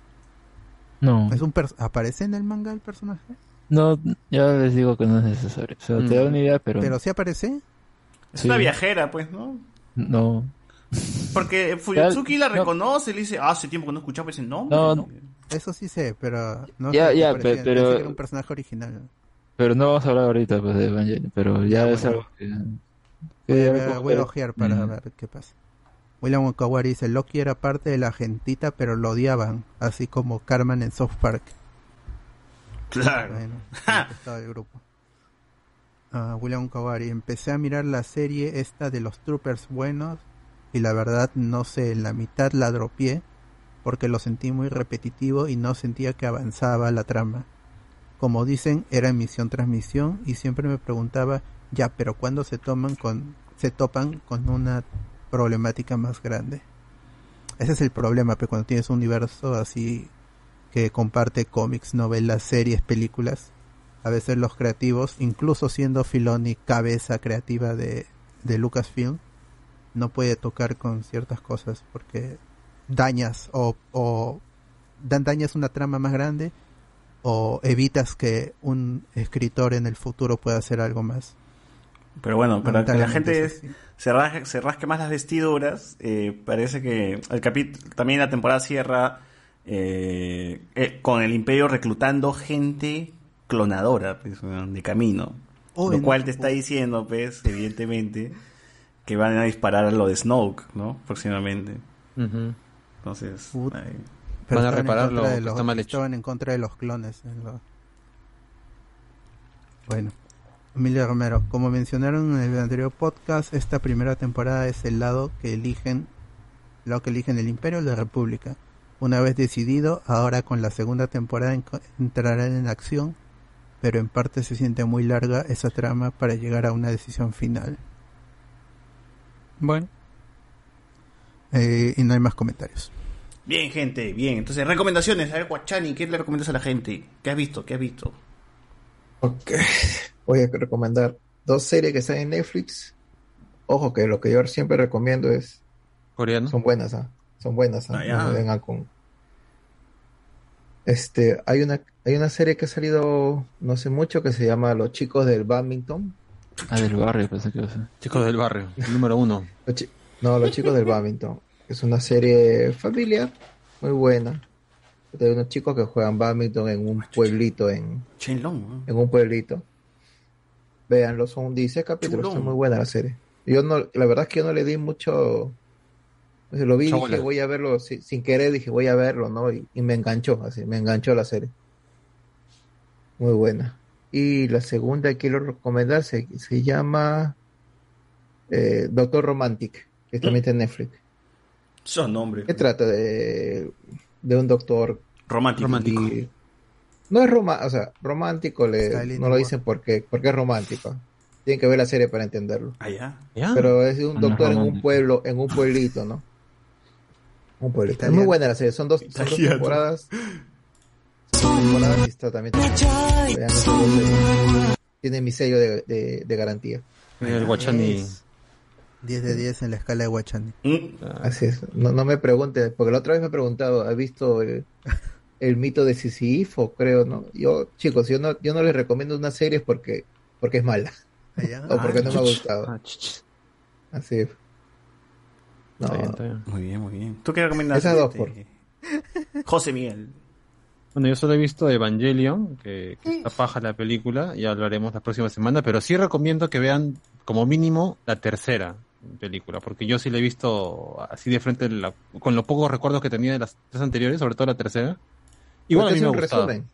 No, ¿Es un ¿Aparece en el manga el personaje? no, ya les digo que no es necesario. O sea, te da una idea, pero, ¿Pero sí aparece? Es Sí. una viajera, pues, ¿no? no. Porque Fuyutsuki la reconoce, le dice, ah, hace tiempo que no escuchaba ese nombre. No, ¿no? Eso sí sé, pero no Ya, sé si ya, pero- Pensé que era un personaje original. Pero no vamos a hablar ahorita pues, de Evangelion, pero ya es algo que... que Voy ya a, voy ojear para Mm. ver qué pasa. William Wakawari dice, Loki era parte de la gentita, pero lo odiaban, así como Carmen en South Park. Claro. Bueno, estaba el grupo. Ah, William Wakawari, empecé a mirar la serie esta de los Troopers buenos y la verdad no sé, en la mitad la dropié porque lo sentí muy repetitivo y no sentía que avanzaba la trama. Como dicen, era emisión transmisión y siempre me preguntaba, ya, pero ¿cuándo se toman con se topan con una problemática más grande? Ese es el problema, pero cuando tienes un universo así que comparte cómics, novelas, series, películas, a veces los creativos, incluso siendo Filoni cabeza creativa de, de Lucasfilm, no puede tocar con ciertas cosas porque dañas o, o dan dañas una trama más grande o evitas que un escritor en el futuro pueda hacer algo más. Pero bueno, para que la gente se rasque, se rasque más las vestiduras, eh, parece que el capítulo, también la temporada cierra eh, eh, con el imperio reclutando gente clonadora pues, de camino. Uy, lo no. cual te está diciendo, pues, evidentemente, que van a disparar a lo de Snoke, ¿no? Próximamente. Entonces, Put- ahí. Pero Van a estaban en reparar contra lo de que los- está mal hecho. Estaban en contra de los clones. en lo- Bueno, Emilio Romero, como mencionaron en el anterior podcast, esta primera temporada es el lado que eligen, lo que eligen el Imperio o la República. Una vez decidido, ahora con la segunda temporada en- entrarán en acción, pero en parte se siente muy larga esa trama para llegar a una decisión final. Bueno. Eh, y no hay más comentarios. Bien, gente, bien. Entonces, recomendaciones. A ver, Guachani, ¿qué le recomiendas a la gente? ¿Qué has visto? ¿Qué has visto? Ok. Voy a recomendar dos series que están en Netflix. Ojo que lo que yo siempre recomiendo es... ¿Coreano? Son buenas, ¿ah? Son buenas, ¿ah? Ah, ya. No me vengan con... Este, hay una, hay una serie que ha salido no sé mucho que se llama Los chicos del badminton. Ah, del barrio, pensé que iba a ser. Chicos del barrio, el número uno. Los chi- no, Los chicos del badminton. Es una serie familiar, muy buena. De unos chicos que juegan badminton en un pueblito en, en un pueblito. Véanlo, son 16 capítulos, Chulón. está muy buena la serie. Yo no, la verdad es que yo no le di mucho. lo vi y dije, voy a verlo, si- sin querer dije, voy a verlo, ¿no? Y, y me enganchó, así, me enganchó la serie. Muy buena. Y la segunda que quiero recomendar se, se llama eh, Doctor Romantic, que también está en Netflix. Son nombres. ¿Qué trata de, de un doctor Romántico. Romántico. y- no es romántico, o sea, romántico le, no lo dicen porque, porque es romántico. Tienen que ver la serie para entenderlo. Ah, ya. ¿Ya? Pero es un Ah, no doctor en un pueblo, en un pueblito, ¿no? Un pueblito. Es muy buena la serie, son dos, son dos temporadas. Son temporadas y está también. Vean esas dos series. Tiene mi sello de, de, de garantía. El Guachani. 10 de 10 en la escala de Guachani. Mm. Así es. No, no me pregunte, porque la otra vez me he preguntado, ¿has visto el, el mito de Sísifo? Creo, ¿no? Yo, chicos, yo no, yo no les recomiendo una serie porque, porque es mala. Allá. O porque Ah, no me ha gustado. Ah. Así es. No, Está bien, está bien. Muy bien, muy bien. ¿Tú qué recomiendas? Esas dos, este, José Miguel. Bueno, yo solo he visto Evangelion, que, que está paja la película, ya hablaremos la próxima semana, pero sí recomiendo que vean como mínimo la tercera película, porque yo sí la he visto así de frente, la- con los pocos recuerdos que tenía de las tres anteriores, sobre todo la tercera. Igual a te mí hace me resumen.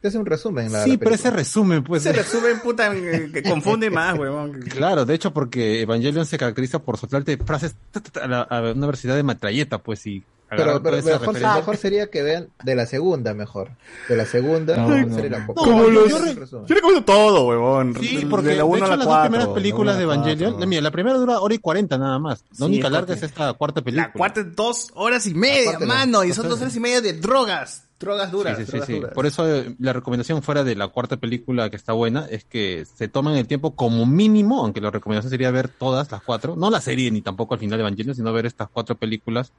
Te hace un resumen. La, Sí, la pero ese resumen, pues... Se resumen, puta, que confunde más, huevón. Claro, de hecho, porque Evangelion se caracteriza por soltarte frases a, la- a una velocidad de matralleta, pues, y Pero, pero esa mejor, sería que vean de la segunda, mejor. De la segunda. No, la no, serie no. la- Como Yo los- un resumen. Yo recomiendo todo, huevón. Sí, De- porque de la 1 de a hecho la las 4. dos primeras películas de la Evangelion, la, mira, la primera dura hora y cuarenta nada más. La Sí, única larga es esta cuarta película. La cuarta es dos horas y media, mano. Y son dos horas y media de drogas. Drogas duras. Sí, sí, sí, drogas sí. duras. Por eso eh, la recomendación fuera de la cuarta película que está buena es que se tomen el tiempo como mínimo, aunque la recomendación sería ver todas las cuatro, no la serie ni tampoco al final de Evangelion, sino ver estas cuatro películas,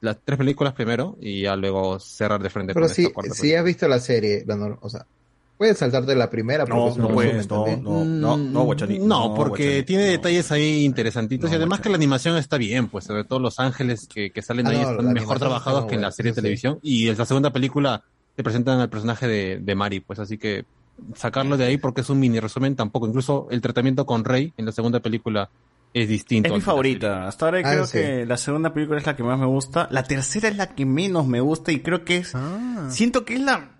las tres películas primero y ya luego cerrar de frente Pero con si, esta cuarta si has visto la serie, la nor- o sea, puedes saltarte la primera porque No, no puedes, no, no, no, no. No, porque tiene no. detalles ahí interesantitos No, y además que la animación está bien, pues sobre todo los ángeles que, que salen Ah, ahí no, están mejor trabajados que en la serie de sí. televisión y en la segunda película te presentan al personaje de, de Mari, pues así que sacarlo de ahí porque es un mini resumen tampoco, incluso el tratamiento con Rey en la segunda película es distinto. Es mi favorita. Hasta ahora Ah, creo sí. que la segunda película es la que más me gusta. La tercera es la que menos me gusta y creo que es... Ah, Siento que es la...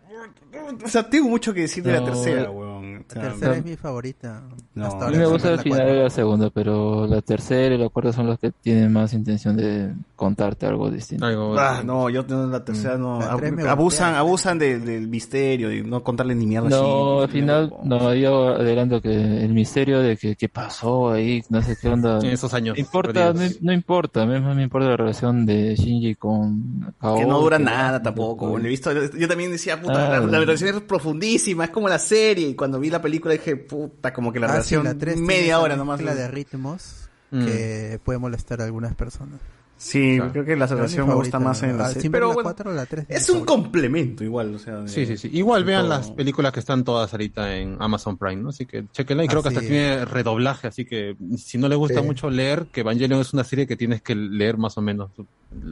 O sea, tengo mucho que decir de la tercera, weón. La tercera es mi favorita. No. Hasta A mí me gusta el final cuatro. de la segunda, pero la tercera y la cuarta son los que tienen más intención de contarte algo distinto. Algo- Ah, no, yo no, la tercera no. La me abusan, abusan de- del misterio y no contarle ni mierda. No, así. al final, no, yo adelanto que el misterio de que qué pasó ahí, no sé qué onda. en esos años. No importa, no, no importa, a mí más me importa la relación de Shinji con Kao. Que no dura que- nada tampoco. Bueno, he visto, yo también decía, puta, Ah, la, la no. relación es profundísima, es como la serie. Y cuando vi la película dije, puta, como que la Ah, sí, relación la tres tiene media esa hora nomás. mezcla de ritmos Mm. que puede molestar a algunas personas. Sí, Claro. creo que la salvación me gusta más en la Ah, serie. siempre Pero la bueno, cuatro o la tres. es un complemento igual, o sea. de- Sí, sí, sí. Igual vean todo. las películas que están todas ahorita en Amazon Prime, ¿no? Así que chequenla y creo que hasta Así tiene redoblaje, así que si no le gusta Sí. mucho leer, que Evangelion es una serie que tienes que leer más o menos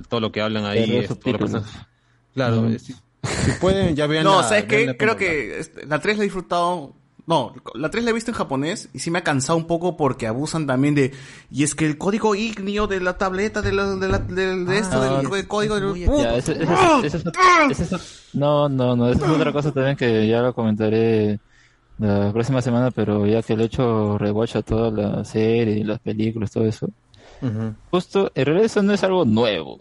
todo lo que hablan ahí. Es todo lo que. Claro, Mm. si, si pueden, ya vean No, la- ¿sabes vean qué? la Creo película. que la 3 la he disfrutado. No, la 3 la he visto en japonés y sí me ha cansado un poco porque abusan también de. Y es que el código ignio de la tableta, de, la, de, la- de- de esto, Ah, del código del. Es- ¡Ah! es- no, no, no, esa es otra cosa también que ya lo comentaré la próxima semana, pero ya que le he hecho rewatch a toda la serie, las películas, todo eso. Justo, en realidad eso no es algo nuevo.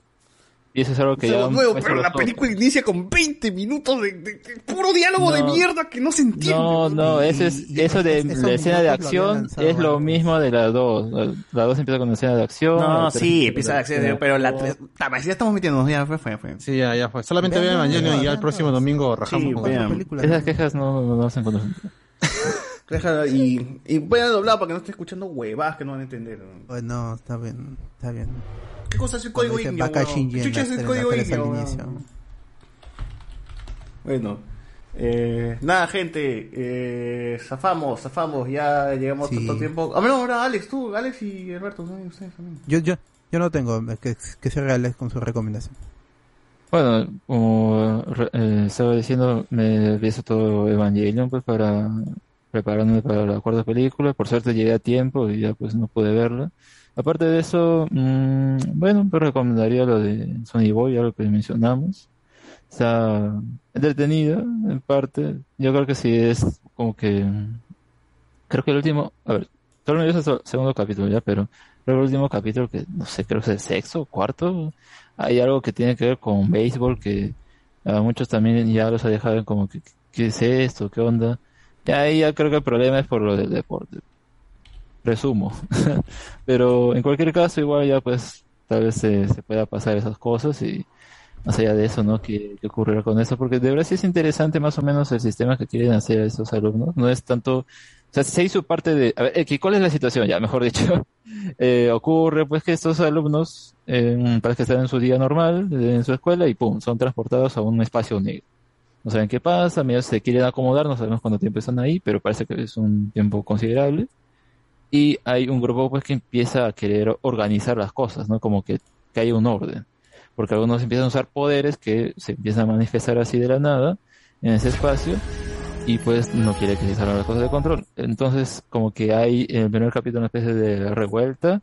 Y eso es algo que ya... nuevo, pero la película inicia con 20 minutos de, de- de puro diálogo de mierda que no se entiende. No, no, ese es, eso de la escena de acción lanzado es lo mismo de la 2. La- La 2 empieza con la escena de acción. No, la tres sí, empieza la escena- pero la 3. Ya estamos metiéndonos, ya fue, fue, fue. Sí, ya, ya fue. Solamente vean Evangelion y ya el próximo domingo rajamos Sí, con vean. Esas quejas no, no, no se encuentran. Déjala y, y voy a doblar para que no esté escuchando huevadas que no van a entender. Bueno, está bien, está bien. ¿Qué cosa es el código ignio? ¿Qué chucha es el código ignio? Bueno, eh, nada, gente, eh, zafamos, zafamos, ya llegamos Sí. tanto tiempo. Ah, no, ahora Alex, tú, Alex y Alberto, ¿no? ustedes también. Yo, yo, yo no tengo que, que ser reales con su recomendación. Bueno, como eh, estaba diciendo, me visto todo Evangelion pues para prepararme para la cuarta película. Por suerte llegué a tiempo y ya pues no pude verla. Aparte de eso, mm, bueno, pues recomendaría lo de Sony Boy, algo que mencionamos. Está entretenida en parte. Yo creo que sí es como que creo que el último, a ver, solo me visto el segundo capítulo ya, pero creo que el último capítulo que no sé, creo que es el sexto, cuarto, hay algo que tiene que ver con béisbol que a muchos también ya los ha dejado como que qué es esto, qué onda. Y ahí ya creo que el problema es por lo del deporte. Presumo. Pero en cualquier caso igual ya pues tal vez se, se pueda pasar esas cosas y más allá de eso, ¿no? ¿Qué, qué ocurrirá con eso? Porque de verdad sí es interesante más o menos el sistema que quieren hacer estos alumnos. No es tanto, o sea, se hizo parte de, a ver, eh, ¿cuál es la situación? Ya, mejor dicho, Eh, ocurre pues que estos alumnos eh, parece que están en su día normal, en su escuela y pum, son transportados a un espacio negro. No saben qué pasa, medio se quieren acomodar, no sabemos cuánto tiempo están ahí, pero parece que es un tiempo considerable. Y hay un grupo pues que empieza a querer organizar las cosas, ¿no? Como que, que hay un orden. Porque algunos empiezan a usar poderes que se empiezan a manifestar así de la nada en ese espacio y pues no quiere que se salgan las cosas de control. Entonces como que hay en el primer capítulo una especie de revuelta,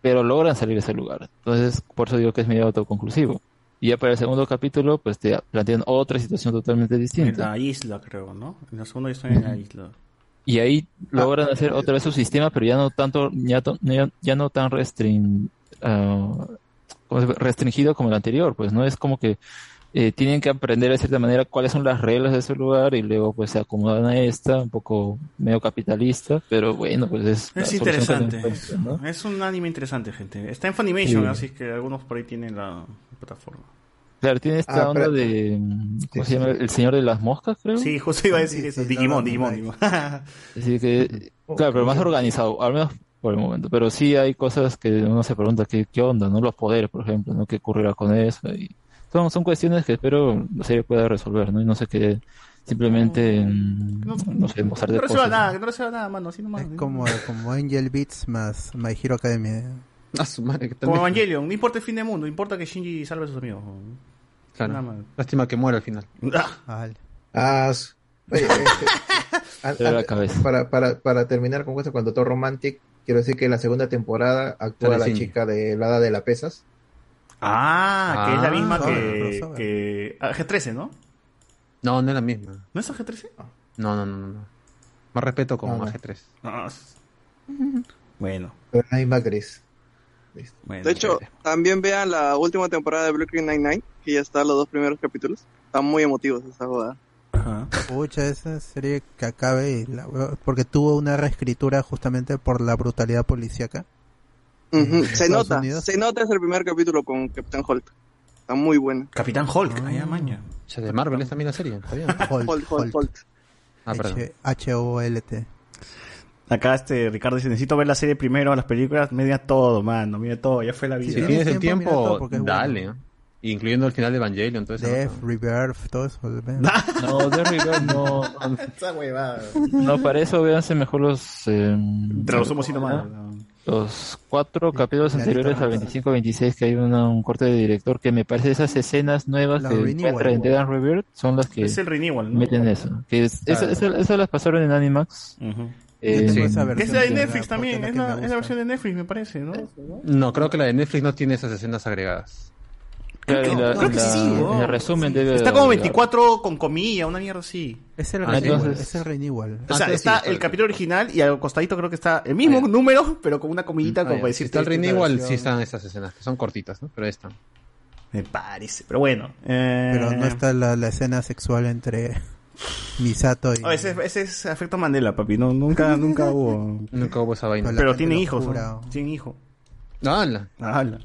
pero logran salir de ese lugar. Entonces por eso digo que es medio autoconclusivo. Y ya para el segundo capítulo pues te plantean otra situación totalmente En distinta. la isla, creo, ¿no? En la segunda historia en la isla. Y ahí logran hacer otra vez su sistema, pero ya no tanto, ya, to- ya, ya no tan restring, ah, restringido como el anterior, pues no es como que eh, tienen que aprender de cierta manera cuáles son las reglas de ese lugar y luego pues se acomodan a esta, un poco medio capitalista, pero bueno, pues es Es interesante. ¿no? Es un anime interesante, gente. Está en Funimation, Sí. así que algunos por ahí tienen la plataforma. Claro, tiene esta Ah, onda pero- de, mm, ¿cómo Sí, se llama? sí. El Señor de las Moscas, creo. Sí, justo iba a decir eso. Digimon, Digimon, Digimon. Así que, claro, pero más organizado, al menos por el momento. Pero sí hay cosas que uno se pregunta qué, qué onda, ¿no? Los poderes, por ejemplo, ¿no? ¿Qué ocurrirá con eso? Y son, son cuestiones que espero la serie pueda resolver, ¿no? Y no se quede simplemente, mm, no, sé, mostrar de no resuelva cosas. nada, que no resuelva nada, mano, así nomás. Como, como Angel Beats más My Hero Academia. A su madre, que Como Evangelion, no importa el fin del mundo, importa que Shinji salve a sus amigos. Claro. Lástima que muera al final. Ah, oye, este, la para, para, para terminar con esto, con Doctor Romantic, quiero decir que en la segunda temporada actúa la chica de la Hada de la Pesas. Ah, que es la Ah, misma que, que ah, G13, ¿no? No, no es la misma. ¿No es G13? No, no, no, no. no. Más respeto con Ah, no. AG3. Ah, bueno. Pero la misma actriz. Bueno. De hecho, también vean la última temporada de Brooklyn Nine-Nine, que ya está los dos primeros capítulos. Están muy emotivos esa boda. Pucha, esa serie que acabe y la porque tuvo una reescritura justamente por la brutalidad policíaca. Se nota, Unidos. se nota ese primer capítulo con Captain Holt. Está muy bueno. Capitán Hulk, allá maña. O sea, de Marvel es también la serie, está bien. Holt, Holt, Holt, Holt. Ah, H-O-L-T. Acá este Ricardo dice, necesito ver la serie primero, las películas, media todo, mano, mira todo, ya fue la vida. Si tienes el tiempo, tiempo, dale. ¿no? Incluyendo el final de Evangelion, todo eso. Death, Rebirth, todo eso. No, de River no. Esa huevada. No, para eso véanse mejor los. Eh, Te lo sumo así nomás. Los cuatro capítulos anteriores al 25-26 que hay una- un corte de director que me parece esas escenas nuevas La que encuentran en Dead and Rebirth son las que Es el renewal, ¿no? meten eso. Que es- Claro. esa- esas las pasaron en Animax. Eh, Sí. es la de Netflix también, es la, es la versión de Netflix, me parece, ¿no? No, creo que la de Netflix no tiene esas escenas agregadas. Claro, la- Creo que sí, ¿no? en el resumen debe Está como de- 24 con comilla, una mierda así. Es el Ah, entonces- Es el renewal. O sea, está el capítulo original y al costadito creo que está el mismo número, pero con una comillita como Ah, para ya. decir Si está el renewal, sí están esas escenas, que son cortitas, ¿no? Pero ahí están. Me parece, pero bueno. eh, Pero no está la, la escena sexual entre Misato y... Oh, ese, ese es efecto Mandela, papi. No, nunca, nunca hubo. Nunca hubo esa vaina. Pero tiene hijos, ¿no? Tiene hijo. ¡Hala! ¡Hala!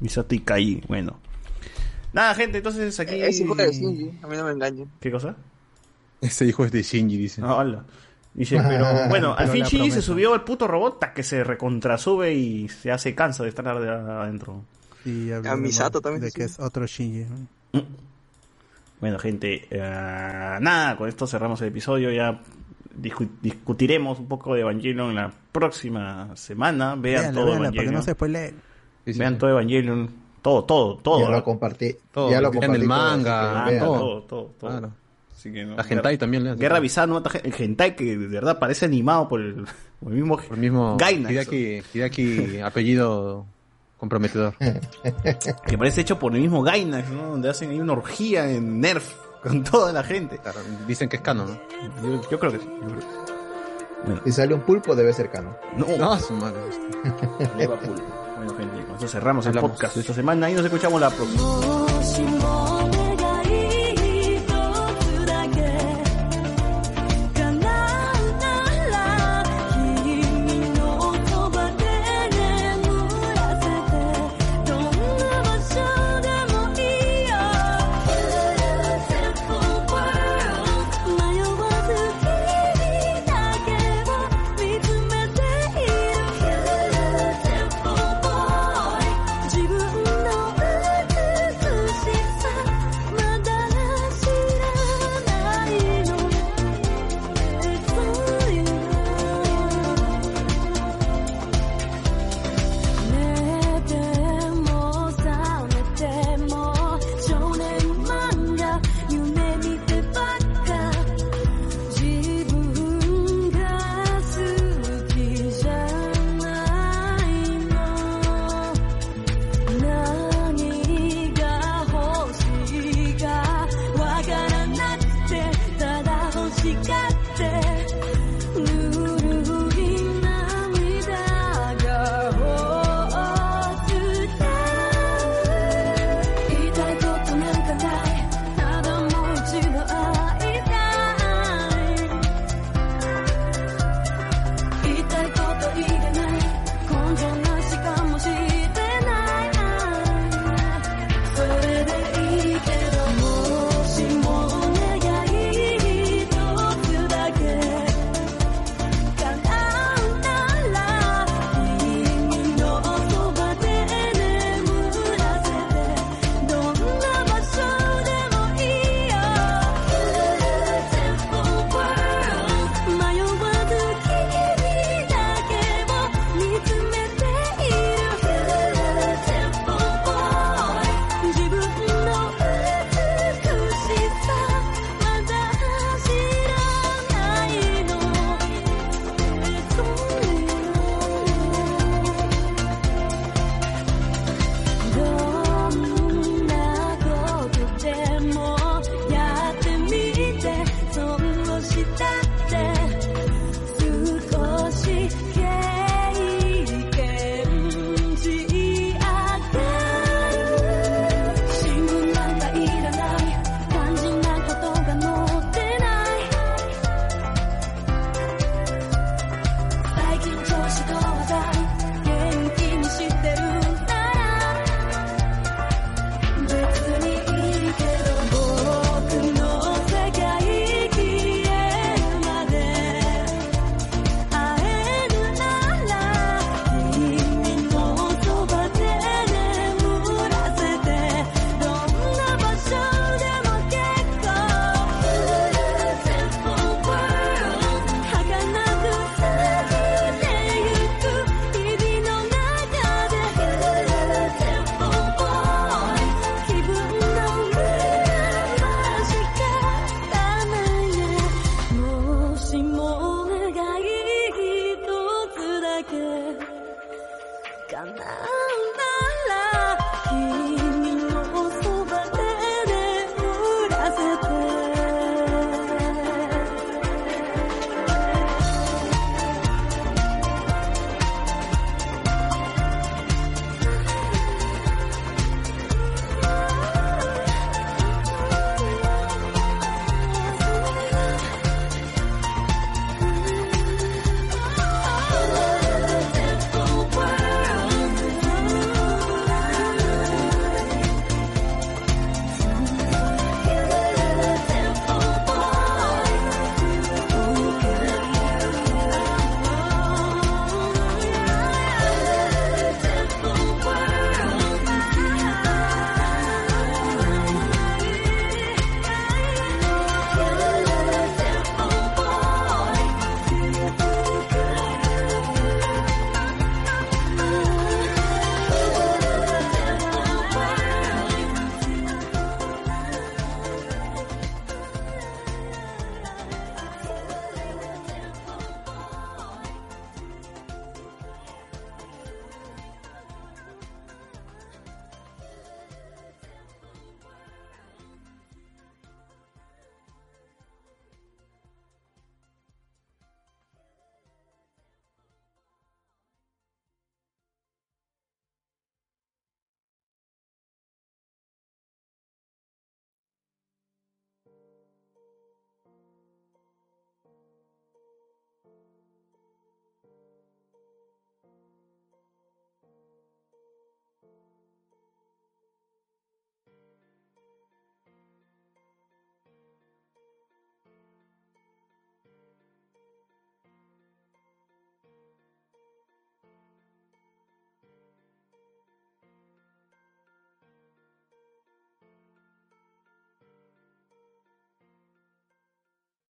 Misato y Kai, bueno. Nada, gente, entonces aquí. Es hijo de Shinji, a mí no me engañen. ¿Qué cosa? Ese hijo es de Shinji, dice. Ah, hola. Dice, pero bueno, al Pero fin Shinji se subió al puto robot que se recontrasube y se hace cansa de estar de adentro. y A Misato también De que es otro Shinji. ¿no? Bueno, gente, eh, nada, con esto cerramos el episodio. Ya discu- discutiremos un poco de Evangelion la próxima semana. Vean Véanla, todo véanla, para que Evangelion. no se spoileen. Vean todo Evangelion. Todo, todo, todo. Ya lo compartí. Todo, ya lo compartí. el todo, así manga, vean. todo, todo. todo, todo. Claro. Así que, no, La hentai también. Guerra no mata gen- el hentai que de verdad parece animado por el, por el mismo, Por el mismo Gainax. Hideaki, Hideaki apellido comprometedor. que parece hecho por el mismo Gainax, ¿no? Donde hacen ahí una orgía en Nerf con toda la gente. Claro, dicen que es canon, ¿no? Yo, yo creo que sí. yo creo que sí. Bueno, Si sale un pulpo, debe ser cano. no, No, su madre. Liverpool. Bueno, gente, con eso cerramos el podcast de esta semana y nos escuchamos la próxima.